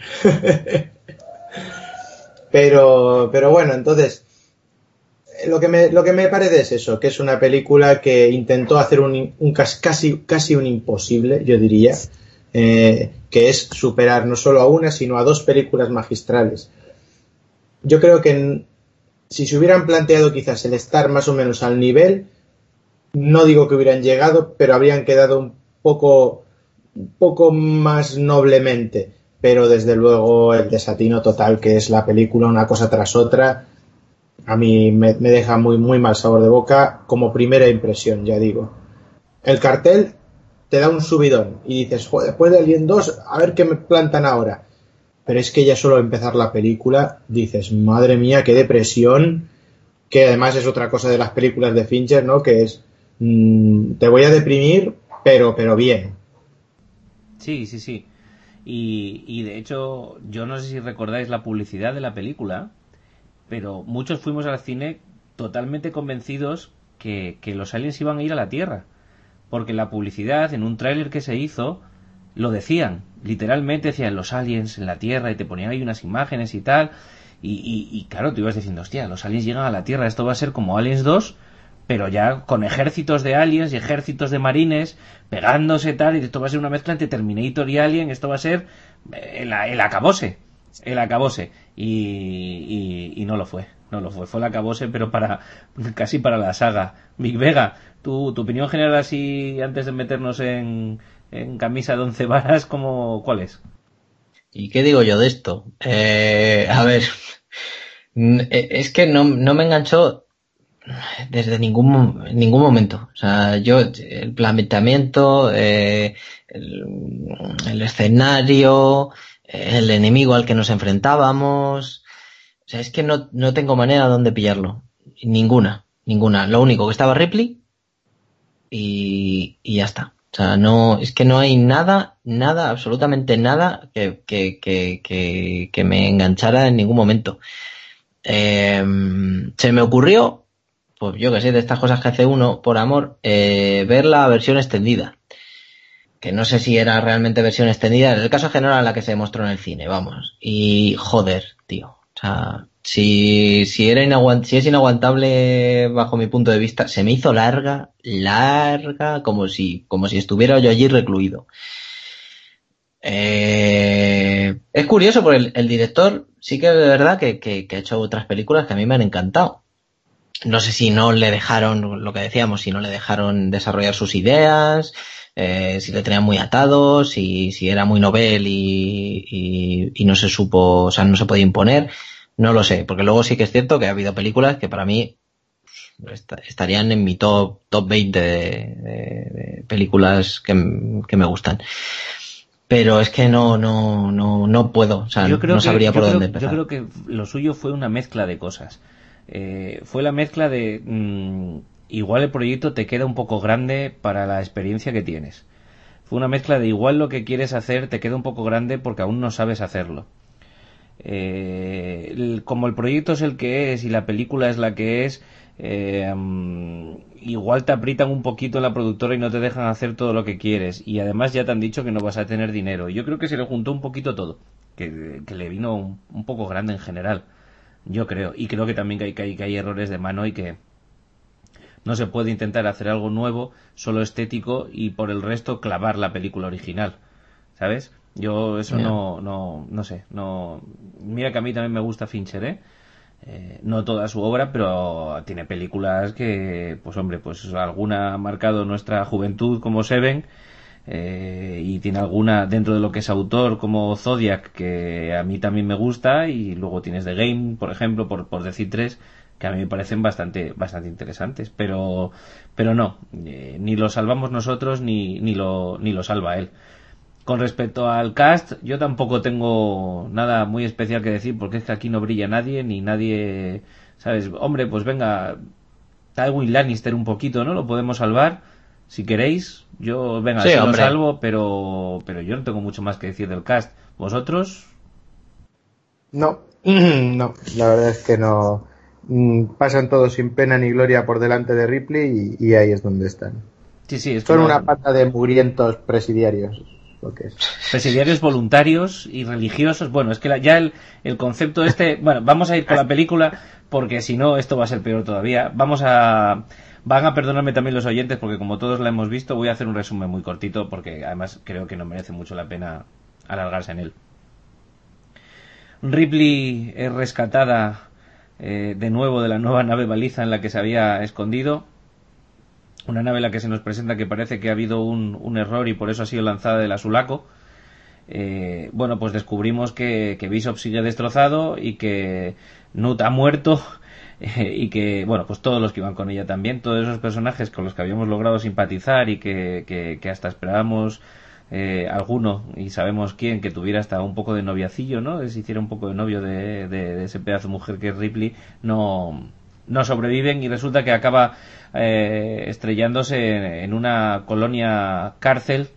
pero, pero bueno, entonces, lo que, me, lo que me parece es eso, que es una película que intentó hacer un, casi, casi un imposible, yo diría, eh, que es superar no solo a una, sino a dos películas magistrales. Yo creo que si se hubieran planteado quizás el estar más o menos al nivel, no digo que hubieran llegado, pero habrían quedado un poco, un poco más noblemente. Pero desde luego el desatino total que es la película, una cosa tras otra, a mí me, deja muy, muy mal sabor de boca como primera impresión, ya digo. El cartel te da un subidón y dices, joder, después de Alien 2, a ver qué me plantan ahora. Pero es que ya solo empezar la película dices, madre mía, qué depresión, que además es otra cosa de las películas de Fincher, ¿no? Que es, mm, te voy a deprimir, pero, pero bien. Sí, sí, sí. Y, y de hecho, yo no sé si recordáis la publicidad de la película, pero muchos fuimos al cine totalmente convencidos que, los aliens iban a ir a la Tierra. Porque la publicidad, en un tráiler que se hizo, lo decían. Literalmente decían los aliens en la Tierra y te ponían ahí unas imágenes y tal. Y, y, claro, tú ibas diciendo, hostia, los aliens llegan a la Tierra, esto va a ser como Aliens 2, pero ya con ejércitos de aliens y ejércitos de marines pegándose tal, y esto va a ser una mezcla entre Terminator y Alien, esto va a ser el, el acabose el acabose. Y, y, no lo fue no lo fue fue el acabose pero para casi para la saga. Big Vega tu, tu opinión general así antes de meternos en, en camisa de once varas como cuál es y qué digo yo de esto eh, a ver e, es que no, no me enganchó desde ningún ningún momento o sea yo el planteamiento eh, el, escenario el enemigo al que nos enfrentábamos. O sea, es que no, no tengo manera donde pillarlo. Ninguna, ninguna. Lo único que estaba Ripley y, y ya está. O sea, no, es que no hay nada, nada, absolutamente nada que, que, que, que, me enganchara en ningún momento. Em, se me ocurrió, pues yo que sé, de estas cosas que hace uno por amor, eh, ver la versión extendida que no sé si era realmente versión extendida, en el caso general la que se demostró en el cine, vamos. Y joder, tío. O sea, si, si, era si es inaguantable bajo mi punto de vista, se me hizo larga, larga, como si, como si estuviera yo allí recluido. Eh, es curioso porque el, director sí que de verdad que, que ha hecho otras películas que a mí me han encantado no sé si no le dejaron, lo que decíamos, si no le dejaron desarrollar sus ideas, eh, si le tenían muy atado, si, si era muy novel y, y, no se supo, o sea, no se podía imponer, no lo sé, porque luego sí que es cierto que ha habido películas que para mí estarían en mi top, top 20 de, películas que, me gustan. Pero es que no no no no puedo o sea no sabría por dónde empezar yo creo que lo suyo fue una mezcla de cosas eh, fue la mezcla de mm, igual el proyecto te queda un poco grande para la experiencia que tienes. Fue una mezcla de igual lo que quieres hacer te queda un poco grande porque aún no sabes hacerlo. Eh, como el proyecto es el que es y la película es la que es, eh, mm, igual te aprietan un poquito en la productora y no te dejan hacer todo lo que quieres. Y además ya te han dicho que no vas a tener dinero. Yo creo que se le juntó un poquito todo, que, le vino un, poco grande en general. Yo creo. Y creo que también hay, que hay, que hay errores de mano y que, no se puede intentar hacer algo nuevo, solo estético, y por el resto clavar la película original. ¿Sabes? Yo eso no, no, no sé. No, mira que a mí también me gusta Fincher, ¿eh? ¿eh? no toda su obra, pero tiene películas que, pues hombre, pues alguna ha marcado nuestra juventud como Seven, eh, y tiene alguna dentro de lo que es autor como Zodiac que a mí también me gusta y luego tienes The Game, por ejemplo, por, por decir tres, que a mí me parecen bastante, bastante interesantes, pero, pero no, eh, ni lo salvamos nosotros ni, ni, lo, ni lo salva él. Con respecto al cast, yo tampoco tengo nada muy especial que decir porque es que aquí no brilla nadie ni nadie, ¿sabes? Hombre, pues venga, Tywin Lannister un poquito, ¿no? Lo podemos salvar si queréis. Yo, venga, Sí, si lo hombre. salvo, pero, pero yo no tengo mucho más que decir del cast. ¿Vosotros? No, <clears throat> no, la verdad es que no. Mm, Pasan todos sin pena ni gloria por delante de Ripley y, y ahí es donde están. Sí, sí, es Son una pata de mugrientos presidiarios, lo que es. presidiarios voluntarios y religiosos. Bueno, es que la- ya el, el concepto este, bueno, vamos a ir con la <laughs> película porque si no esto va a ser peor todavía. Vamos a van a perdonarme también los oyentes porque como todos la hemos visto voy a hacer un resumen muy cortito porque además creo que no merece mucho la pena alargarse en él. Ripley es rescatada eh, de nuevo de la nueva nave baliza en la que se había escondido una nave en la que se nos presenta que parece que ha habido un, error y por eso ha sido lanzada del Azulaco. Eh, bueno, pues descubrimos que, que Bishop sigue destrozado y que Nut ha muerto <laughs> y que, bueno, pues todos los que iban con ella también, todos esos personajes con los que habíamos logrado simpatizar y que, que, que hasta esperábamos eh, alguno, y sabemos quién, que tuviera hasta un poco de noviacillo, ¿no? Se hiciera un poco de novio de, de- de ese pedazo mujer que es Ripley, no, no sobreviven y resulta que acaba eh, estrellándose en una colonia cárcel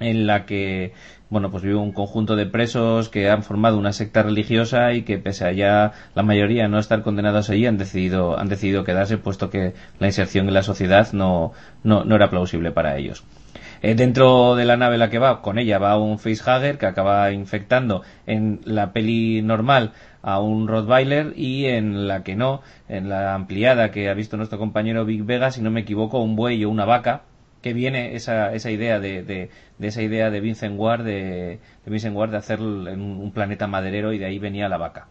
en la que bueno pues vive un conjunto de presos que han formado una secta religiosa y que pese a ya la mayoría no estar condenados allí han decidido han decidido quedarse puesto que la inserción en la sociedad no no, no era plausible para ellos. Eh, dentro de la nave la que va, con ella va un facehugger que acaba infectando en la peli normal a un Rottweiler y en la que no, en la ampliada que ha visto nuestro compañero Big Vega, si no me equivoco, un buey o una vaca, que viene esa, esa idea de, de, esa idea de Vincent Ward de, Vincent Ward de hacer un planeta maderero y de ahí venía la vaca.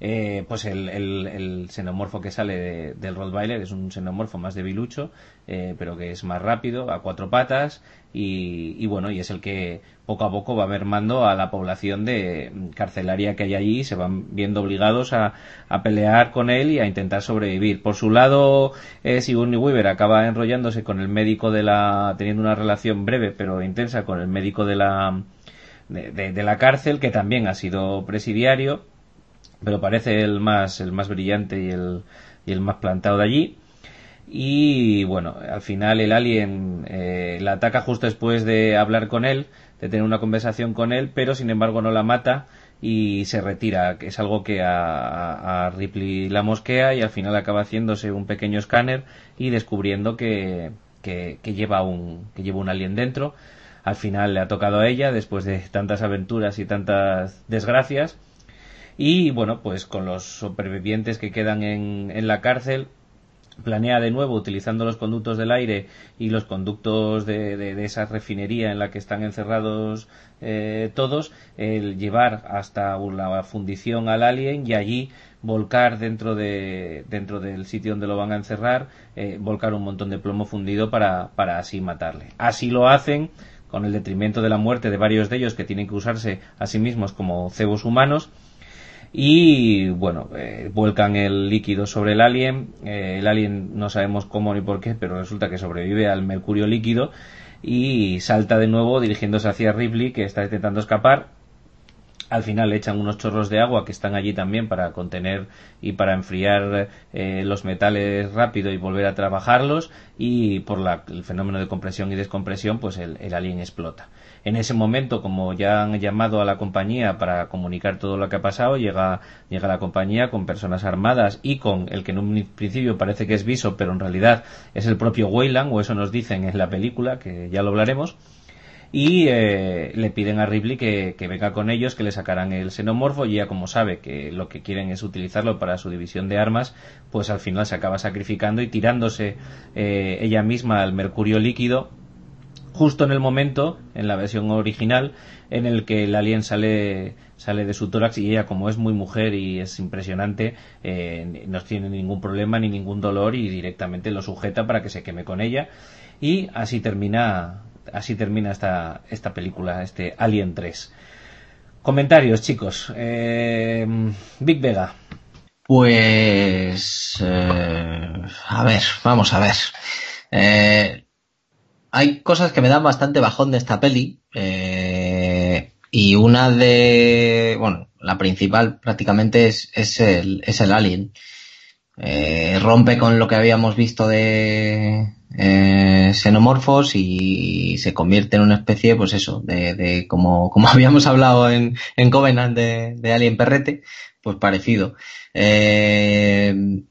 Eh, pues el, el, el xenomorfo que sale de- del Rottweiler es un xenomorfo más debilucho, eh, pero que es más rápido, a cuatro patas, y, y bueno, y es el que poco a poco va mermando a la población de mm, carcelaria que hay allí, se van viendo obligados a, a pelear con él y a intentar sobrevivir. Por su lado, eh, Sigourney Weaver acaba enrollándose con el médico de la, teniendo una relación breve pero intensa con el médico de la, de- la cárcel, que también ha sido presidiario, pero parece el más el más brillante y el, y el más plantado de allí. Y bueno al final el alien eh, la ataca justo después de hablar con él de tener una conversación con él pero sin embargo no la mata y se retira que es algo que a, a- Ripley la mosquea y al final acaba haciéndose un pequeño escáner y descubriendo que, que lleva un que lleva un alien dentro. Al final le ha tocado a ella después de tantas aventuras y tantas desgracias y bueno, pues con los supervivientes que quedan en, en la cárcel, planea de nuevo, utilizando los conductos del aire y los conductos de, esa refinería en la que están encerrados eh, todos, el llevar hasta la fundición al alien y allí volcar dentro de dentro del sitio donde lo van a encerrar, eh, volcar un montón de plomo fundido para, para así matarle. Así lo hacen con el detrimento de la muerte de varios de ellos que tienen que usarse a sí mismos como cebos humanos y bueno, eh, vuelcan el líquido sobre el alien. Eh, el alien no sabemos cómo ni por qué, pero resulta que sobrevive al mercurio líquido y salta de nuevo dirigiéndose hacia Ripley, que está intentando escapar. Al final le echan unos chorros de agua que están allí también para contener y para enfriar eh, los metales rápido y volver a trabajarlos y por la- el fenómeno de compresión y descompresión pues el, el alien explota. En ese momento como ya han llamado a la compañía para comunicar todo lo que ha pasado llega, llega la compañía con personas armadas y con el que en un principio parece que es Viso pero en realidad es el propio Weyland o eso nos dicen en la película que ya lo hablaremos y eh, le piden a Ripley que, que venga con ellos, que le sacarán el xenomorfo y ella como sabe que lo que quieren es utilizarlo para su división de armas, pues al final se acaba sacrificando y tirándose eh, ella misma al mercurio líquido justo en el momento, en la versión original, en el que el alien sale, sale de su tórax y ella, como es muy mujer y es impresionante, eh, no tiene ningún problema ni ningún dolor y directamente lo sujeta para que se queme con ella. Y así termina, así termina esta, esta película, este Alien 3. Comentarios, chicos. Eh, Big Vega. Pues, eh, a ver, vamos a ver. Eh, hay cosas que me dan bastante bajón de esta peli. Eh, y una de, bueno, la principal prácticamente es, es, el, es el Alien. Eh, rompe con lo que habíamos visto de eh, xenomorfos y se convierte en una especie, pues eso, de, de como, como <laughs> habíamos hablado en, en Covenant de, de Alien Perrete, pues parecido. Eh,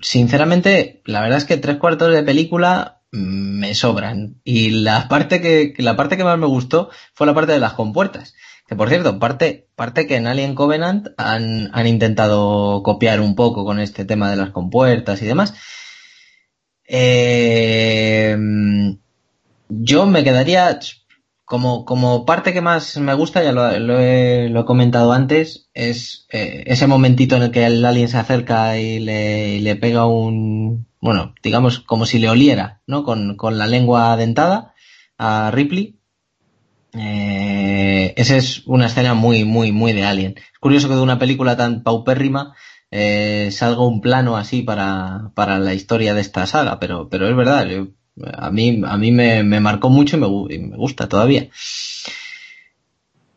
sinceramente, la verdad es que tres cuartos de película me sobran. Y la parte que, la parte que más me gustó fue la parte de las compuertas. Que por cierto, parte, parte que en Alien Covenant han, han intentado copiar un poco con este tema de las compuertas y demás. Eh, yo me quedaría como, como parte que más me gusta, ya lo, he, lo he, comentado antes, es eh, ese momentito en el que el alien se acerca y le, y le pega un, bueno, digamos como si le oliera, ¿no? Con, con la lengua dentada a Ripley. Eh, esa es una escena muy, muy, muy de Alien. Es curioso que de una película tan paupérrima eh, salga un plano así para, para la historia de esta saga, pero, pero es verdad, a mí, a mí me, me marcó mucho y me, me, gusta todavía.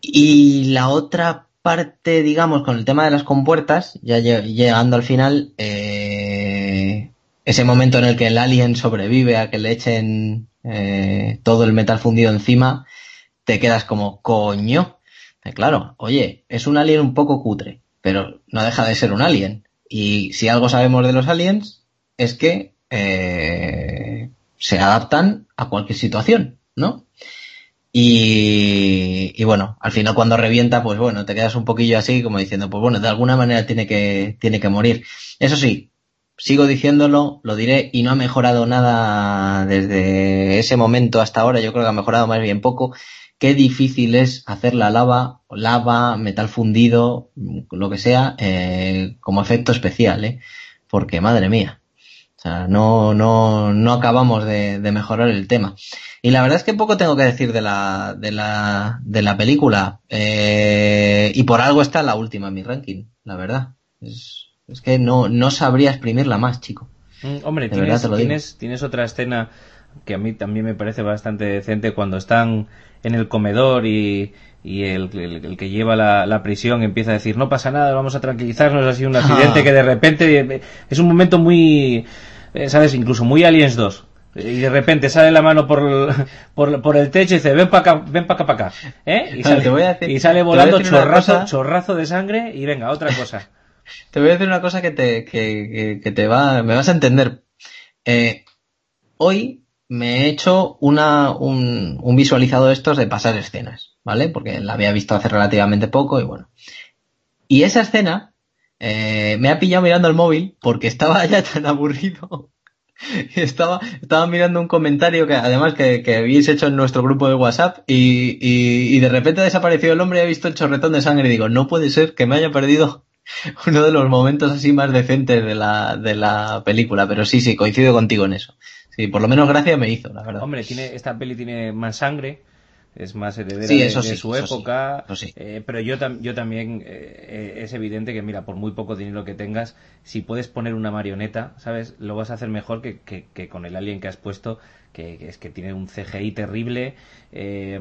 Y la otra parte, digamos, con el tema de las compuertas, ya llegando al final, eh, ese momento en el que el alien sobrevive a que le echen eh, todo el metal fundido encima, te quedas como, coño. Eh, claro, oye, es un alien un poco cutre, pero no deja de ser un alien. Y si algo sabemos de los aliens, es que eh, se adaptan a cualquier situación, ¿no? Y, y, bueno, al final cuando revienta, pues bueno, te quedas un poquillo así como diciendo, pues bueno, de alguna manera tiene que, tiene que morir. Eso sí, sigo diciéndolo, lo diré, y no ha mejorado nada desde ese momento hasta ahora, yo creo que ha mejorado más bien poco. Qué difícil es hacer la lava, lava, metal fundido, lo que sea, eh, como efecto especial, ¿eh? Porque madre mía. O sea, no, no, no acabamos de, de, mejorar el tema. Y la verdad es que poco tengo que decir de la, de la, de la película. Eh, y por algo está la última en mi ranking, la verdad. Es, es que no, no sabría exprimirla más, chico. Mm, hombre, de tienes, tienes, tienes otra escena que a mí también me parece bastante decente cuando están en el comedor y, y el, el, el, que lleva la, la, prisión empieza a decir no pasa nada, vamos a tranquilizarnos, ha sido un <laughs> accidente ah. que de repente es un momento muy, eh, ¿sabes? Incluso muy Aliens 2. Y de repente sale la mano por, por, por el techo y dice, ven para acá, ven para acá, para acá. ¿Eh? Y sale, decir, y sale volando chorrazo, chorrazo de sangre y venga, otra cosa. <laughs> te voy a decir una cosa que te, que, que te va, me vas a entender. Eh, hoy me he hecho una, un, un visualizado de estos de pasar escenas, ¿vale? Porque la había visto hace relativamente poco y bueno. Y esa escena eh, me ha pillado mirando el móvil porque estaba <laughs> ya tan aburrido. estaba, estaba mirando un comentario que además que, habéis hecho en nuestro grupo de WhatsApp y, y, y de repente ha desaparecido el hombre y he visto el chorretón de sangre y digo, no puede ser que me haya perdido <laughs> uno de los momentos así más decentes de la, de la película, pero sí, sí, coincido contigo en eso. Sí, por lo menos gracia me hizo, la verdad. Hombre, tiene, esta peli tiene más sangre, es más heredera sí, de, eso de sí, su eso época, sí. Eh, pero yo, tam yo también, eh, es evidente que, mira, por muy poco dinero que tengas, si puedes poner una marioneta, ¿sabes? Lo vas a hacer mejor que, que, que con el alien que has puesto, que, que, es que tiene un CGI terrible, eh,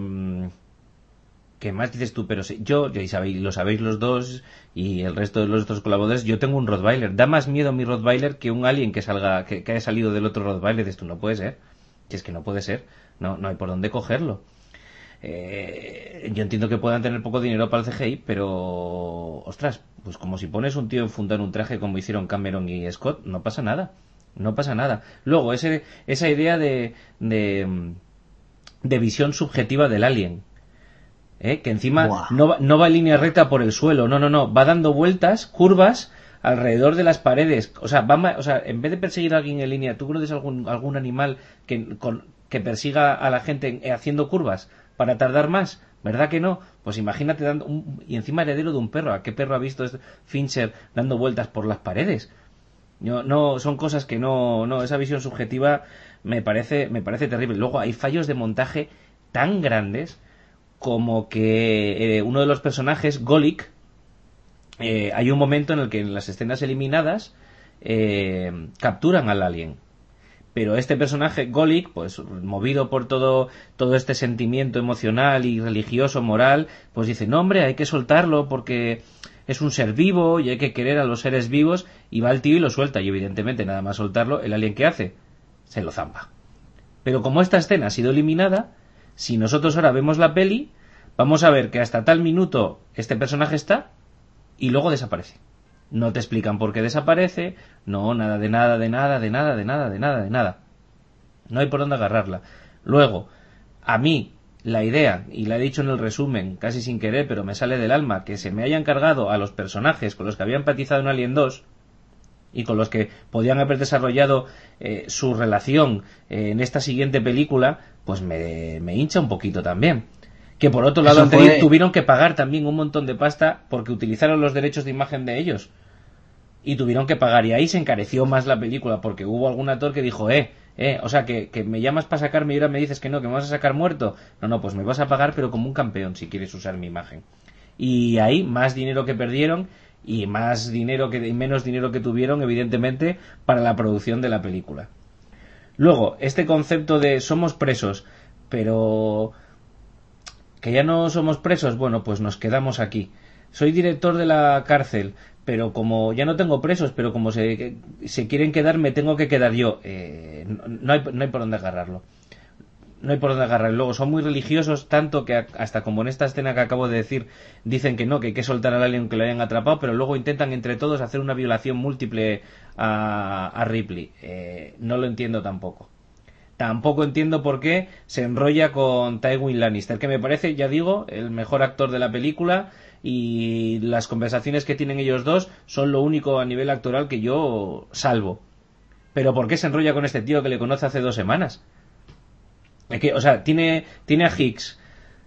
¿Qué más dices tú? Pero si, yo, ya sabéis, lo sabéis los dos y el resto de los otros colaboradores, yo tengo un Rottweiler. Da más miedo mi Rottweiler que un alien que salga, que, que haya salido del otro Rottweiler. Esto no puede ser. Si es que no puede ser. No, no hay por dónde cogerlo. Eh, yo entiendo que puedan tener poco dinero para el CGI, pero, ostras, pues como si pones un tío enfundado en un traje como hicieron Cameron y Scott, no pasa nada. No pasa nada. Luego, ese, esa idea de, de, de visión subjetiva del alien ¿eh? que encima no va, no va en línea recta por el suelo, no, no, no, va dando vueltas, curvas alrededor de las paredes, o sea, va, o sea en vez de perseguir a alguien en línea, ¿tú conoces algún, algún animal que, con, que persiga a la gente haciendo curvas para tardar más? ¿Verdad que no? Pues imagínate dando un, y encima heredero de un perro, ¿a qué perro ha visto este Fincher dando vueltas por las paredes? No, no, son cosas que no, no, esa visión subjetiva me parece, me parece terrible. Luego hay fallos de montaje tan grandes como que eh, uno de los personajes, Golik, eh, hay un momento en el que en las escenas eliminadas eh, capturan al alien. Pero este personaje, Golik, pues movido por todo, todo este sentimiento emocional y religioso, moral, pues dice, no hombre, hay que soltarlo porque es un ser vivo y hay que querer a los seres vivos y va el tío y lo suelta y evidentemente nada más soltarlo, el alien que hace, se lo zampa. Pero como esta escena ha sido eliminada, si nosotros ahora vemos la peli, vamos a ver que hasta tal minuto este personaje está y luego desaparece. No te explican por qué desaparece, no, nada de nada, de nada, de nada, de nada, de nada, de nada. No hay por dónde agarrarla. Luego, a mí, la idea, y la he dicho en el resumen, casi sin querer, pero me sale del alma, que se me hayan cargado a los personajes con los que había empatizado en Alien 2 y con los que podían haber desarrollado eh, su relación eh, en esta siguiente película, pues me, me hincha un poquito también que por otro lado tuvieron que pagar también un montón de pasta porque utilizaron los derechos de imagen de ellos y tuvieron que pagar. Y ahí se encareció más la película porque hubo algún actor que dijo eh eh o sea que, que me llamas para sacarme y ahora me dices que no que me vas a sacar muerto no no pues me vas a pagar pero como un campeón si quieres usar mi imagen. Y ahí más dinero que perdieron y más dinero que y menos dinero que tuvieron evidentemente para la producción de la película. Luego este concepto de somos presos pero que ya no somos presos, bueno, pues nos quedamos aquí. Soy director de la cárcel, pero como ya no tengo presos, pero como se, se quieren quedar, me tengo que quedar yo. Eh, no, hay, no hay por dónde agarrarlo. No hay por dónde agarrarlo. Luego son muy religiosos, tanto que hasta como en esta escena que acabo de decir, dicen que no, que hay que soltar al alien que lo hayan atrapado, pero luego intentan entre todos hacer una violación múltiple a, a Ripley. Eh, no lo entiendo tampoco. Tampoco entiendo por qué se enrolla con Tywin Lannister, que me parece, ya digo, el mejor actor de la película y las conversaciones que tienen ellos dos son lo único a nivel actoral que yo salvo. Pero ¿por qué se enrolla con este tío que le conoce hace dos semanas? que, o sea, tiene, tiene a Hicks,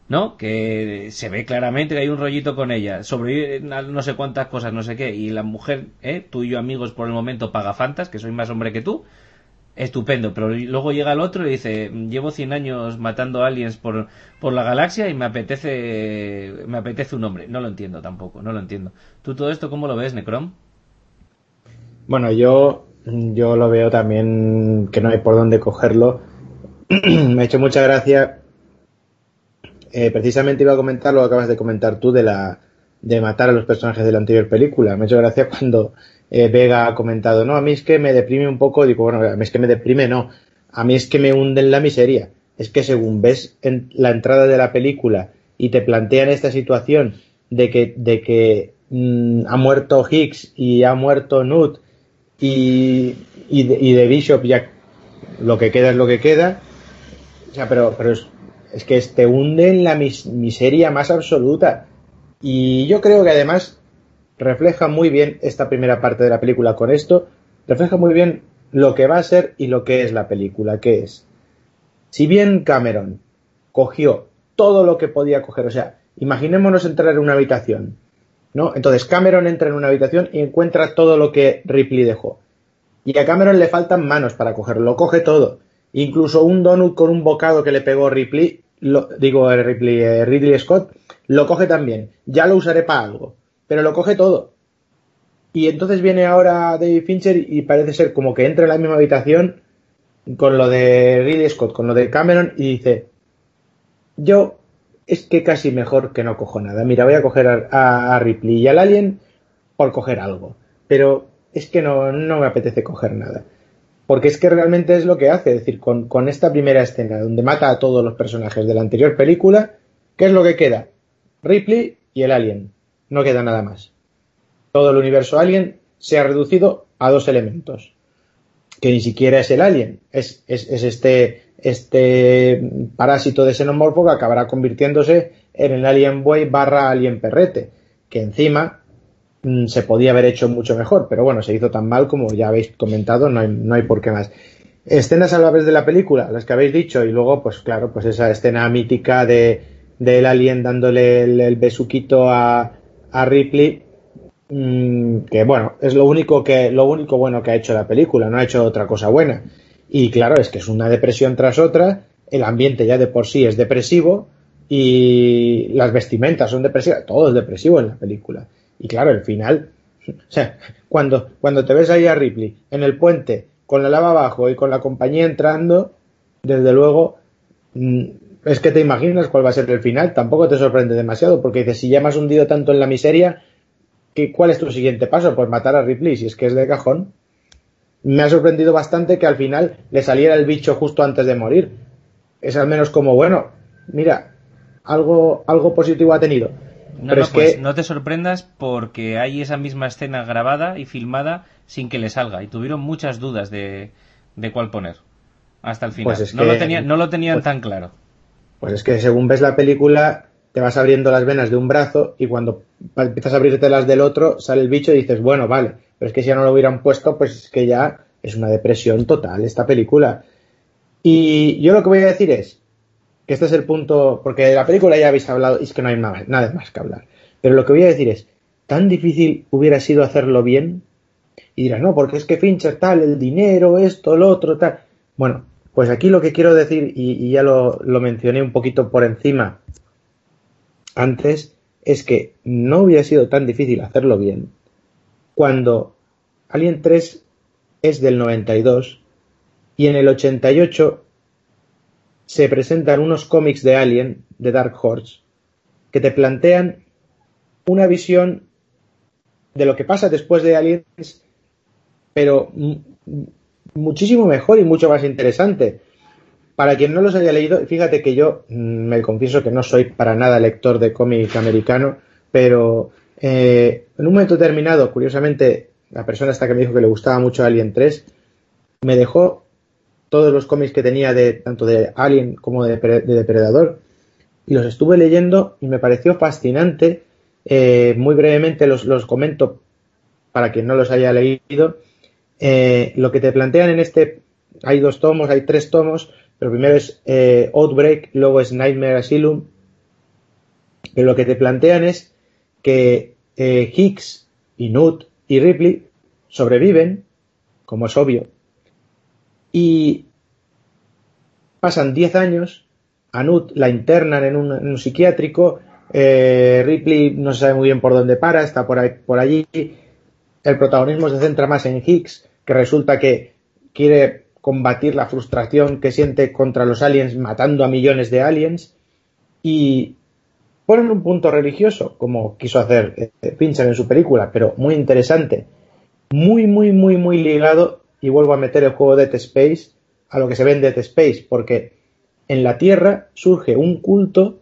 ¿no? Que se ve claramente que hay un rollito con ella. Sobrevive no sé cuántas cosas, no sé qué. Y la mujer, ¿eh? tú y yo amigos por el momento pagafantas, que soy más hombre que tú estupendo, pero luego llega el otro y dice, llevo 100 años matando aliens por, por la galaxia y me apetece me apetece un hombre. No lo entiendo tampoco, no lo entiendo. ¿Tú todo esto cómo lo ves, Necrom? Bueno, yo, yo lo veo también que no hay por dónde cogerlo. <clears throat> me ha hecho mucha gracia. Eh, precisamente iba a comentar lo que acabas de comentar tú de la de matar a los personajes de la anterior película. Me ha hecho gracia <laughs> cuando eh, Vega ha comentado, no, a mí es que me deprime un poco, digo, bueno, a mí es que me deprime, no, a mí es que me hunde en la miseria. Es que según ves en la entrada de la película y te plantean esta situación de que, de que mm, ha muerto Higgs y ha muerto Nut y, y, de, Bishop ya lo que queda es lo que queda, o sea, pero, pero es, que te hunde en la miseria más absoluta. Y yo creo que además refleja muy bien esta primera parte de la película con esto, refleja muy bien lo que va a ser y lo que es la película, que es, si bien Cameron cogió todo lo que podía coger, o sea, imaginémonos entrar en una habitación, ¿no? Entonces Cameron entra en una habitación y encuentra todo lo que Ripley dejó. Y a Cameron le faltan manos para cogerlo, lo coge todo. Incluso un donut con un bocado que le pegó Ripley, lo, digo Ripley, eh, Ridley Scott, lo coge también. Ya lo usaré para algo pero lo coge todo. Y entonces viene ahora David Fincher y parece ser como que entra en la misma habitación con lo de Ridley Scott, con lo de Cameron y dice, yo es que casi mejor que no cojo nada. Mira, voy a coger a, Ripley y al Alien por coger algo. Pero es que no, no, me apetece coger nada. Porque es que realmente es lo que hace. Es decir, con, con esta primera escena donde mata a todos los personajes de la anterior película, ¿qué es lo que queda? Ripley y el Alien no queda nada más. Todo el universo alien se ha reducido a dos elementos, que ni siquiera es el alien, es, este, este parásito de xenomorfo que acabará convirtiéndose en el alien buey barra alien perrete, que encima mm, se podía haber hecho mucho mejor, pero bueno, se hizo tan mal como ya habéis comentado, no hay, no hay por qué más. Escenas vez de la película, las que habéis dicho, y luego, pues claro, pues esa escena mítica de del alien dándole el besuquito a, a Ripley, mm, que bueno, es lo único que lo único bueno que ha hecho la película, no ha hecho otra cosa buena. Y claro, es que es una depresión tras otra, el ambiente ya de por sí es depresivo y las vestimentas son depresivas, todo es depresivo en la película. Y claro, el final, <laughs> cuando, cuando te ves ahí a Ripley en el puente con la lava abajo y con la compañía entrando, desde luego, mm, es que te imaginas cuál va a ser el final. Tampoco te sorprende demasiado, porque dices, si ya me has hundido tanto en la miseria, ¿qué, ¿cuál es tu siguiente paso? Pues matar a Ripley, si es que es de cajón. Me ha sorprendido bastante que al final le saliera el bicho justo antes de morir. Es al menos como, bueno, mira, algo, algo positivo ha tenido. No, Pero no, es pues que no te sorprendas porque hay esa misma escena grabada y filmada sin que le salga y tuvieron muchas dudas de, de cuál poner hasta el final. Pues es no, que- lo tenía- no lo tenían pues- tan claro. Pues es que según ves la película, te vas abriendo las venas de un brazo y cuando empiezas a abrirte las del otro, sale el bicho y dices, bueno, vale, pero es que si ya no lo hubieran puesto, pues es que ya es una depresión total esta película. Y yo lo que voy a decir es que este es el punto, porque de la película ya habéis hablado y es que no hay nada, nada más que hablar. Pero lo que voy a decir es, tan difícil hubiera sido hacerlo bien y dirás, no, porque es que Fincher tal, el dinero, esto, lo otro, tal. Bueno, pues aquí lo que quiero decir, y, ya lo, lo mencioné un poquito por encima antes, es que no hubiera sido tan difícil hacerlo bien cuando Alien 3 es del 92 y en el 88 se presentan unos cómics de Alien, de Dark Horse, que te plantean una visión de lo que pasa después de Aliens, pero muchísimo mejor y mucho más interesante. Para quien no los haya leído, fíjate que yo mm, me confieso que no soy para nada lector de cómic americano, pero eh, en un momento determinado, curiosamente, la persona esta que me dijo que le gustaba mucho Alien 3, me dejó todos los cómics que tenía de tanto de Alien como de, de Depredador y los estuve leyendo y me pareció fascinante. Eh, muy brevemente los, los comento para quien no los haya leído. Eh, lo que te plantean en este, hay dos tomos, hay tres tomos, pero primero es eh, Outbreak, luego es Nightmare Asylum. Pero lo que te plantean es que eh, Higgs y y Ripley sobreviven, como es obvio, y pasan 10 años, a Newt la internan en un, en un psiquiátrico, Ripley no se sabe muy bien por dónde para, está por, ahí, por allí, el protagonismo se centra más en Higgs, que resulta que quiere combatir la frustración que siente contra los aliens matando a millones de aliens y ponen un punto religioso, como quiso hacer eh, Fincher en su película, pero muy interesante, muy, muy, muy, muy ligado, y vuelvo a meter el juego Dead Space a lo que se ve en Dead Space, porque en la Tierra surge un culto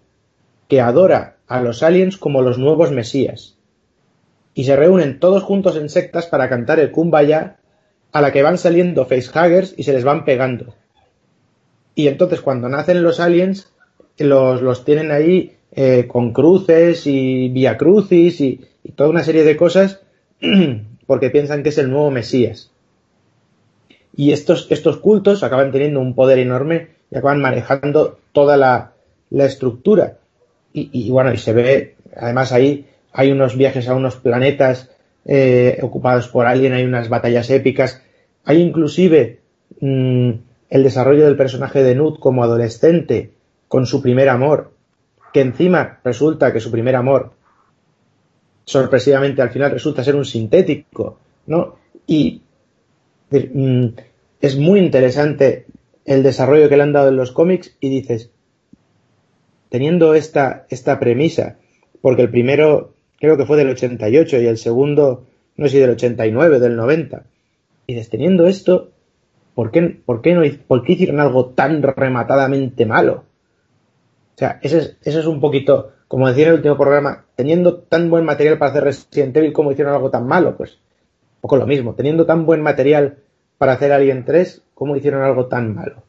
que adora a los aliens como los nuevos mesías. Y se reúnen todos juntos en sectas para cantar el Kumbaya, a la que van saliendo facehuggers y se les van pegando. Y entonces cuando nacen los aliens, los, los tienen ahí eh, con cruces y vía crucis y, toda una serie de cosas <clears throat> porque piensan que es el nuevo Mesías. Y estos, estos cultos acaban teniendo un poder enorme y acaban manejando toda la, la estructura. Y, y, bueno, y se ve, además ahí hay unos viajes a unos planetas eh, ocupados por alguien, hay unas batallas épicas, hay inclusive mmm, el desarrollo del personaje de Nut como adolescente, con su primer amor, que encima resulta que su primer amor, sorpresivamente al final resulta ser un sintético, ¿no? Y mmm, es muy interesante el desarrollo que le han dado en los cómics y dices, teniendo esta, esta premisa, porque el primero creo que fue del 88 y el segundo, no sé si del 89, del 90, y dices, teniendo esto, ¿por qué, por qué, no, por qué hicieron algo tan rematadamente malo? O sea, ese es, ese es un poquito, como decía en el último programa, teniendo tan buen material para hacer Resident Evil, ¿cómo hicieron algo tan malo? Pues, un poco lo mismo, teniendo tan buen material para hacer Alien 3, ¿cómo hicieron algo tan malo?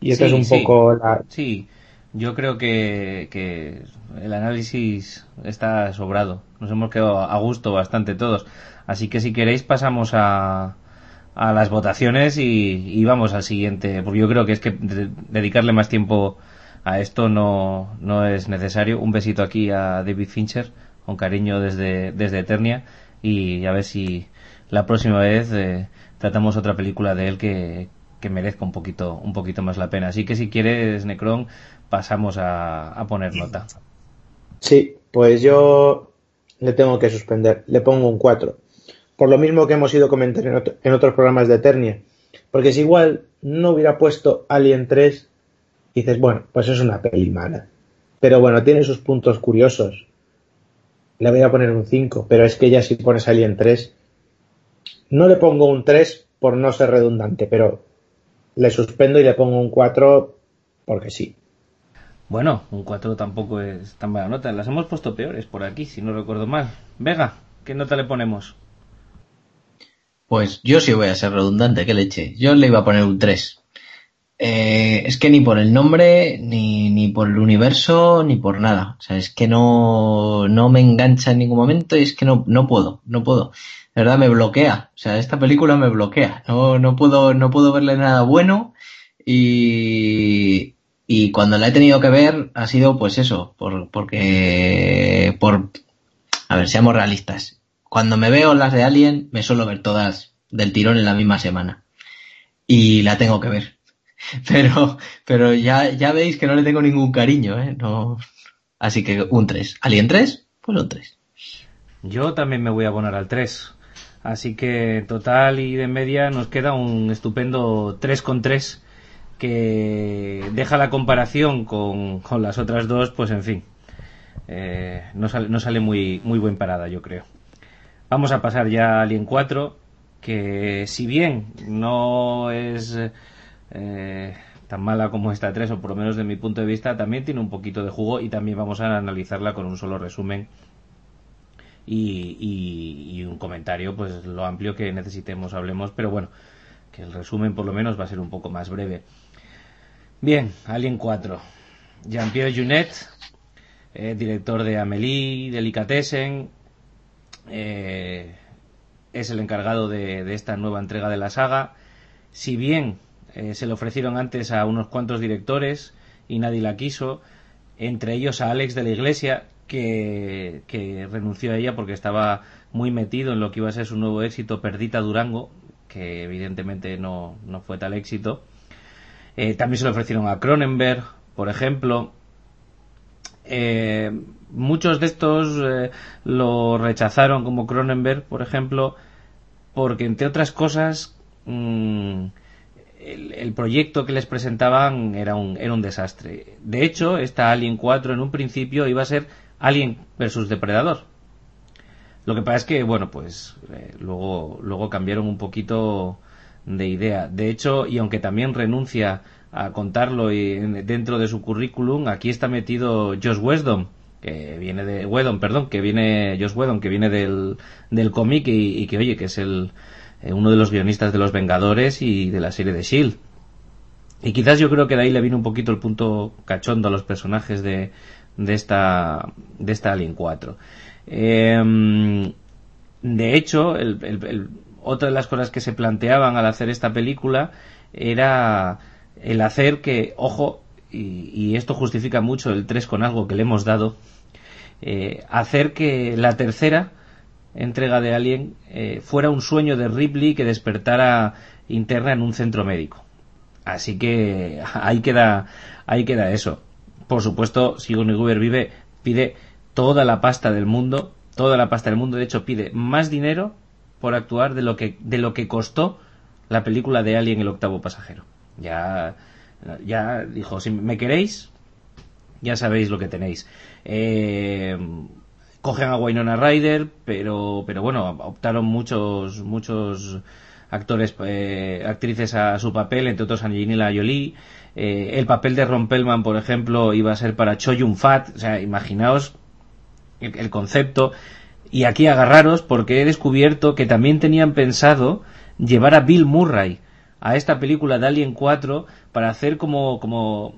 Y esto Sí, es un sí. poco la... Sí, yo creo que, que el análisis está sobrado. Nos hemos quedado a gusto bastante todos. Así que si queréis pasamos a, a las votaciones y, vamos al siguiente. Porque yo creo que es que de- dedicarle más tiempo a esto no, no es necesario. Un besito aquí a David Fincher, con cariño desde, desde Eternia. Y a ver si la próxima vez eh, tratamos otra película de él que, que merezca un poquito, un poquito más la pena. Así que si quieres, Necron, pasamos a, poner nota. Sí, pues yo le tengo que suspender, le pongo un 4. Por lo mismo que hemos ido comentando en, en otros programas de Eternia, Porque si igual no hubiera puesto Alien 3, dices, bueno, pues es una peli mala. Pero bueno, tiene sus puntos curiosos. Le voy a poner un 5, pero es que ya si pones Alien 3, no le pongo un 3 por no ser redundante, pero le suspendo y le pongo un 4 porque sí. Bueno, un 4 tampoco es tan mala nota. Las hemos puesto peores por aquí, si no recuerdo mal. Vega, ¿qué nota le ponemos? Pues yo sí voy a ser redundante, qué leche. Yo le iba a poner un 3. Eh, es que ni por el nombre, ni, ni por el universo, ni por nada. O sea, es que no, no me engancha en ningún momento y es que no, no puedo, no puedo. De verdad me bloquea. O sea, esta película me bloquea. No, no puedo, no puedo verle nada bueno y, y cuando la he tenido que ver ha sido pues eso, por, porque, por, a ver, seamos realistas. Cuando me veo las de Alien, me suelo ver todas del tirón en la misma semana. Y la tengo que ver. <laughs> Pero, pero ya, ya veis que no le tengo ningún cariño, ¿eh? No. Así que un 3. ¿Alien 3? Pues un 3. Yo también me voy a poner al 3. Así que total y de media nos queda un estupendo 3 con 3 que deja la comparación con, con las otras dos, pues en fin, eh, no, sale, no sale muy, muy buen parada, yo creo. Vamos a pasar ya a Alien 4, que si bien no es eh, tan mala como esta 3, o por lo menos de mi punto de vista, también tiene un poquito de jugo y también vamos a analizarla con un solo resumen y, y, y un comentario, pues lo amplio que necesitemos, hablemos, pero bueno, que el resumen por lo menos va a ser un poco más breve. Bien, Alien 4. Jean-Pierre Junet, eh, director de Amélie, Delicatessen, eh, es el encargado de, esta nueva entrega de la saga. Si bien eh, se le ofrecieron antes a unos cuantos directores y nadie la quiso, entre ellos a Alex de la Iglesia, que, renunció a ella porque estaba muy metido en lo que iba a ser su nuevo éxito, Perdita Durango, que evidentemente no fue tal éxito. Eh, también se le ofrecieron a Cronenberg, por ejemplo. Eh, muchos de estos eh, lo rechazaron como Cronenberg, por ejemplo, porque entre otras cosas mmm, el, proyecto que les presentaban era un, era un desastre. De hecho, esta Alien 4 en un principio iba a ser Alien versus Depredador. Lo que pasa es que, bueno, pues luego, luego cambiaron un poquito de idea. De hecho, y aunque también renuncia a contarlo y dentro de su currículum, aquí está metido Josh Whedon, que viene de Whedon, perdón, que viene Josh Whedon, que viene del, del cómic y, que oye, que es el eh, uno de los guionistas de Los Vengadores y de la serie de Shield. Y quizás yo creo que de ahí le vino un poquito el punto cachondo a los personajes de, de esta de esta Alien 4. Eh, de hecho, el, el, el, otra de las cosas que se planteaban al hacer esta película era el hacer que, ojo, y, esto justifica mucho el 3 con algo que le hemos dado, eh, hacer que la tercera entrega de Alien eh, fuera un sueño de Ripley que despertara interna en un centro médico. Así que <laughs> ahí queda, ahí queda eso. Por supuesto, Sigourney Weaver vive, pide toda la pasta del mundo, toda la pasta del mundo, de hecho pide más dinero por actuar de lo que, de lo que costó la película de Alien el octavo pasajero. Ya, ya dijo, si me queréis, ya sabéis lo que tenéis. Eh, cogen a Wynonna Ryder, pero, pero bueno, optaron muchos, muchos actores, eh, actrices a su papel, entre otros Angelina Jolie. Eh, el papel de Ron Pellman, por ejemplo, iba a ser para Cho Yun Fat. O sea, imaginaos el concepto. Y aquí agarraros porque he descubierto que también tenían pensado llevar a Bill Murray a esta película de Alien 4 para hacer como, como,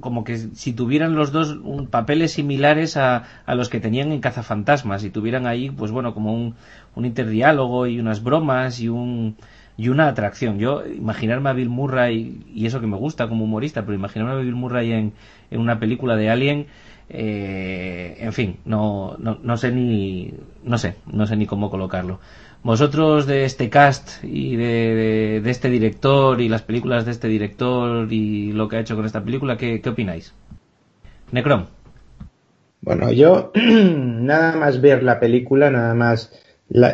como que si tuvieran los dos un, papeles similares a, a, los que tenían en Cazafantasmas y tuvieran ahí, pues bueno, como un, un interdiálogo y unas bromas y un y una atracción. Yo imaginarme a Bill Murray, y eso que me gusta como humorista, pero imaginarme a Bill Murray en, en una película de Alien, eh, en fin, no, no, no sé ni, no sé, no sé ni cómo colocarlo. Vosotros de este cast y de, de, este director y las películas de este director y lo que ha hecho con esta película, ¿qué, qué opináis? Necrom. Bueno, yo <clears throat> nada más ver la película, nada más...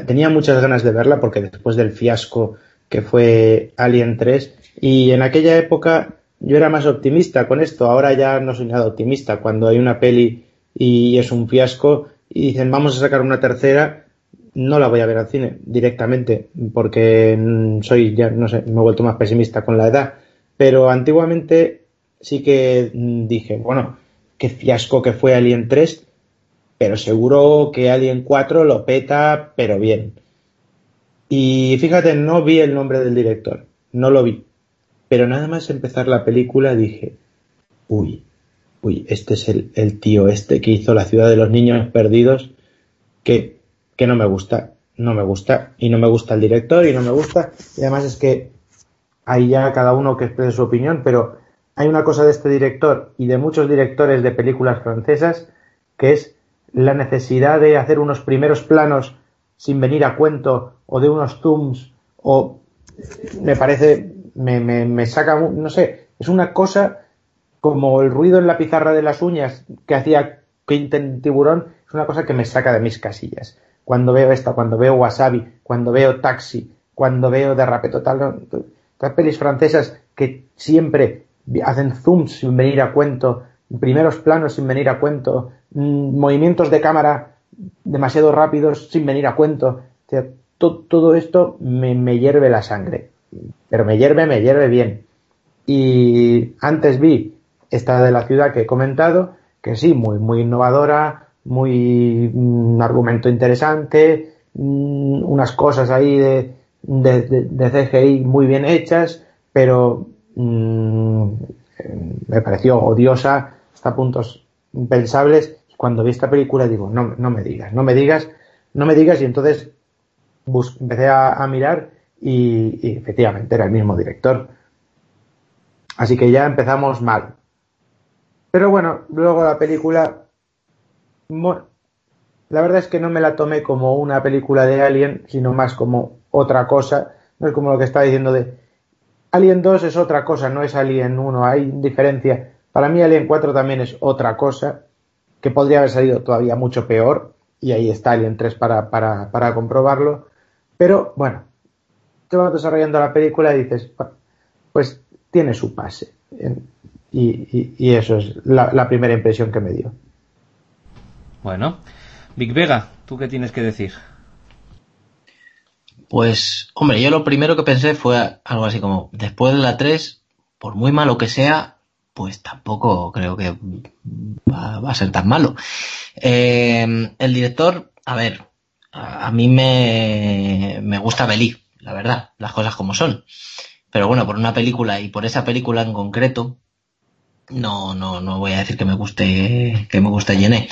Tenía muchas ganas de verla porque después del fiasco que fue Alien 3. Y en aquella época yo era más optimista con esto, ahora ya no soy nada optimista. Cuando hay una peli y es un fiasco y dicen vamos a sacar una tercera, no la voy a ver al cine directamente porque mm, soy ya no sé, me he vuelto más pesimista con la edad, pero antiguamente sí que mm, dije, bueno, qué fiasco que fue Alien 3, pero seguro que Alien 4 lo peta, pero bien. Y fíjate, no vi el nombre del director, no lo vi. Pero nada más empezar la película dije, uy, uy, este es el, tío este que hizo La ciudad de los niños perdidos, que, que no me gusta, no me gusta, y no me gusta el director, y no me gusta, y además es que hay ya cada uno que exprese su opinión, pero hay una cosa de este director y de muchos directores de películas francesas, que es la necesidad de hacer unos primeros planos sin venir a cuento, o de unos zooms, o me parece me, me, me saca, no sé, es una cosa como el ruido en la pizarra de las uñas que hacía Quentin Tiburón, es una cosa que me saca de mis casillas. Cuando veo esta, cuando veo Wasabi, cuando veo Taxi, cuando veo Derrape Total, las pelis francesas que siempre hacen zooms sin venir a cuento, primeros planos sin venir a cuento, mm, movimientos de cámara demasiado rápidos sin venir a cuento. todo esto me hierve la sangre pero me hierve, me hierve bien. Y antes vi esta de la ciudad que he comentado, que sí, muy, muy innovadora, muy un mm, argumento interesante, mm, unas cosas ahí de, de, CGI muy bien hechas, pero mm, me pareció odiosa hasta puntos impensables. Cuando vi esta película digo, no, no me digas, no me digas, no me digas, y entonces empecé a mirar y, efectivamente era el mismo director. Así que ya empezamos mal. Pero bueno, luego la película, la verdad es que no me la tomé como una película de Alien, sino más como otra cosa. No es como lo que estaba diciendo de Alien 2 es otra cosa, no es Alien 1, hay diferencia. Para mí Alien 4 también es otra cosa, que podría haber salido todavía mucho peor, y ahí está Alien 3 para, para, para comprobarlo. Pero bueno, te vas desarrollando la película y dices, pues tiene su pase. Y, eso es la, primera impresión que me dio. Bueno, Big Vega, ¿tú qué tienes que decir? Pues, hombre, yo lo primero que pensé fue algo así como, después de la 3, por muy malo que sea, pues tampoco creo que va, a ser tan malo. Eh, el director, a ver, a, mí me, me gusta Belí, la verdad, las cosas como son. Pero bueno, por una película y por esa película en concreto, no, no, no voy a decir que me guste, que me guste Llené.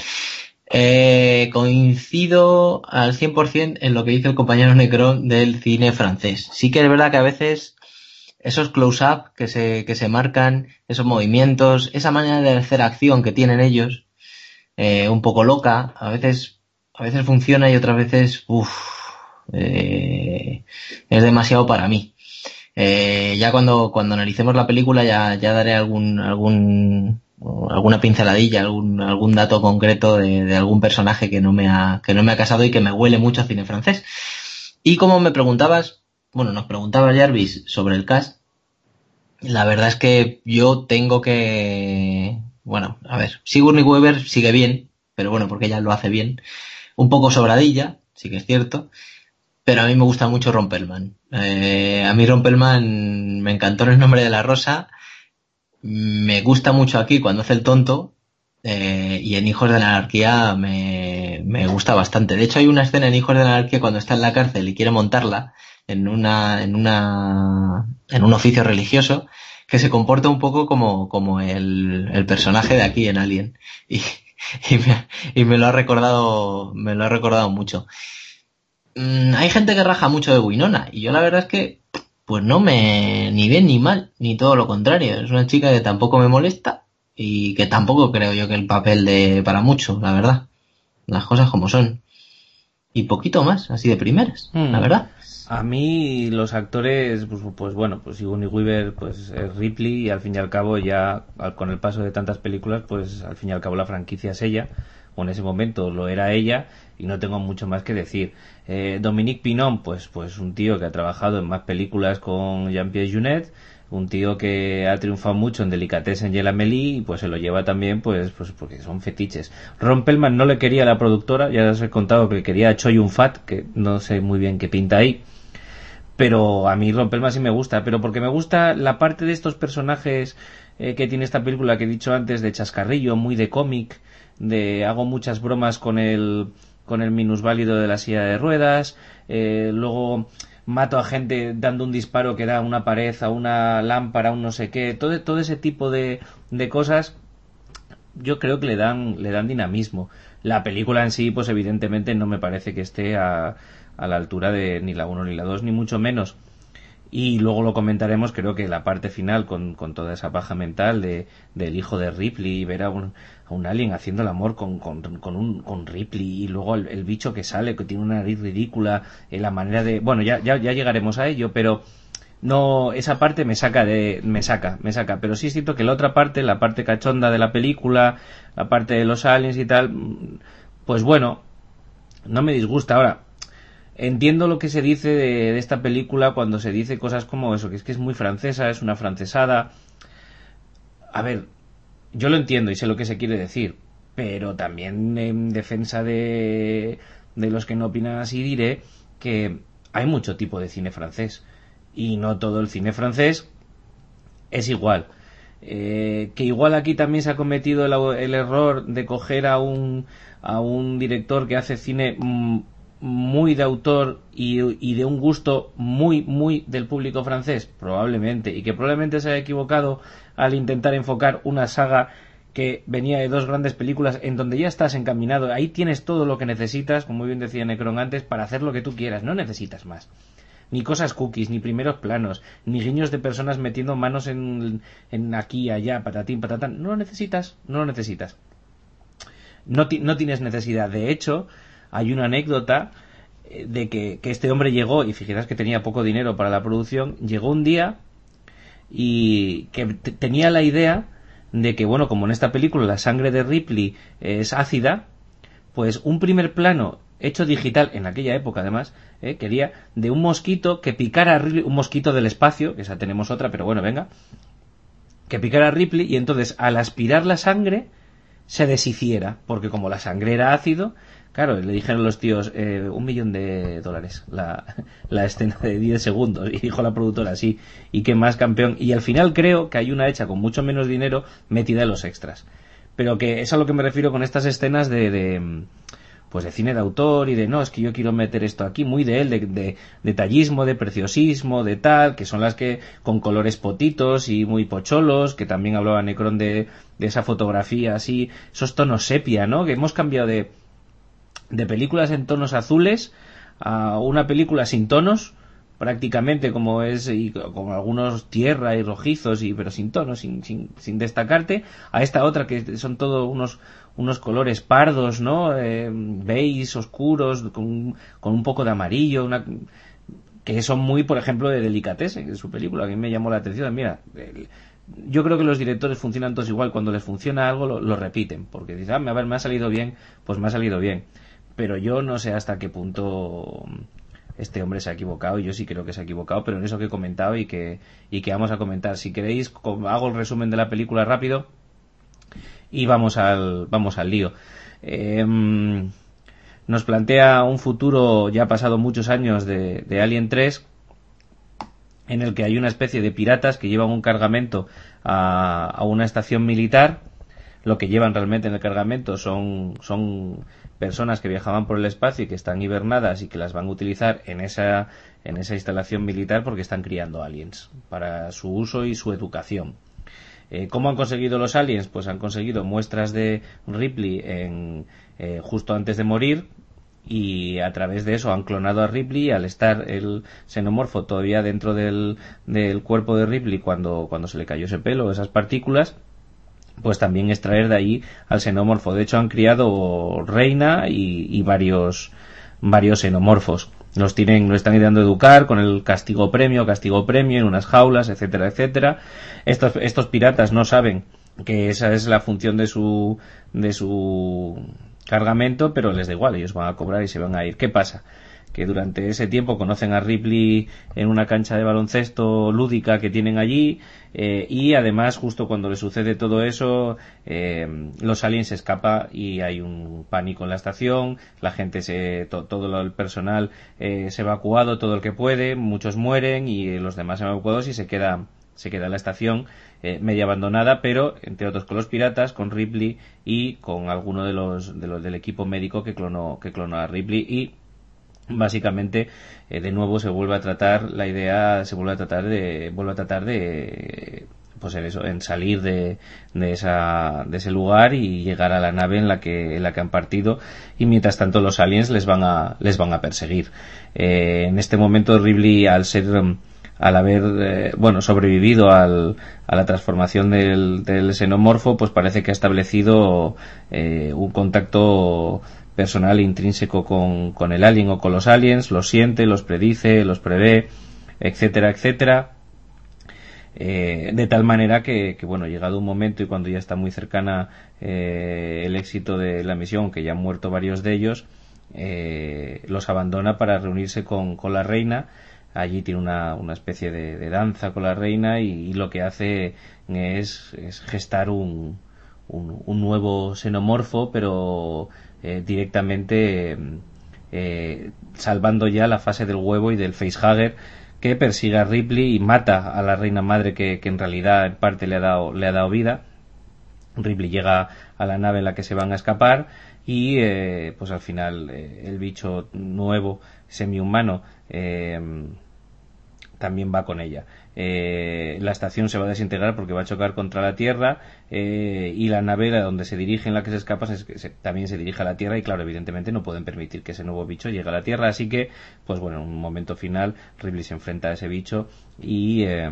Eh, coincido al 100% en lo que dice el compañero Necron del cine francés. Sí que es verdad que a veces esos close-up que se, que se marcan, esos movimientos, esa manera de hacer acción que tienen ellos, eh, un poco loca, a veces, a veces funciona y otras veces, uff, eh, es demasiado para mí. Eh, ya cuando, cuando analicemos la película ya, ya daré algún, algún, alguna pinceladilla, algún, algún dato concreto de, algún personaje que no me ha, que no me ha casado y que me huele mucho a cine francés. Y como me preguntabas, bueno, nos preguntaba Jarvis sobre el cast, la verdad es que yo tengo que, bueno, a ver, Sigourney Weaver sigue bien, pero bueno, porque ella lo hace bien. Un poco sobradilla, sí que es cierto pero a mí me gusta mucho Rompelman. Eh, a mí Rompelman me encantó en el nombre de la rosa, me gusta mucho aquí cuando hace el tonto, eh, y en Hijos de la Anarquía me, me, gusta bastante. De hecho, hay una escena en Hijos de la Anarquía cuando está en la cárcel y quiere montarla en una, en una, en un oficio religioso que se comporta un poco como, como el, el personaje de aquí en Alien. <laughs> Y, y, me, y me lo ha recordado, me lo ha recordado mucho. Mm, hay gente que raja mucho de Winona y yo la verdad es que pues no me ni bien ni mal, ni todo lo contrario. Es una chica que tampoco me molesta y que tampoco creo yo que el papel de para mucho, la verdad. Las cosas como son. Y poquito más, así de primeras, la hmm. verdad. A mí los actores, pues, pues bueno, pues Sigourney Weaver pues es Ripley y al fin y al cabo ya con el paso de tantas películas, pues al fin y al cabo la franquicia es ella o en ese momento lo era ella, y no tengo mucho más que decir. Eh, Dominique Pinon, pues, pues un tío que ha trabajado en más películas con Jean-Pierre Junet, un tío que ha triunfado mucho en Delicatessen y en Amélie y pues se lo lleva también pues pues porque son fetiches. Ron Pellman no le quería a la productora, ya os he contado que quería a Choi Un Fat, que no sé muy bien qué pinta ahí. Pero a mí Ron Pellman sí me gusta, pero porque me gusta la parte de estos personajes eh, que tiene esta película que he dicho antes de chascarrillo, muy de cómic, de hago muchas bromas con el con el minusválido de la silla de ruedas, eh, luego mato a gente dando un disparo que da una pared, a una lámpara, a un no sé qué, todo, todo ese tipo de, de cosas yo creo que le dan, le dan dinamismo. La película en sí, pues evidentemente no me parece que esté a, a la altura de ni la 1 ni la 2, ni mucho menos. Y luego lo comentaremos, creo que la parte final, con, con toda esa paja mental de, del hijo de Ripley y ver a un, a un alien haciendo el amor con, con, con, un, con Ripley y luego el, bicho que sale, que tiene una nariz ridícula, en la manera de... Bueno, ya, ya, ya llegaremos a ello, pero no esa parte me saca de me saca me saca. Pero sí siento que la otra parte la parte cachonda de la película la parte de los aliens y tal pues bueno no me disgusta. Ahora entiendo lo que se dice de, esta película cuando se dice cosas como eso, que es que es muy francesa, es una francesada. A ver, yo lo entiendo y sé lo que se quiere decir, pero también en defensa de, de los que no opinan así diré que hay mucho tipo de cine francés y no todo el cine francés es igual. Eh, que igual aquí también se ha cometido el, error de coger a un, a un director que hace cine mmm, muy de autor y, de un gusto muy, muy del público francés? Probablemente. Y que probablemente se haya equivocado al intentar enfocar una saga que venía de dos grandes películas en donde ya estás encaminado. Ahí tienes todo lo que necesitas, como muy bien decía Necron antes, para hacer lo que tú quieras. No necesitas más. Ni cosas cookies, ni primeros planos, ni guiños de personas metiendo manos en, en aquí, allá, patatín, patatán. No lo necesitas, no lo necesitas. No, no tienes necesidad. De hecho, hay una anécdota eh, de que, este hombre llegó, y fíjate que tenía poco dinero para la producción, llegó un día y que tenía la idea de que, bueno, como en esta película la sangre de Ripley es ácida, pues un primer plano hecho digital, en aquella época además, eh, quería de un mosquito que picara a Ripley, un mosquito del espacio, que esa tenemos otra, pero bueno, venga, que picara a Ripley y entonces al aspirar la sangre se deshiciera, porque como la sangre era ácido, Claro, le dijeron los tíos, eh, un millón de dólares la, la, escena de 10 segundos. Y dijo la productora, sí, y qué más campeón. Y al final creo que hay una hecha con mucho menos dinero metida en los extras. Pero que es a lo que me refiero con estas escenas de, de pues de cine de autor y de no, es que yo quiero meter esto aquí, muy de él, de, de detallismo, de preciosismo, de tal, que son las que con colores potitos y muy pocholos, que también hablaba Necron de, de esa fotografía así, esos tonos sepia, ¿no? Que hemos cambiado de de películas en tonos azules a una película sin tonos prácticamente como es y como algunos tierra y rojizos y pero sin tonos sin, sin, sin destacarte a esta otra que son todos unos unos colores pardos no eh, beige oscuros con, con un poco de amarillo una que son muy por ejemplo de Delicatessen de su película a mí me llamó la atención. Mira yo creo que los directores funcionan todos igual cuando les funciona algo lo, lo repiten porque dicen ah, a ver me ha salido bien pues me ha salido bien pero yo no sé hasta qué punto este hombre se ha equivocado, yo sí creo que se ha equivocado, pero en eso que he comentado y que, y que vamos a comentar. Si queréis, hago el resumen de la película rápido y vamos al, vamos al lío. Eh, nos plantea un futuro ya pasado muchos años de, de, Alien 3 en el que hay una especie de piratas que llevan un cargamento a, a una estación militar lo que llevan realmente en el cargamento son, son personas que viajaban por el espacio y que están hibernadas y que las van a utilizar en esa, en esa instalación militar porque están criando aliens para su uso y su educación. Eh, ¿Cómo han conseguido los aliens? Pues han conseguido muestras de Ripley en, eh, justo antes de morir y a través de eso han clonado a Ripley y al estar el xenomorfo todavía dentro del, del cuerpo de Ripley cuando, cuando se le cayó ese pelo, esas partículas, pues también extraer de ahí al xenomorfo. De hecho, han criado reina y, y varios, varios xenomorfos. Los tienen, lo están intentando educar con el castigo premio, castigo premio en unas jaulas, etcétera, etcétera. Estos, estos piratas no saben que esa es la función de su, de su cargamento, pero les da igual, ellos van a cobrar y se van a ir. ¿Qué pasa? Que durante ese tiempo conocen a Ripley en una cancha de baloncesto lúdica que tienen allí eh, y además justo cuando le sucede todo eso eh, los aliens se escapa y hay un pánico en la estación la gente se todo el personal eh, se evacuado todo el que puede muchos mueren y los demás se han y se queda se queda en la estación media abandonada, pero entre otros con los piratas, con Ripley y con alguno de los, de los del equipo médico que clonó, que clonó a Ripley y básicamente eh, de nuevo se vuelve a tratar la idea se vuelve a tratar de vuelve a tratar de pues en eso en salir de, de, esa, de ese lugar y llegar a la nave en la que en la que han partido y mientras tanto los aliens les van a les van a perseguir. Eh, en este momento Ripley al ser al haber eh, bueno sobrevivido al, a la transformación del, del xenomorfo pues parece que ha establecido un contacto personal intrínseco con, con el alien o con los aliens, los siente, los predice, los prevé, etcétera, etcétera. Eh, de tal manera que, bueno, llegado un momento y cuando ya está muy cercana eh, el éxito de la misión, que ya han muerto varios de ellos, eh, los abandona para reunirse con, con la reina. Allí tiene una, una especie de, danza con la reina y, lo que hace es, es gestar un, un, un, nuevo xenomorfo, pero eh, directamente eh, salvando ya la fase del huevo y del facehugger que persigue a Ripley y mata a la reina madre que, en realidad en parte le ha dado, le ha dado vida. Ripley llega a la nave en la que se van a escapar y eh, pues al final el bicho nuevo semi-humano también va con ella. Eh, la estación se va a desintegrar porque va a chocar contra la Tierra eh, y la nave donde se dirige, en la que se escapa, también se dirige a la Tierra y claro, evidentemente no pueden permitir que ese nuevo bicho llegue a la Tierra, así que, pues bueno, en un momento final Ripley se enfrenta a ese bicho y... Eh,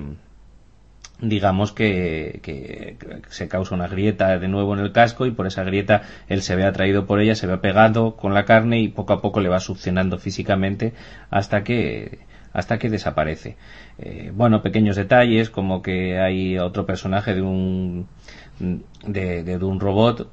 digamos que, que, se causa una grieta de nuevo en el casco y por esa grieta él se ve atraído por ella, se ve pegado con la carne y poco a poco le va succionando físicamente hasta que hasta que desaparece. Eh, bueno, pequeños detalles como que hay otro personaje de un de, un robot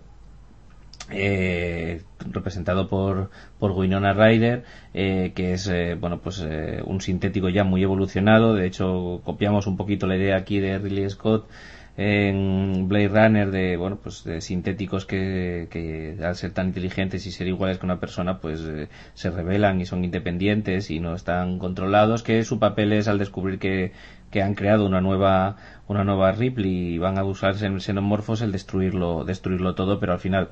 eh, representado por, por Winona Ryder, eh, que es bueno pues un sintético ya muy evolucionado. De hecho, copiamos un poquito la idea aquí de Ridley Scott en Blade Runner de bueno pues de sintéticos que, al ser tan inteligentes y ser iguales que una persona pues eh, se revelan y son independientes y no están controlados que su papel es al descubrir que, que han creado una nueva una nueva Ripley y van a usarse en xenomorfos el destruirlo destruirlo todo pero al final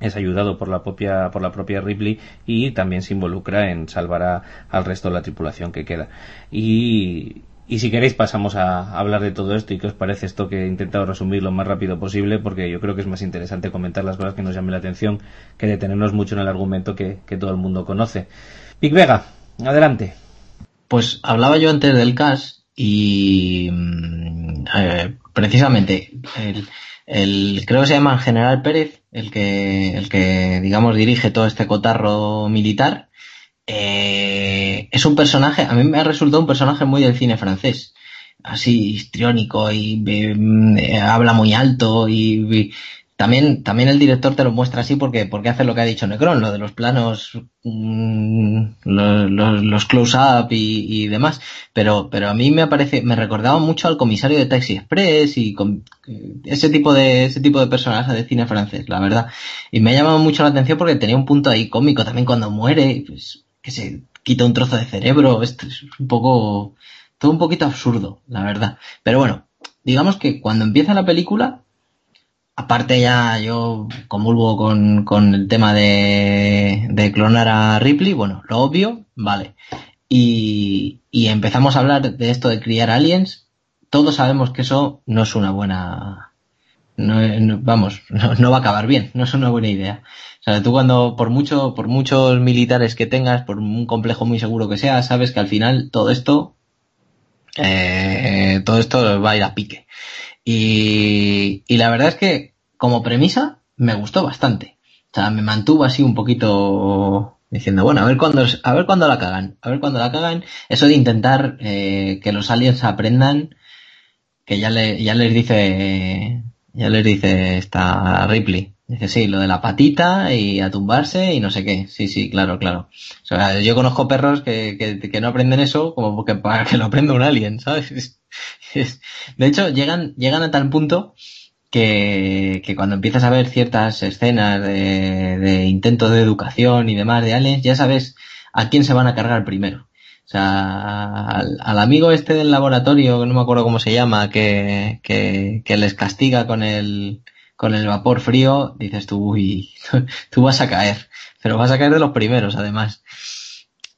es ayudado por la propia por la propia Ripley y también se involucra en salvar al resto de la tripulación que queda. Y, y si queréis pasamos a hablar de todo esto y qué os parece esto que he intentado resumir lo más rápido posible porque yo creo que es más interesante comentar las cosas que nos llamen la atención que detenernos mucho en el argumento que, todo el mundo conoce. Pic Vega, adelante. Pues hablaba yo antes del CAS y mm, precisamente el, creo que se llama General Pérez, el que, el que digamos dirige todo este cotarro militar eh, es un personaje, a mí me ha resultado un personaje muy del cine francés, así histriónico y eh, habla muy alto y, también, también el director te lo muestra así porque, porque hace lo que ha dicho Necron, lo de los planos, mm, los, close-up y, demás. Pero, pero a mí me parece, me recordaba mucho al comisario de Taxi Express y con, ese tipo de, ese tipo de personaje de cine francés, la verdad. Y me ha llamado mucho la atención porque tenía un punto ahí cómico también cuando muere, pues, que se quita un trozo de cerebro, esto es un poco, todo un poquito absurdo, la verdad. Pero bueno, digamos que cuando empieza la película, aparte ya yo convulgo con, con el tema de, de clonar a Ripley, bueno, lo obvio, vale. Y, y empezamos a hablar de esto de criar aliens, todos sabemos que eso no es una buena no, vamos, no, va a acabar bien, no es una buena idea. O sea, tú cuando, por mucho, por muchos militares que tengas, por un complejo muy seguro que sea, sabes que al final todo esto, eh, todo esto va a ir a pique. Y, y la verdad es que, como premisa, me gustó bastante. O sea, me mantuvo así un poquito diciendo, bueno, a ver cuándo, a ver cuándo la cagan, a ver cuándo la cagan. Eso de intentar eh, que los aliens aprendan, que ya le, ya les dice ya les dice esta Ripley, Dice, sí, lo de la patita y a tumbarse y no sé qué. Sí, sí, claro, claro. O sea, yo conozco perros que, que, que no aprenden eso como que para que lo aprenda un alien, ¿sabes? <laughs> De hecho, llegan, llegan a tal punto que, que cuando empiezas a ver ciertas escenas de, de intentos de educación y demás de aliens, ya sabes a quién se van a cargar primero. O sea, al, al, amigo este del laboratorio, que no me acuerdo cómo se llama, que, que, que les castiga con el, con el vapor frío, dices tú, uy, <laughs> tú vas a caer. Pero vas a caer de los primeros, además.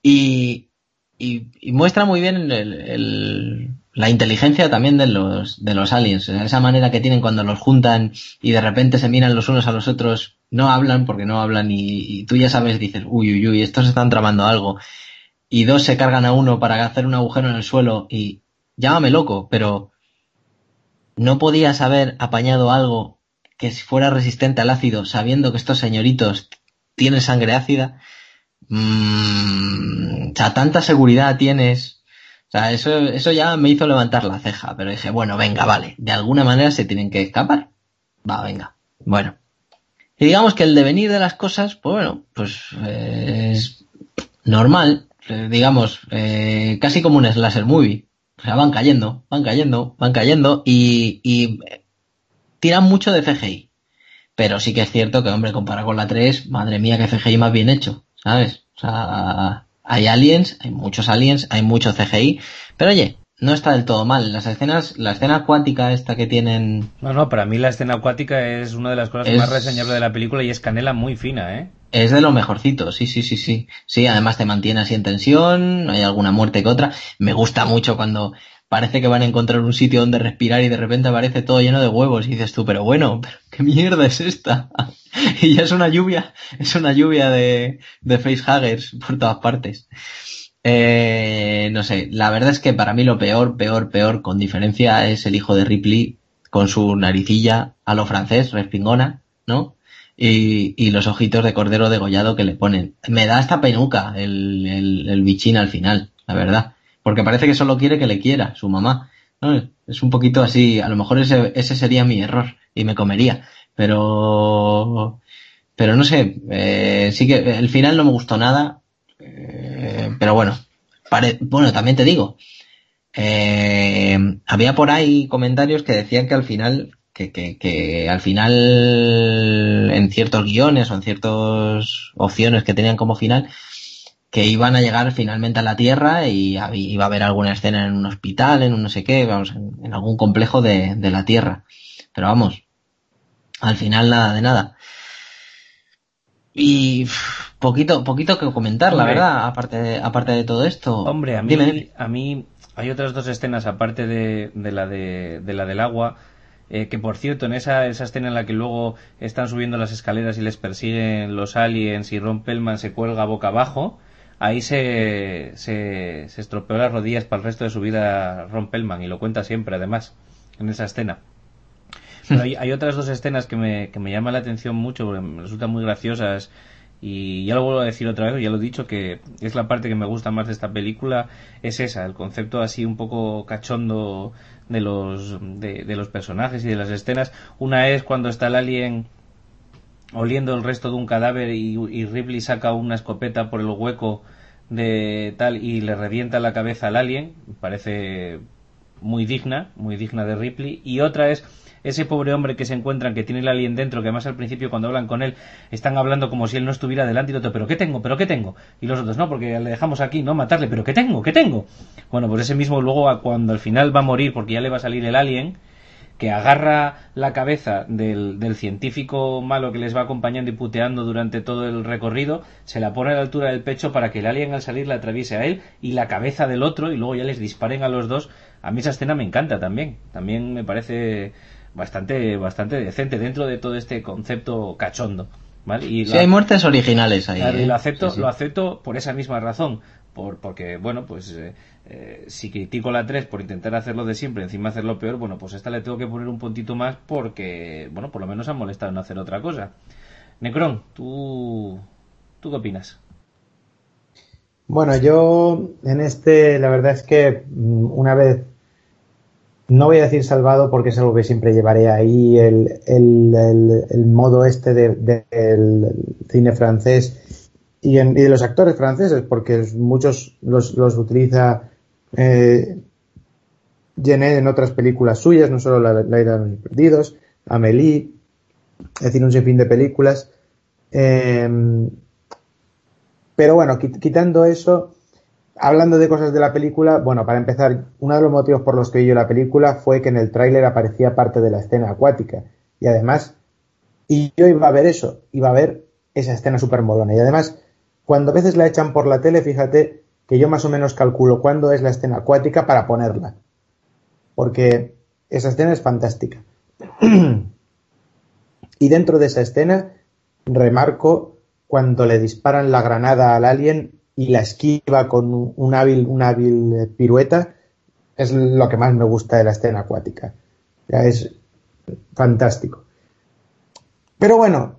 Y, y, muestra muy bien el, el, la inteligencia también de los, de los aliens. esa manera que tienen cuando los juntan y de repente se miran los unos a los otros, no hablan porque no hablan y, y tú ya sabes, dices, uy, uy, uy, estos están tramando algo y dos se cargan a uno para hacer un agujero en el suelo y llámame loco, pero no podías haber apañado algo que fuera resistente al ácido sabiendo que estos señoritos tienen sangre ácida. Mm, o sea, tanta seguridad tienes. O sea, eso, eso ya me hizo levantar la ceja, pero dije, bueno, venga, vale, de alguna manera se tienen que escapar. Va, venga. Bueno. Y digamos que el devenir de las cosas, pues bueno, pues eh, es normal, digamos, eh, casi como un slasher movie. O sea, van cayendo, van cayendo, van cayendo y, y tiran mucho de CGI. Pero sí que es cierto que, hombre, comparado con la 3, madre mía, que CGI más bien hecho, ¿sabes? O sea, hay aliens, hay muchos aliens, hay mucho CGI, pero oye, no está del todo mal. Las escenas, la escena acuática esta que tienen... No, no, para mí la escena acuática es una de las cosas es... más reseñables de la película y es canela muy fina, ¿eh? Es de lo mejorcito, sí, sí, sí, sí. Sí, además te mantiene así en tensión, hay alguna muerte que otra. Me gusta mucho cuando parece que van a encontrar un sitio donde respirar y de repente aparece todo lleno de huevos y dices tú, pero bueno, ¿qué mierda es esta? <laughs> y ya es una lluvia, es una lluvia de, de facehuggers por todas partes. Eh, no sé, la verdad es que para mí lo peor, peor, peor, con diferencia, es el hijo de Ripley con su naricilla a lo francés, respingona, ¿no? Y, y, los ojitos de cordero degollado que le ponen. Me da esta penuca el, el, el, bichín al final, la verdad. Porque parece que solo quiere que le quiera su mamá. Es un poquito así, a lo mejor ese, ese sería mi error y me comería. Pero, pero no sé, eh, sí que el final no me gustó nada. Eh, pero bueno, bueno, también te digo, eh, había por ahí comentarios que decían que al final que, que, que, al final en ciertos guiones o en ciertas opciones que tenían como final que iban a llegar finalmente a la Tierra y iba a haber alguna escena en un hospital, en un no sé qué, vamos, en, algún complejo de, de, la Tierra. Pero vamos, al final nada de nada. Y poquito, poquito que comentar, Hombre. la verdad, aparte de, aparte de todo esto. Hombre, a mí, Dime. a mí hay otras dos escenas aparte de, de la de, de la del agua eh, que por cierto, en esa, esa escena en la que luego están subiendo las escaleras y les persiguen los aliens y Ron Pellman se cuelga boca abajo, ahí se, se, se estropeó las rodillas para el resto de su vida Ron Pellman y lo cuenta siempre, además, en esa escena. Pero hay, otras dos escenas que me, que me llaman la atención mucho porque me resultan muy graciosas y ya lo vuelvo a decir otra vez, ya lo he dicho, que es la parte que me gusta más de esta película, es esa, el concepto así un poco cachondo de los, de los personajes y de las escenas. Una es cuando está el alien oliendo el resto de un cadáver y, Ripley saca una escopeta por el hueco de tal y le revienta la cabeza al alien, parece muy digna, muy digna de Ripley. Y otra es ese pobre hombre que se encuentran, que tiene el alien dentro, que además al principio cuando hablan con él están hablando como si él no estuviera delante y otro, pero ¿qué tengo? ¿Pero qué tengo? Y los otros, no, porque le dejamos aquí, no matarle, pero ¿qué tengo? ¿Qué tengo? Bueno, pues ese mismo luego cuando al final va a morir porque ya le va a salir el alien, que agarra la cabeza del, del, científico malo que les va acompañando y puteando durante todo el recorrido, se la pone a la altura del pecho para que el alien al salir la atraviese a él y la cabeza del otro y luego ya les disparen a los dos. A mí esa escena me encanta también. También me parece bastante, bastante decente dentro de todo este concepto cachondo. ¿vale? Y sí, la, hay muertes originales ahí. ¿eh? Lo, acepto, sí, sí. lo acepto por esa misma razón. Por, porque, bueno, pues eh, eh, si critico la 3 por intentar hacerlo de siempre, encima hacerlo peor, bueno, pues esta le tengo que poner un puntito más porque, bueno, por lo menos han molestado en hacer otra cosa. Necron, ¿tú, ¿tú qué opinas? Bueno, yo en este, la verdad es que mm, una vez no voy a decir salvado porque es algo que siempre llevaré ahí, el, el, modo este del de, cine francés y, de los actores franceses, porque muchos los, los utiliza eh, en otras películas suyas, no solo La, la de los Perdidos, Amélie, es decir, un sinfín de películas. Em, pero bueno, quitando eso, hablando de cosas de la película, bueno, para empezar, uno de los motivos por los que vi la película fue que en el tráiler aparecía parte de la escena acuática. Y además, y yo iba a ver eso, iba a ver esa escena súper molona. Y además, cuando a veces la echan por la tele, fíjate que yo más o menos calculo cuándo es la escena acuática para ponerla. Porque esa escena es fantástica. <clears throat> y dentro de esa escena, remarco cuando le disparan la granada al alien y la esquiva con un hábil, un hábil pirueta, es lo que más me gusta de la escena acuática. Es fantástico. Pero bueno,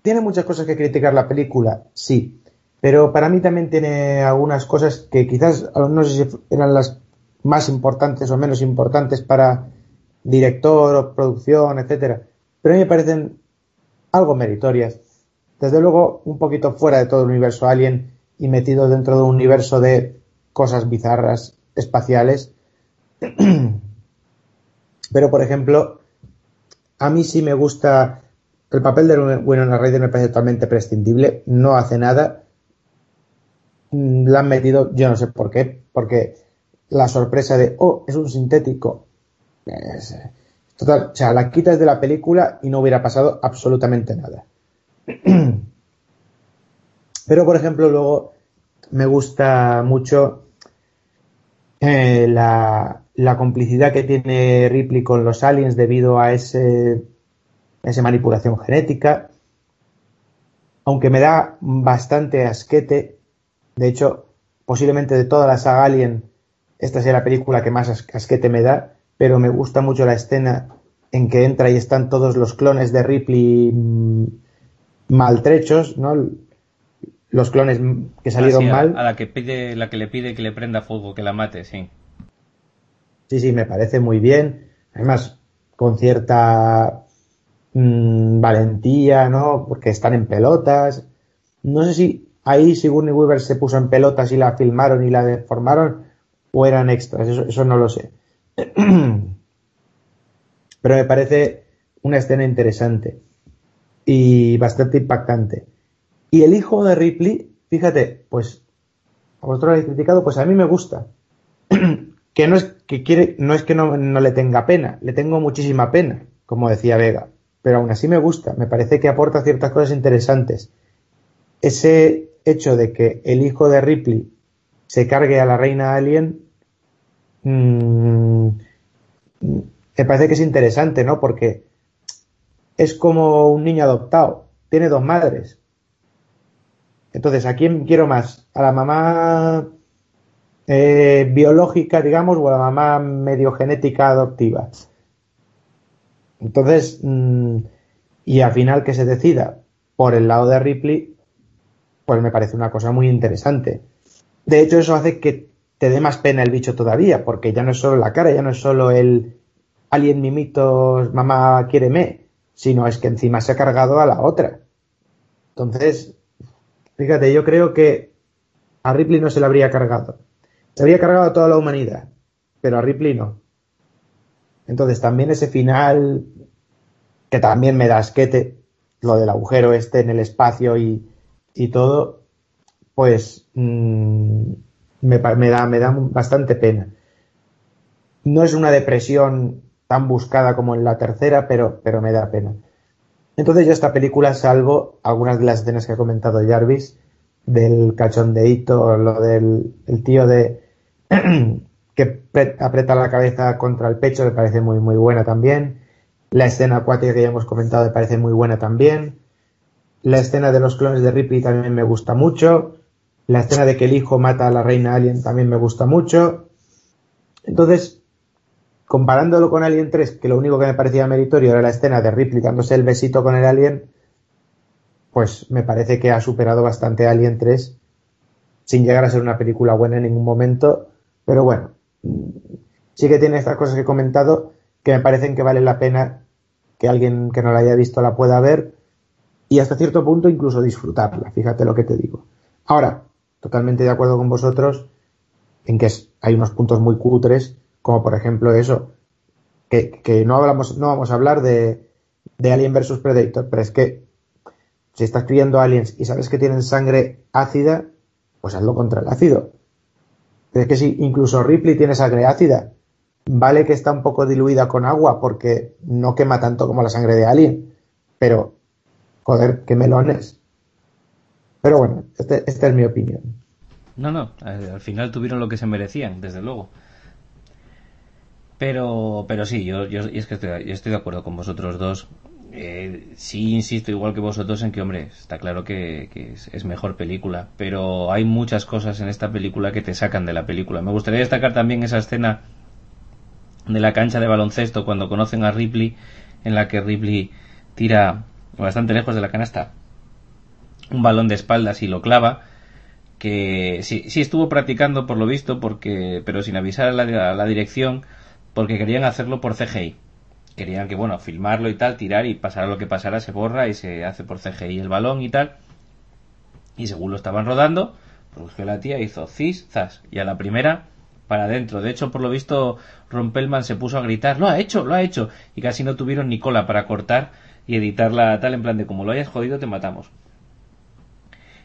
tiene muchas cosas que criticar la película, sí. Pero para mí también tiene algunas cosas que quizás, no sé si eran las más importantes o menos importantes para director o producción, etcétera. Pero a mí me parecen algo meritorias. Desde luego, un poquito fuera de todo el universo Alien y metido dentro de un universo de cosas bizarras espaciales. <clears throat> Pero, por ejemplo, a mí sí me gusta el papel de Winona Ryder me parece totalmente prescindible, no hace nada. Mm, la han metido, yo no sé por qué, porque la sorpresa de, oh, es un sintético. total, o sea, la quitas de la película y no hubiera pasado absolutamente nada. <clears throat> Pero, por ejemplo, luego me gusta mucho eh, la, complicidad que tiene Ripley con los aliens debido a ese, esa manipulación genética. Aunque me da bastante asquete, de hecho, posiblemente de toda la saga Alien, esta sea la película que más asquete me da, pero me gusta mucho la escena en que entra y están todos los clones de Ripley mm, maltrechos, ¿no? los clones que salieron ah, mal. A la que pide, la que le pide que le prenda fuego, que la mate, sí. Sí, sí, me parece muy bien. Además, con cierta mm, valentía, ¿no? Porque están en pelotas. No sé si ahí Sigourney Weaver se puso en pelotas y la filmaron y la deformaron o eran extras, eso, no lo sé. <clears throat> Pero me parece una escena interesante y bastante impactante. Y el hijo de Ripley, fíjate, pues a vosotros lo habéis criticado, pues a mí me gusta. <clears throat> que no es que quiere, no es que no, le tenga pena, le tengo muchísima pena, como decía Vega, pero aún así me gusta, me parece que aporta ciertas cosas interesantes. Ese hecho de que el hijo de Ripley se cargue a la reina alien, mmm, me parece que es interesante, ¿no? Porque es como un niño adoptado, tiene dos madres, entonces, ¿a quién quiero más? ¿A la mamá eh, biológica, digamos, o a la mamá medio genética adoptiva? Entonces, mm, y al final que se decida por el lado de Ripley, pues me parece una cosa muy interesante. De hecho, eso hace que te dé más pena el bicho todavía, porque ya no es solo la cara, ya no es solo el alien mimitos, mamá quiéreme, sino es que encima se ha cargado a la otra. Entonces, Fíjate, yo creo que a Ripley no se le habría cargado. Se habría cargado a toda la humanidad, pero a Ripley no. Entonces también ese final, que también me da asquete, lo del agujero este en el espacio y, todo, pues mm, me, da, me da bastante pena. No es una depresión tan buscada como en la tercera, pero, pero me da pena. Entonces yo esta película, salvo algunas de las escenas que ha comentado Jarvis, del cachondeíto, lo del el tío de <clears throat> que aprieta la cabeza contra el pecho, me parece muy muy buena también. La escena acuática que ya hemos comentado me parece muy buena también. La escena de los clones de Ripley también me gusta mucho. La escena de que el hijo mata a la reina alien también me gusta mucho. Entonces, comparándolo con Alien 3, que lo único que me parecía meritorio era la escena de Ripley dándose el besito con el alien, pues me parece que ha superado bastante Alien 3, sin llegar a ser una película buena en ningún momento, pero bueno, sí que tiene estas cosas que he comentado que me parecen que vale la pena que alguien que no la haya visto la pueda ver y hasta cierto punto incluso disfrutarla, fíjate lo que te digo. Ahora, totalmente de acuerdo con vosotros en que hay unos puntos muy cutres, como por ejemplo eso, que, no hablamos, no vamos a hablar de, de Alien versus Predator, pero es que si estás criando aliens y sabes que tienen sangre ácida, pues hazlo contra el ácido. Es que si incluso Ripley tiene sangre ácida, vale que está un poco diluida con agua porque no quema tanto como la sangre de Alien, pero joder, qué melones. Pero bueno, este, esta es mi opinión. No, no, al final tuvieron lo que se merecían, desde luego. Pero, pero sí, yo, yo, es que estoy, estoy de acuerdo con vosotros dos. Eh, sí insisto igual que vosotros en que, hombre, está claro que, es, mejor película, pero hay muchas cosas en esta película que te sacan de la película. Me gustaría destacar también esa escena de la cancha de baloncesto cuando conocen a Ripley, en la que Ripley tira bastante lejos de la canasta un balón de espaldas y lo clava que sí, sí estuvo practicando por lo visto porque pero sin avisar a la dirección porque querían hacerlo por CGI. Querían que, bueno, filmarlo y tal, tirar y pasar lo que pasara, se borra y se hace por CGI el balón y tal. Y según lo estaban rodando, que la tía hizo cis, zas. Y a la primera, para adentro. De hecho, por lo visto, Rompelman se puso a gritar, lo ha hecho, lo ha hecho. Y casi no tuvieron ni cola para cortar y editarla tal en plan de como lo hayas jodido, te matamos.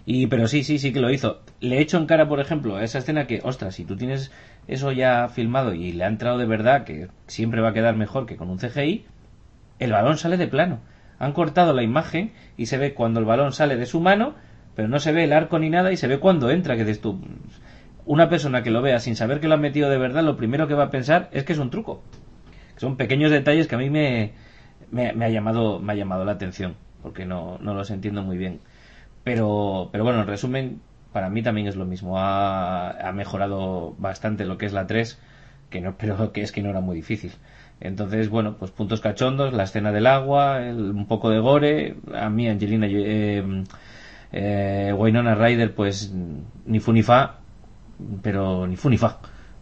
Y, pero sí, sí, sí que lo hizo. Le echo en cara, por ejemplo, a esa escena que, ostras, si tú tienes eso ya filmado y le ha entrado de verdad, que siempre va a quedar mejor que con un CGI, el balón sale de plano. Han cortado la imagen y se ve cuando el balón sale de su mano, pero no se ve el arco ni nada y se ve cuando entra, que dices tú, una persona que lo vea sin saber que lo ha metido de verdad, lo primero que va a pensar es que es un truco. Son pequeños detalles que a mí me, me, ha, llamado, me ha llamado la atención, porque no, no los entiendo muy bien. Pero, pero bueno, en resumen, para mí también es lo mismo. Ha, mejorado bastante lo que es la 3, que no, <laughs> pero que es que no era muy difícil. Entonces, bueno, pues puntos cachondos, la escena del agua, un poco de gore. A mí, Angelina, eh, eh, Wynonna pues ni fu ni fa, pero ni fu ni fa.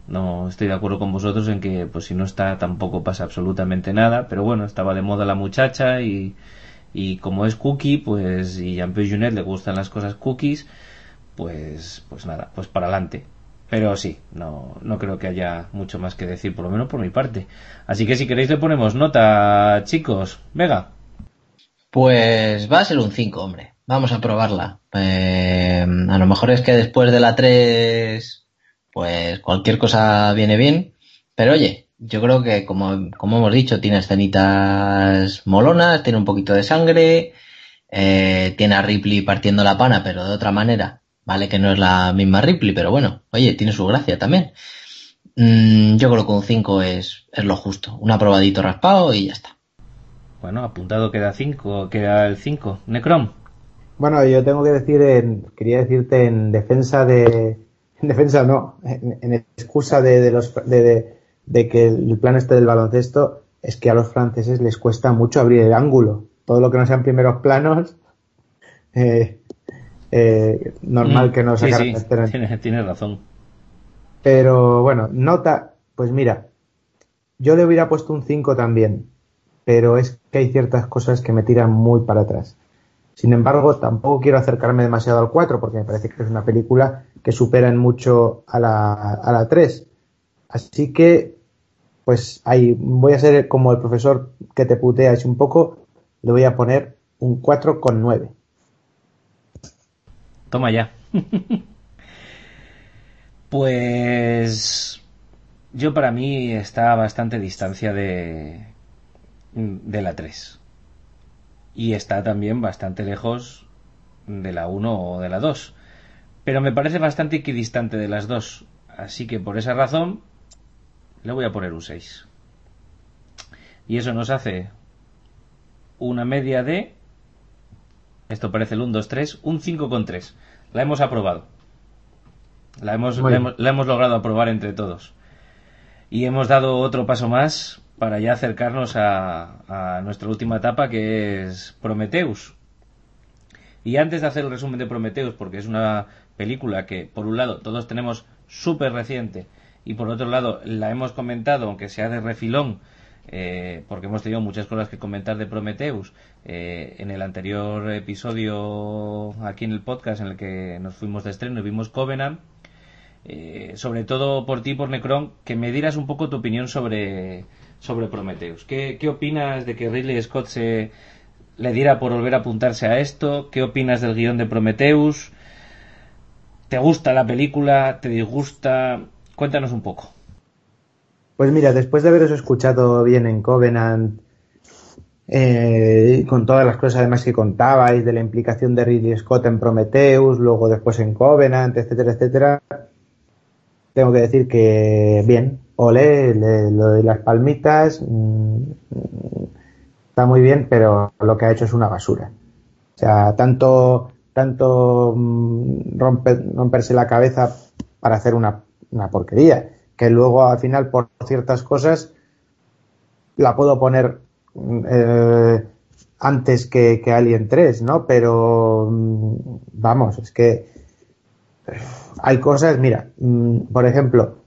No estoy de acuerdo con vosotros en que, pues si no está, tampoco pasa absolutamente nada. Pero bueno, estaba de moda la muchacha y, y como es cookie, pues y Jean-Pierre Junet le gustan las cosas cookies pues, pues nada, pues para adelante. Pero sí, no, no creo que haya mucho más que decir, por lo menos por mi parte. Así que si queréis le ponemos nota, chicos. Vega. Pues va a ser un 5, hombre. Vamos a probarla. Eh, a lo mejor es que después de la 3, pues cualquier cosa viene bien. Pero oye, yo creo que como, como hemos dicho, tiene escenitas molonas, tiene un poquito de sangre, eh, tiene a Ripley partiendo la pana, pero de otra manera. Vale que no es la misma Ripley, pero bueno, oye, tiene su gracia también. Mm, yo creo que un 5 es, es lo justo. Un aprobadito raspado y ya está. Bueno, apuntado queda 5, queda el 5. Necrom. Bueno, yo tengo que decir, en, quería decirte en defensa de, <laughs> en defensa no, en, excusa de, de los, de, de, que el plan este del baloncesto es que a los franceses les cuesta mucho abrir el ángulo. Todo lo que no sean primeros planos, <laughs> eh, eh, normal mm, que no sacaran sí, Tienes, razón. Pero bueno, nota, pues mira, yo le hubiera puesto un 5 también, pero es que hay ciertas cosas que me tiran muy para atrás. Sin embargo, tampoco quiero acercarme demasiado al 4 porque me parece que es una película que supera en mucho a la, a la 3. Así que, pues ahí voy a ser como el profesor que te puteas un poco, le voy a poner un 4,9. Toma ya. <laughs> pues yo para mí está a bastante distancia de, de la 3. Y está también bastante lejos de la 1 o de la 2. Pero me parece bastante equidistante de las dos. Así que por esa razón le voy a poner un 6. Y eso nos hace una media de esto parece el 1, 2, 3, un 5,3. La hemos aprobado. La hemos, la hemos, logrado aprobar entre todos. Y hemos dado otro paso más para ya acercarnos a, nuestra última etapa que es Prometheus. Y antes de hacer el resumen de Prometheus, porque es una película que, por un lado, todos tenemos súper reciente y por otro lado la hemos comentado, aunque sea de refilón, eh, porque hemos tenido muchas cosas que comentar de Prometheus. Eh, en el anterior episodio aquí en el podcast en el que nos fuimos de estreno y vimos Covenant, eh, sobre todo por ti, por Necron, que me dieras un poco tu opinión sobre, sobre Prometheus. ¿Qué, ¿Qué opinas de que Ridley Scott se le diera por volver a apuntarse a esto? ¿Qué opinas del guion de Prometheus? ¿Te gusta la película? ¿Te disgusta? Cuéntanos un poco. Pues mira, después de haberos escuchado bien en Covenant, eh, con todas las cosas además que contabais, de la implicación de Ridley Scott en Prometheus, luego después en Covenant, etcétera, etcétera, tengo que decir que bien, ole, lo de las palmitas, mm, está muy bien, pero lo que ha hecho es una basura. O sea, tanto, tanto mm, romperse la cabeza para hacer una, una porquería que luego al final por ciertas cosas la puedo poner eh, antes que, que, Alien 3, ¿no? Pero mm, vamos, es que hay cosas, mira, mm, por ejemplo,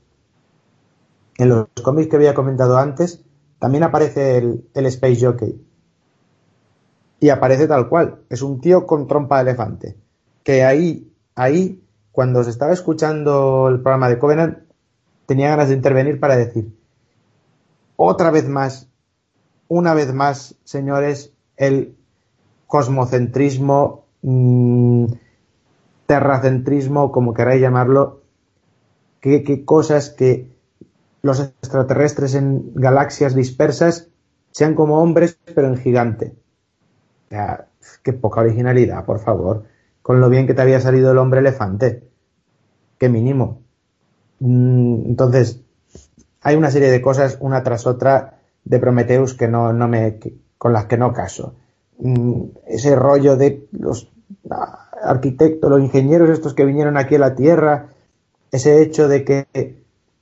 en los cómics que había comentado antes, también aparece el, Space Jockey. Y aparece tal cual, es un tío con trompa de elefante. Que ahí, ahí, cuando se estaba escuchando el programa de Covenant, tenía ganas de intervenir para decir, otra vez más, una vez más, señores, el cosmocentrismo, mm, terracentrismo, como queráis llamarlo, qué cosas que los extraterrestres en galaxias dispersas sean como hombres, pero en gigante. O sea, qué poca originalidad, por favor. Con lo bien que te había salido el hombre elefante. Qué mínimo. Mm, entonces, hay una serie de cosas una tras otra de Prometheus que no, no me, con las que no caso. Mm, ese rollo de los arquitectos, los ingenieros estos que vinieron aquí a la Tierra, ese hecho de que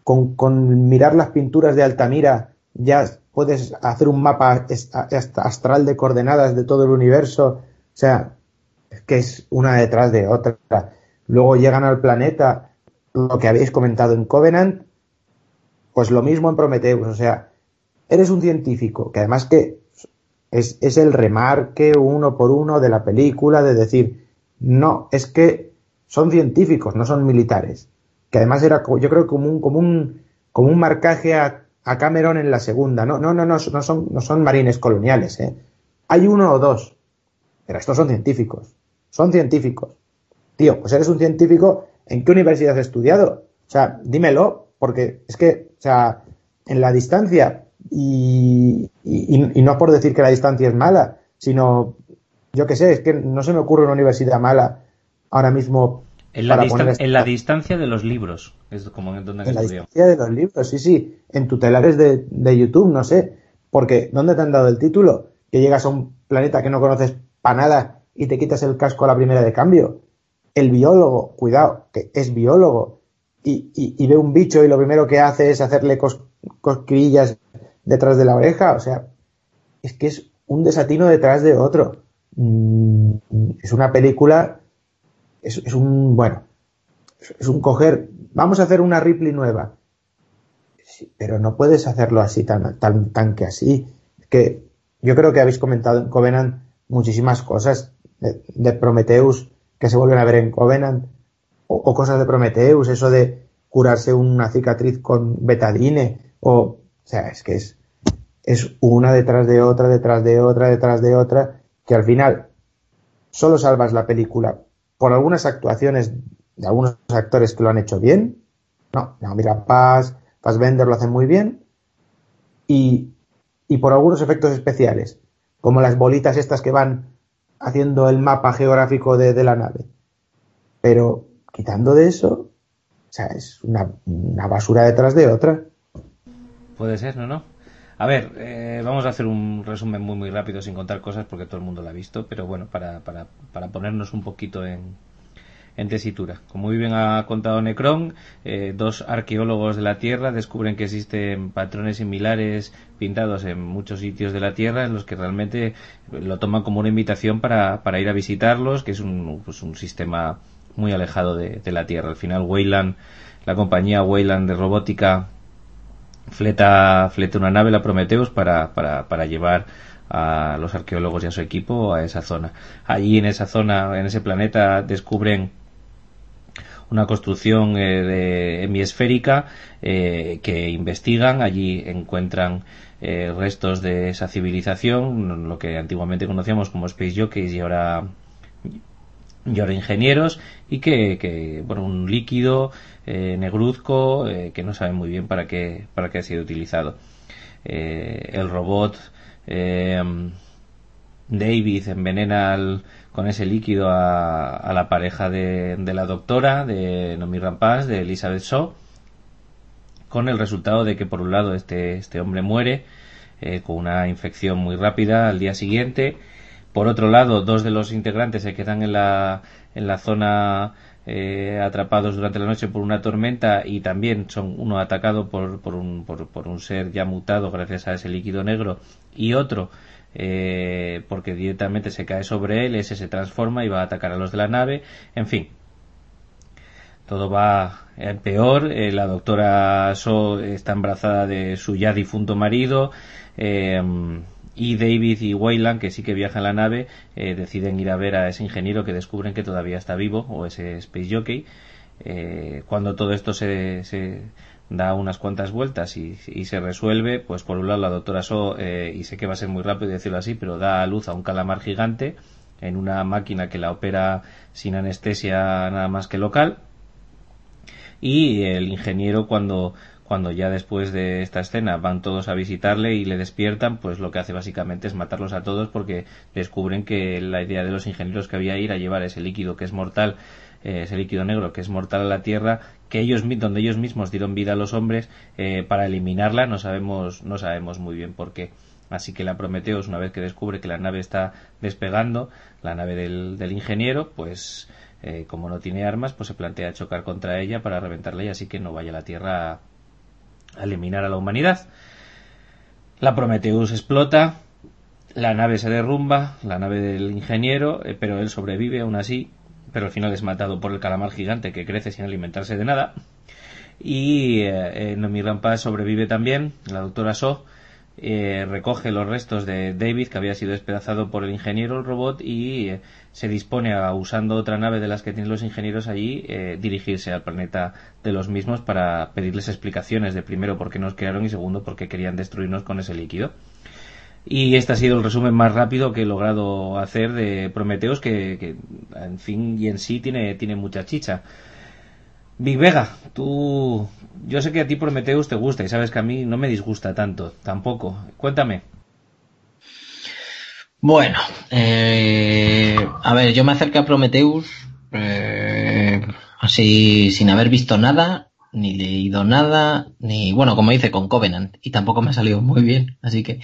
con, con mirar las pinturas de Altamira ya puedes hacer un mapa astral de coordenadas de todo el universo. O sea, que es una detrás de otra. Luego llegan al planeta lo que habéis comentado en Covenant, pues lo mismo en Prometheus. O sea, eres un científico, que además que es, es el remarque uno por uno de la película de decir, no, es que son científicos, no son militares. Que además era, yo creo, como un, como un, como un marcaje a, a Cameron en la segunda. No, no, no, no, no son, no son marines coloniales, ¿eh? Hay uno o dos, pero estos son científicos. Son científicos. Tío, pues eres un científico ¿en qué universidad has estudiado? O sea, dímelo, porque es que, o sea, en la distancia, y, no por decir que la distancia es mala, sino, yo qué sé, es que no se me ocurre una universidad mala ahora mismo. En la, en la distancia de los libros, es como en donde En la distancia de los libros, sí, sí, en tutelares de, de YouTube, no sé, porque ¿dónde te han dado el título? Que llegas a un planeta que no conoces para nada y te quitas el casco a la primera de cambio. El biólogo, cuidado, que es biólogo, y, ve un bicho y lo primero que hace es hacerle cosquillas detrás de la oreja, o sea, es que es un desatino detrás de otro. Mm, es una película, es, un, bueno, es un coger, vamos a hacer una Ripley nueva, pero no puedes hacerlo así, tan, tan, que así. que yo creo que habéis comentado en Covenant muchísimas cosas de, de Prometheus que se vuelven a ver en Covenant, o, cosas de Prometheus, eso de curarse una cicatriz con betadine, o, o sea, es que es, es una detrás de otra, detrás de otra, detrás de otra, que al final solo salvas la película por algunas actuaciones de algunos actores que lo han hecho bien. No, no mira, Paz, Vender lo hacen muy bien. Y, y por algunos efectos especiales, como las bolitas estas que van haciendo el mapa geográfico de, la nave. Pero quitando de eso, o sea, es una, basura detrás de otra. Puede ser, ¿no? no? A ver, eh, vamos a hacer un resumen muy muy rápido sin contar cosas porque todo el mundo lo ha visto, pero bueno, para, para, para ponernos un poquito en, en tesitura. Como muy bien ha contado Necron, eh, dos arqueólogos de la Tierra descubren que existen patrones similares pintados en muchos sitios de la Tierra en los que realmente lo toman como una invitación para, para ir a visitarlos, que es un, pues un sistema muy alejado de, la Tierra. Al final, Weyland la compañía Weyland de robótica fleta, fleta una nave, la Prometheus, para, para, para llevar a los arqueólogos y a su equipo a esa zona. Allí en esa zona, en ese planeta, descubren una construcción eh, de hemisférica eh, que investigan. Allí encuentran eh, restos de esa civilización, lo que antiguamente conocíamos como Space Jockeys y ahora y ahora ingenieros y que, que bueno un líquido negruzco que no saben muy bien para qué para qué ha sido utilizado. El robot David envenena con ese líquido a, la pareja de, la doctora, de Nomi Rampaz, de Elizabeth Shaw, con el resultado de que por un lado este, este hombre muere eh, con una infección muy rápida al día siguiente, por otro lado dos de los integrantes se quedan en la, en la zona eh, atrapados durante la noche por una tormenta y también son uno atacado por, por, un, por, un ser ya mutado gracias a ese líquido negro y otro eh, porque directamente se cae sobre él, ese se transforma y va a atacar a los de la nave, en fin. Todo va peor, eh, la doctora So está embarazada de su ya difunto marido, eh, y David y Wayland, que sí que viajan en la nave, deciden ir a ver a ese ingeniero que descubren que todavía está vivo, o ese Space Jockey. cuando todo esto se, da unas cuantas vueltas y, se resuelve, pues por un lado la doctora So, eh, y sé que va a ser muy rápido decirlo así, pero da a luz a un calamar gigante en una máquina que la opera sin anestesia nada más que local. Y el ingeniero cuando, cuando ya después de esta escena van todos a visitarle y le despiertan, pues lo que hace básicamente es matarlos a todos porque descubren que la idea de los ingenieros que había ir a llevar ese líquido que es mortal eh, ese líquido negro que es mortal a la Tierra, que ellos donde ellos mismos dieron vida a los hombres eh, para eliminarla, no sabemos no sabemos muy bien por qué. Así que la Prometeos, una vez que descubre que la nave está despegando, la nave del, del ingeniero, pues eh, como no tiene armas, pues se plantea chocar contra ella para reventarla y así que no vaya a la Tierra a eliminar a la humanidad. La Prometheus explota, la nave se derrumba, la nave del ingeniero, pero él sobrevive aún así pero al final es matado por el calamar gigante que crece sin alimentarse de nada. Y eh, Nomi Rampa sobrevive también, la doctora So. Eh, recoge los restos de David, que había sido despedazado por el ingeniero, el robot, y eh, se dispone a, usando otra nave de las que tienen los ingenieros allí, dirigirse al planeta de los mismos para pedirles explicaciones de primero por qué nos crearon y segundo por qué querían destruirnos con ese líquido. Y este ha sido el resumen más rápido que he logrado hacer de Prometeos, que, en fin y en sí tiene, tiene mucha chicha. Big Vega, tú. Yo sé que a ti Prometeus te gusta y sabes que a mí no me disgusta tanto, tampoco. Cuéntame. Bueno, eh, a ver, yo me acerqué a Prometeus eh, así sin haber visto nada ni leído nada, ni, bueno, como dice, con Covenant, y tampoco me ha salido muy bien, así que,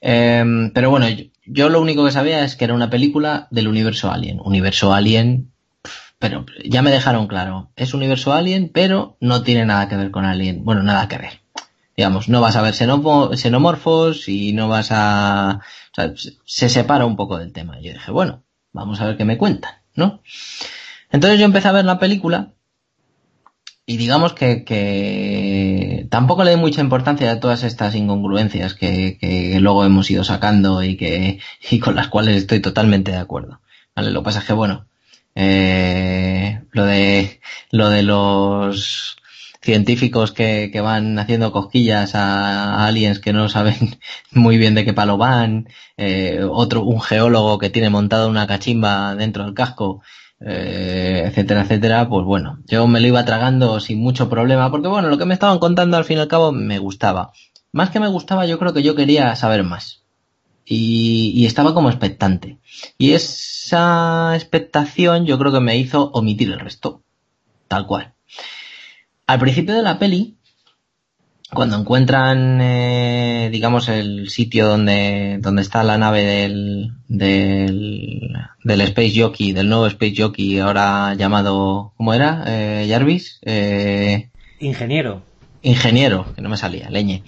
em, pero bueno, yo, lo único que sabía es que era una película del universo Alien, universo Alien, pero ya me dejaron claro, es universo Alien, pero no tiene nada que ver con Alien, bueno, nada que ver. Digamos, no vas a ver xenomorfos y no vas a... O sea, se separa un poco del tema. Yo dije, bueno, vamos a ver qué me cuentan, ¿no? Entonces yo empecé a ver la película y digamos que, que, tampoco le doy mucha importancia a todas estas incongruencias que, que, luego hemos ido sacando y que y con las cuales estoy totalmente de acuerdo. ¿Vale? Lo que pasa es que bueno, eh, lo de lo de los científicos que, que van haciendo cosquillas a, aliens que no saben <laughs> muy bien de qué palo van, eh, otro un geólogo que tiene montada una cachimba dentro del casco eh, etcétera, etcétera, pues bueno, yo me lo iba tragando sin mucho problema, porque bueno, lo que me estaban contando al fin y al cabo me gustaba. Más que me gustaba, yo creo que yo quería saber más. Y, y estaba como expectante. Y esa expectación yo creo que me hizo omitir el resto. Tal cual. Al principio de la peli, cuando encuentran, eh, digamos, el sitio donde, donde está la nave del, del, del Space Jockey, del nuevo Space Jockey, ahora llamado, ¿cómo era? Eh, Jarvis. Eh, ingeniero. Ingeniero, que no me salía, leñe.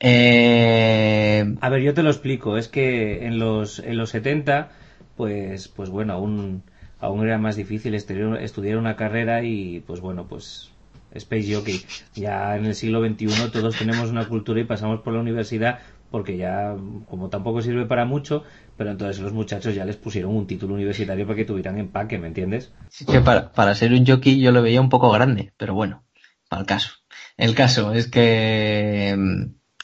Eh... A ver, yo te lo explico. Es que en los, en los 70, pues, pues bueno, aún, aún era más difícil estudiar una carrera y, pues bueno, pues Space Jockey. Ya en el siglo XXI todos tenemos una cultura y pasamos por la universidad porque ya, como tampoco sirve para mucho, pero entonces los muchachos ya les pusieron un título universitario para que tuvieran empaque, ¿me entiendes? Sí, que para, para ser un jockey yo lo veía un poco grande, pero bueno, para el caso. El caso es que,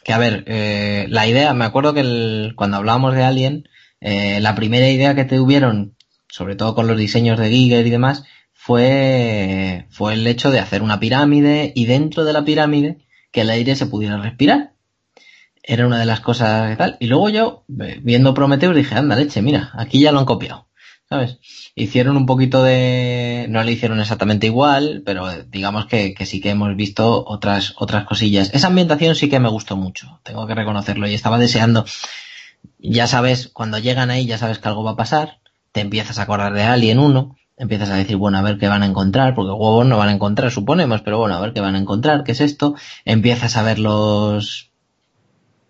que a ver, eh, la idea, me acuerdo que el, cuando hablábamos de Alien, eh, la primera idea que tuvieron, sobre todo con los diseños de Giger y demás, fue, fue el hecho de hacer una pirámide y dentro de la pirámide que el aire se pudiera respirar era una de las cosas que tal. Y luego yo, viendo Prometheus, dije, anda, leche, mira, aquí ya lo han copiado. ¿Sabes? Hicieron un poquito de, no le hicieron exactamente igual, pero digamos que, sí que hemos visto otras, otras cosillas. Esa ambientación sí que me gustó mucho, tengo que reconocerlo, y estaba deseando, ya sabes, cuando llegan ahí ya sabes que algo va a pasar, te empiezas a acordar de Alien 1, empiezas a decir, bueno, a ver qué van a encontrar, porque huevos no van a encontrar, suponemos, pero bueno, a ver qué van a encontrar, qué es esto, empiezas a ver los,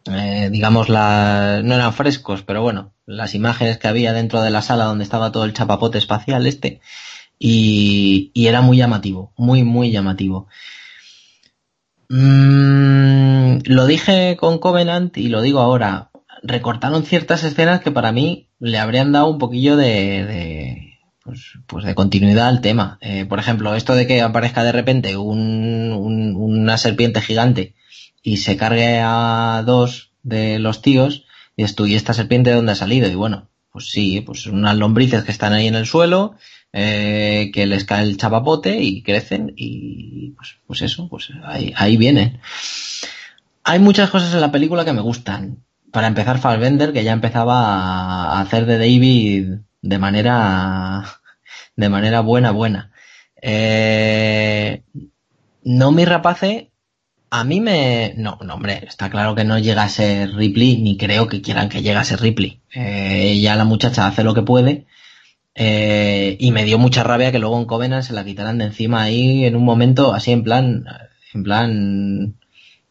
eh, digamos, la, no eran frescos, pero bueno, las imágenes que había dentro de la sala donde estaba todo el chapapote espacial este, y, y era muy llamativo, muy, muy llamativo. Mm, lo dije con Covenant y lo digo ahora, recortaron ciertas escenas que para mí le habrían dado un poquillo de, pues, pues de continuidad al tema. Eh, por ejemplo, esto de que aparezca de repente un, una serpiente gigante y se cargue a dos de los tíos y dices tú, ¿y esta serpiente de dónde ha salido? Y bueno, pues sí, pues unas lombrices que están ahí en el suelo, eh, que les cae el chapapote y crecen y pues, pues eso, pues ahí, ahí vienen. Hay muchas cosas en la película que me gustan. Para empezar, Fassbender, que ya empezaba a hacer de David de manera, de manera buena, buena. Eh, no mi rapace a mí me... No, no, hombre, está claro que no llega a ser Ripley, ni creo que quieran que llegue a ser Ripley. Eh, ya la muchacha hace lo que puede. Eh, y me dio mucha rabia que luego en Covenant se la quitaran de encima ahí en un momento así en plan... En plan...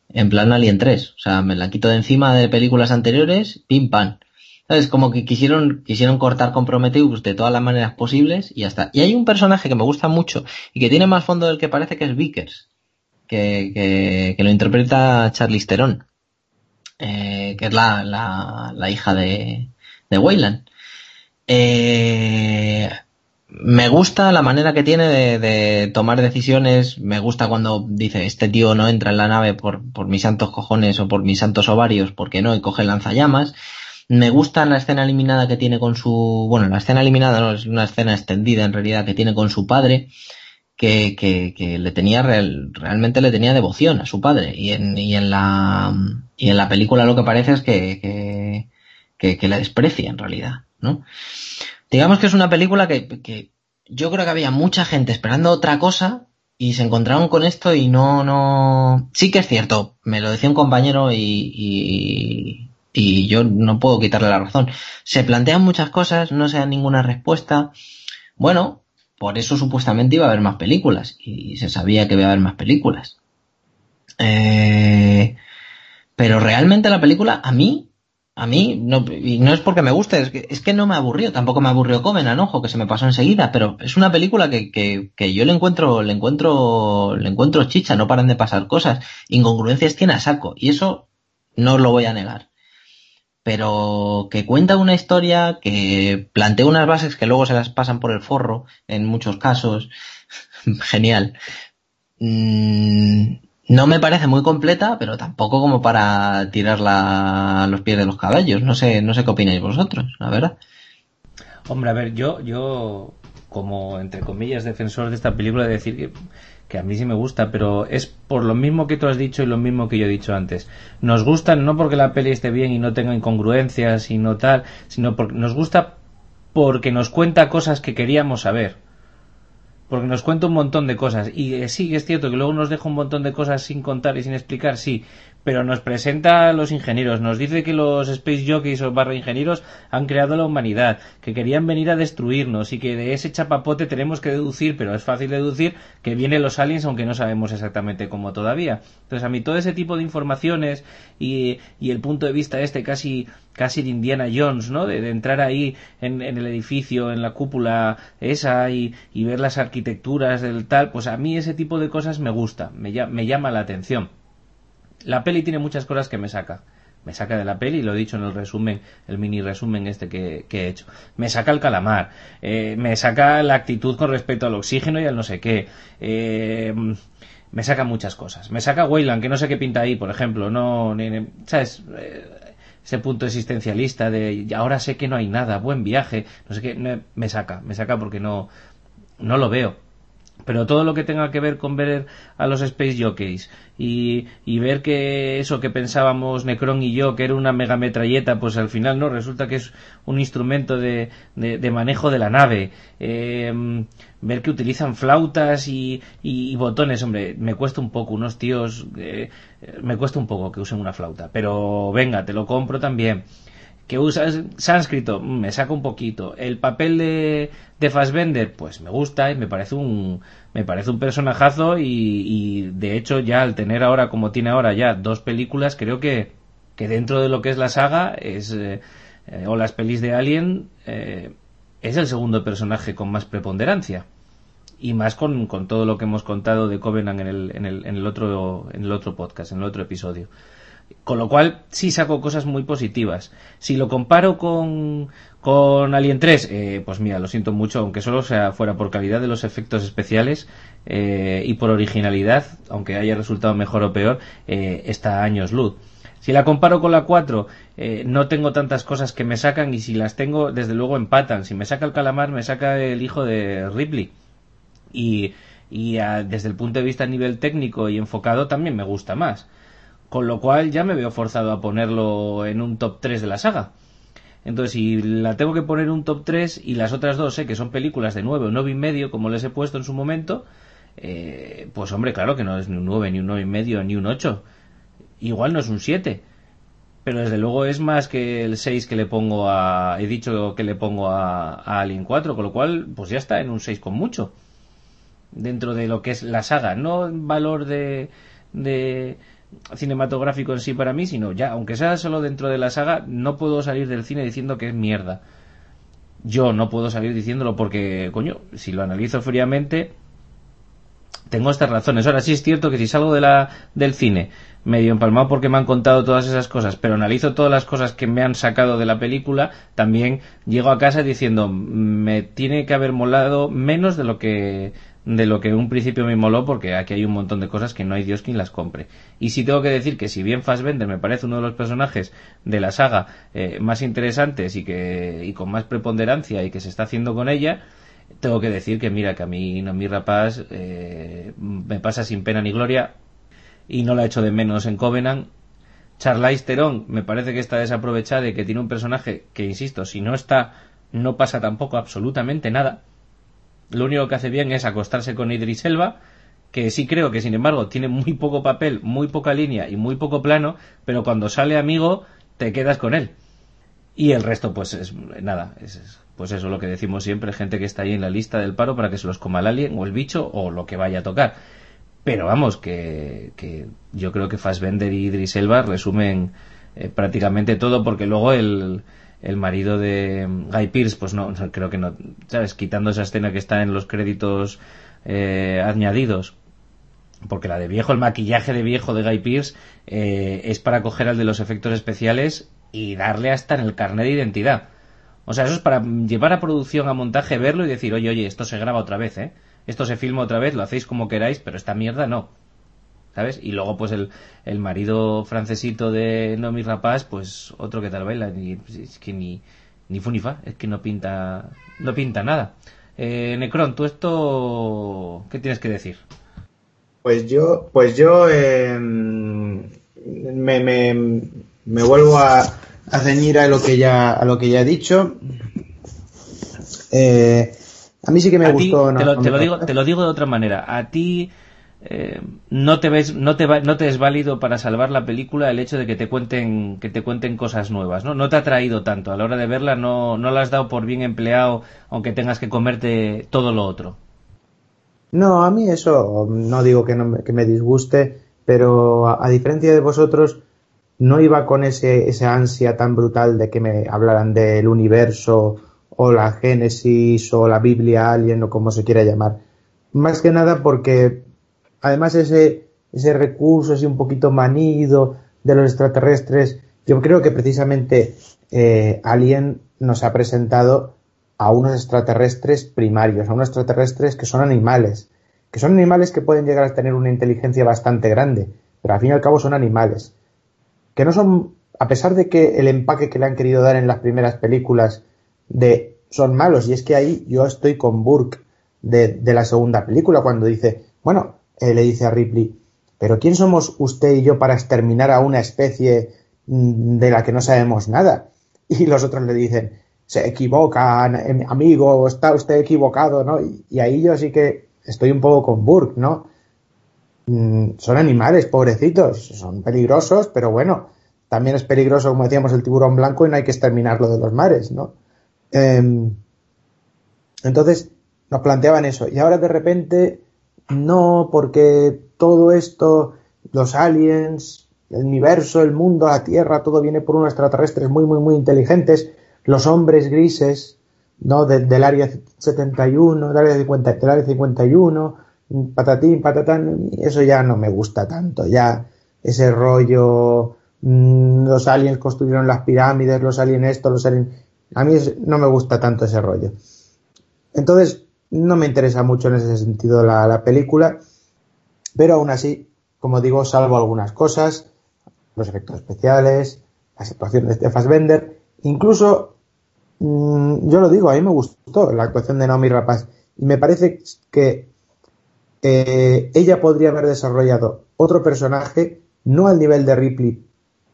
En plan Alien 3. O sea, me la quito de encima de películas anteriores, pim pam. ¿Sabes? Como que quisieron, quisieron cortar con Prometheus de todas las maneras posibles y ya está. Y hay un personaje que me gusta mucho y que tiene más fondo del que parece que es Vickers que, que, que lo interpreta Charlize Theron, eh, que es la, la, la, hija de, de Wayland. Eh, me gusta la manera que tiene de, de, tomar decisiones, me gusta cuando dice este tío no entra en la nave por, por mis santos cojones o por mis santos ovarios, porque no, y coge lanzallamas. Me gusta la escena eliminada que tiene con su, bueno, la escena eliminada no es una escena extendida en realidad que tiene con su padre, que, le tenía real, realmente le tenía devoción a su padre y en, la y en la película lo que parece es que, que, que, le desprecia en realidad, ¿no? Digamos que es una película que, yo creo que había mucha gente esperando otra cosa y se encontraron con esto y no, no, sí que es cierto, me lo decía un compañero y, y, y yo no puedo quitarle la razón. Se plantean muchas cosas, no se da ninguna respuesta. Bueno, por eso supuestamente iba a haber más películas y se sabía que iba a haber más películas. Eh, pero realmente la película a mí, a mí, no, y no es porque me guste, es que, no me aburrió, tampoco me aburrió Covenant, ojo, que se me pasó enseguida, pero es una película que, que, que yo le encuentro, le encuentro, le encuentro chicha, no paran de pasar cosas, incongruencias tiene a saco, y eso no lo voy a negar pero que cuenta una historia, que plantea unas bases que luego se las pasan por el forro en muchos casos. <laughs> Genial. Mm, no me parece muy completa, pero tampoco como para tirarla a los pies de los caballos. No sé, no sé qué opináis vosotros, la verdad. Hombre, a ver, yo, yo, como entre comillas defensor de esta película, de decir que que a mí sí me gusta, pero es por lo mismo que tú has dicho y lo mismo que yo he dicho antes. Nos gusta no porque la peli esté bien y no tenga incongruencias y no tal, sino porque nos gusta porque nos cuenta cosas que queríamos saber. Porque nos cuenta un montón de cosas. Y eh, sí, es cierto que luego nos deja un montón de cosas sin contar y sin explicar, sí. Pero nos presenta a los ingenieros, nos dice que los Space Jockeys o barra ingenieros han creado la humanidad, que querían venir a destruirnos y que de ese chapapote tenemos que deducir, pero es fácil deducir que vienen los aliens aunque no sabemos exactamente cómo todavía. Entonces a mí todo ese tipo de informaciones y, el punto de vista este casi casi de Indiana Jones, ¿no? De, entrar ahí en, el edificio, en la cúpula esa y, ver las arquitecturas del tal, pues a mí ese tipo de cosas me gusta, me llama la atención. La peli tiene muchas cosas que me saca. Me saca de la peli, lo he dicho en el resumen, el mini resumen este que, he hecho. Me saca el calamar, eh, me saca la actitud con respecto al oxígeno y al no sé qué. Eh, me saca muchas cosas. Me saca Wayland, que no sé qué pinta ahí, por ejemplo. No, ¿sabes? Eh, ese punto existencialista de ahora sé que no hay nada, buen viaje, no sé qué, me saca, me saca porque no, no lo veo pero todo lo que tenga que ver con ver a los Space Jockeys y, ver que eso que pensábamos Necron y yo, que era una megametralleta, pues al final no, resulta que es un instrumento de, de, manejo de la nave. Em, ver que utilizan flautas y, y, botones, hombre, me cuesta un poco, unos tíos, eh, me cuesta un poco que usen una flauta, pero venga, te lo compro también que usa sánscrito, mm, me saca un poquito. El papel de, de Fassbender, pues me gusta y me parece un, me parece un personajazo y, de hecho ya al tener ahora, como tiene ahora ya dos películas, creo que, que dentro de lo que es la saga es, eh, eh, o las pelis de Alien, eh, es el segundo personaje con más preponderancia. Y más con, con todo lo que hemos contado de Covenant en el, en el, en el otro, en el otro podcast, en el otro episodio. Con lo cual, sí saco cosas muy positivas. Si lo comparo con, con Alien 3, eh, pues mira, lo siento mucho, aunque solo sea fuera por calidad de los efectos especiales eh, y por originalidad, aunque haya resultado mejor o peor, eh, está a años luz. Si la comparo con la 4, no tengo tantas cosas que me sacan y si las tengo, desde luego empatan. Si me saca el calamar, me saca el hijo de Ripley. Y, y desde el punto de vista a nivel técnico y enfocado también me gusta más con lo cual ya me veo forzado a ponerlo en un top 3 de la saga. Entonces, si la tengo que poner un top 3 y las otras dos sé que son películas de 9 o 9 y medio, como les he puesto en su momento, eh, pues hombre, claro que no es ni un 9, ni un 9 y medio, ni un 8. Igual no es un 7. Pero desde luego es más que el 6 que le pongo a... He dicho que le pongo a, a Alien 4, con lo cual, pues ya está en un 6 con mucho. Dentro de lo que es la saga. No valor de, de cinematográfico en sí para mí, sino ya, aunque sea solo dentro de la saga, no puedo salir del cine diciendo que es mierda. Yo no puedo salir diciéndolo porque, coño, si lo analizo fríamente, tengo estas razones. Ahora sí es cierto que si salgo de la, del cine medio empalmado porque me han contado todas esas cosas, pero analizo todas las cosas que me han sacado de la película, también llego a casa diciendo me tiene que haber molado menos de lo que de lo que en un principio me moló porque aquí hay un montón de cosas que no hay Dios quien las compre. Y sí tengo que decir que si bien Fassbender me parece uno de los personajes de la saga eh, más interesantes y que y con más preponderancia y que se está haciendo con ella, tengo que decir que mira que a mí no mi rapaz eh, me pasa sin pena ni gloria y no la echo de menos en Covenant. Charlize Theron me parece que está desaprovechada y que tiene un personaje que insisto, si no está no pasa tampoco absolutamente nada lo único que hace bien es acostarse con Idris Elba, que sí creo que sin embargo tiene muy poco papel, muy poca línea y muy poco plano, pero cuando sale amigo te quedas con él. Y el resto, pues es nada, es, pues eso lo que decimos siempre, gente que está ahí en la lista del paro para que se los coma el alien o el bicho o lo que vaya a tocar. Pero vamos, que, que yo creo que Fassbender y Idris Elba resumen eh, prácticamente todo porque luego el, el marido de Guy Pierce, pues no, creo que no, ¿sabes? Quitando esa escena que está en los créditos eh, añadidos, porque la de viejo, el maquillaje de viejo de Guy Pierce eh, es para coger al de los efectos especiales y darle hasta en el carnet de identidad. O sea, eso es para llevar a producción, a montaje, verlo y decir, oye, oye, esto se graba otra vez, ¿eh? Esto se filma otra vez, lo hacéis como queráis, pero esta mierda no. ¿Sabes? Y luego, pues, el, el marido francesito de Nomi Rapaz, pues, otro que tal baila, y es que ni, ni fu ni fa, es que no pinta, no pinta nada. Eh, Necron, ¿tú esto qué tienes que decir? Pues yo, pues yo em, me, me, me, vuelvo a, a ceñir a lo que ya, a lo que ya he dicho. Eh, a mí sí que me gustó. te, lo, te, lo digo, te lo digo de otra manera. A ti eh, no te ves no te no te es válido para salvar la película el hecho de que te cuenten que te cuenten cosas nuevas no no te ha traído tanto. A la hora de verla no no la has dado por bien empleado aunque tengas que comerte todo lo otro. No a mí eso no digo que no me, disguste pero a, a, diferencia de vosotros no iba con ese esa ansia tan brutal de que me hablaran del universo o la Génesis o la Biblia Alien o como se quiera llamar. Más que nada porque además ese, recurso así un poquito manido de los extraterrestres, yo creo que precisamente eh, Alien nos ha presentado a unos extraterrestres primarios, a unos extraterrestres que son animales, que son animales que pueden llegar a tener una inteligencia bastante grande, pero al fin y al cabo son animales, que no son, a pesar de que el empaque que le han querido dar en las primeras películas de son malos, y es que ahí yo estoy con Burke de la segunda película, cuando dice, bueno, eh, le dice a Ripley, pero ¿quién somos usted y yo para exterminar a una especie mm, de la que no sabemos nada? Y los otros le dicen, se equivocan, em, amigo, está usted equivocado, ¿no? Y, ahí yo sí que estoy un poco con Burke, ¿no? Mm, son animales, pobrecitos, son peligrosos, pero bueno, también es peligroso, como decíamos, el tiburón blanco y no hay que exterminarlo de los mares, ¿no? Em, entonces, nos planteaban eso. Y ahora de repente no, porque todo esto, los aliens, el universo, el mundo, la Tierra, todo viene por unos extraterrestres muy, muy, muy inteligentes, los hombres grises, ¿no? del área 71, del área, 50, del área 51, patatín, patatán, eso ya no me gusta tanto, ya ese rollo, mmm, los aliens construyeron las pirámides, los aliens esto, los aliens... A mí no me gusta tanto ese rollo. Entonces, no me interesa mucho en ese sentido la, la película, pero aún así, como digo, salvo algunas cosas, los efectos especiales, las actuaciones de Fassbender, incluso, mmm, yo lo digo, a mí me gustó la actuación de Naomi Rapaz y me parece que eh, ella podría haber desarrollado otro personaje, no al nivel de Ripley,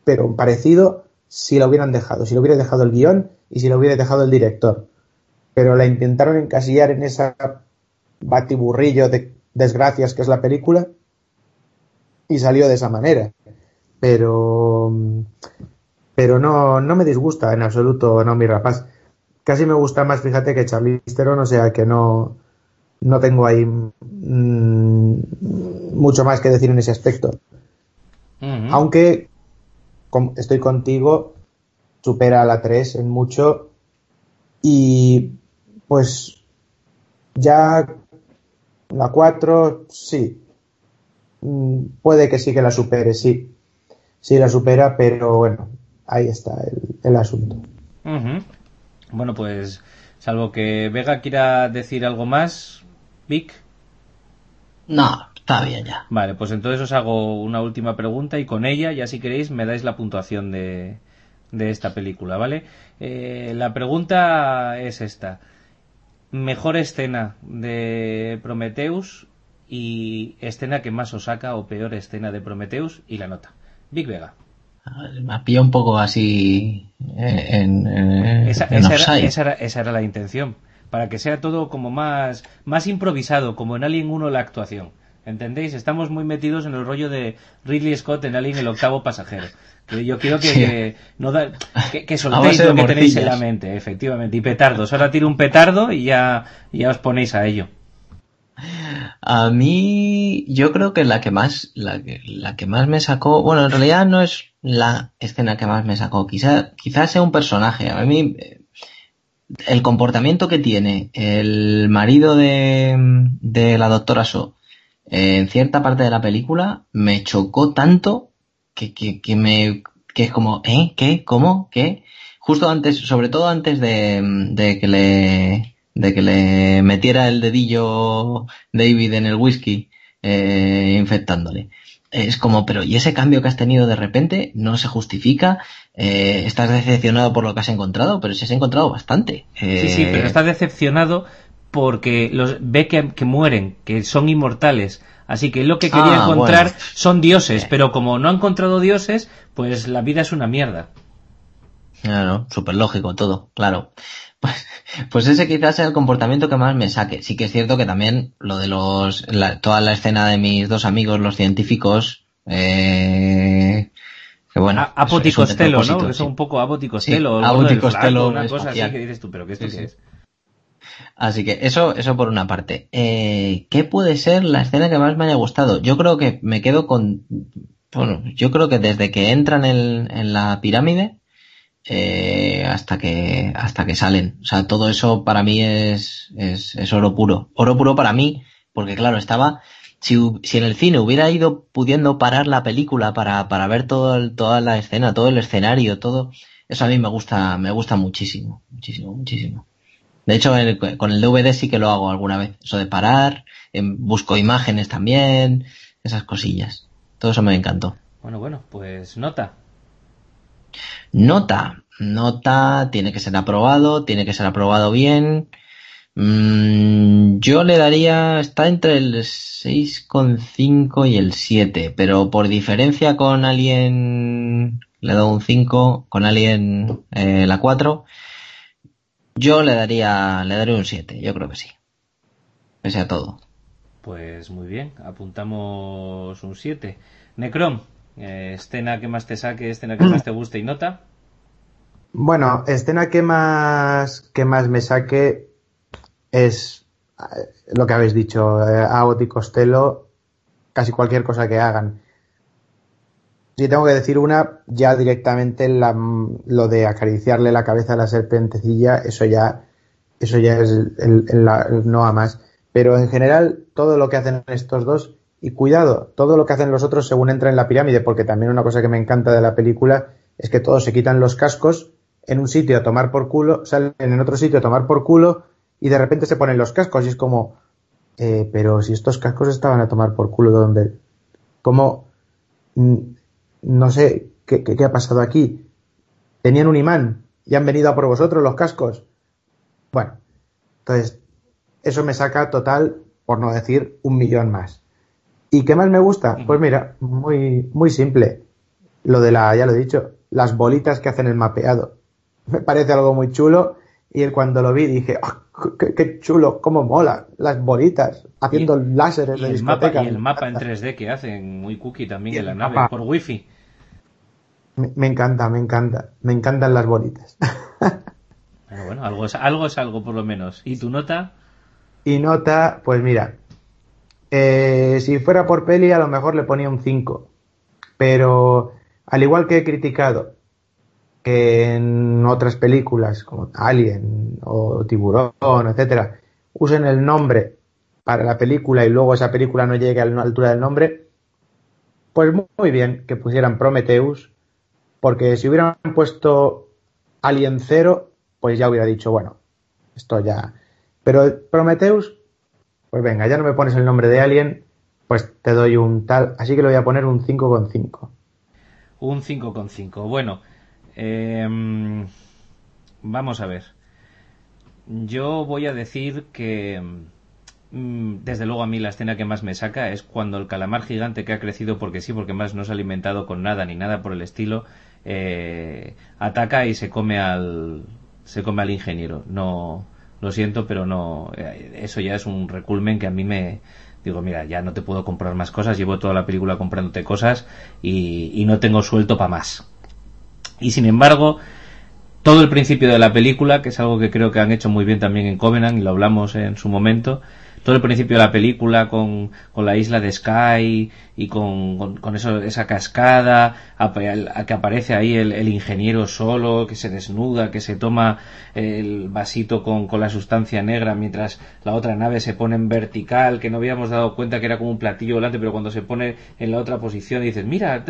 pero parecido si lo hubieran dejado, si lo hubiera dejado el guion y si lo hubiera dejado el director pero la intentaron encasillar en esa batiburrillo de desgracias que es la película y salió de esa manera. Pero, pero no, no me disgusta en absoluto no mi rapaz. Casi me gusta más, fíjate, que Charlie Theron, o sea que no, no tengo ahí mmm, mucho más que decir en ese aspecto. Uh -huh. Aunque estoy contigo, supera a la 3 en mucho y pues ya la 4, sí. Mm, puede que sí que la supere, sí. Sí la supera, pero bueno, ahí está el, el asunto. Uh -huh. Bueno, pues salvo que Vega quiera decir algo más, Vic. No, está bien ya. Vale, pues entonces os hago una última pregunta y con ella, ya si queréis, me dais la puntuación de, de esta película, ¿vale? Eh, la pregunta es esta mejor escena de Prometheus y escena que más os saca o peor escena de Prometheus y la nota. Big Vega. Me ha pillado un poco así en, en, esa, en esa, era, esa, era, esa, era, la intención. Para que sea todo como más, más improvisado, como en Alien 1 la actuación. ¿Entendéis? Estamos muy metidos en el rollo de Ridley Scott en Alien el octavo pasajero. Yo quiero que, sí. que, no da, que, que soltéis lo que tenéis en la mente, efectivamente. Y petardos. Ahora tiro un petardo y ya, ya os ponéis a ello. A mí, yo creo que la que más, la que, la que más me sacó, bueno, en realidad no es la escena que más me sacó, quizás quizá sea un personaje. A mí, el comportamiento que tiene el marido de, de la doctora So en cierta parte de la película me chocó tanto que, que, que me, que es como, ¿eh? ¿Qué? ¿Cómo? ¿Qué? Justo antes, sobre todo antes de, de que le, de que le metiera el dedillo David en el whisky, eh, infectándole. Es como, pero ¿y ese cambio que has tenido de repente no se justifica? Eh, estás decepcionado por lo que has encontrado, pero si has encontrado bastante. Eh... Sí, sí, pero estás decepcionado porque los ve que, que, mueren, que son inmortales. Así que lo que quería ah, encontrar bueno. son dioses, pero como no ha encontrado dioses, pues la vida es una mierda. Claro, súper lógico todo, claro. Pues, pues ese quizás sea el comportamiento que más me saque. Sí que es cierto que también lo de los, toda la escena de mis dos amigos, los científicos, eh, que bueno. Costello, ¿no? Que son un poco Costello. Sí, Costello. Una cosa así que dices tú, pero ¿qué esto qué es? Así que eso, eso por una parte. Eh, ¿Qué puede ser la escena que más me haya gustado? Yo creo que me quedo con, bueno, yo creo que desde que entran en, en la pirámide, eh, hasta que hasta que salen. O sea, todo eso para mí es, es, es oro puro. Oro puro para mí, porque claro, estaba, si, si en el cine hubiera ido pudiendo parar la película para, para ver toda la escena, todo el escenario, todo, eso a mí me gusta, me gusta muchísimo, muchísimo, muchísimo. De hecho, con el DVD sí que lo hago alguna vez. Eso de parar, busco imágenes también, esas cosillas. Todo eso me encantó. Bueno, bueno, pues nota. Nota. Nota, tiene que ser aprobado, tiene que ser aprobado bien. Mm, yo le daría, está entre el 6,5 y el 7, pero por diferencia con Alien, le doy un 5, con Alien eh, la 4, yo le daría, le daría un 7, yo creo que sí. Pese a todo. Pues muy bien, apuntamos un 7. Necrom, eh, escena que más te saque, escena que más te guste y nota. Bueno, escena que más que más me saque es eh, lo que habéis dicho, eh, Abbott y Costello, casi cualquier cosa que hagan. Si tengo que decir una, ya directamente lo de acariciarle la cabeza a la serpentecilla, eso ya, eso ya es el, no a más. Pero en general, todo lo que hacen estos dos y cuidado, todo lo que hacen los otros según entran en la pirámide, porque también una cosa que me encanta de la película es que todos se quitan los cascos en un sitio a tomar por culo, salen en otro sitio a tomar por culo y de repente se ponen los cascos y es como, eh, pero si estos cascos estaban a tomar por culo, ¿dónde? ¿Cómo? No sé, ¿qué, qué, ha pasado aquí? Tenían un imán y han venido a por vosotros los cascos. Bueno, entonces, eso me saca total, por no decir, un millón más. ¿Y qué más me gusta? Pues mira, muy, muy simple. Lo de la, ya lo he dicho, las bolitas que hacen el mapeado. Me parece algo muy chulo y cuando lo vi dije, ah, qué, chulo, cómo mola, las bolitas, haciendo láseres de el. Mapa, y el mapa en 3D que hacen, muy cookie también en la nave, por wifi. Me, me, encanta, me encanta, me encantan las bolitas. <laughs> bueno, bueno, algo es, algo es algo por lo menos. ¿Y tu nota? Y nota, pues mira, eh, si fuera por peli, a lo mejor le ponía un 5. Pero al igual que he criticado que en otras películas como Alien o Tiburón, etcétera, usen el nombre para la película y luego esa película no llegue a la altura del nombre, pues muy bien que pusieran Prometheus, porque si hubieran puesto Alien 0, pues ya hubiera dicho, bueno, esto ya. Pero Prometheus pues venga, ya no me pones el nombre de Alien, pues te doy un tal, así que le voy a poner un 5,5. Un 5,5. Bueno, em, vamos a ver. Yo voy a decir que mm, desde luego a mí la escena que más me saca es cuando el calamar gigante que ha crecido porque sí, porque más no se ha alimentado con nada ni nada por el estilo, eh, ataca y se come al se come al ingeniero. No lo siento, pero no, eh, eso ya es un reculmen que a mí me, digo, mira, ya no te puedo comprar más cosas, llevo toda la película comprándote cosas y, y no tengo suelto para más. Y sin embargo, todo el principio de la película, que es algo que creo que han hecho muy bien también en Covenant y lo hablamos en su momento, todo el principio de la película con, con la isla de Sky y con, con, eso, esa cascada, a, que aparece ahí el, ingeniero solo, que se desnuda, que se toma el vasito con, con la sustancia negra mientras la otra nave se pone en vertical, que no habíamos dado cuenta que era como un platillo volante, pero cuando se pone en la otra posición y dices, mira,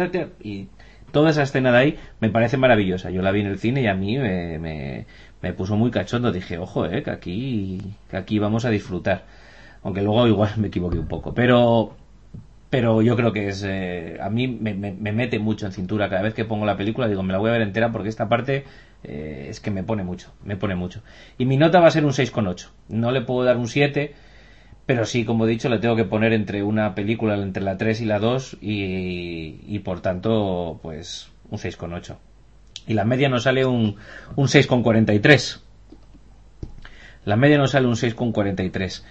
y toda esa escena de ahí me parece maravillosa. Yo la vi en el cine y a mí me, me, me puso muy cachondo. Dije, ojo, eh, que aquí, que aquí vamos a disfrutar aunque luego igual <laughs> me equivoqué un poco, pero pero yo creo que es eh, a mí me, mete mucho en cintura. Cada vez que pongo la película digo me la voy a ver entera porque esta parte eh, es que me pone mucho me pone mucho y mi nota va a ser un 6,8 no le puedo dar un 7 pero sí como he dicho le tengo que poner entre una película entre la 3 y la 2 y, por tanto pues un 6,8 y la media nos sale un, un 6,43. La media nos sale un 6,43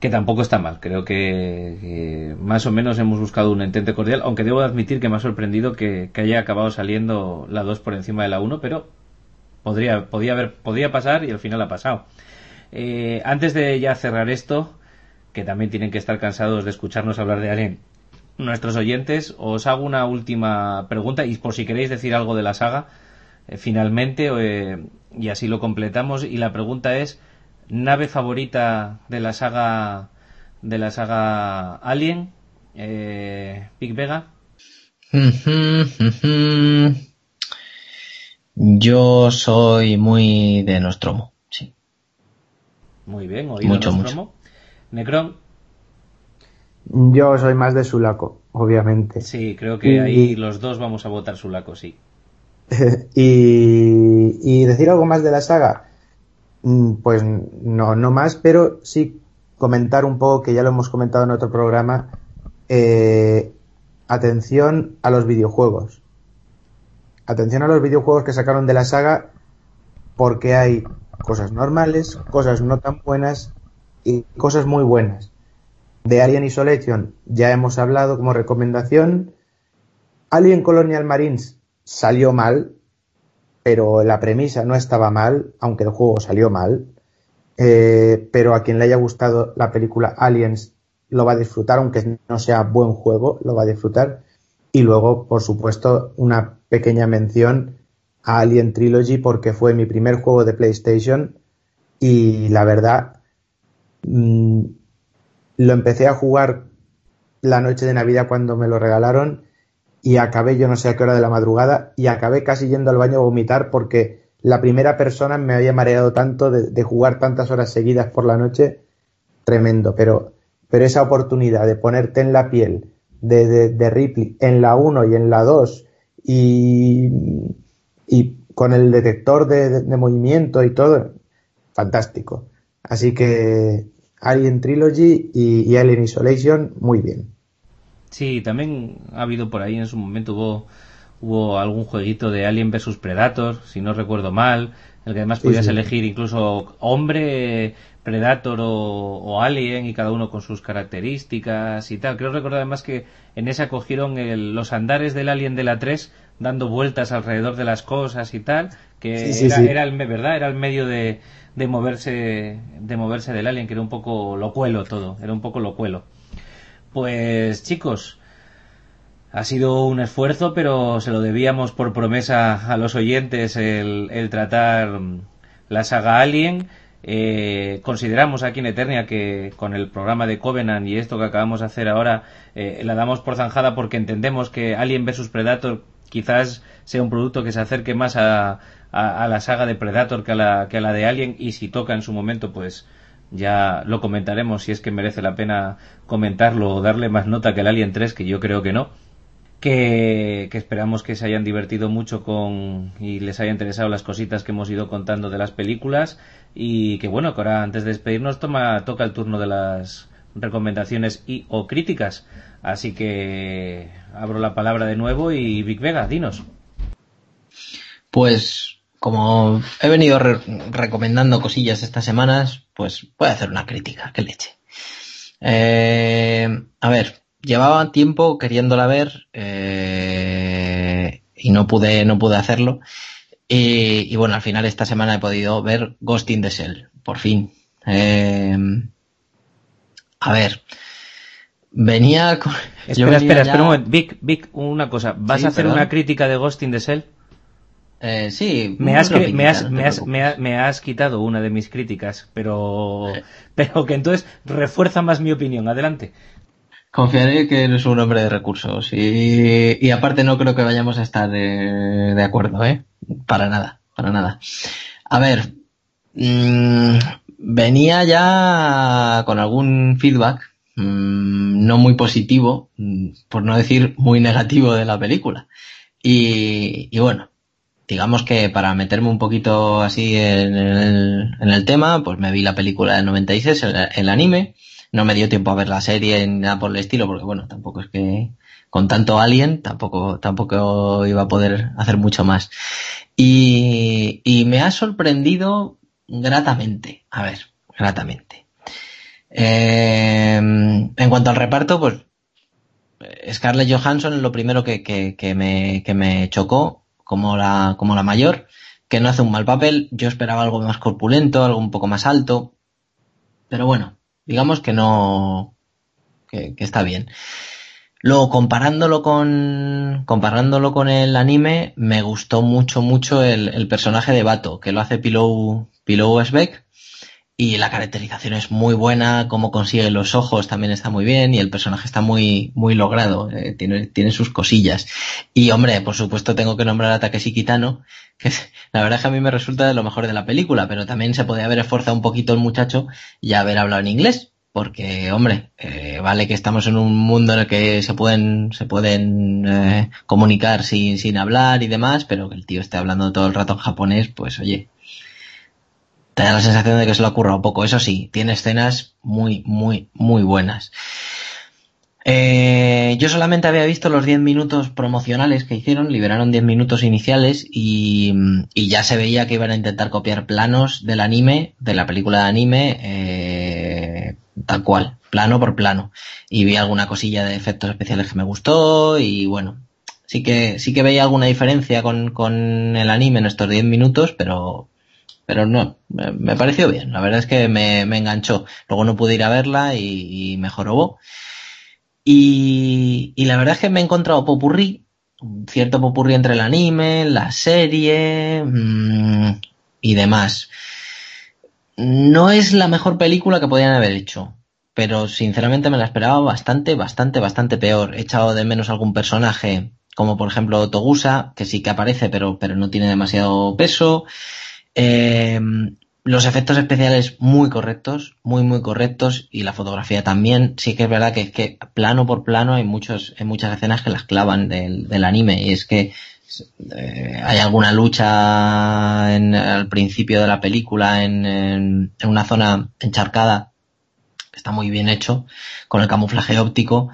que tampoco está mal. Creo que, más o menos hemos buscado un entente cordial, aunque debo admitir que me ha sorprendido que, haya acabado saliendo la 2 por encima de la 1, pero podría, podía, haber, podía pasar y al final ha pasado. Eh, antes de ya cerrar esto, que también tienen que estar cansados de escucharnos hablar de Alien, nuestros oyentes, os hago una última pregunta y por si queréis decir algo de la saga, eh, finalmente, eh, y así lo completamos, y la pregunta es, nave favorita de la saga de la saga Alien, eh, Big Vega. Yo soy muy de Nostromo, sí. Muy bien, oído mucho, Nostromo. Necron. Yo soy más de Sulaco, obviamente. Sí, creo que ahí los dos vamos a votar Sulaco, sí. <laughs> y, y decir algo más de la saga. Mm, pues no, no más, pero sí comentar un poco, que ya lo hemos comentado en otro programa, eh, atención a los videojuegos. Atención a los videojuegos que sacaron de la saga porque hay cosas normales, cosas no tan buenas y cosas muy buenas. De Alien Isolation ya hemos hablado como recomendación. Alien Colonial Marines salió mal, pero la premisa no estaba mal, aunque el juego salió mal. Eh, pero a quien le haya gustado la película Aliens lo va a disfrutar, aunque no sea buen juego, lo va a disfrutar. Y luego, por supuesto, una pequeña mención a Alien Trilogy porque fue mi primer juego de PlayStation y la verdad mm, lo empecé a jugar la noche de Navidad cuando me lo regalaron y acabé yo no sé a qué hora de la madrugada y acabé casi yendo al baño a vomitar porque la primera persona me había mareado tanto de, jugar tantas horas seguidas por la noche, tremendo, pero, pero esa oportunidad de ponerte en la piel de, de, Ripley en la 1 y en la 2 y, y con el detector de, movimiento y todo, fantástico. Así que Alien Trilogy y Alien Isolation, muy bien. Sí, también ha habido por ahí en su momento hubo, hubo algún jueguito de Alien vs Predator, si no recuerdo mal, el que además podías elegir incluso hombre, Predator o, Alien y cada uno con sus características y tal. Creo recordar además que en esa cogieron los andares del Alien de la 3 dando vueltas alrededor de las cosas y tal, que era, el verdad, era el medio de, de moverse de moverse del Alien, que era un poco locuelo todo, era un poco locuelo. Pues chicos, ha sido un esfuerzo, pero se lo debíamos por promesa a los oyentes el, tratar la saga Alien. Eh, consideramos aquí en Eternia que con el programa de Covenant y esto que acabamos de hacer ahora eh, la damos por zanjada porque entendemos que Alien vs Predator quizás sea un producto que se acerque más a, a, la saga de Predator que a, la, que a la de Alien y si toca en su momento pues ya lo comentaremos si es que merece la pena comentarlo o darle más nota que el Alien 3, que yo creo que no. Que, esperamos que se hayan divertido mucho con y les haya interesado las cositas que hemos ido contando de las películas y que bueno, que ahora antes de despedirnos toma, toca el turno de las recomendaciones y o críticas. Así que abro la palabra de nuevo y Big Vega, dinos. Pues como he venido recomendando cosillas estas semanas, pues voy a hacer una crítica, qué leche. Eh, a ver, llevaba tiempo queriéndola ver eh, y no pude, no pude hacerlo. Y, bueno, al final esta semana he podido ver Ghost in the Shell, por fin. Eh, a ver, venía con... <laughs> Espera, espera, espera un momento. Vic, Vic, una cosa. ¿Vas a hacer una crítica de Ghost in the Shell? Eh, sí, me has, me, has, me, has, quitado una de mis críticas, pero, eh. pero que entonces refuerza más mi opinión. Adelante. Confiaré que eres un hombre de recursos y, y aparte no creo que vayamos a estar de, acuerdo, ¿eh? Para nada, para nada. A ver, mm, venía ya con algún feedback mm, no muy positivo, mm, por no decir muy negativo de la película. Y, y bueno, digamos que para meterme un poquito así en el, en el tema, pues me vi la película del 96, el, el anime, no me dio tiempo a ver la serie ni nada por el estilo, porque bueno, tampoco es que con tanto Alien tampoco, tampoco iba a poder hacer mucho más. Y, y me ha sorprendido gratamente, a ver, gratamente. Eh, en cuanto al reparto, pues Scarlett Johansson es lo primero que, que, que, me, que me chocó como la, como la mayor, que no hace un mal papel. Yo esperaba algo más corpulento, algo un poco más alto. Pero bueno, digamos que no, que, está bien. Luego, comparándolo con, comparándolo con el anime, me gustó mucho, mucho el, el personaje de Bato, que lo hace Pilou, Pilou Westbeck. Y la caracterización es muy buena, cómo consigue los ojos también está muy bien y el personaje está muy, muy logrado, eh, tiene, tiene sus cosillas. Y hombre, por supuesto tengo que nombrar a Takeshi Kitano, <laughs> que la verdad es que a mí me resulta de lo mejor de la película, pero también se podía haber esforzado un poquito el muchacho y haber hablado en inglés, porque hombre, eh, vale que estamos en un mundo en el que se pueden, se pueden eh, comunicar sin, sin hablar y demás, pero que el tío esté hablando todo el rato en japonés, pues oye, te da la sensación de que se lo ocurra un poco. Eso sí, tiene escenas muy, muy, muy buenas. Eh, yo solamente había visto los 10 minutos promocionales que hicieron, liberaron 10 minutos iniciales y, y, ya se veía que iban a intentar copiar planos del anime, de la película de anime, eh, tal cual, plano por plano. Y vi alguna cosilla de efectos especiales que me gustó y bueno, sí que, sí que veía alguna diferencia con, con el anime en estos 10 minutos, pero, pero no, me pareció bien, la verdad es que me, me enganchó. Luego no pude ir a verla y, y me jorobó. Y, y, la verdad es que me he encontrado popurrí, cierto popurrí entre el anime, la serie mmm, y demás. No es la mejor película que podían haber hecho, pero sinceramente me la esperaba bastante, bastante, bastante peor. He echado de menos algún personaje, como por ejemplo Togusa, que sí que aparece, pero, pero no tiene demasiado peso. Eh, los efectos especiales muy correctos, muy muy correctos y la fotografía también. Sí que es verdad que es que plano por plano hay muchos, hay muchas escenas que las clavan del, anime y es que eh, hay alguna lucha al principio de la película en, una zona encharcada que está muy bien hecho con el camuflaje óptico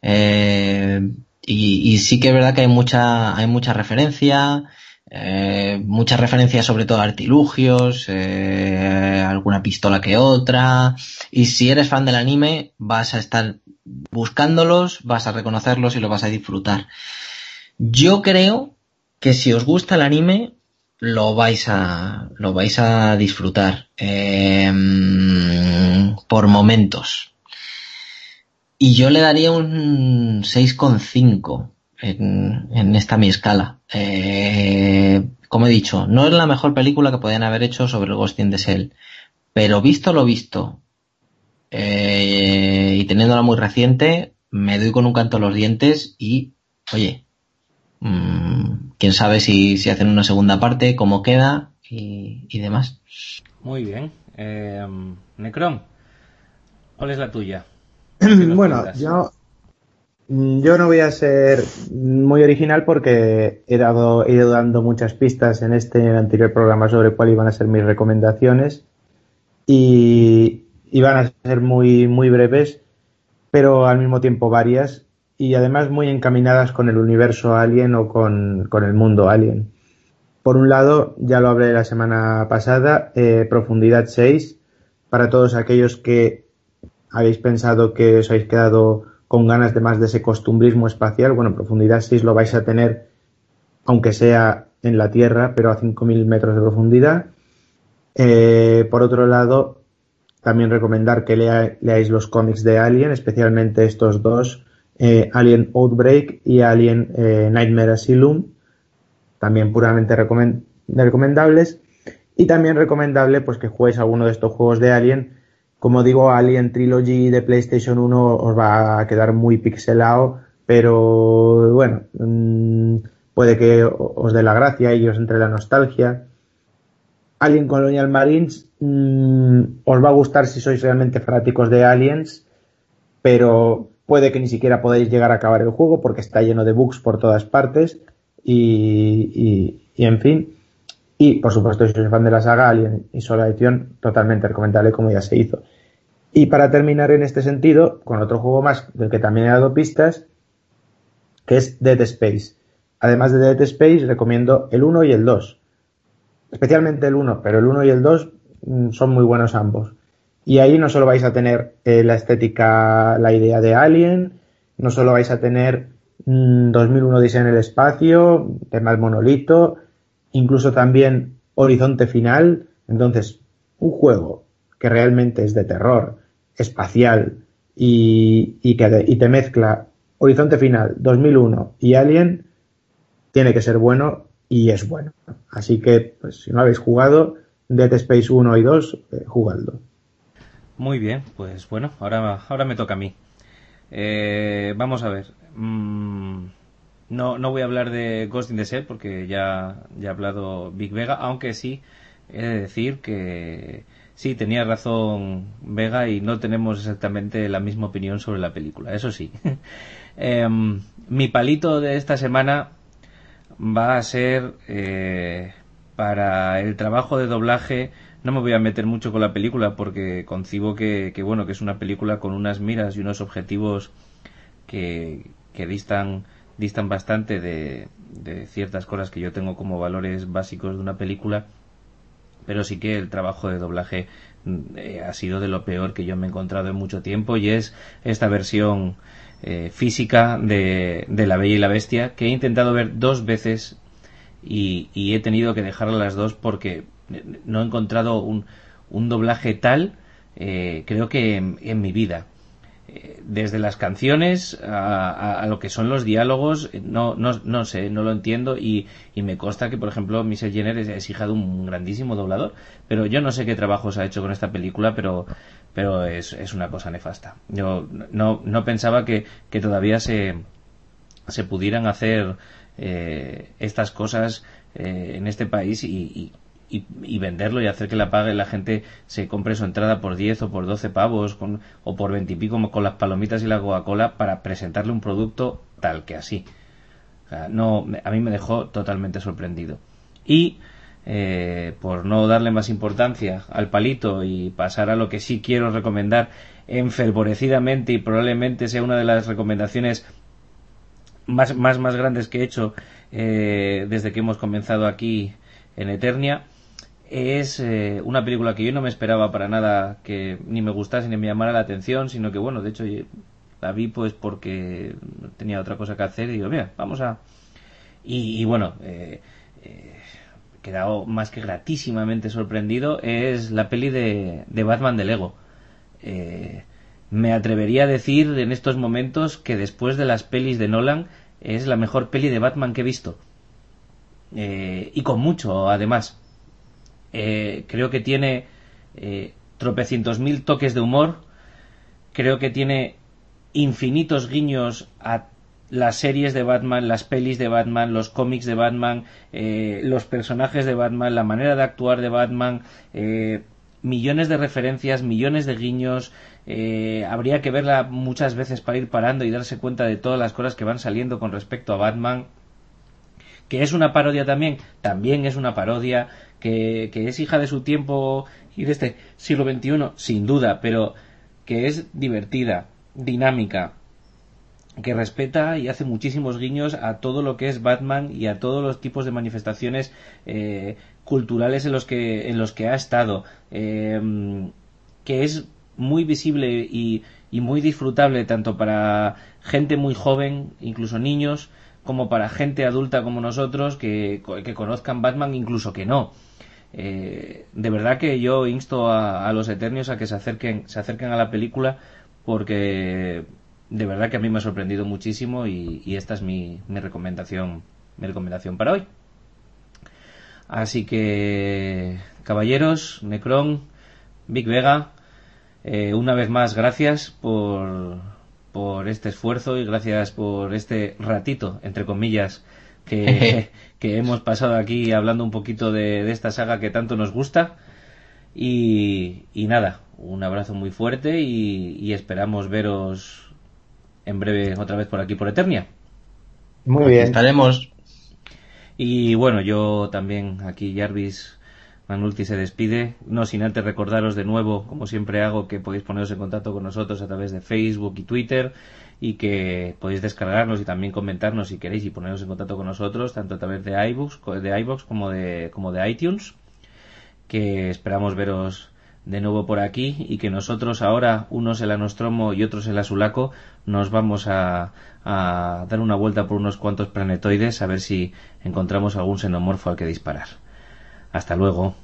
eh, y, y, sí que es verdad que hay mucha hay mucha referencia eh, muchas referencias sobre todo a artilugios, eh, alguna pistola que otra. Y si eres fan del anime, vas a estar buscándolos, vas a reconocerlos y lo vas a disfrutar. Yo creo que si os gusta el anime, lo vais a, lo vais a disfrutar eh, por momentos. Y yo le daría un 6,5 en, en esta mi escala. Eh, como he dicho, no es la mejor película que podían haber hecho sobre el Ghost in the Shell, pero visto lo visto eh, y teniéndola muy reciente, me doy con un canto a los dientes y, oye, mmm, quién sabe si, si, hacen una segunda parte, cómo queda y, y demás. Muy bien. Eh, Necron, ¿cuál es la tuya? <clears throat> bueno, yo Mm, yo no voy a ser muy original porque he, dado, he ido dando muchas pistas en este anterior programa sobre cuáles iban a ser mis recomendaciones y, y van a ser muy, muy breves, pero al mismo tiempo varias y además muy encaminadas con el universo alien o con, con el mundo alien. Por un lado, ya lo hablé la semana pasada, eh, Profundidad 6, para todos aquellos que habéis pensado que os habéis quedado con ganas de más de ese costumbrismo espacial, bueno, en profundidad 6 lo vais a tener, aunque sea en la Tierra, pero a 5.000 metros de profundidad. Eh, por otro lado, también recomendar que leáis los cómics de Alien, especialmente estos dos, eh, Alien Outbreak y Alien eh, Nightmare Asylum, también puramente recomend recomendables. Y también recomendable pues que juegues alguno de estos juegos de Alien como digo, Alien Trilogy de PlayStation 1 os va a quedar muy pixelado, pero bueno, mmm, puede que os dé la gracia y os entre la nostalgia. Alien Colonial Marines mmm, os va a gustar si sois realmente fanáticos de Aliens, pero puede que ni siquiera podáis llegar a acabar el juego porque está lleno de bugs por todas partes y, y, y en fin. Y por supuesto, si sois fan de la saga Alien Isolation, totalmente recomendable como ya se hizo. Y para terminar en este sentido, con otro juego más del que también he dado pistas, que es Dead Space. Además de Dead Space, recomiendo el 1 y el 2. Especialmente el 1, pero el 1 y el 2 mm, son muy buenos ambos. Y ahí no solo vais a tener eh, la estética, la idea de Alien, no solo vais a tener 2001 Dice en el espacio, temas monolito, incluso también Horizonte Final. Entonces, un juego que realmente es de terror, espacial y, que y te mezcla Horizonte Final, 2001 y Alien, tiene que ser bueno y es bueno. Así que, pues, si no habéis jugado, Dead Space 1 y 2, eh, jugadlo. Muy bien, pues bueno, ahora, ahora me toca a mí. Eh, vamos a ver. Mm, no, no voy a hablar de Ghost in the Shell porque ya, ya ha hablado Big Vega, aunque sí he de decir que sí, tenía razón Vega y no tenemos exactamente la misma opinión sobre la película, eso sí. <laughs> Em, mi palito de esta semana va a ser eh, para el trabajo de doblaje. No me voy a meter mucho con la película porque concibo que, bueno que es una película con unas miras y unos objetivos que, que distan, distan bastante de, de ciertas cosas que yo tengo como valores básicos de una película, pero sí que el trabajo de doblaje mm, eh, ha sido de lo peor que yo me he encontrado en mucho tiempo y es esta versión eh, física de, La Bella y la Bestia que he intentado ver dos veces y, he tenido que dejarla las dos porque no he encontrado un, un doblaje tal eh, creo que en mi vida desde las canciones a, lo que son los diálogos, no, no, no sé, no lo entiendo y, me consta que, por ejemplo, Michelle Jenner es, hija de un grandísimo doblador, pero yo no sé qué trabajos ha hecho con esta película, pero, pero es, es una cosa nefasta. Yo no, no pensaba que, que todavía se, se pudieran hacer eh, estas cosas eh, en este país y y, venderlo y hacer que la pague la gente se compre su entrada por 10 o por 12 pavos con, o por 20 y pico con las palomitas y la Coca-Cola para presentarle un producto tal que así. no, a mí me dejó totalmente sorprendido. Y eh, por no darle más importancia al palito y pasar a lo que sí quiero recomendar enfervorecidamente y probablemente sea una de las recomendaciones más, más, más grandes que he hecho eh, desde que hemos comenzado aquí en Eternia, es eh, una película que yo no me esperaba para nada que ni me gustase ni me llamara la atención, sino que bueno, de hecho la vi pues porque tenía otra cosa que hacer y digo, mira, vamos a... Y, bueno, eh, eh, quedado más que gratísimamente sorprendido, es la peli de, de Batman de Lego. Eh, me atrevería a decir en estos momentos que después de las pelis de Nolan es la mejor peli de Batman que he visto. y con mucho, además. Eh, creo que tiene eh, tropecientos mil toques de humor, creo que tiene infinitos guiños a las series de Batman, las pelis de Batman, los cómics de Batman, eh, los personajes de Batman, la manera de actuar de Batman, millones de referencias, millones de guiños. habría que verla muchas veces para ir parando y darse cuenta de todas las cosas que van saliendo con respecto a Batman. Que es una parodia también, también es una parodia que, es hija de su tiempo y de este siglo XXI, sin duda, pero que es divertida, dinámica, que respeta y hace muchísimos guiños a todo lo que es Batman y a todos los tipos de manifestaciones eh, culturales en los que en los que ha estado em, que es muy visible y, y, muy disfrutable tanto para gente muy joven incluso niños como para gente adulta como nosotros que, que conozcan Batman incluso que no eh, de verdad que yo insto a, los eternios a que se acerquen, se acerquen a la película porque de verdad que a mí me ha sorprendido muchísimo y, esta es mi, mi, recomendación, mi recomendación para hoy. Así que, caballeros, Necron, Big Vega, eh, una vez más gracias por, por este esfuerzo y gracias por este ratito, entre comillas, que, <laughs> que hemos pasado aquí hablando un poquito de, esta saga que tanto nos gusta. Y, nada, un abrazo muy fuerte y, esperamos veros en breve otra vez por aquí por Eternia. Muy bien. Estaremos. Y bueno, yo también aquí, Jarvis, Manulti se despide, no sin antes recordaros de nuevo, como siempre hago, que podéis poneros en contacto con nosotros a través de Facebook y Twitter y que podéis descargarnos y también comentarnos si queréis y poneros en contacto con nosotros tanto a través de iBooks, de iBox como de como de iTunes, que esperamos veros de nuevo por aquí y que nosotros ahora, unos en la Nostromo y otros en la Sulaco, nos vamos a, a dar una vuelta por unos cuantos planetoides a ver si encontramos algún xenomorfo al que disparar. Hasta luego.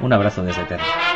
Un abrazo desde Terra.